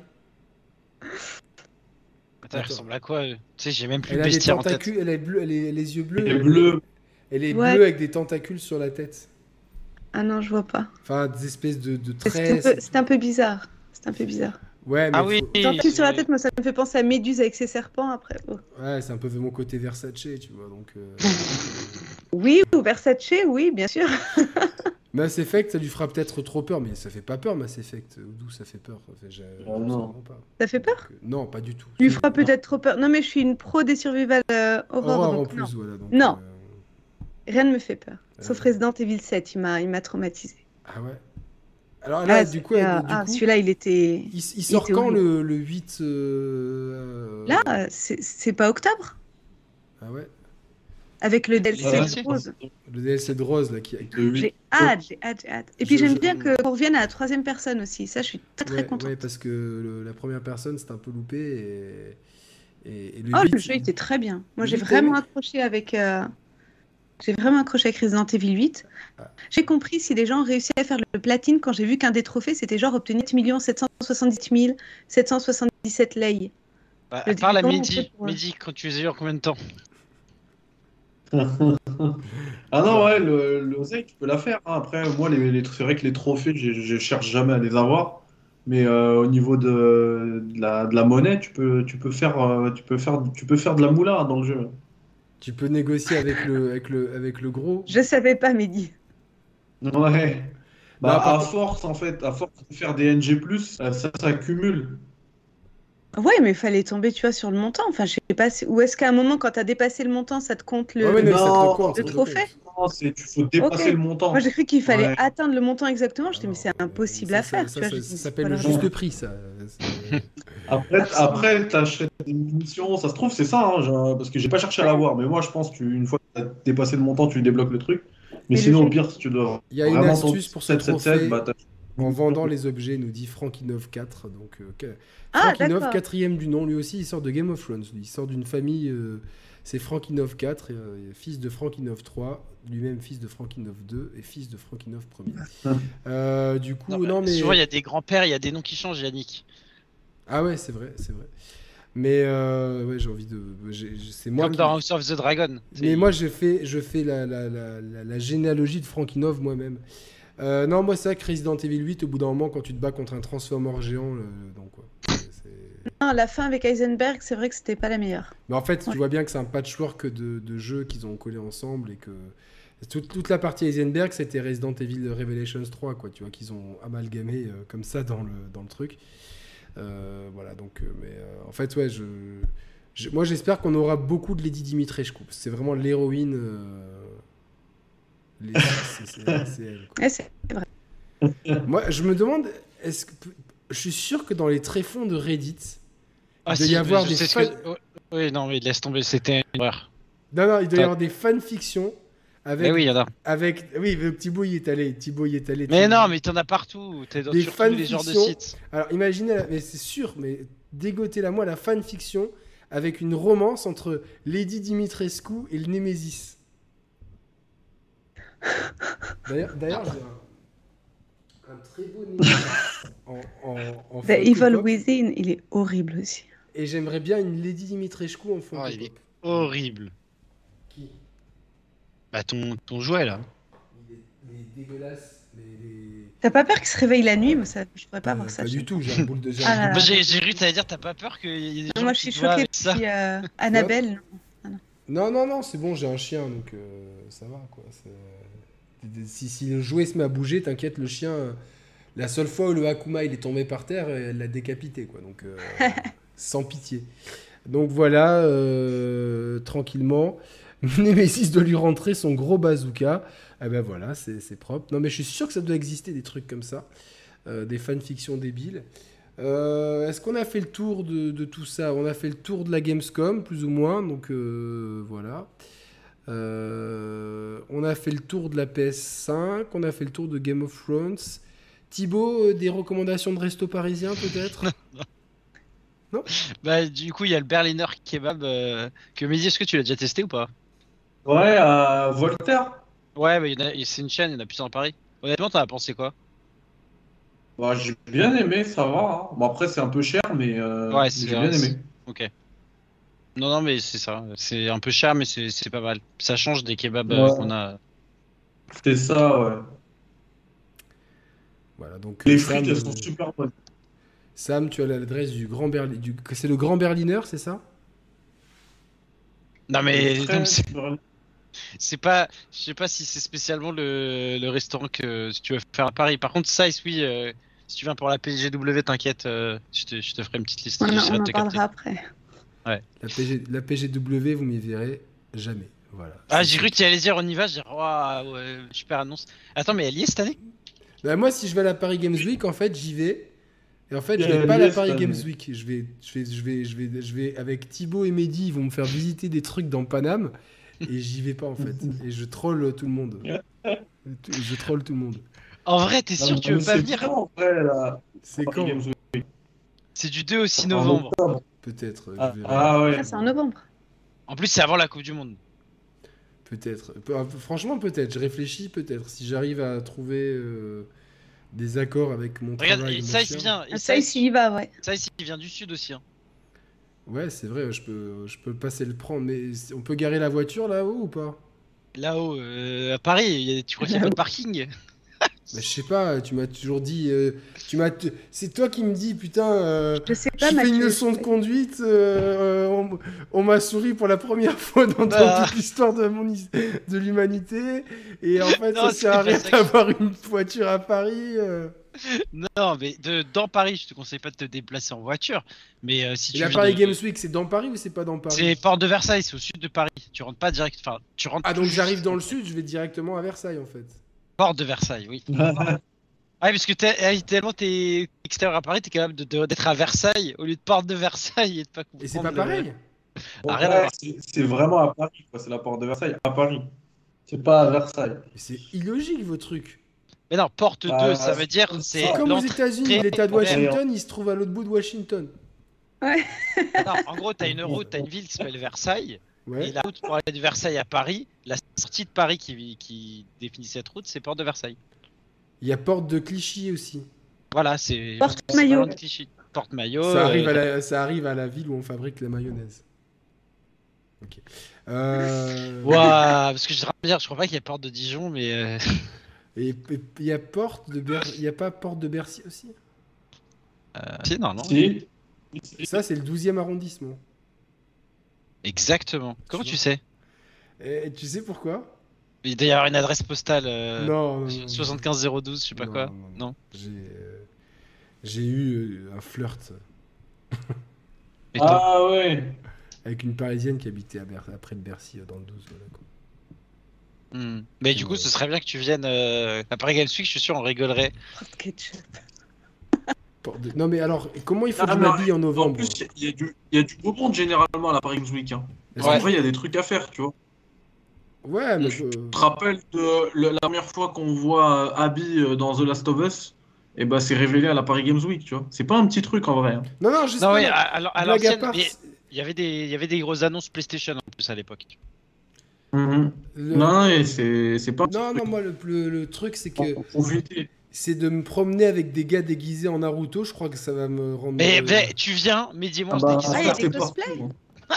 Attends, elle ressemble à quoi euh Tu sais, j'ai même plus Elle le a des bestiaire en tête. tentacules, elle a bleu, elle est- les yeux bleus. Elle est Ouais. bleue avec des tentacules sur la tête. Ah non, je vois pas. Enfin, des espèces de, de C'est un, tresses. peu- c'est un peu bizarre. C'est un peu bizarre. Ouais, mais Ah oui, faut- Tentacules sur la tête, moi, ça me fait penser à Méduse avec ses serpents après. Oh. Ouais, c'est un peu mon côté Versace, tu vois. Donc, euh, (laughs) Oui, ou Versace, oui, bien sûr. (laughs) Mass Effect, ça lui fera peut-être trop peur, mais ça fait pas peur, Mass Effect. D'où ça fait peur? Enfin, j'ai- Oh non. absolument pas. Ça fait peur? Donc, euh, Non, pas du tout. Lui fera peut-être trop peur. Non, mais je suis une pro des survival euh, horror. En plus, non. voilà. Donc, Non. euh, Rien ne me fait peur. Sauf Euh. Resident Evil 7, il m'a il m'a traumatisé. Ah ouais? Alors là, Ah, du coup, c'est- euh, ah, ah, coup, celui-là, il était. il, il sort était quand le, le 8 euh, Là, euh, c'est c'est pas octobre? Ah ouais. Avec le DLC de Rose. Le DLC de Rose là qui. J'ai hâte, j'ai hâte, j'ai hâte. Et puis j'aime bien que- qu'on revienne à la troisième personne aussi. Ça, je suis très très Ouais, contente. ouais, parce que le- la première personne c'était un peu loupé et, et, et le Oh, 8, le jeu était très bien. Moi, Le j'ai vraiment accroché avec. euh, J'ai vraiment accroché avec Resident Evil 8. Ah. J'ai compris si les gens réussissaient à faire le platine quand j'ai vu qu'un des trophées c'était genre obtenir 8 770 777 lei. Bah, à on midi. Midi, quand tu les as eu en combien de temps? (laughs) Ah non, ouais, le, le oseille, tu peux la faire. hein. Après, moi, les, les- c'est vrai que les trophées, je, je cherche jamais à les avoir. Mais euh, au niveau de, de la, de la monnaie, tu peux, tu peux faire, euh, tu peux faire, tu peux faire de la moula dans le jeu. Tu peux négocier avec le, avec le, avec le gros. Je savais pas, Mehdi. Ouais. Bah, à force, en fait, à force de faire des NG+, ça, ça s'accumule. Ouais, mais il fallait tomber, tu vois, sur le montant. Enfin, je sais pas. si- Ou est-ce qu'à un moment, quand tu as dépassé le montant, ça te compte le. Ouais, non, Non, compte, le trophée. Non, c'est, tu faut dépasser le montant. Moi, j'ai cru qu'il fallait Ouais. atteindre le montant exactement. Je dis, mais c'est impossible ça, à faire. Ça, tu ça- s'appelle le juste prix, ça. (laughs) Après, après t'achètes des munitions, ça se trouve, c'est ça, hein, parce que j'ai pas cherché à l'avoir, mais moi je pense qu'une fois que t'as dépassé le montant, tu débloques le truc. Mais, sinon, au pire, si tu dois Il y a une vraiment astuce pour ce 777, trophée. bah, En vendant les objets, nous dit Frankinov 4. Donc, euh, Ah, Frankinov, quatrième du nom, lui aussi, il sort de Game of Thrones. Il sort d'une famille, euh, c'est Frankinov 4, euh, fils de Frankinov 3, lui-même fils de Frankinov 2 et fils de Frankinov 1er. Euh, du coup, Non, non, mais. Souvent, il y a des grands-pères, il y a des noms qui changent, Yannick. Ah ouais, c'est vrai, c'est vrai. Mais euh, ouais, j'ai envie de. C'est moi Comme qui. dans House of the Dragon. Mais moi, je fais, je fais la, la, la, la- la généalogie de Frankinov moi-même. Euh, non, moi, c'est vrai que Resident Evil 8, au bout d'un moment, quand tu te bats contre un Transformer géant, donc quoi. Non, la fin avec Heisenberg, c'est vrai que c'était pas la meilleure. Mais en fait, tu vois bien que c'est un patchwork de, de jeux qu'ils ont collé ensemble et que toute, toute la partie Heisenberg, c'était Resident Evil Revelations 3, quoi. Tu vois qu'ils ont amalgamé euh, comme ça dans le, dans le truc. Euh, voilà, donc, mais euh, en fait, ouais, je, je- moi, j'espère qu'on aura beaucoup de Lady Dimitrescu. C'est vraiment l'héroïne. Les- c'est-. Ouais, vrai. (laughs) Moi, je me demande, est-ce que je suis sûr que dans les tréfonds de Reddit, Ah, il doit si, y avoir des que- oh, Oui, non, mais laisse tomber, c'était une erreur. non, non, il doit y avoir des fanfictions avec Mais oui, il y en a. Avec... Oui, le petit bout y est allé. Thibaut y est allé. Mais Thibaut. non, mais t'en as partout. T'es dans Des sur tous les genres de fanfictions. sites. Alors imaginez, mais c'est sûr, mais dégotez-la moi la fanfiction avec une romance entre Lady Dimitrescu et le Némésis. D'ailleurs, d'ailleurs j'ai un, un très beau (laughs) en, en, en The Evil Pop, Within, il est horrible aussi. Et j'aimerais bien une Lady Dimitrescu en Funko Oh, il est. Horrible. Qui? Bah, ton, ton jouet là. Il est- les- T'as pas peur qu'il se réveille la nuit Moi, ça, je pourrais pas Euh, voir ça. Pas du tout, j'ai un boule de (laughs) Ah j'ai cru que t'allais dire, t'as pas peur qu'il y ait des gens moi, je suis choquée. avec ça Puis, euh, Annabelle, non. Non, non, non, c'est bon, j'ai un chien, donc euh, ça va, quoi. Si, si le jouet se met à bouger, t'inquiète, le chien... La seule fois où le Akuma il est tombé par terre, elle l'a décapité, quoi. Donc, euh, (laughs) sans pitié. Donc voilà, euh, tranquillement. (laughs) Nemesis doit lui rentrer son gros bazooka. Ah ben voilà, c'est c'est propre. Non mais je suis sûr que ça doit exister des trucs comme ça. Euh, des fanfictions débiles. Euh, Est-ce qu'on a fait le tour de, de tout ça? On a fait le tour de la Gamescom, plus ou moins. Donc euh, voilà. Euh, on a fait le tour de la PS5. On a fait le tour de Game of Thrones. Thibaut, euh, des recommandations de resto parisien peut-être (laughs) Bah, du coup, il y a le Berliner Kebab euh, que Mehdi, est-ce que tu l'as déjà testé ou pas? Ouais, à Voltaire. Ouais, bah, c'est une chaîne, il y en a plusieurs à Paris. Honnêtement, t'en as pensé quoi? Bah, j'ai bien aimé, ça va. hein. Bon, après, c'est un peu cher, mais euh, Ouais, j'ai bien aimé. Ok. Non, non, mais c'est ça. C'est un peu cher, mais c'est c'est pas mal. Ça change des kebabs euh, Ouais. qu'on a. C'était ça, ouais. Voilà, donc Les euh, frites, Sam, elles sont euh, super bonnes. Sam, tu as l'adresse du grand Berlin. Du... C'est le grand Berliner, c'est ça? Non, mais c'est- c'est pas. Je sais pas si c'est spécialement le, le restaurant que si tu veux faire à Paris. Par contre, Size, oui. euh, si tu viens pour la PGW, t'inquiète, euh, je, te, je te ferai une petite liste. On, on en parlera après. La, PG... la PGW, vous m'y verrez jamais. Voilà. Ah, j'ai cru que tu allais dire on y va. J'ai dit, waouh, ouais, super annonce. Attends, mais elle y est cette année? Bah, moi, si je vais à la Paris Games Week, en fait, j'y vais. Et en fait, je vais pas à la Paris Games Week. Je vais, je vais, je vais, je vais, je vais avec Thibaut et Mehdi, ils vont me faire visiter des trucs dans Paname. Et j'y vais pas en fait. Et je troll tout le monde. Je troll tout le monde. En vrai, t'es sûr que tu veux pas venir? C'est quand? C'est du 2 au 6 En novembre. Peut-être. je Ah, verrai. ah ouais. Ah, c'est en novembre. En plus, c'est avant la Coupe du Monde. Peut-être. Peu- ah, Franchement, peut-être. Je réfléchis, peut-être. Si j'arrive à trouver euh, des accords avec mon Regarde, travail. il chien. vient. Ah, ça, ça, ici, il va, ouais. ça, ici, il vient du sud aussi. hein. Ouais, c'est vrai. Je peux, je peux passer le prendre. Mais on peut garer la voiture là-haut ou pas? Là-haut, euh, à Paris, il y a- tu crois qu'il n'y a pas de parking? Bah, je sais pas. Tu m'as toujours dit. euh, tu m'as. t- C'est toi qui me dis, putain. euh, Je sais pas, fais une leçon de conduite, euh, on, on m'a souri pour la première (laughs) fois dans, dans Ah. toute l'histoire de, mon de l'humanité. Et en fait, Non, ça sert à rien d'avoir une voiture à Paris. euh. (laughs) Non, mais de, dans Paris, je te conseille pas de te déplacer en voiture. Mais euh, si Et tu la veux Paris de- Games Week, c'est dans Paris ou c'est pas dans Paris? C'est Porte de Versailles, c'est au sud de Paris. Tu rentres pas direct. Enfin, tu rentres Ah, donc j'arrive dans le sud, je vais directement à Versailles en fait. Porte de Versailles, oui. Ah, parce que eh, tellement t'es extérieur à Paris, t'es capable d'être à Versailles au lieu de Porte de Versailles et de pas comprendre. Et c'est pas le- pareil Ah, Ouais, voir. c'est vraiment à Paris, quoi. C'est la porte de Versailles, à Paris. C'est pas à Versailles. C'est illogique vos trucs. Mais non, Porte 2, Ah, ça veut dire c'est comme aux. États-Unis, l'État de Ouais. Washington, il se trouve à l'autre bout de Washington. Non, en gros, t'as une route, t'as une ville qui s'appelle Versailles. Ouais. Et la route pour aller de Versailles à Paris, la sortie de Paris qui, qui définit cette route, c'est Porte de Versailles. Il y a Porte de Clichy aussi. Voilà, c'est. Porte Maillot. Porte Maillot. Ça arrive, euh, à la, ça arrive à la ville où on fabrique la mayonnaise. Ok. Euh... Ouah, parce que je, dire, je crois pas qu'il y ait Porte de Dijon, mais. euh, (laughs) Et il y a Porte de Ber... il y a pas Porte de Bercy aussi? Si, non, non. Si. Ça c'est le 12e arrondissement. Exactement. Comment tu sais? Et tu sais pourquoi? Il doit y avoir une adresse postale. euh, Non, non, non. 75012, je sais pas Non, quoi. non, non. Non. J'ai euh, j'ai eu euh, un flirt Ah ouais. avec une parisienne qui habitait à Ber... après de Bercy dans le 12. voilà, quoi. Hmm. Mais du coup, ce serait bien que tu viennes euh, à Paris Games Week, je suis sûr, on rigolerait. Ketchup. Non mais alors, comment il faut que Ah, je mais m'habille en En novembre plus, il y, a du- il y a du beau monde généralement à la Paris Games Week. Hein. Ouais. En vrai, il y a des trucs à faire, tu vois. Ouais, mais... Je euh, te rappelle de le- la première fois qu'on voit euh, Abby euh, dans The Last of Us, et bah c'est révélé à la Paris Games Week, tu vois. C'est pas un petit truc en vrai. hein. Non, non, je sais Non, pas, oui, c'est- il y avait des, il y avait des grosses annonces PlayStation en plus à l'époque. Mhm. le- Non, et c'est pas Non, non, moi le, le- le truc c'est que profiter. C'est de me promener avec des gars déguisés en Naruto, je crois que ça va me rendre... Mais euh, mais tu viens, et moi, Ah bah, Ah, il y a des cosplays hein. (laughs)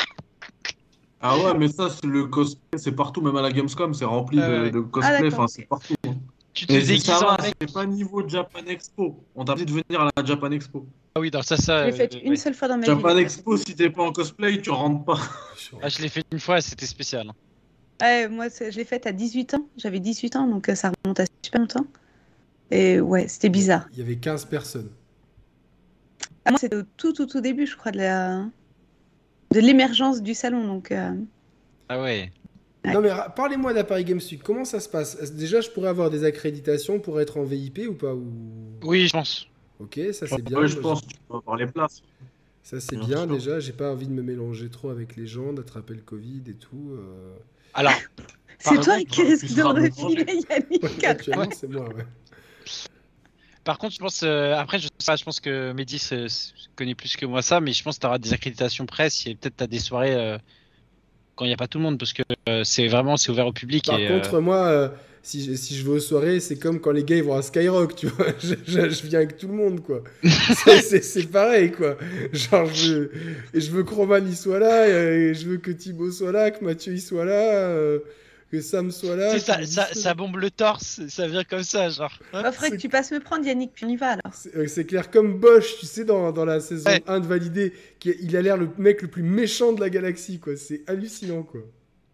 Ah ouais, mais ça, c'est le cosplay, c'est partout, même à la Gamescom, c'est rempli Ah de, ouais. de Ah, cosplay, enfin, c'est partout. hein. te Mais c'est déguises ça en mec. c'est pas niveau Japan Expo. On t'a dit de venir à la Japan Expo. Ah oui, dans ça, ça. Je l'ai euh, faite une ouais. seule fois dans ma Japan vie. Expo, si t'es pas en cosplay, tu rentres pas. (laughs) Ah, je l'ai fait une fois, c'était spécial. Ouais, moi, je l'ai faite à 18 ans. J'avais 18 ans, donc euh, ça remonte à super longtemps. Et ouais, c'était bizarre. Il y avait 15 personnes. Ah, moi, c'était au tout, tout, tout début, je crois, de la de l'émergence du salon. Donc, euh, Ah ouais. Ouais. Non mais parlez-moi de la Paris Games Week. Comment ça se passe? Déjà, je pourrais avoir des accréditations pour être en VIP ou pas ou... Oui, je pense. Ok, ça c'est bien. Ouais, je pense tu peux avoir les places. Ça c'est Bien déjà. J'ai pas envie de me mélanger trop avec les gens, d'attraper le Covid et tout. euh. Alors, c'est toi qui risque de refiler. Yannick. Ouais, c'est moi. Ouais. Par contre, je pense. euh, après, je, sais pas, je pense que Mehdi se- se connaît plus que moi ça, mais je pense que tu auras des accréditations presse et peut-être tu as des soirées euh, quand il n'y a pas tout le monde parce que euh, c'est vraiment c'est ouvert au public. Par et, contre, moi, si, je- si je vais aux soirées, c'est comme quand les gars ils vont à Skyrock, tu vois. (laughs) Je, je- je viens avec tout le monde, quoi. (laughs) C'est- pareil, quoi. Genre, je veux, et je veux que Roman il soit là, et je veux que Thibaut soit là, que Mathieu il soit là, que Sam soit là. tu sais, ça, ça, ça bombe le torse, ça vient comme ça, genre. Faudrait que tu passes me prendre, Yannick, puis on y va alors. C'est euh, clair comme Bosch, tu sais, dans, dans la saison Ouais. 1 de Validé, qui, il a l'air le mec le plus méchant de la galaxie, quoi. C'est hallucinant, quoi.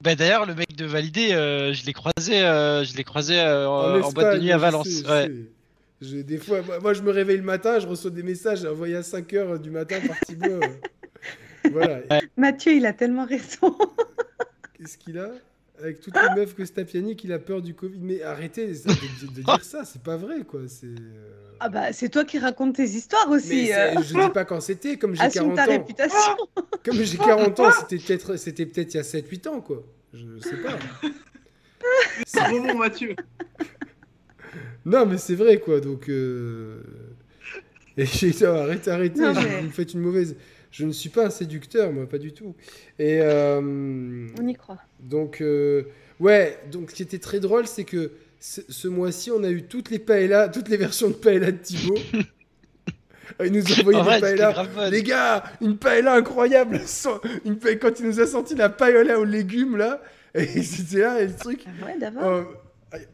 Bah, D'ailleurs, le mec de Validé, euh, je l'ai croisé, euh, je l'ai croisé euh, en, en boîte de nuit à je Valence. je ouais. sais. Des fois, moi, moi, je me réveille le matin, je reçois des messages envoyés à 5h du matin par Thibaut. (laughs) voilà. Mathieu, il a tellement raison. Qu'est-ce qu'il a? Avec toutes les meufs que se tape Yannick, il a peur du Covid. Mais arrêtez de, de- de dire ça, c'est pas vrai, quoi. C'est. euh, Ah bah, c'est toi qui racontes tes histoires Mais aussi. c'est- euh. je dis pas quand c'était, comme j'ai Assume 40 ta ans. réputation. (laughs) Comme j'ai 40 ans, (laughs) c'était peut-être c'était peut-être il y a 7-8 ans, quoi. Je sais pas. C'est bon, Mathieu. Non, mais c'est vrai, quoi. Donc. euh, (laughs) Et j'ai dit, oh, arrêtez, arrêtez, Non, mais- vous me faites une mauvaise. Je ne suis pas un séducteur, moi, pas du tout. Et. euh, On y croit. Donc, euh, ouais, donc ce qui était très drôle, c'est que ce, mois-ci, on a eu toutes les paellas, toutes les versions de paella de Thibaut. (laughs) Il nous a envoyé En des bonne. Les gars, une paella incroyable. Une pa- Quand il nous a sorti la paella aux légumes, là, et (laughs) c'était là, et le truc. Ah ouais, d'abord. euh,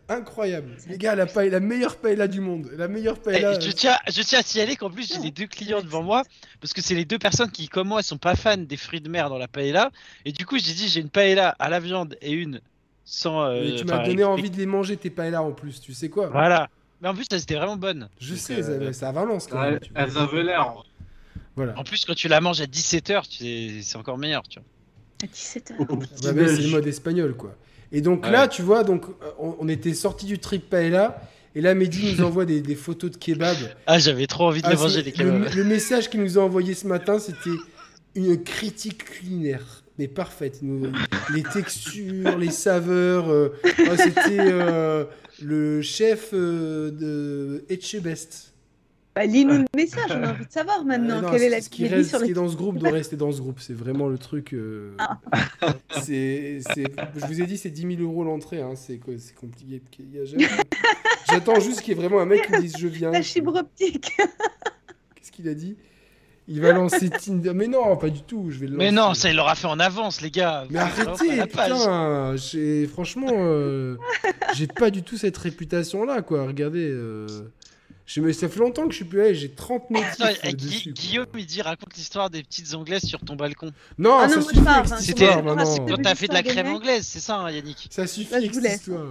incroyable. Les gars, la, paella, la meilleure paella du monde. La meilleure Eh, paella. je, tiens, je tiens à signaler qu'en plus j'ai les deux clients devant moi parce que c'est les deux personnes qui, comme moi, sont pas fans des fruits de mer dans la paella. Et du coup, j'ai dit j'ai une paella à la viande et une sans. euh, Mais tu m'as donné avec- envie de les manger, tes paellas en plus. Tu sais quoi? Voilà. Mais en plus, elles étaient vraiment bonnes. Je Donc, sais, euh, ça- c'est à Valence quand même. Elles avaient l'air. Voilà. En plus, quand tu la manges à 17h, c'est encore meilleur. Tu vois. À 17h. au Bah, c'est le mode espagnol, quoi. Et donc Ouais. là, tu vois, donc euh, on, on était sorti du trip paella, et là, Mehdi nous envoie des, des photos de kebab. Ah, j'avais trop envie de Ah, manger, les le, kebabs. le message qu'il nous a envoyé ce matin, c'était une critique culinaire, mais parfaite. Nous- les textures, les saveurs. euh, ah, c'était euh, le chef euh, de Etchebest. Bah, lis-nous le (laughs) message, on a envie de savoir maintenant. Euh, non, quelle est la ce qui, reste, sur ce qui est dans ce groupe (laughs) doit rester dans ce groupe. C'est vraiment le truc. euh, Ah. (laughs) c'est, je vous ai dit, c'est 10 000 euros l'entrée. Hein, c'est, compliqué. J'attends juste qu'il y ait vraiment un mec qui me dise Je viens. La fibre optique. Qu'est-ce qu'il a dit? Il va lancer Tinder. Mais non, pas du tout. Je vais le Mais non, ça il l'aura fait en avance, les gars. Mais vraiment arrêtez, putain j'ai, Franchement, euh, j'ai pas du tout cette réputation-là, quoi. Regardez. euh, je me... Ça fait longtemps que je suis plus là et j'ai 30 notifs Attends, euh. Guillaume, il dit raconte l'histoire des petites anglaises sur ton balcon. Non, Ah non, ça je suffit c'était-. Quand t'as fait de la crème anglaise, c'est ça, hein, Yannick Ça suffit Là, je avec vous cette histoire.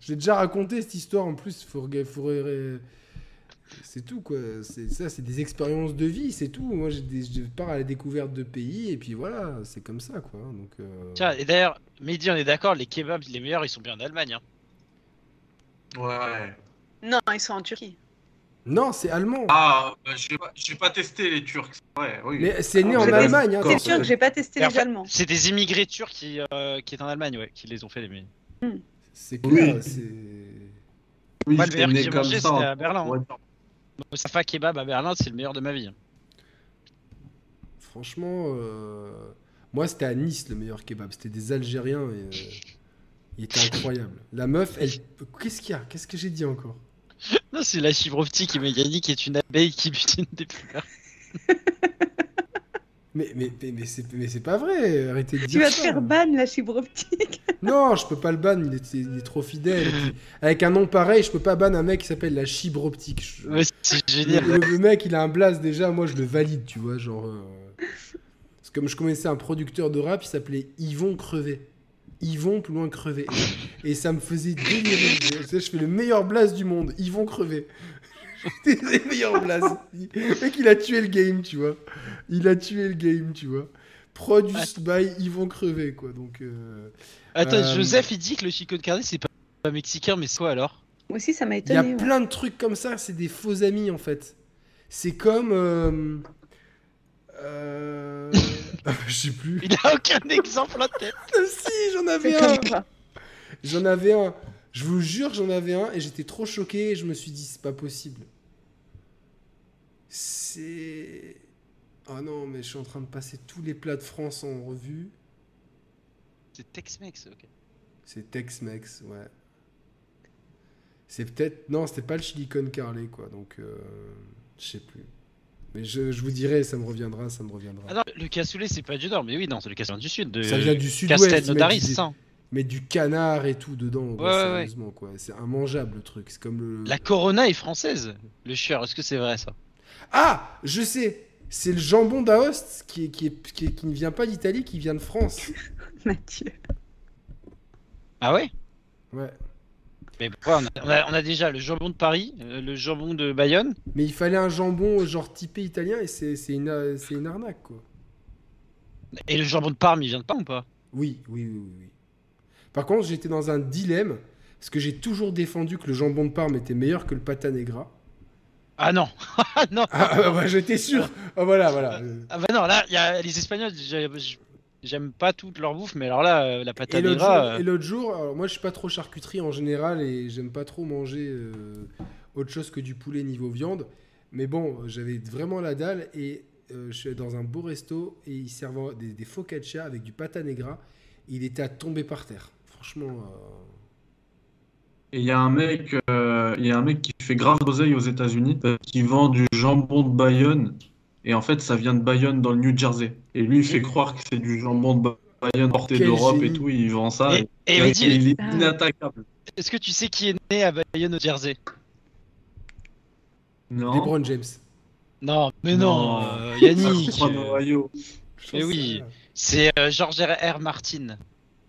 J'ai déjà raconté cette histoire en plus. Faut, faut C'est tout quoi. C'est ça, c'est des expériences de vie, c'est tout. Moi, j'ai des- je pars à la découverte de pays et puis voilà, c'est comme ça quoi. Donc. euh, Tiens, et d'ailleurs, Mehdi, on est d'accord, les kebabs les meilleurs, ils sont bien en Allemagne. Hein. Ouais. Non, ils sont en Turquie. Non, c'est allemand. Ah, bah, j'ai pas, pas testé les Turcs. Ouais, oui. Mais c'est né Ah, en Allemagne. hein, C'est sûr que j'ai pas testé les fait, Allemands. C'est des immigrés turcs qui, euh, qui est en Allemagne, ouais, qui les ont fait les meilleurs. C'est clair. Oui. C'est. Oui, Moi, le c'est meilleur que j'ai mangé, ça, c'était à Berlin. hein. Ouais. Safa Kebab à Berlin, c'est le meilleur de ma vie. Franchement, euh, moi c'était à Nice le meilleur kebab. C'était des Algériens et euh, il était incroyable. La meuf, elle, qu'est-ce qu'il y a? Qu'est-ce que j'ai dit encore? (laughs) Non, c'est la fibre optique, mais Yannick est une abeille qui butine des fleurs. (laughs) Mais mais mais, mais c'est mais c'est pas vrai. Arrêtez de Tu dire vas te ça. faire ban la fibre optique. (laughs) Non, je peux pas le ban, il est, il est trop fidèle. Et puis, avec un nom pareil, je peux pas ban un mec qui s'appelle la chibre optique. Je- Ouais, c'est le, génial. le mec, il a un blaze déjà, moi je le valide, tu vois. Genre. euh, C'est comme je connaissais un producteur de rap, il s'appelait Yvon Crevé. Yvon plus loin crevé. Et, ça me faisait délirer. Je fais le meilleur blaze du monde, Yvon Crevé. (laughs) C'était le meilleur blaze. Le mec, il a tué le game, tu vois. Il a tué le game, tu vois. Produced by Yvon Crevé, quoi. Donc. euh, Attends, Euh, Joseph, il dit que le chico de carnet, c'est pas, pas mexicain, mais c'est quoi alors? Moi aussi, ça m'a Il y a étonné. ouais. plein de trucs comme ça, c'est des faux amis en fait. C'est comme. euh, euh, (laughs) Je sais plus. Il a aucun exemple en tête. (laughs) si, j'en avais un. J'en avais un. Je vous jure, j'en avais un et j'étais trop choqué et je me suis dit, c'est pas possible. C'est. Ah non, mais je suis en train de passer tous les plats de France en revue. C'est Tex-Mex, ok. C'est Tex-Mex, ouais. C'est peut-être. Non, c'était pas le chili con carne, quoi. Donc, euh, je sais plus. Mais je, je vous dirai, ça me reviendra, ça me reviendra. Ah non, le cassoulet, c'est pas du nord, mais oui, non, c'est le cassoulet du sud. De... ça vient du sud-ouest. Ça. Mais du canard et tout dedans, quoi, Ouais, ouais, sérieusement, quoi. C'est immangeable le truc. C'est comme le. La Corona est française. Le chieur, est-ce que c'est vrai ça? Ah Je sais C'est le jambon d'Aoste qui, est, qui, est, qui, est- qui ne vient pas d'Italie, qui vient de France. (laughs) Mathieu. Ah ouais? Ouais. Mais pourquoi on a, on, a, on a déjà le jambon de Paris, euh, le jambon de Bayonne. Mais il fallait un jambon genre typé italien et c'est une, euh, une arnaque, quoi. Et le jambon de Parme, il vient de pas ou pas? Oui, oui, oui, oui, oui. Par contre, j'étais dans un dilemme, parce que j'ai toujours défendu que le jambon de Parme était meilleur que le pata negra. Ah non (laughs) non Ah, ah, bah, j'étais sûr (laughs) Ah, voilà, voilà. Ah bah non, là, il y a les Espagnols, j'ai- j'aime pas toute leur bouffe, mais alors là, euh, la pâte Et l'autre jour, negra... euh, et l'autre jour, alors moi je suis pas trop charcuterie en général et j'aime pas trop manger euh, autre chose que du poulet niveau viande. Mais bon, j'avais vraiment la dalle et euh, je suis dans un beau resto et ils servent des, des focaccia avec du pata negra. Il était à tomber par terre. Franchement, euh, Et il y a un mec, euh, il y a un mec qui fait grave d'oseille aux États-Unis, euh, qui vend du jambon de Bayonne. Et en fait, ça vient de Bayonne dans le New Jersey. Et lui, il fait croire que c'est du jambon de Bayonne porté d'Europe et tout. Il vend ça. Et, et et Mehdi, il est Ah. inattaquable. est-ce que tu sais qui est né à Bayonne au Jersey? Non. LeBron James. Non, mais non, Non. euh, Yannick. Je Mais oui. C'est euh, George R. R. Martin.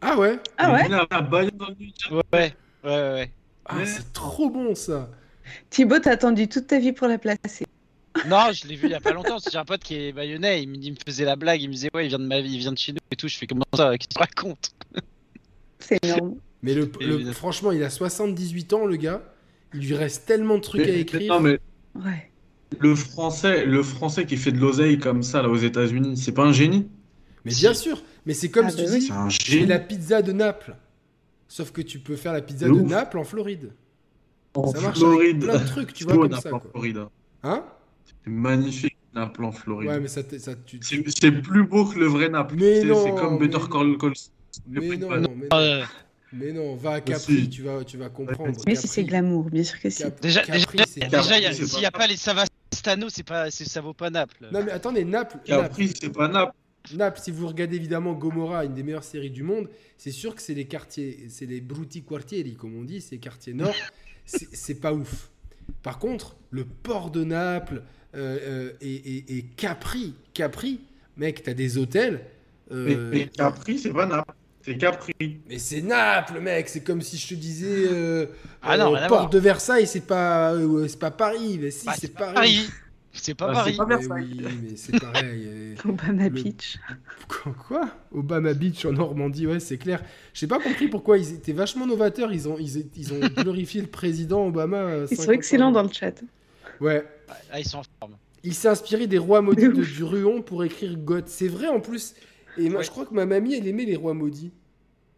Ah ouais? Ah ouais? À Bayonne dans le New Jersey. Ouais, ouais, ouais, ouais. Ah, c'est trop bon ça Thibaut, t'as attendu toute ta vie pour la placer. Non, je l'ai vu il y a pas longtemps. J'ai un pote qui est bayonnais. Il me, il me faisait la blague. Il me disait Ouais, il vient de ma vie, il vient de chez nous et tout. Je fais comment ça Qu'est-ce que tu racontes C'est énorme. Mais le, franchement, il a 78 ans, le gars. Il lui reste tellement de trucs Mais- à écrire. non, mais Ouais. le français, le français qui fait de l'oseille comme ça là aux États-Unis, c'est pas un génie Mais bien sûr, mais c'est comme Ah si bah tu oui. dis, je fais la pizza de Naples. Sauf que tu peux faire la pizza De. Naples en Floride. En Ça marche Floride. avec plein de trucs, tu vois, comme Naples ça. quoi. Floride. Hein? C'est magnifique, Naples en Floride. Ouais, mais ça, te- ça tu... C'est plus beau que le vrai Naples. Mais C'est non, c'est comme mais Better non. Call Call. Mais non, pas- mais non, Euh, mais non, va à Capri, tu vas, tu vas comprendre. Mais si c'est glamour, bien sûr que si. Cap- Déjà, Capri, déjà, s'il n'y a ça. pas les Savastano, c'est pas, c'est- ça vaut pas Naples. Non mais attendez, Naples, Naples, Capri, c'est pas Naples. Naples, si vous regardez évidemment Gomorrah, une des meilleures séries du monde, c'est sûr que c'est les quartiers, c'est les brutti quartieri, comme on dit, c'est les quartiers nord, (laughs) c'est c'est pas ouf. Par contre, le port de Naples euh, euh, et, et- et Capri, Capri, mec, t'as des hôtels. euh, Mais, mais Capri, c'est pas Naples. C'est Capri. mais c'est Naples, mec, c'est comme si je te disais euh, Ah non, euh, Porte de Versailles, c'est pas, euh, c'est pas Paris, mais si, Bah, c'est. Paris. C'est pas Ah, Paris. c'est pas Mais Versailles. oui, mais c'est pareil. (laughs) Obama Le- Beach. Quoi, quoi? Obama Beach en Normandie, ouais, c'est clair. J'ai pas compris pourquoi ils étaient vachement novateurs. Ils ont, ils, ils ont glorifié le président Obama. euh, Ils sont 50 excellents ans. dans le chat. Ouais. Ah, ils sont en forme. Il s'est inspiré des rois maudits De de, ouf. du Ruon pour écrire God. C'est vrai en plus. Et moi, Ouais. je crois que ma mamie, elle aimait les rois maudits.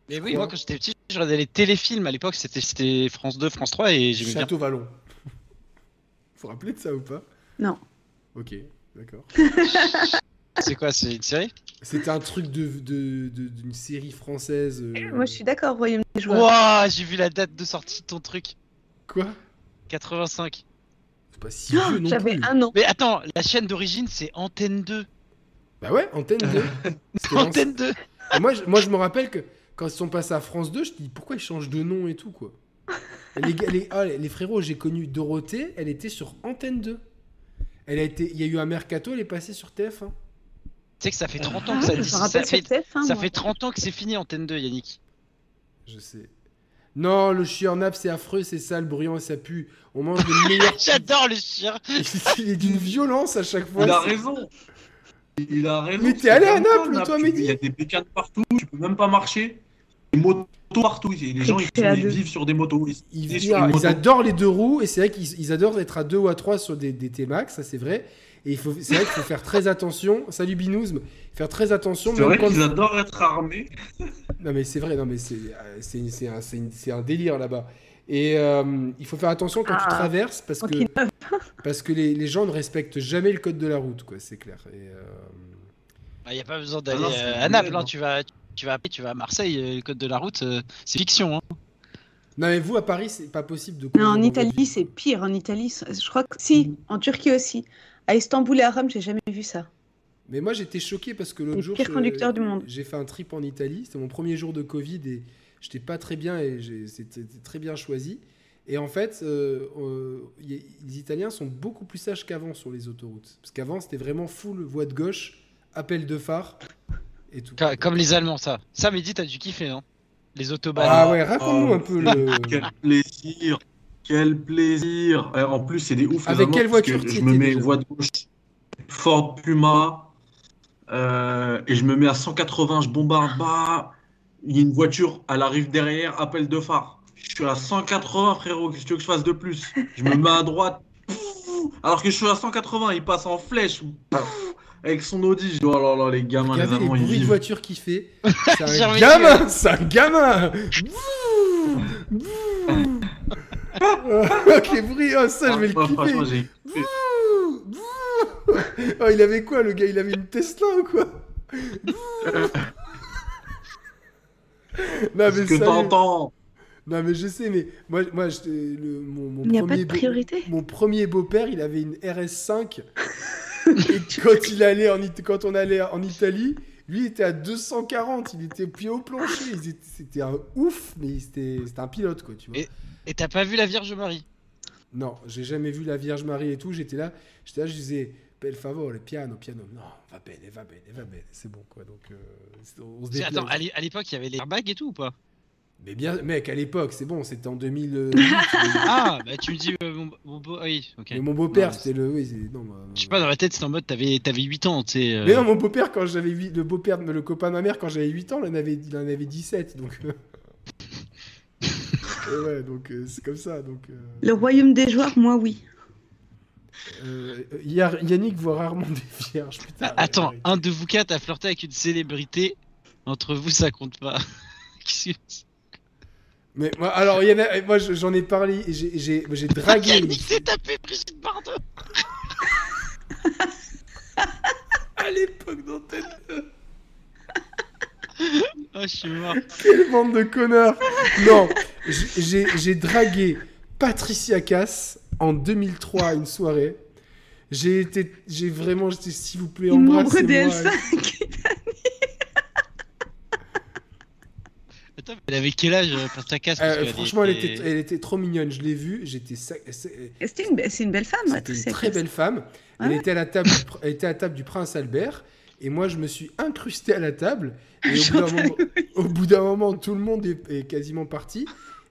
Mais oui, moi quand j'étais petit, je regardais les téléfilms à l'époque, c'était c'était France 2, France 3 et j'aimais bien. Château Vallon. Faut rappeler de ça ou pas? Non. Ok, d'accord. (laughs) C'est quoi, c'est une série? C'était un truc de, de- de- d'une série française. euh, Moi, je suis d'accord, Royaume des joueurs. Ouah, j'ai vu la date de sortie de ton truc. Quoi? 85. C'est pas si vieux non J'avais plus. un an. Mais attends, la chaîne d'origine c'est Antenne 2. Bah ouais, Antenne 2. C'était l'ancien- Antenne 2 Et moi, je, moi, je me rappelle que quand ils sont passés à France 2, je dis pourquoi ils changent de nom et tout, quoi? les, les, ah, les frérots, j'ai connu Dorothée, elle était sur Antenne 2. Elle a été, il y a eu un mercato, elle est passée sur TF1. Tu sais que ça fait 30 ans que ça, ah, ça, fait, TF1, ça fait 30 ans que c'est fini Antenne 2, Yannick. Je sais. Non, le chien nappe, c'est affreux, c'est sale, bruyant et ça pue. On mange le meilleur. (laughs) J'adore le chien. (laughs) Il est d'une violence à chaque fois. Il a raison. Il a raison. Mais t'es allé à Naples, toi, Mehdi Il y a des bécanes partout, tu peux même pas marcher. Des motos partout. Les gens, ils, vivent sur des motos. Ils, adorent les deux roues et c'est vrai qu'ils adorent être à deux ou à trois sur des, des T-Max, ça c'est vrai. Et c'est vrai qu'il faut faire très attention. Salut Binouzm, faire très attention. C'est vrai qu'ils adorent être armés. Non mais c'est vrai, non mais c'est un, un, délire là-bas. Et euh, il faut faire attention quand tu ah. traverses parce que, (laughs) parce que les, les, gens ne respectent jamais le code de la route, quoi, c'est clair. Il n'y euh, bah, a pas besoin d'aller euh, à Naples, hein, tu, vas, tu, vas, tu vas à Marseille, le code de la route, c'est fiction. Hein. Non mais vous à Paris, c'est pas possible de. Non, en Italie, c'est pire. En Italie, je crois que si, en Turquie aussi. À Istanbul et à Rome, j'ai jamais vu ça. Mais moi, j'étais choqué parce que l'autre jour, pire conducteur du monde. J'ai fait un trip en Italie. C'était mon premier jour de Covid et j'étais pas très bien et c'était très bien choisi. Et en fait, euh, euh, les Italiens sont beaucoup plus sages qu'avant sur les autoroutes. Parce qu'avant, c'était vraiment full voie de gauche, appel de phare et tout. Comme les Allemands, ça. Ça, Mehdi, t'as dû kiffer, non Les autobahns. Ah ouais, raconte-nous un peu le. (laughs) Quel plaisir quel plaisir En plus, c'est des ouf. Avec quelle voiture Je me mets voie de gauche, Ford Puma, euh, et je me mets à 180, je bombarde. Bah, il y a une voiture, elle arrive derrière, appel de phare. Je suis à 180, frérot. Qu'est-ce que tu veux que je fasse de plus? Je me mets à droite. alors que je suis à 180, il passe en flèche. Avec son Audi, je dis oh là là, les gamins, les Allemands, ils de voiture qu'il fait. C'est un (laughs) gamin, c'est un gamin. ok, (laughs) bruit, oh, ça, je vais le kiffer. oh, il avait quoi, le gars? Il avait une Tesla ou quoi? Non, mais que t'entends non mais je sais, mais moi, moi le, mon, mon, il premier, a pas de priorité. mon premier beau-père, il avait une RS5. Et quand, il allait en, quand on allait en Italie, lui était à 240, il était pied au plancher. C'était un ouf, mais c'était un pilote, quoi, tu vois. Et t'as pas vu la Vierge Marie? Non, j'ai jamais vu la Vierge Marie et tout. J'étais là, j'étais là, je disais, per favore, piano, piano. Non, va bene, va bene, va bene. C'est bon, quoi. Donc, euh, on se Attends, à l'époque, il y avait les airbags et tout ou pas? Mais bien, mec, à l'époque, c'est bon, c'était en 2000. (laughs) ah, bah tu me dis, euh, mon, mon beau... oui, ok. Mais mon beau-père, c'était le. Oui, non, bah, Je sais pas, dans la tête, c'était en mode, t'avais, avais 8 ans, tu sais. Euh. Mais non, mon beau-père, quand j'avais 8... Le beau-père, le copain de ma mère, quand j'avais 8 ans, il en avait, il en avait 17, donc. (laughs) ouais, donc euh, c'est comme ça. Donc, euh. Le royaume des joueurs, moi, oui. Euh, Yannick voit rarement des vierges. Putain, Attends, un de vous quatre a flirté avec une célébrité. Entre vous, ça compte pas. (laughs) Mais moi, alors, y en a, moi j'en ai parlé, j'ai dragué. Yannick s'est tapé Brigitte Bardot À l'époque d'antenne oh, je suis mort. Quelle bande de connards Non, j'ai dragué Patricia Cass en 2003 à une soirée. J'ai été, j'ai vraiment, j'étais s'il vous plaît, embrassez-moi. Attends, elle avait quel âge, euh, euh, Franchement, elle, était, elle était trop mignonne. Je l'ai vue. J'étais. C'est une, une, belle femme. C'était une très belle femme. Elle était à la table. elle était à la table du prince Albert. Et moi, je me suis incrusté à la table. (laughs) Et au bout d'un moment, tout le monde est, quasiment parti.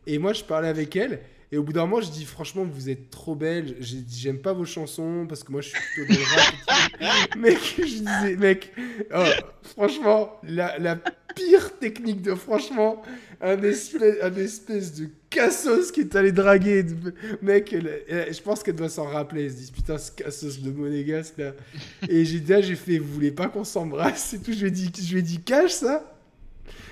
Et moi, je parlais avec elle. Et au bout d'un moment, je dis franchement, vous êtes trop belle. J'ai dit, j'aime pas vos chansons parce que moi, je suis plutôt dans le rap. (laughs) mec, je disais, mec, oh, franchement, la, la, pire technique de franchement, un espèce, un espèce de cassos qui est allé draguer. Mec, je pense qu'elle doit s'en rappeler. Elle se dit, putain, ce cassos de monégasque là. Et j'ai dit, ah, j'ai fait, vous voulez pas qu'on s'embrasse et tout. Je lui ai dit, je lui ai dit, cache ça.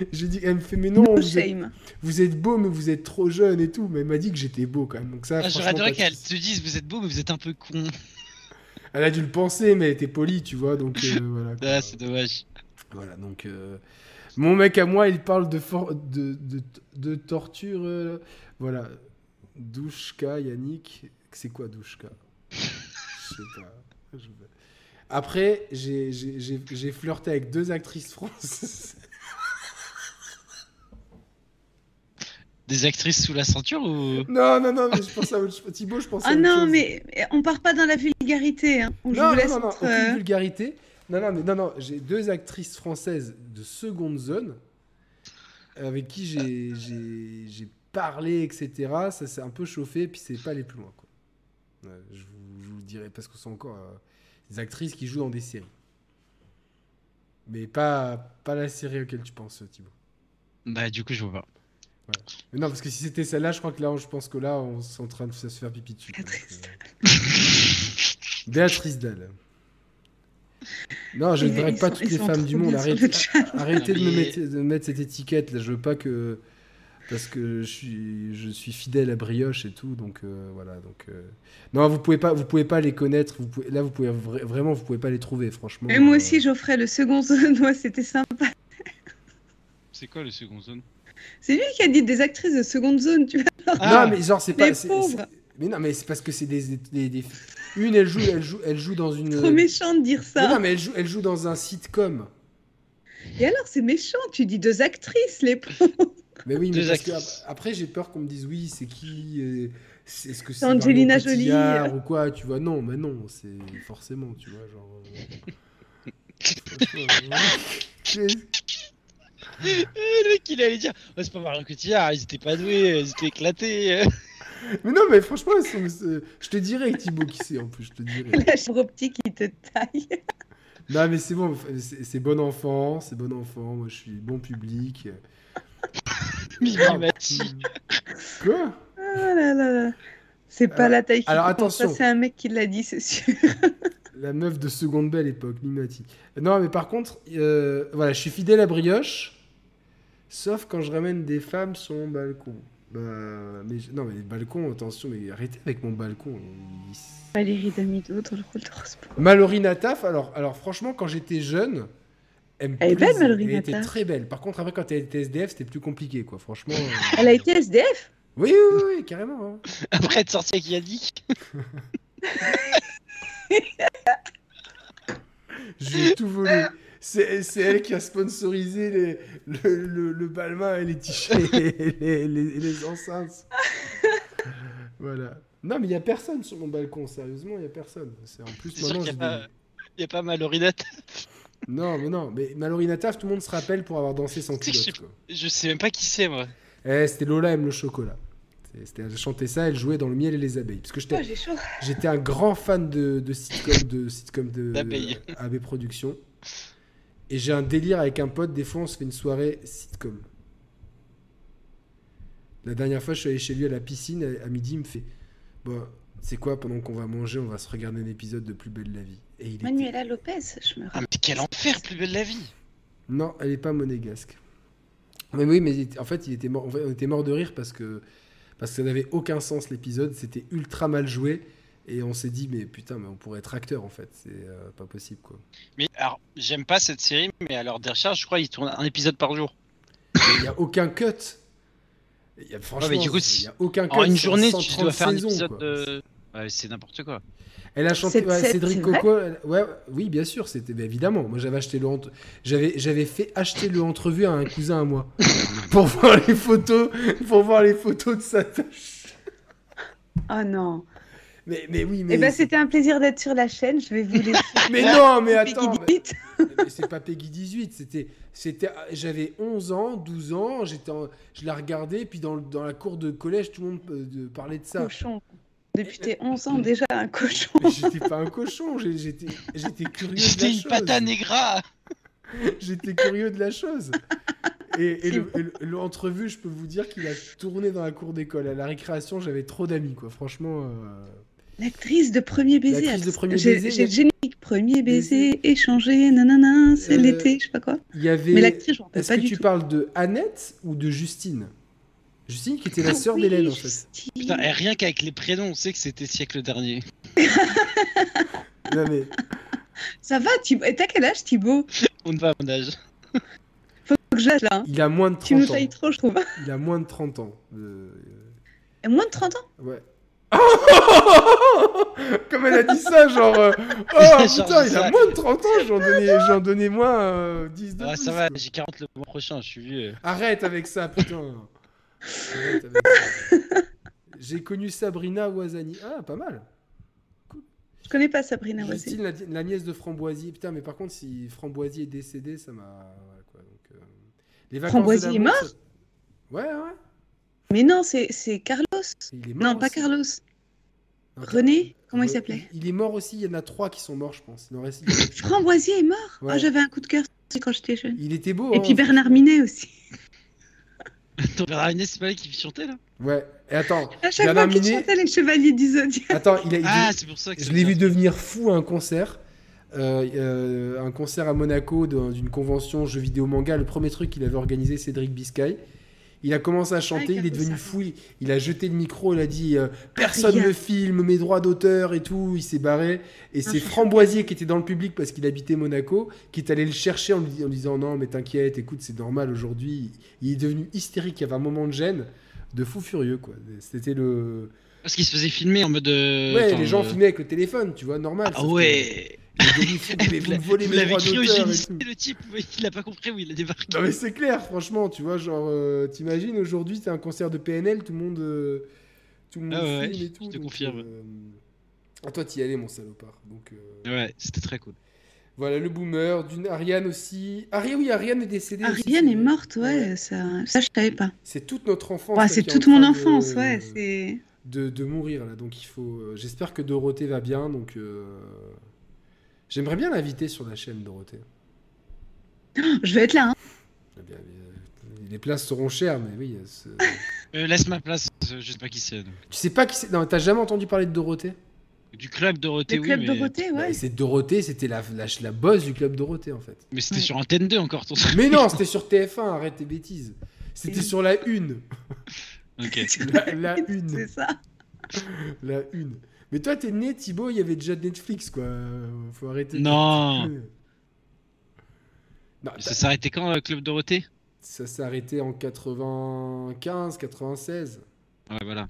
(laughs) J'ai dit, elle me fait, mais non, vous, êtes, vous, êtes, beau, mais vous êtes trop jeune et tout. Mais elle m'a dit que j'étais beau quand même. Donc ça, ah, J'aurais adoré qu'elle te dise, vous êtes beau, mais vous êtes un peu con. (laughs) Elle a dû le penser, mais elle était polie, tu vois. Donc euh, (laughs) voilà. Ah, c'est dommage. Voilà, donc. Euh, mon mec à moi, il parle de, de, de, de, torture. Euh, voilà. Douchka, Yannick. C'est quoi Douchka? Je sais pas. Après, j'ai flirté avec deux actrices françaises. Des actrices sous la ceinture ou? Non, non, non, mais je pense à autre- Thibaut, je pense à Ah autre non, chose. mais mais on part pas dans la vulgarité. Hein. Je Non, vous non, laisse non, non, aucune euh, vulgarité. Non, non, mais non, non, j'ai deux actrices françaises de seconde zone avec qui j'ai- parlé, etc. Ça s'est un peu chauffé, puis c'est pas aller plus loin. Quoi. Ouais, je, vous, je vous le dirai parce que ce sont encore euh, des actrices qui jouent dans des séries. Mais pas, pas la série auquel tu penses, Thibaut. Bah, du coup, je vois pas. Mais non, parce que si c'était celle-là, je crois que là, je pense que là, on est en train de se faire pipi dessus. Béatrice euh, Béatrice Dalle. Non, je ne drague pas sont- toutes les femmes du monde. arrêtez de, me mettre, de mettre cette étiquette. Là, je veux pas que. Parce que je suis, je suis fidèle à Brioche et tout, donc euh, voilà. Donc euh, non, vous pouvez pas, vous pouvez pas les connaître. Vous pouvez, là, vous pouvez vra- vraiment, vous pouvez pas les trouver, franchement. Et moi Euh, aussi, j'offrais le second zone. (laughs) Moi, c'était sympa. C'est quoi le second zone? C'est lui qui a dit des actrices de seconde zone, tu vois. Ah, non, mais genre, c'est pas. pauvres. Mais non, mais c'est parce que c'est des, des, des- des- Une, elle joue, elle joue, elle joue dans une. Trop méchant de dire Mais ça. non, mais elle joue, elle joue dans un sitcom. Et alors, c'est méchant. Tu dis deux actrices, les pauvres. Mais oui, mais Deux parce que après j'ai peur qu'on me dise oui, c'est qui euh, c'est- Est-ce que c'est Angelina Jolie. Cotillard ou quoi Tu vois, non, mais non, c'est forcément, tu vois, genre. (laughs) le mec, il allait dire oh, C'est pas Marion Cotillard, ils étaient pas doués, ils étaient éclatés. (laughs) mais non, mais franchement, je te dirais, Thibaut, qui c'est en plus, je te dirais. La chambre optique qui te taille. (laughs) Non, mais c'est bon, c'est bon enfant, c'est bon enfant, moi je suis bon public. (laughs) Mimi Mati. Quoi Ah là là là. C'est pas Euh, la taille qui alors, attention. Ça, c'est un mec qui l'a dit, c'est sûr. La meuf de seconde belle époque, Mimati. Non, mais par contre, euh, voilà, je suis fidèle à Brioche, sauf quand je ramène des femmes sur mon balcon. Bah, mais non, mais les balcons, attention, mais arrêtez avec mon balcon. il- Valérie Damido dans le rôle de Rosebud. Mallory Nataf, alors, alors franchement, quand j'étais jeune, elle, me Elle est belle, Mallory Elle était très belle. Par contre, après, quand elle était SDF, c'était plus compliqué, quoi. Franchement. euh, (laughs) Elle a été SDF Oui, oui, oui, oui, carrément. hein. (laughs) Après être sorti avec Yannick. Je lui ai tout volé. C'est elle qui a sponsorisé les, le, le, le Balmain et les t-shirts (laughs) et les, les, enceintes. (laughs) Voilà. Non, mais il n'y a personne sur mon balcon, sérieusement, il n'y a personne. C'est En plus, maintenant, qu'il j'ai y a des- Il a pas Malorinette. Non, mais non, mais Mallory Nataf, tout le monde se rappelle pour avoir dansé sans je culotte. sais- quoi. Je sais même pas qui c'est, moi. Eh, c'était Lola aime le chocolat. C'était, elle chantait ça, elle jouait dans le miel et les abeilles. Parce que j'étais, Oh. J'étais un grand fan de, de sitcom de sitcom de. AB Productions. Et j'ai un délire avec un pote, des fois on se fait une soirée sitcom. La dernière fois, je suis allé chez lui à la piscine, à midi, il me fait Bon, c'est quoi, pendant qu'on va manger, on va se regarder un épisode de Plus belle la vie? Et il était- Manuela Lopez, je me Ah, rappelle. mais quel enfer, plus belle la vie. Non, elle est pas monégasque. Mais oui, mais en fait, il était mort, on était mort de rire parce que, parce que ça n'avait aucun sens l'épisode, c'était ultra mal joué. Et on s'est dit, mais putain, mais on pourrait être acteur en fait, c'est euh, pas possible quoi. Mais alors, j'aime pas cette série, mais à l'heure des recherches, je crois qu'ils tournent un épisode par jour. Il n'y a aucun cut. Il y a, franchement, mais du coup, il si- y a aucun cut. En une journée, tu 130 dois faire un saisons, épisode quoi. de. Ouais, c'est n'importe quoi. Elle a chanté ouais, Cédric Coco. elle- ouais, oui, bien sûr, c'était bah, évidemment. Moi, j'avais acheté le entre- j'avais j'avais fait acheter le entrevue à un cousin à moi (laughs) pour voir les photos, pour voir les photos de sa tâche. Oh non. Mais mais oui, mais Eh ben, c'était un plaisir d'être sur la chaîne. Je vais vous (laughs) laisser. mais non, mais attends. mais- 18. mais c'est pas Peggy 18, c'était c'était j'avais 11 ans, 12 ans, j'étais en- je la regardais puis dans, dans la cour de collège tout le monde euh, de- parlait de ça. Cochon. Depuis tes 11 ans, déjà un cochon. Mais J'étais pas un cochon, j'étais j'étais (laughs) curieux de la J'étais une chose. pata negra. (laughs) J'étais curieux de la chose. Et, et le- et le- l'entrevue, je peux vous dire qu'il a tourné dans la cour d'école. À la récréation, j'avais trop d'amis, quoi. Franchement. euh, L'actrice de premier baiser. L'actrice de Premier J'ai- Baiser, J'ai le générique. Premier baiser, échangé, nanana, c'est Euh, l'été, je sais pas quoi. Il y avait. Mais l'actrice, je m'en rappelle Est-ce pas que du tu tout. parles de Annette ou de Justine? Justine qui était la Ah sœur oui, d'Hélène, en fait. Putain, et rien qu'avec les prénoms, on sait que c'était siècle dernier. (laughs) Non, mais Ça va, Thibaut Et T'as quel âge, Thibaut? On ne va à mon âge. Faut que j'âge là. hein. il a moins de Tu nous 30 ans. tailles trop, je trouve. Il a moins de 30 ans. Euh, Et Moins de 30 ans? Ouais. (laughs) Comme elle a dit ça, genre. euh, (laughs) Oh Genre putain, il a moins de 30 ans, j'en donnais, (laughs) j'en donnais moins euh, 10 de Ah, plus, ça va, j'ai 40 le mois prochain, je suis vieux. Arrête avec ça, putain. Ouais, J'ai connu Sabrina Ouazani. Ah, pas mal. Je connais pas Sabrina. Justine, la, la nièce de Framboisier. Putain, mais par contre, si Framboisier est décédé, ça m'a. voilà, quoi. Donc, euh, Les vacances Framboisier de est mort ça- Ouais, ouais. Mais non, c'est Carlos. Il est mort Non, pas. Carlos. Non, René Comment il s'appelait Il est mort aussi. Il y en a trois qui sont morts, je pense. Il en reste- (laughs) Framboisier est mort Ouais. Ah, J'avais un coup de cœur quand j'étais jeune. Il était beau. Et hein. puis Bernard Minet aussi. (laughs) Ton père Araignée, c'est pas lui qui chantait là? Ouais. Et attends. À chaque Bernard fois qu'il Minet- chantait les Chevaliers du Zodiac. Attends, il a. il- Ah, c'est pour ça que Je l'ai vu devenir fou à un concert. Euh, euh, un concert à Monaco d'une convention jeux vidéo manga. Le premier truc qu'il avait organisé, Cédric Biscay. Il a commencé à chanter, Ah, il est devenu ça. fou. Il, il a jeté le micro, il a dit euh, Personne Rien. ne filme, mes droits d'auteur et tout. Il s'est barré. Et c'est c'est Framboisier qui était dans le public parce qu'il habitait Monaco, qui est allé le chercher en lui en lui disant Non, mais t'inquiète, écoute, c'est normal aujourd'hui. Il est devenu hystérique. Il y avait un moment de gêne, de fou furieux, quoi. C'était le. Parce qu'il se faisait filmer en mode. euh, Ouais, enfin, les gens euh, filmaient avec le téléphone, tu vois, normal. Ah ouais (laughs) vous Vous mes l'avez droits d'auteur et cryogénisé tout. le type, il a pas compris où il a débarqué. Non mais c'est clair, franchement, tu vois, genre, euh, t'imagines aujourd'hui, c'est un concert de PNL, tout le monde, euh, tout le monde Ah ouais, filme ouais, et tout. je te donc, confirme. euh, Ah toi, t'y allais, mon salopard. Donc euh, Ouais, c'était très cool. voilà, le boomer, d'une Ariane aussi. Ariane, oui, Ariane est décédée. aussi, Ariane c'est- est morte, ouais, ça, ça je savais pas. C'est toute notre enfance. Ouais, c'est toute mon train de- enfance, ouais. c'est... de, de mourir là, donc il faut. euh, J'espère que Dorothée va bien, donc. J'aimerais bien l'inviter sur la chaîne Dorothée. Je vais être là, hein. Eh bien, euh, les places seront chères, mais oui. euh, c'est- (laughs) Euh, laisse ma place, je sais pas qui c'est. Tu sais pas qui c'est? Non, t'as jamais entendu parler de Dorothée? Du club Dorothée, Le oui, club mais, Dorothée, ouais. Bah, C'est Dorothée, c'était la, la, la boss du club Dorothée en fait. mais c'était Ouais. sur Antenne 2 encore ton truc. Mais non, (laughs) c'était sur TF1, arrête tes bêtises. C'était sur la une. Ok. (laughs) La, la C'est une. ça. La une. Mais toi, t'es né, Thibaut, il y avait déjà Netflix, quoi. Faut arrêter. de- Non. Ça s'est arrêté quand, le club Dorothée? Ça s'est arrêté en 95, 96. Ouais, voilà.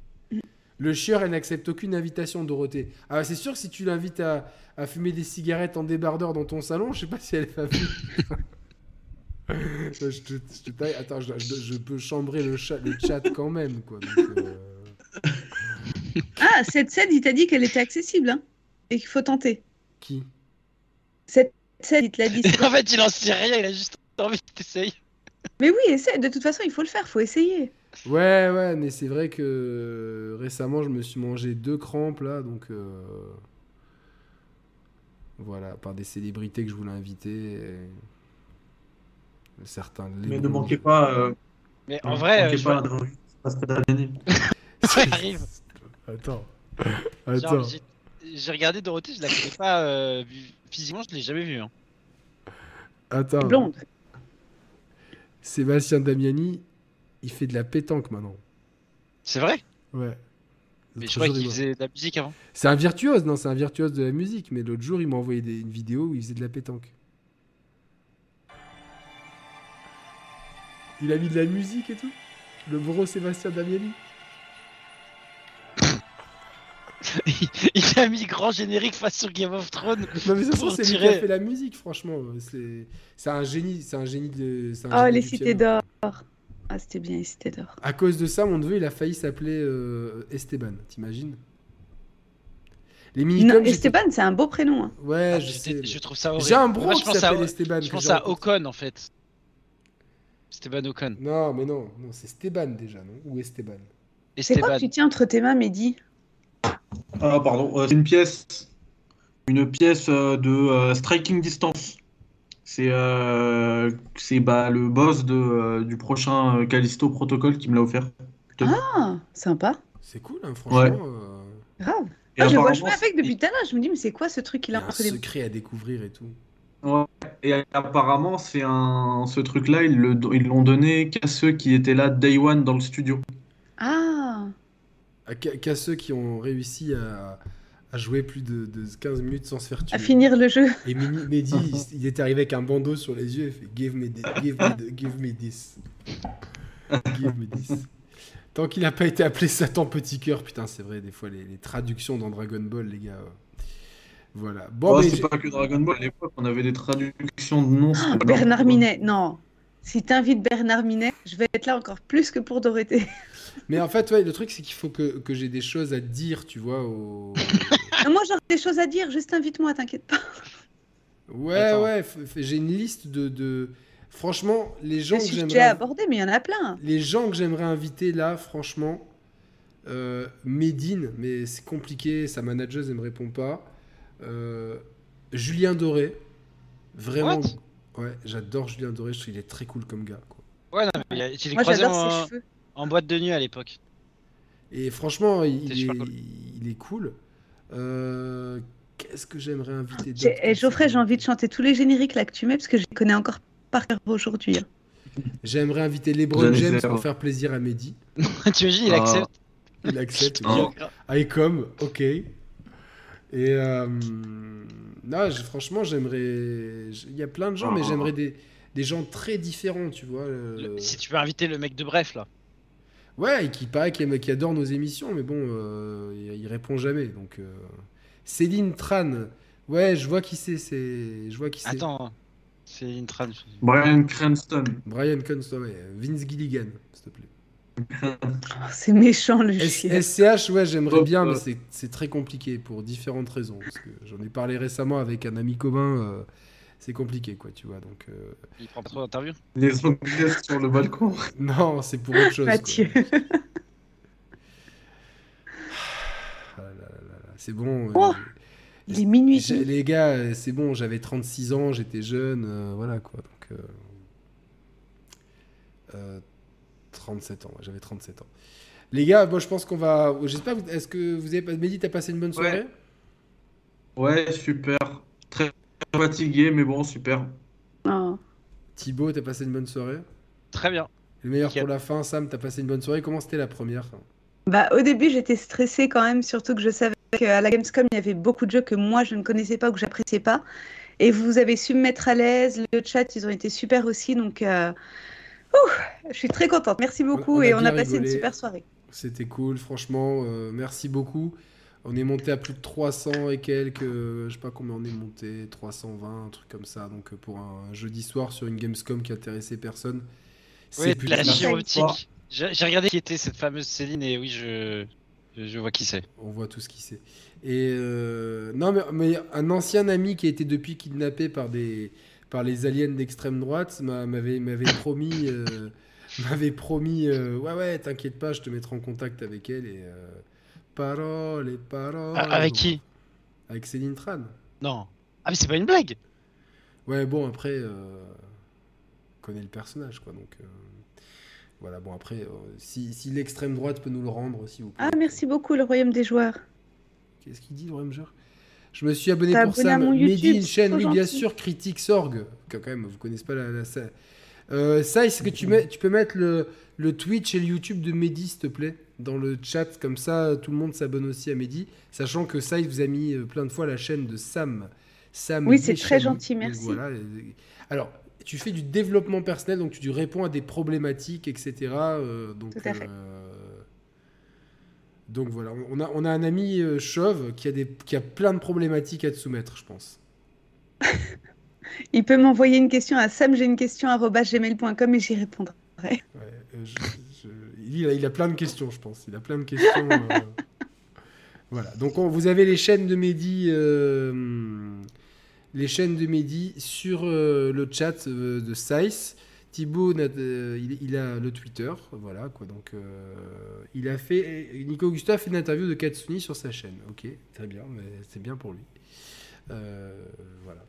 Le chieur, elle n'accepte aucune invitation, Dorothée. Ah, c'est sûr que si tu l'invites à, à fumer des cigarettes en débardeur dans ton salon, je sais pas si elle va (laughs) je te, je te taille- Attends, je, je- je peux chambrer le, chat, le chat quand même, quoi. Donc, euh, (laughs) Ah, cette scène, il t'a dit qu'elle était accessible, hein. Et qu'il faut tenter. Qui? Cette scène, il te l'a dit. c'est- (laughs) en fait, il en sait rien, il a juste envie que t'essayes. Mais oui, essaie. De toute façon, il faut le faire, faut essayer. Ouais, ouais, mais c'est vrai que euh, récemment, je me suis mangé deux crampes, là, donc... euh, Voilà, par des célébrités que je voulais inviter. et- Certains... Mais ne manquez pas. euh, Mais ne en vrai, manquez je pas Pascal (laughs) Damiani. ça arrive. Attends. Attends. j'ai- regardé Dorothée, je la connais pas euh, vu- physiquement, je l'ai jamais vue. Hein. Attends. Blonde. Sébastien Damiani, il fait de la pétanque maintenant. C'est vrai? Ouais. Mais je crois jour, qu'il faisait de la musique avant. C'est un virtuose, non, c'est un virtuose de la musique. Mais l'autre jour, il m'a envoyé des- une vidéo où il faisait de la pétanque. Il a mis de la musique et tout? Le gros Sébastien Damiani? (laughs) il a mis grand générique face sur Game of Thrones. Non mais ça c'est lui qui a fait la musique, franchement. C'est c'est un génie, c'est un génie de. c'est un Oh, génie les cités d'or. Ah, c'était bien, les cités d'or. À cause de ça, mon neveu, il a failli s'appeler euh, Esteban, t'imagines? Les Non, minicums, j'étais- Esteban, c'est un beau prénom. hein. Ouais, Ah, je j'étais- sais. je trouve ça horrible. J'ai un bro Moi, je qui pense à- s'appelle Esteban. Je pense à. Ocon en fait. Esteban Ocon. Non, mais non, non c'est Esteban déjà, non? Ou Esteban? C'est quoi Esteban. que tu tiens entre tes mains, Mehdi? Ah, pardon. euh, c'est une pièce. Une pièce euh, de euh, striking distance. C'est euh, c'est bah, le boss de, euh, du prochain Callisto Protocol qui me l'a offert. Ah, sympa. C'est cool, hein, franchement. Ouais. euh, Grave. Ah, je vois apparemment, jouer avec depuis tout à l'heure. Je me dis, mais c'est quoi ce truc qu'il a a un secret à découvrir et tout. Ouais. Et apparemment, c'est un ce truc-là, ils le ils l'ont donné qu'à ceux qui étaient là day one dans le studio. Ah, Qu'à ceux qui ont réussi à, à jouer plus de, de 15 minutes sans se faire tuer. à finir le jeu. Et Mehdi, (laughs) il, il était arrivé avec un bandeau sur les yeux, il fait Give me, give me, the- give me this. Give me this. Tant qu'il n'a pas été appelé Satan Petit Cœur, putain, c'est vrai, des fois, les, les traductions dans Dragon Ball, les gars. euh, Voilà. Bon, mais c'est pas que Dragon Ball. À l'époque, on avait des traductions de noms. Bernard. Minet, non. Si t'invites Bernard Minet, je vais être là encore plus que pour Dorothée. (laughs) Mais en fait, ouais, le truc, c'est qu'il faut que, que j'ai des choses à dire, tu vois. Au... Moi, j'aurais des choses à dire, juste invite-moi, t'inquiète pas. Ouais, Attends. ouais, f- f- j'ai une liste de, de... Franchement, les gens que j'aimerais... déjà abordé, mais il y en a plein. Les gens que j'aimerais inviter là, franchement, euh, Médine, mais c'est compliqué, sa manageuse ne me répond pas. Euh, Julien Doré, vraiment. What? Ouais, j'adore Julien Doré, je trouve qu'il est très cool comme gars. Quoi. Ouais, non, mais il l'ai Moi, croisé j'adore en, ses cheveux. En boîte de nuit à l'époque. Et franchement, il, est, cool. il est cool. Euh, Qu'est-ce que j'aimerais inviter Et Geoffrey, j'ai envie de chanter tous les génériques là que tu mets parce que je les connais encore par cœur aujourd'hui. hein. J'aimerais inviter LeBron James pour faire plaisir à Mehdi. (laughs) T'imagines, il Ah. accepte. Il accepte. Ah. I come, ok. Et euh, non, je- franchement, j'aimerais. Il y a plein de gens, mais Ah. j'aimerais des, des gens très différents, tu vois. Le- euh, Si tu peux inviter le mec de Bref là. Ouais, et qui paraît qui, aime- qui adore nos émissions, mais bon, euh, il, il répond jamais. Donc, euh, Céline Tran, ouais, je vois qui c'est. c'est- Je vois qui c'est. Attends, c'est Intran. Brian Cranston. Brian Constant, ouais, Vince Gilligan, s'il te plaît. Oh, c'est méchant le chien. SCH, ouais, j'aimerais Oh, bien, mais euh. c'est- c'est très compliqué pour différentes raisons. J'en ai parlé récemment avec un ami commun, euh, c'est compliqué, quoi, tu vois. Donc, euh, Il prend pas trop d'interviews. Les Anglais sur le balcon. (laughs) non, c'est pour autre chose. Mathieu. Ah C'est bon. euh, Oh, Il est minuit. j'ai- les gars, euh, c'est bon, j'avais 36 ans, j'étais jeune, euh, voilà, quoi. Donc, euh, euh, 37 ans, ouais, j'avais 37 ans. Les gars, moi, je pense qu'on va. J'espère. Est-ce que vous avez. Mehdi, t'as passé une bonne soirée? Ouais, super. Très fatigué, mais bon, super. Oh. Thibaut, t'as passé une bonne soirée? Très bien. Le meilleur Nickel. pour la fin, Sam, t'as passé une bonne soirée. Comment c'était la première? Bah, au début, j'étais stressée quand même, surtout que je savais qu'à la Gamescom, il y avait beaucoup de jeux que moi, je ne connaissais pas ou que j'appréciais pas. Et vous avez su me mettre à l'aise. Le chat, ils ont été super aussi. Donc, euh, ouh, je suis très contente. Merci beaucoup. on et on a passé rigolé. une super soirée. C'était cool, franchement. euh, merci beaucoup. On est monté à plus de 300 et quelques. euh, je sais pas combien on est monté. 320, un truc comme ça. Donc, euh, pour un jeudi soir sur une Gamescom qui intéressait personne. C'est la. J'ai regardé qui était cette fameuse Céline et oui, je, je, vois qui c'est. On voit tout ce qui c'est. Et euh, non, mais, mais un ancien ami qui a été depuis kidnappé par des par les aliens d'extrême droite m'a- m'avait m'avait promis euh, (laughs) m'avait promis euh, ouais ouais t'inquiète pas je te mettrai en contact avec elle et paroles et paroles. Ah, avec qui? Avec Céline Tran. Non. Ah, mais c'est pas une blague Ouais bon après euh, on connaît le personnage quoi donc euh, voilà bon après euh, si, si l'extrême droite peut nous le rendre s'il vous plaît. Ah, merci beaucoup, le royaume des joueurs. Qu'est-ce qu'il dit, le Ranger Je me suis abonné pour abonné à Sam. mon Mehdi, YouTube, une chaîne, oui, bien sûr, Critique Sorg. Quand même, vous connaissez pas la. la... Euh, ça, est-ce que tu, mets, tu peux mettre le, le Twitch et le YouTube de Mehdi, s'il te plaît, dans le chat Comme ça, tout le monde s'abonne aussi à Mehdi. Sachant que ça, il vous a mis euh, plein de fois la chaîne de Sam. Sam Oui, c'est très gentil, merci. voilà. Alors, tu fais du développement personnel, donc tu réponds à des problématiques, etc. euh, donc, Tout à fait. euh, donc voilà, on a, on a un ami euh, chauve qui a, des, qui a plein de problématiques à te soumettre, je pense. (laughs) Il peut m'envoyer une question à sam, j'ai une question gmail.com et j'y répondrai. Ouais, euh, je- je- il, a, il a plein de questions, je pense. Il a plein de questions. (laughs) euh, Voilà, donc on- vous avez les chaînes de Mehdi, euh, les chaînes de Mehdi sur euh, le chat euh, de Sice. Thibaut, il, il a le Twitter, voilà quoi. Donc, il a fait. Nico Augusta a fait une interview de Katsuni sur sa chaîne. Ok, très bien, c'est bien pour lui. Voilà,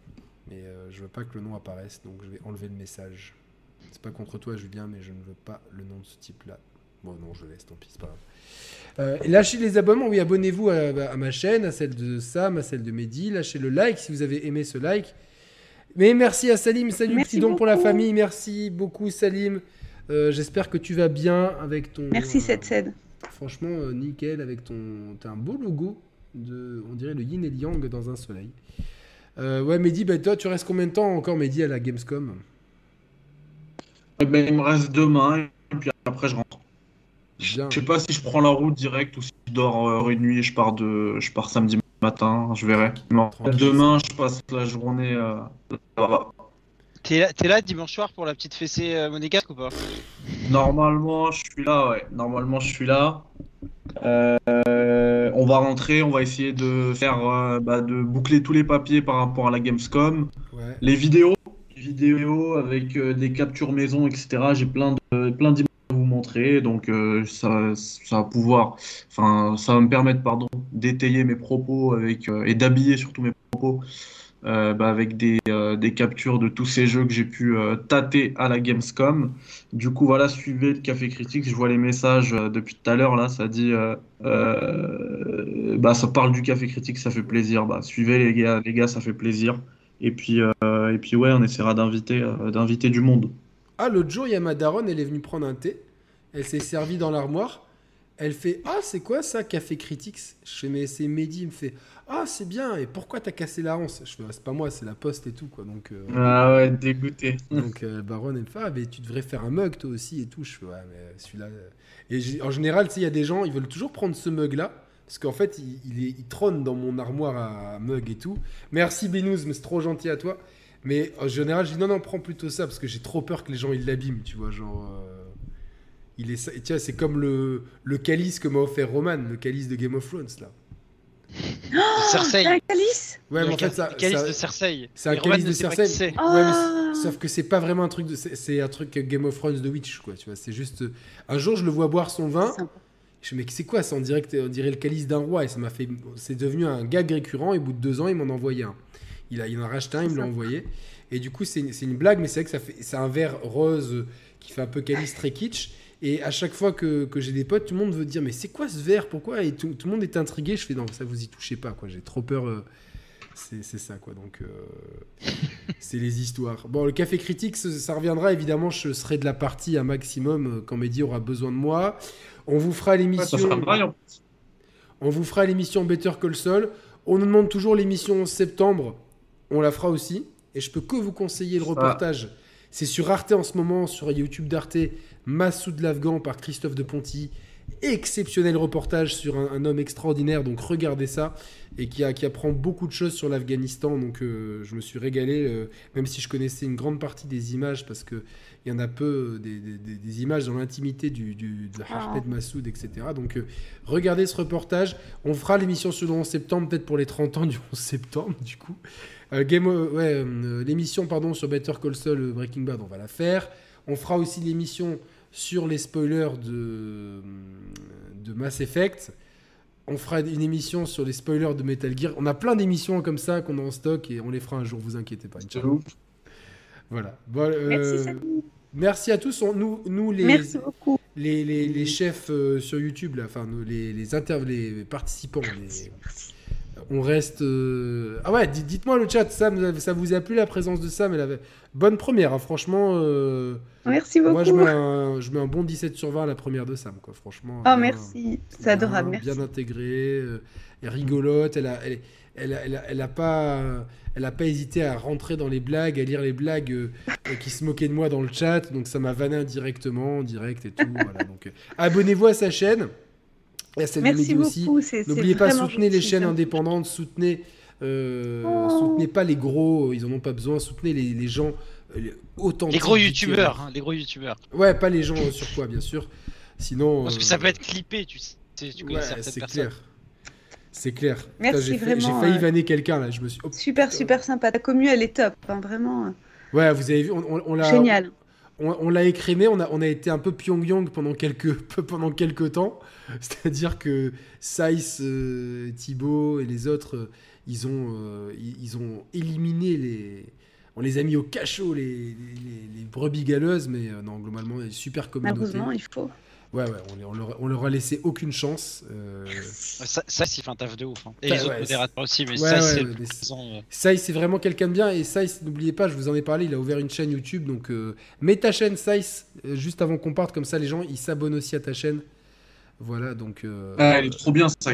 mais euh, je veux pas que le nom apparaisse, donc je vais enlever le message. C'est pas contre toi, Julien, mais je ne veux pas le nom de ce type-là. Bon, non, je laisse, tant pis, c'est pas grave. Euh, lâchez les abonnements, oui, abonnez-vous à, à ma chaîne, à celle de Sam, à celle de Mehdi. Lâchez le like si vous avez aimé ce like. Mais merci à Salim, salut, Merci petit don pour la famille, merci beaucoup Salim. Euh, J'espère que tu vas bien avec ton. Merci, euh, Setsed. Franchement, nickel avec ton. T'as un beau logo de. On dirait le yin et le yang dans un soleil. Euh, ouais, Mehdi, bah, toi, tu restes combien de temps encore, Mehdi, à la Gamescom Eh ben, il me reste demain, et puis après, je rentre. Bien. Je sais pas si je prends la route direct ou si je dors euh, une nuit et je pars, de... je pars samedi matin, je verrai. Demain, je passe la journée euh, là-bas. T'es là, dimanche soir pour la petite fessée euh, monégasque ou pas? Normalement, je suis là, ouais. Normalement, je suis là. Euh, on va rentrer, on va essayer de faire, euh, bah, de boucler tous les papiers par rapport à la Gamescom. Les vidéos, vidéos avec des captures maison, etc. J'ai plein de plein d'images à vous montrer, donc ça, ça va pouvoir, enfin, ça va me permettre, pardon, d'étayer mes propos avec et d'habiller surtout mes propos euh, bah, avec des, euh, des, captures de tous ces jeux que j'ai pu euh, tâter à la Gamescom. Du coup, voilà, suivez le Café Critique. Je vois les messages depuis tout à l'heure, là, ça dit, bah, ça parle du Café Critique, ça fait plaisir. Bah, suivez les gars, les gars, ça fait plaisir. Et puis, et puis ouais, on essaiera d'inviter, d'inviter du monde. Ah, l'autre jour, il y a ma daronne, elle est venue prendre un thé. Elle s'est servie dans l'armoire. Elle fait Ah, c'est quoi ça, Café Critics? Je fais Mais c'est Mehdi. Il me fait Ah, c'est bien. Et pourquoi t'as cassé la hanse Je fais C'est pas moi, c'est la poste et tout. quoi. Donc, euh, ah ouais, dégoûté. (laughs) Donc, euh, Baron, elle me fait Ah, mais tu devrais faire un mug toi aussi et tout. Je fais Ouais, mais celui-là. Euh. Et en général, tu sais, il y a des gens, ils veulent toujours prendre ce mug-là. Parce qu'en fait, il, il, trône dans mon armoire à, mug et tout. Merci Benouz, mais c'est trop gentil à toi. Mais en général, je dis non, non, prends plutôt ça parce que j'ai trop peur que les gens ils l'abîment, tu vois. Genre. Il est, tiens, c'est comme le, le calice que m'a offert Roman, le calice de Game of Thrones là. (gasps) Oh, Cersei. un calice? Ouais, mais en fait, ça, calice de Cersei. C'est un calice de Cersei. Ouais, ah. sauf que c'est pas vraiment un truc de, c'est un truc Game of Thrones de Witch quoi. Tu vois, c'est juste. Un jour, je le vois boire son vin. Je me dis, mais c'est quoi ça On dirait, on dirait le calice d'un roi et ça m'a fait. C'est devenu un gag récurrent. Et au bout de deux ans, il m'en envoyait un. Il, a, il en a racheté un, il me l'a envoyé. Et du coup, c'est une blague, mais c'est vrai que ça fait, c'est un verre rose qui fait un peu calice très kitsch. Et à chaque fois que, que j'ai des potes, tout le monde veut dire mais c'est quoi ce verre? Pourquoi? Et tout, tout, le monde est intrigué. Je fais non, ça vous y touchez pas quoi. J'ai trop peur. Euh, c'est ça quoi. Donc euh, (laughs) c'est les histoires. Bon, le café critique, ça, reviendra évidemment. Je serai de la partie un maximum euh, quand Mehdi aura besoin de moi. On vous fera l'émission. on vous fera l'émission Better Call Saul. On nous demande toujours l'émission en septembre. On la fera aussi. Et je peux que vous conseiller le reportage. C'est sur Arte en ce moment, sur YouTube d'Arte. Massoud l'Afghan par Christophe de Ponty. Exceptionnel reportage sur un, homme extraordinaire, donc regardez ça, et qui, a, qui apprend beaucoup de choses sur l'Afghanistan. Donc euh, je me suis régalé, euh, même si je connaissais une grande partie des images, parce qu'il y en a peu, des, des, images dans l'intimité du, du, de ah. Massoud, etc. Donc euh, regardez ce reportage. On fera l'émission sur le 11 septembre, peut-être pour les 30 ans du 11 septembre, du coup. Game, ouais, l'émission pardon sur Better Call Saul Breaking Bad, on va la faire. On fera aussi l'émission sur les spoilers de, de Mass Effect. On fera une émission sur les spoilers de Metal Gear. On a plein d'émissions comme ça qu'on a en stock et on les fera un jour, vous inquiétez pas. Voilà. Euh, merci, à tous. nous, nous les, les, les, chefs euh, sur YouTube, là, enfin les, les, les participants, on reste. Euh, ah ouais, dites-moi le chat, Sam, ça vous a plu la présence de Sam? Elle avait... Bonne première, hein, franchement. Euh, merci beaucoup. Moi, je mets, (laughs) un, je mets, un, bon 17 sur 20 à la première de Sam, quoi, franchement. Oh, merci, c'est adorable, merci. Bien intégrée, euh, elle rigolote, elle a, elle, elle, elle, elle a pas. Elle a pas hésité à rentrer dans les blagues, à lire les blagues qui se moquaient de moi dans le chat, donc ça m'a vanné indirectement, en direct et tout. voilà, donc abonnez-vous à sa chaîne. Merci beaucoup. N'oubliez pas, soutenez les chaînes indépendantes, soutenez, euh, oh. soutenez pas les gros, ils en ont pas besoin, soutenez les, les gens euh, autant. Les gros youtubeurs, hein, les gros youtubeurs. Ouais, pas les gens sur quoi, bien sûr. Sinon. Parce que ça euh, peut être clippé, tu sais. Tu ouais, c'est clair. C'est clair. Merci J'ai failli vanner quelqu'un là. Je me suis. Oh, super, super sympa. Ta commu, elle est top, hein, vraiment. Ouais, vous avez vu, on, on, l'a. Génial. On, l'a écrémé, on a, on a été un peu pyongyang pendant quelques, (laughs) pendant quelques temps. (laughs) C'est-à-dire que Saïs, euh, Thibaut et les autres, euh, ils, ont, euh, ils, ont éliminé les. On les a mis au cachot, les, les, brebis galeuses, mais non, globalement, super communauté. Malheureusement, il faut. Ouais, ouais, on, on, leur, a laissé aucune chance. Ça, ça il fait un taf de ouf. Hein. Et les autres modérateurs aussi, mais ça, c'est. C'est vraiment quelqu'un de bien. Et ça, n'oubliez pas, je vous en ai parlé, il a ouvert une chaîne YouTube. Donc, mets ta chaîne, Saïs, juste avant qu'on parte, comme ça, les gens, ils s'abonnent aussi à ta chaîne. Voilà, donc. Euh, ah, elle est trop bien, ça.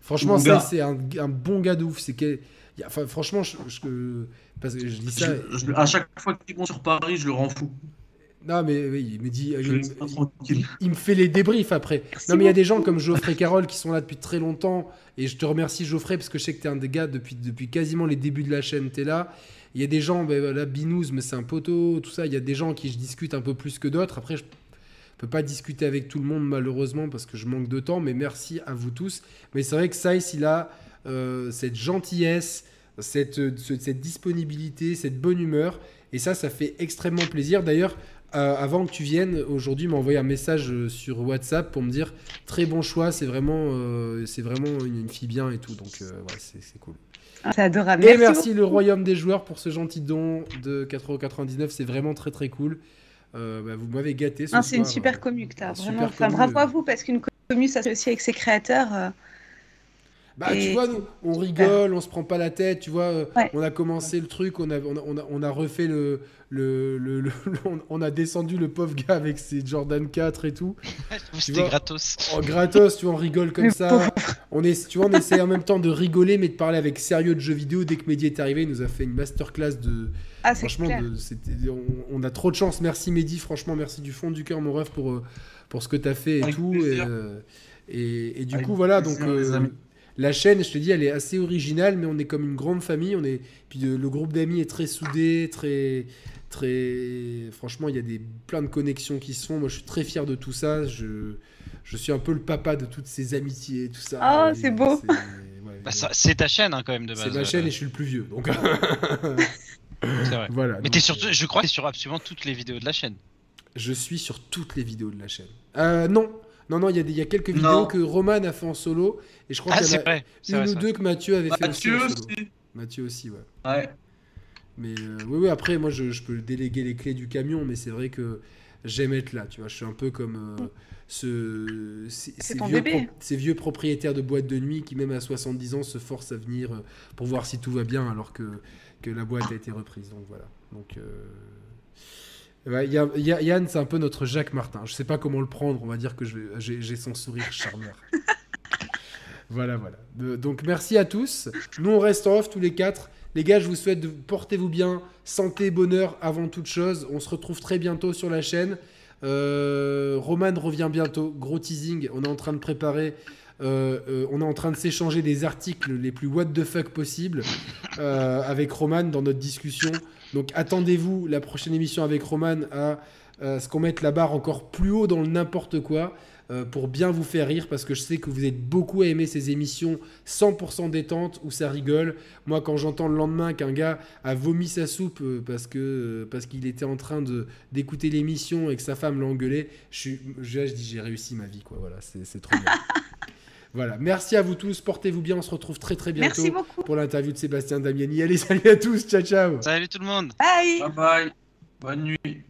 Franchement, ça, c'est un, un, bon gars de ouf. C'est que. Enfin, franchement, je, parce que je dis ça. à chaque fois qu'il vont sur Paris, je le rends fou. Non, mais oui, il me dit. Il, me fait les débriefs après. non, mais il y a des gens comme Geoffrey Carole qui sont là depuis très longtemps. Et je te remercie, Geoffrey, parce que je sais que tu es un des gars depuis, depuis quasiment les débuts de la chaîne. Tu es là. Il y a des gens, ben, voilà, Binous, mais c'est un poteau, tout ça. Il y a des gens qui je discute un peu plus que d'autres. Après, je peux pas discuter avec tout le monde, malheureusement, parce que je manque de temps. Mais merci à vous tous. Mais c'est vrai que Saïs, il a euh, cette gentillesse, cette, cette disponibilité, cette bonne humeur. Et ça, ça fait extrêmement plaisir. D'ailleurs, euh, avant que tu viennes, aujourd'hui, m'a envoyé un message euh, sur WhatsApp pour me dire très bon choix, c'est vraiment, euh, c'est vraiment une, fille bien et tout. Donc, ouais, c'est cool. C'est adorable. Et merci, le Royaume des joueurs pour ce gentil don de 4,99€. C'est vraiment très très cool. Bah, vous m'avez gâté. C'est une super commu que tu as. Vraiment. Enfin, bravo à vous parce qu'une commu, aussi avec ses créateurs. Bah, tu vois, nous, on rigole, on se prend pas la tête, tu vois. Euh, on a commencé le truc, on a, on a, on a, refait le. le, (laughs) le, on a descendu le pauvre gars avec ses Jordan 4 et tout. (laughs) C'était gratos. Oh, gratos, tu vois, on rigole comme ça. On est, tu vois, on essaie en même temps de rigoler, mais de parler avec sérieux de jeux vidéo. Dès que Mehdi est arrivé, il nous a fait une masterclass de. Ah, franchement, de, on, on, a trop de chance. Merci Mehdi, franchement, merci du fond du cœur, mon ref, pour, euh, pour ce que tu as fait et tout. Euh, et, et, du coup, voilà, donc la chaîne, je te dis, elle est assez originale, mais on est comme une grande famille. On est, puis le groupe d'amis est très soudé, très, très. Franchement, il y a des plein de connexions qui se font. Moi, je suis très fier de tout ça. Je, je suis un peu le papa de toutes ces amitiés, tout ça. Ah, c'est beau. Bah, c'est ta chaîne hein, quand même de base. C'est ma chaîne et je suis le plus vieux, donc. (laughs) c'est vrai. (laughs) Voilà. Mais es surtout, je crois, que es sur absolument toutes les vidéos de la chaîne. Je suis sur toutes les vidéos de la chaîne. Euh, non, non, non, il y, a quelques vidéos que Roman a fait en solo. Et je crois ah, qu'il y en a une ou deux que Mathieu avait fait aussi, en solo. Mathieu aussi, ouais. Ouais. Mais euh, oui, oui, après, moi, je, peux déléguer les clés du camion, mais c'est vrai que j'aime être là, tu vois. Je suis un peu comme euh, ce, ces, vieux ces, vieux propriétaires de boîtes de nuit qui, même à 70 ans, se forcent à venir euh, pour voir si tout va bien alors que, que la boîte a été reprise. Donc voilà. Donc. Yann, c'est un peu notre Jacques Martin. Je sais pas comment le prendre. On va dire que j'ai son sourire charmeur. (laughs) voilà, voilà. donc merci à tous. Nous, on reste en off tous les quatre. Les gars, je vous souhaite de portez-vous bien, santé, bonheur avant toute chose. On se retrouve très bientôt sur la chaîne. Euh, Roman revient bientôt. Gros teasing. On est en train de préparer. Euh, euh, on est en train de s'échanger des articles les plus what the fuck possibles avec Roman dans notre discussion. Donc attendez-vous la prochaine émission avec Roman à, ce qu'on mette la barre encore plus haut dans le n'importe quoi euh, pour bien vous faire rire parce que je sais que vous êtes beaucoup à aimer ces émissions 100% détente où ça rigole. Moi quand j'entends le lendemain qu'un gars a vomi sa soupe euh, parce que euh, parce qu'il était en train de d'écouter l'émission et que sa femme l'a engueulé, je, je, je dis j'ai réussi ma vie quoi. Voilà, c'est trop bien. (laughs) Voilà, merci à vous tous, portez-vous bien, on se retrouve très très bientôt pour l'interview de Sébastien Damiani. Allez, (laughs) salut à tous, ciao ciao. Salut tout le monde. Bye. Bye bye. Bonne nuit.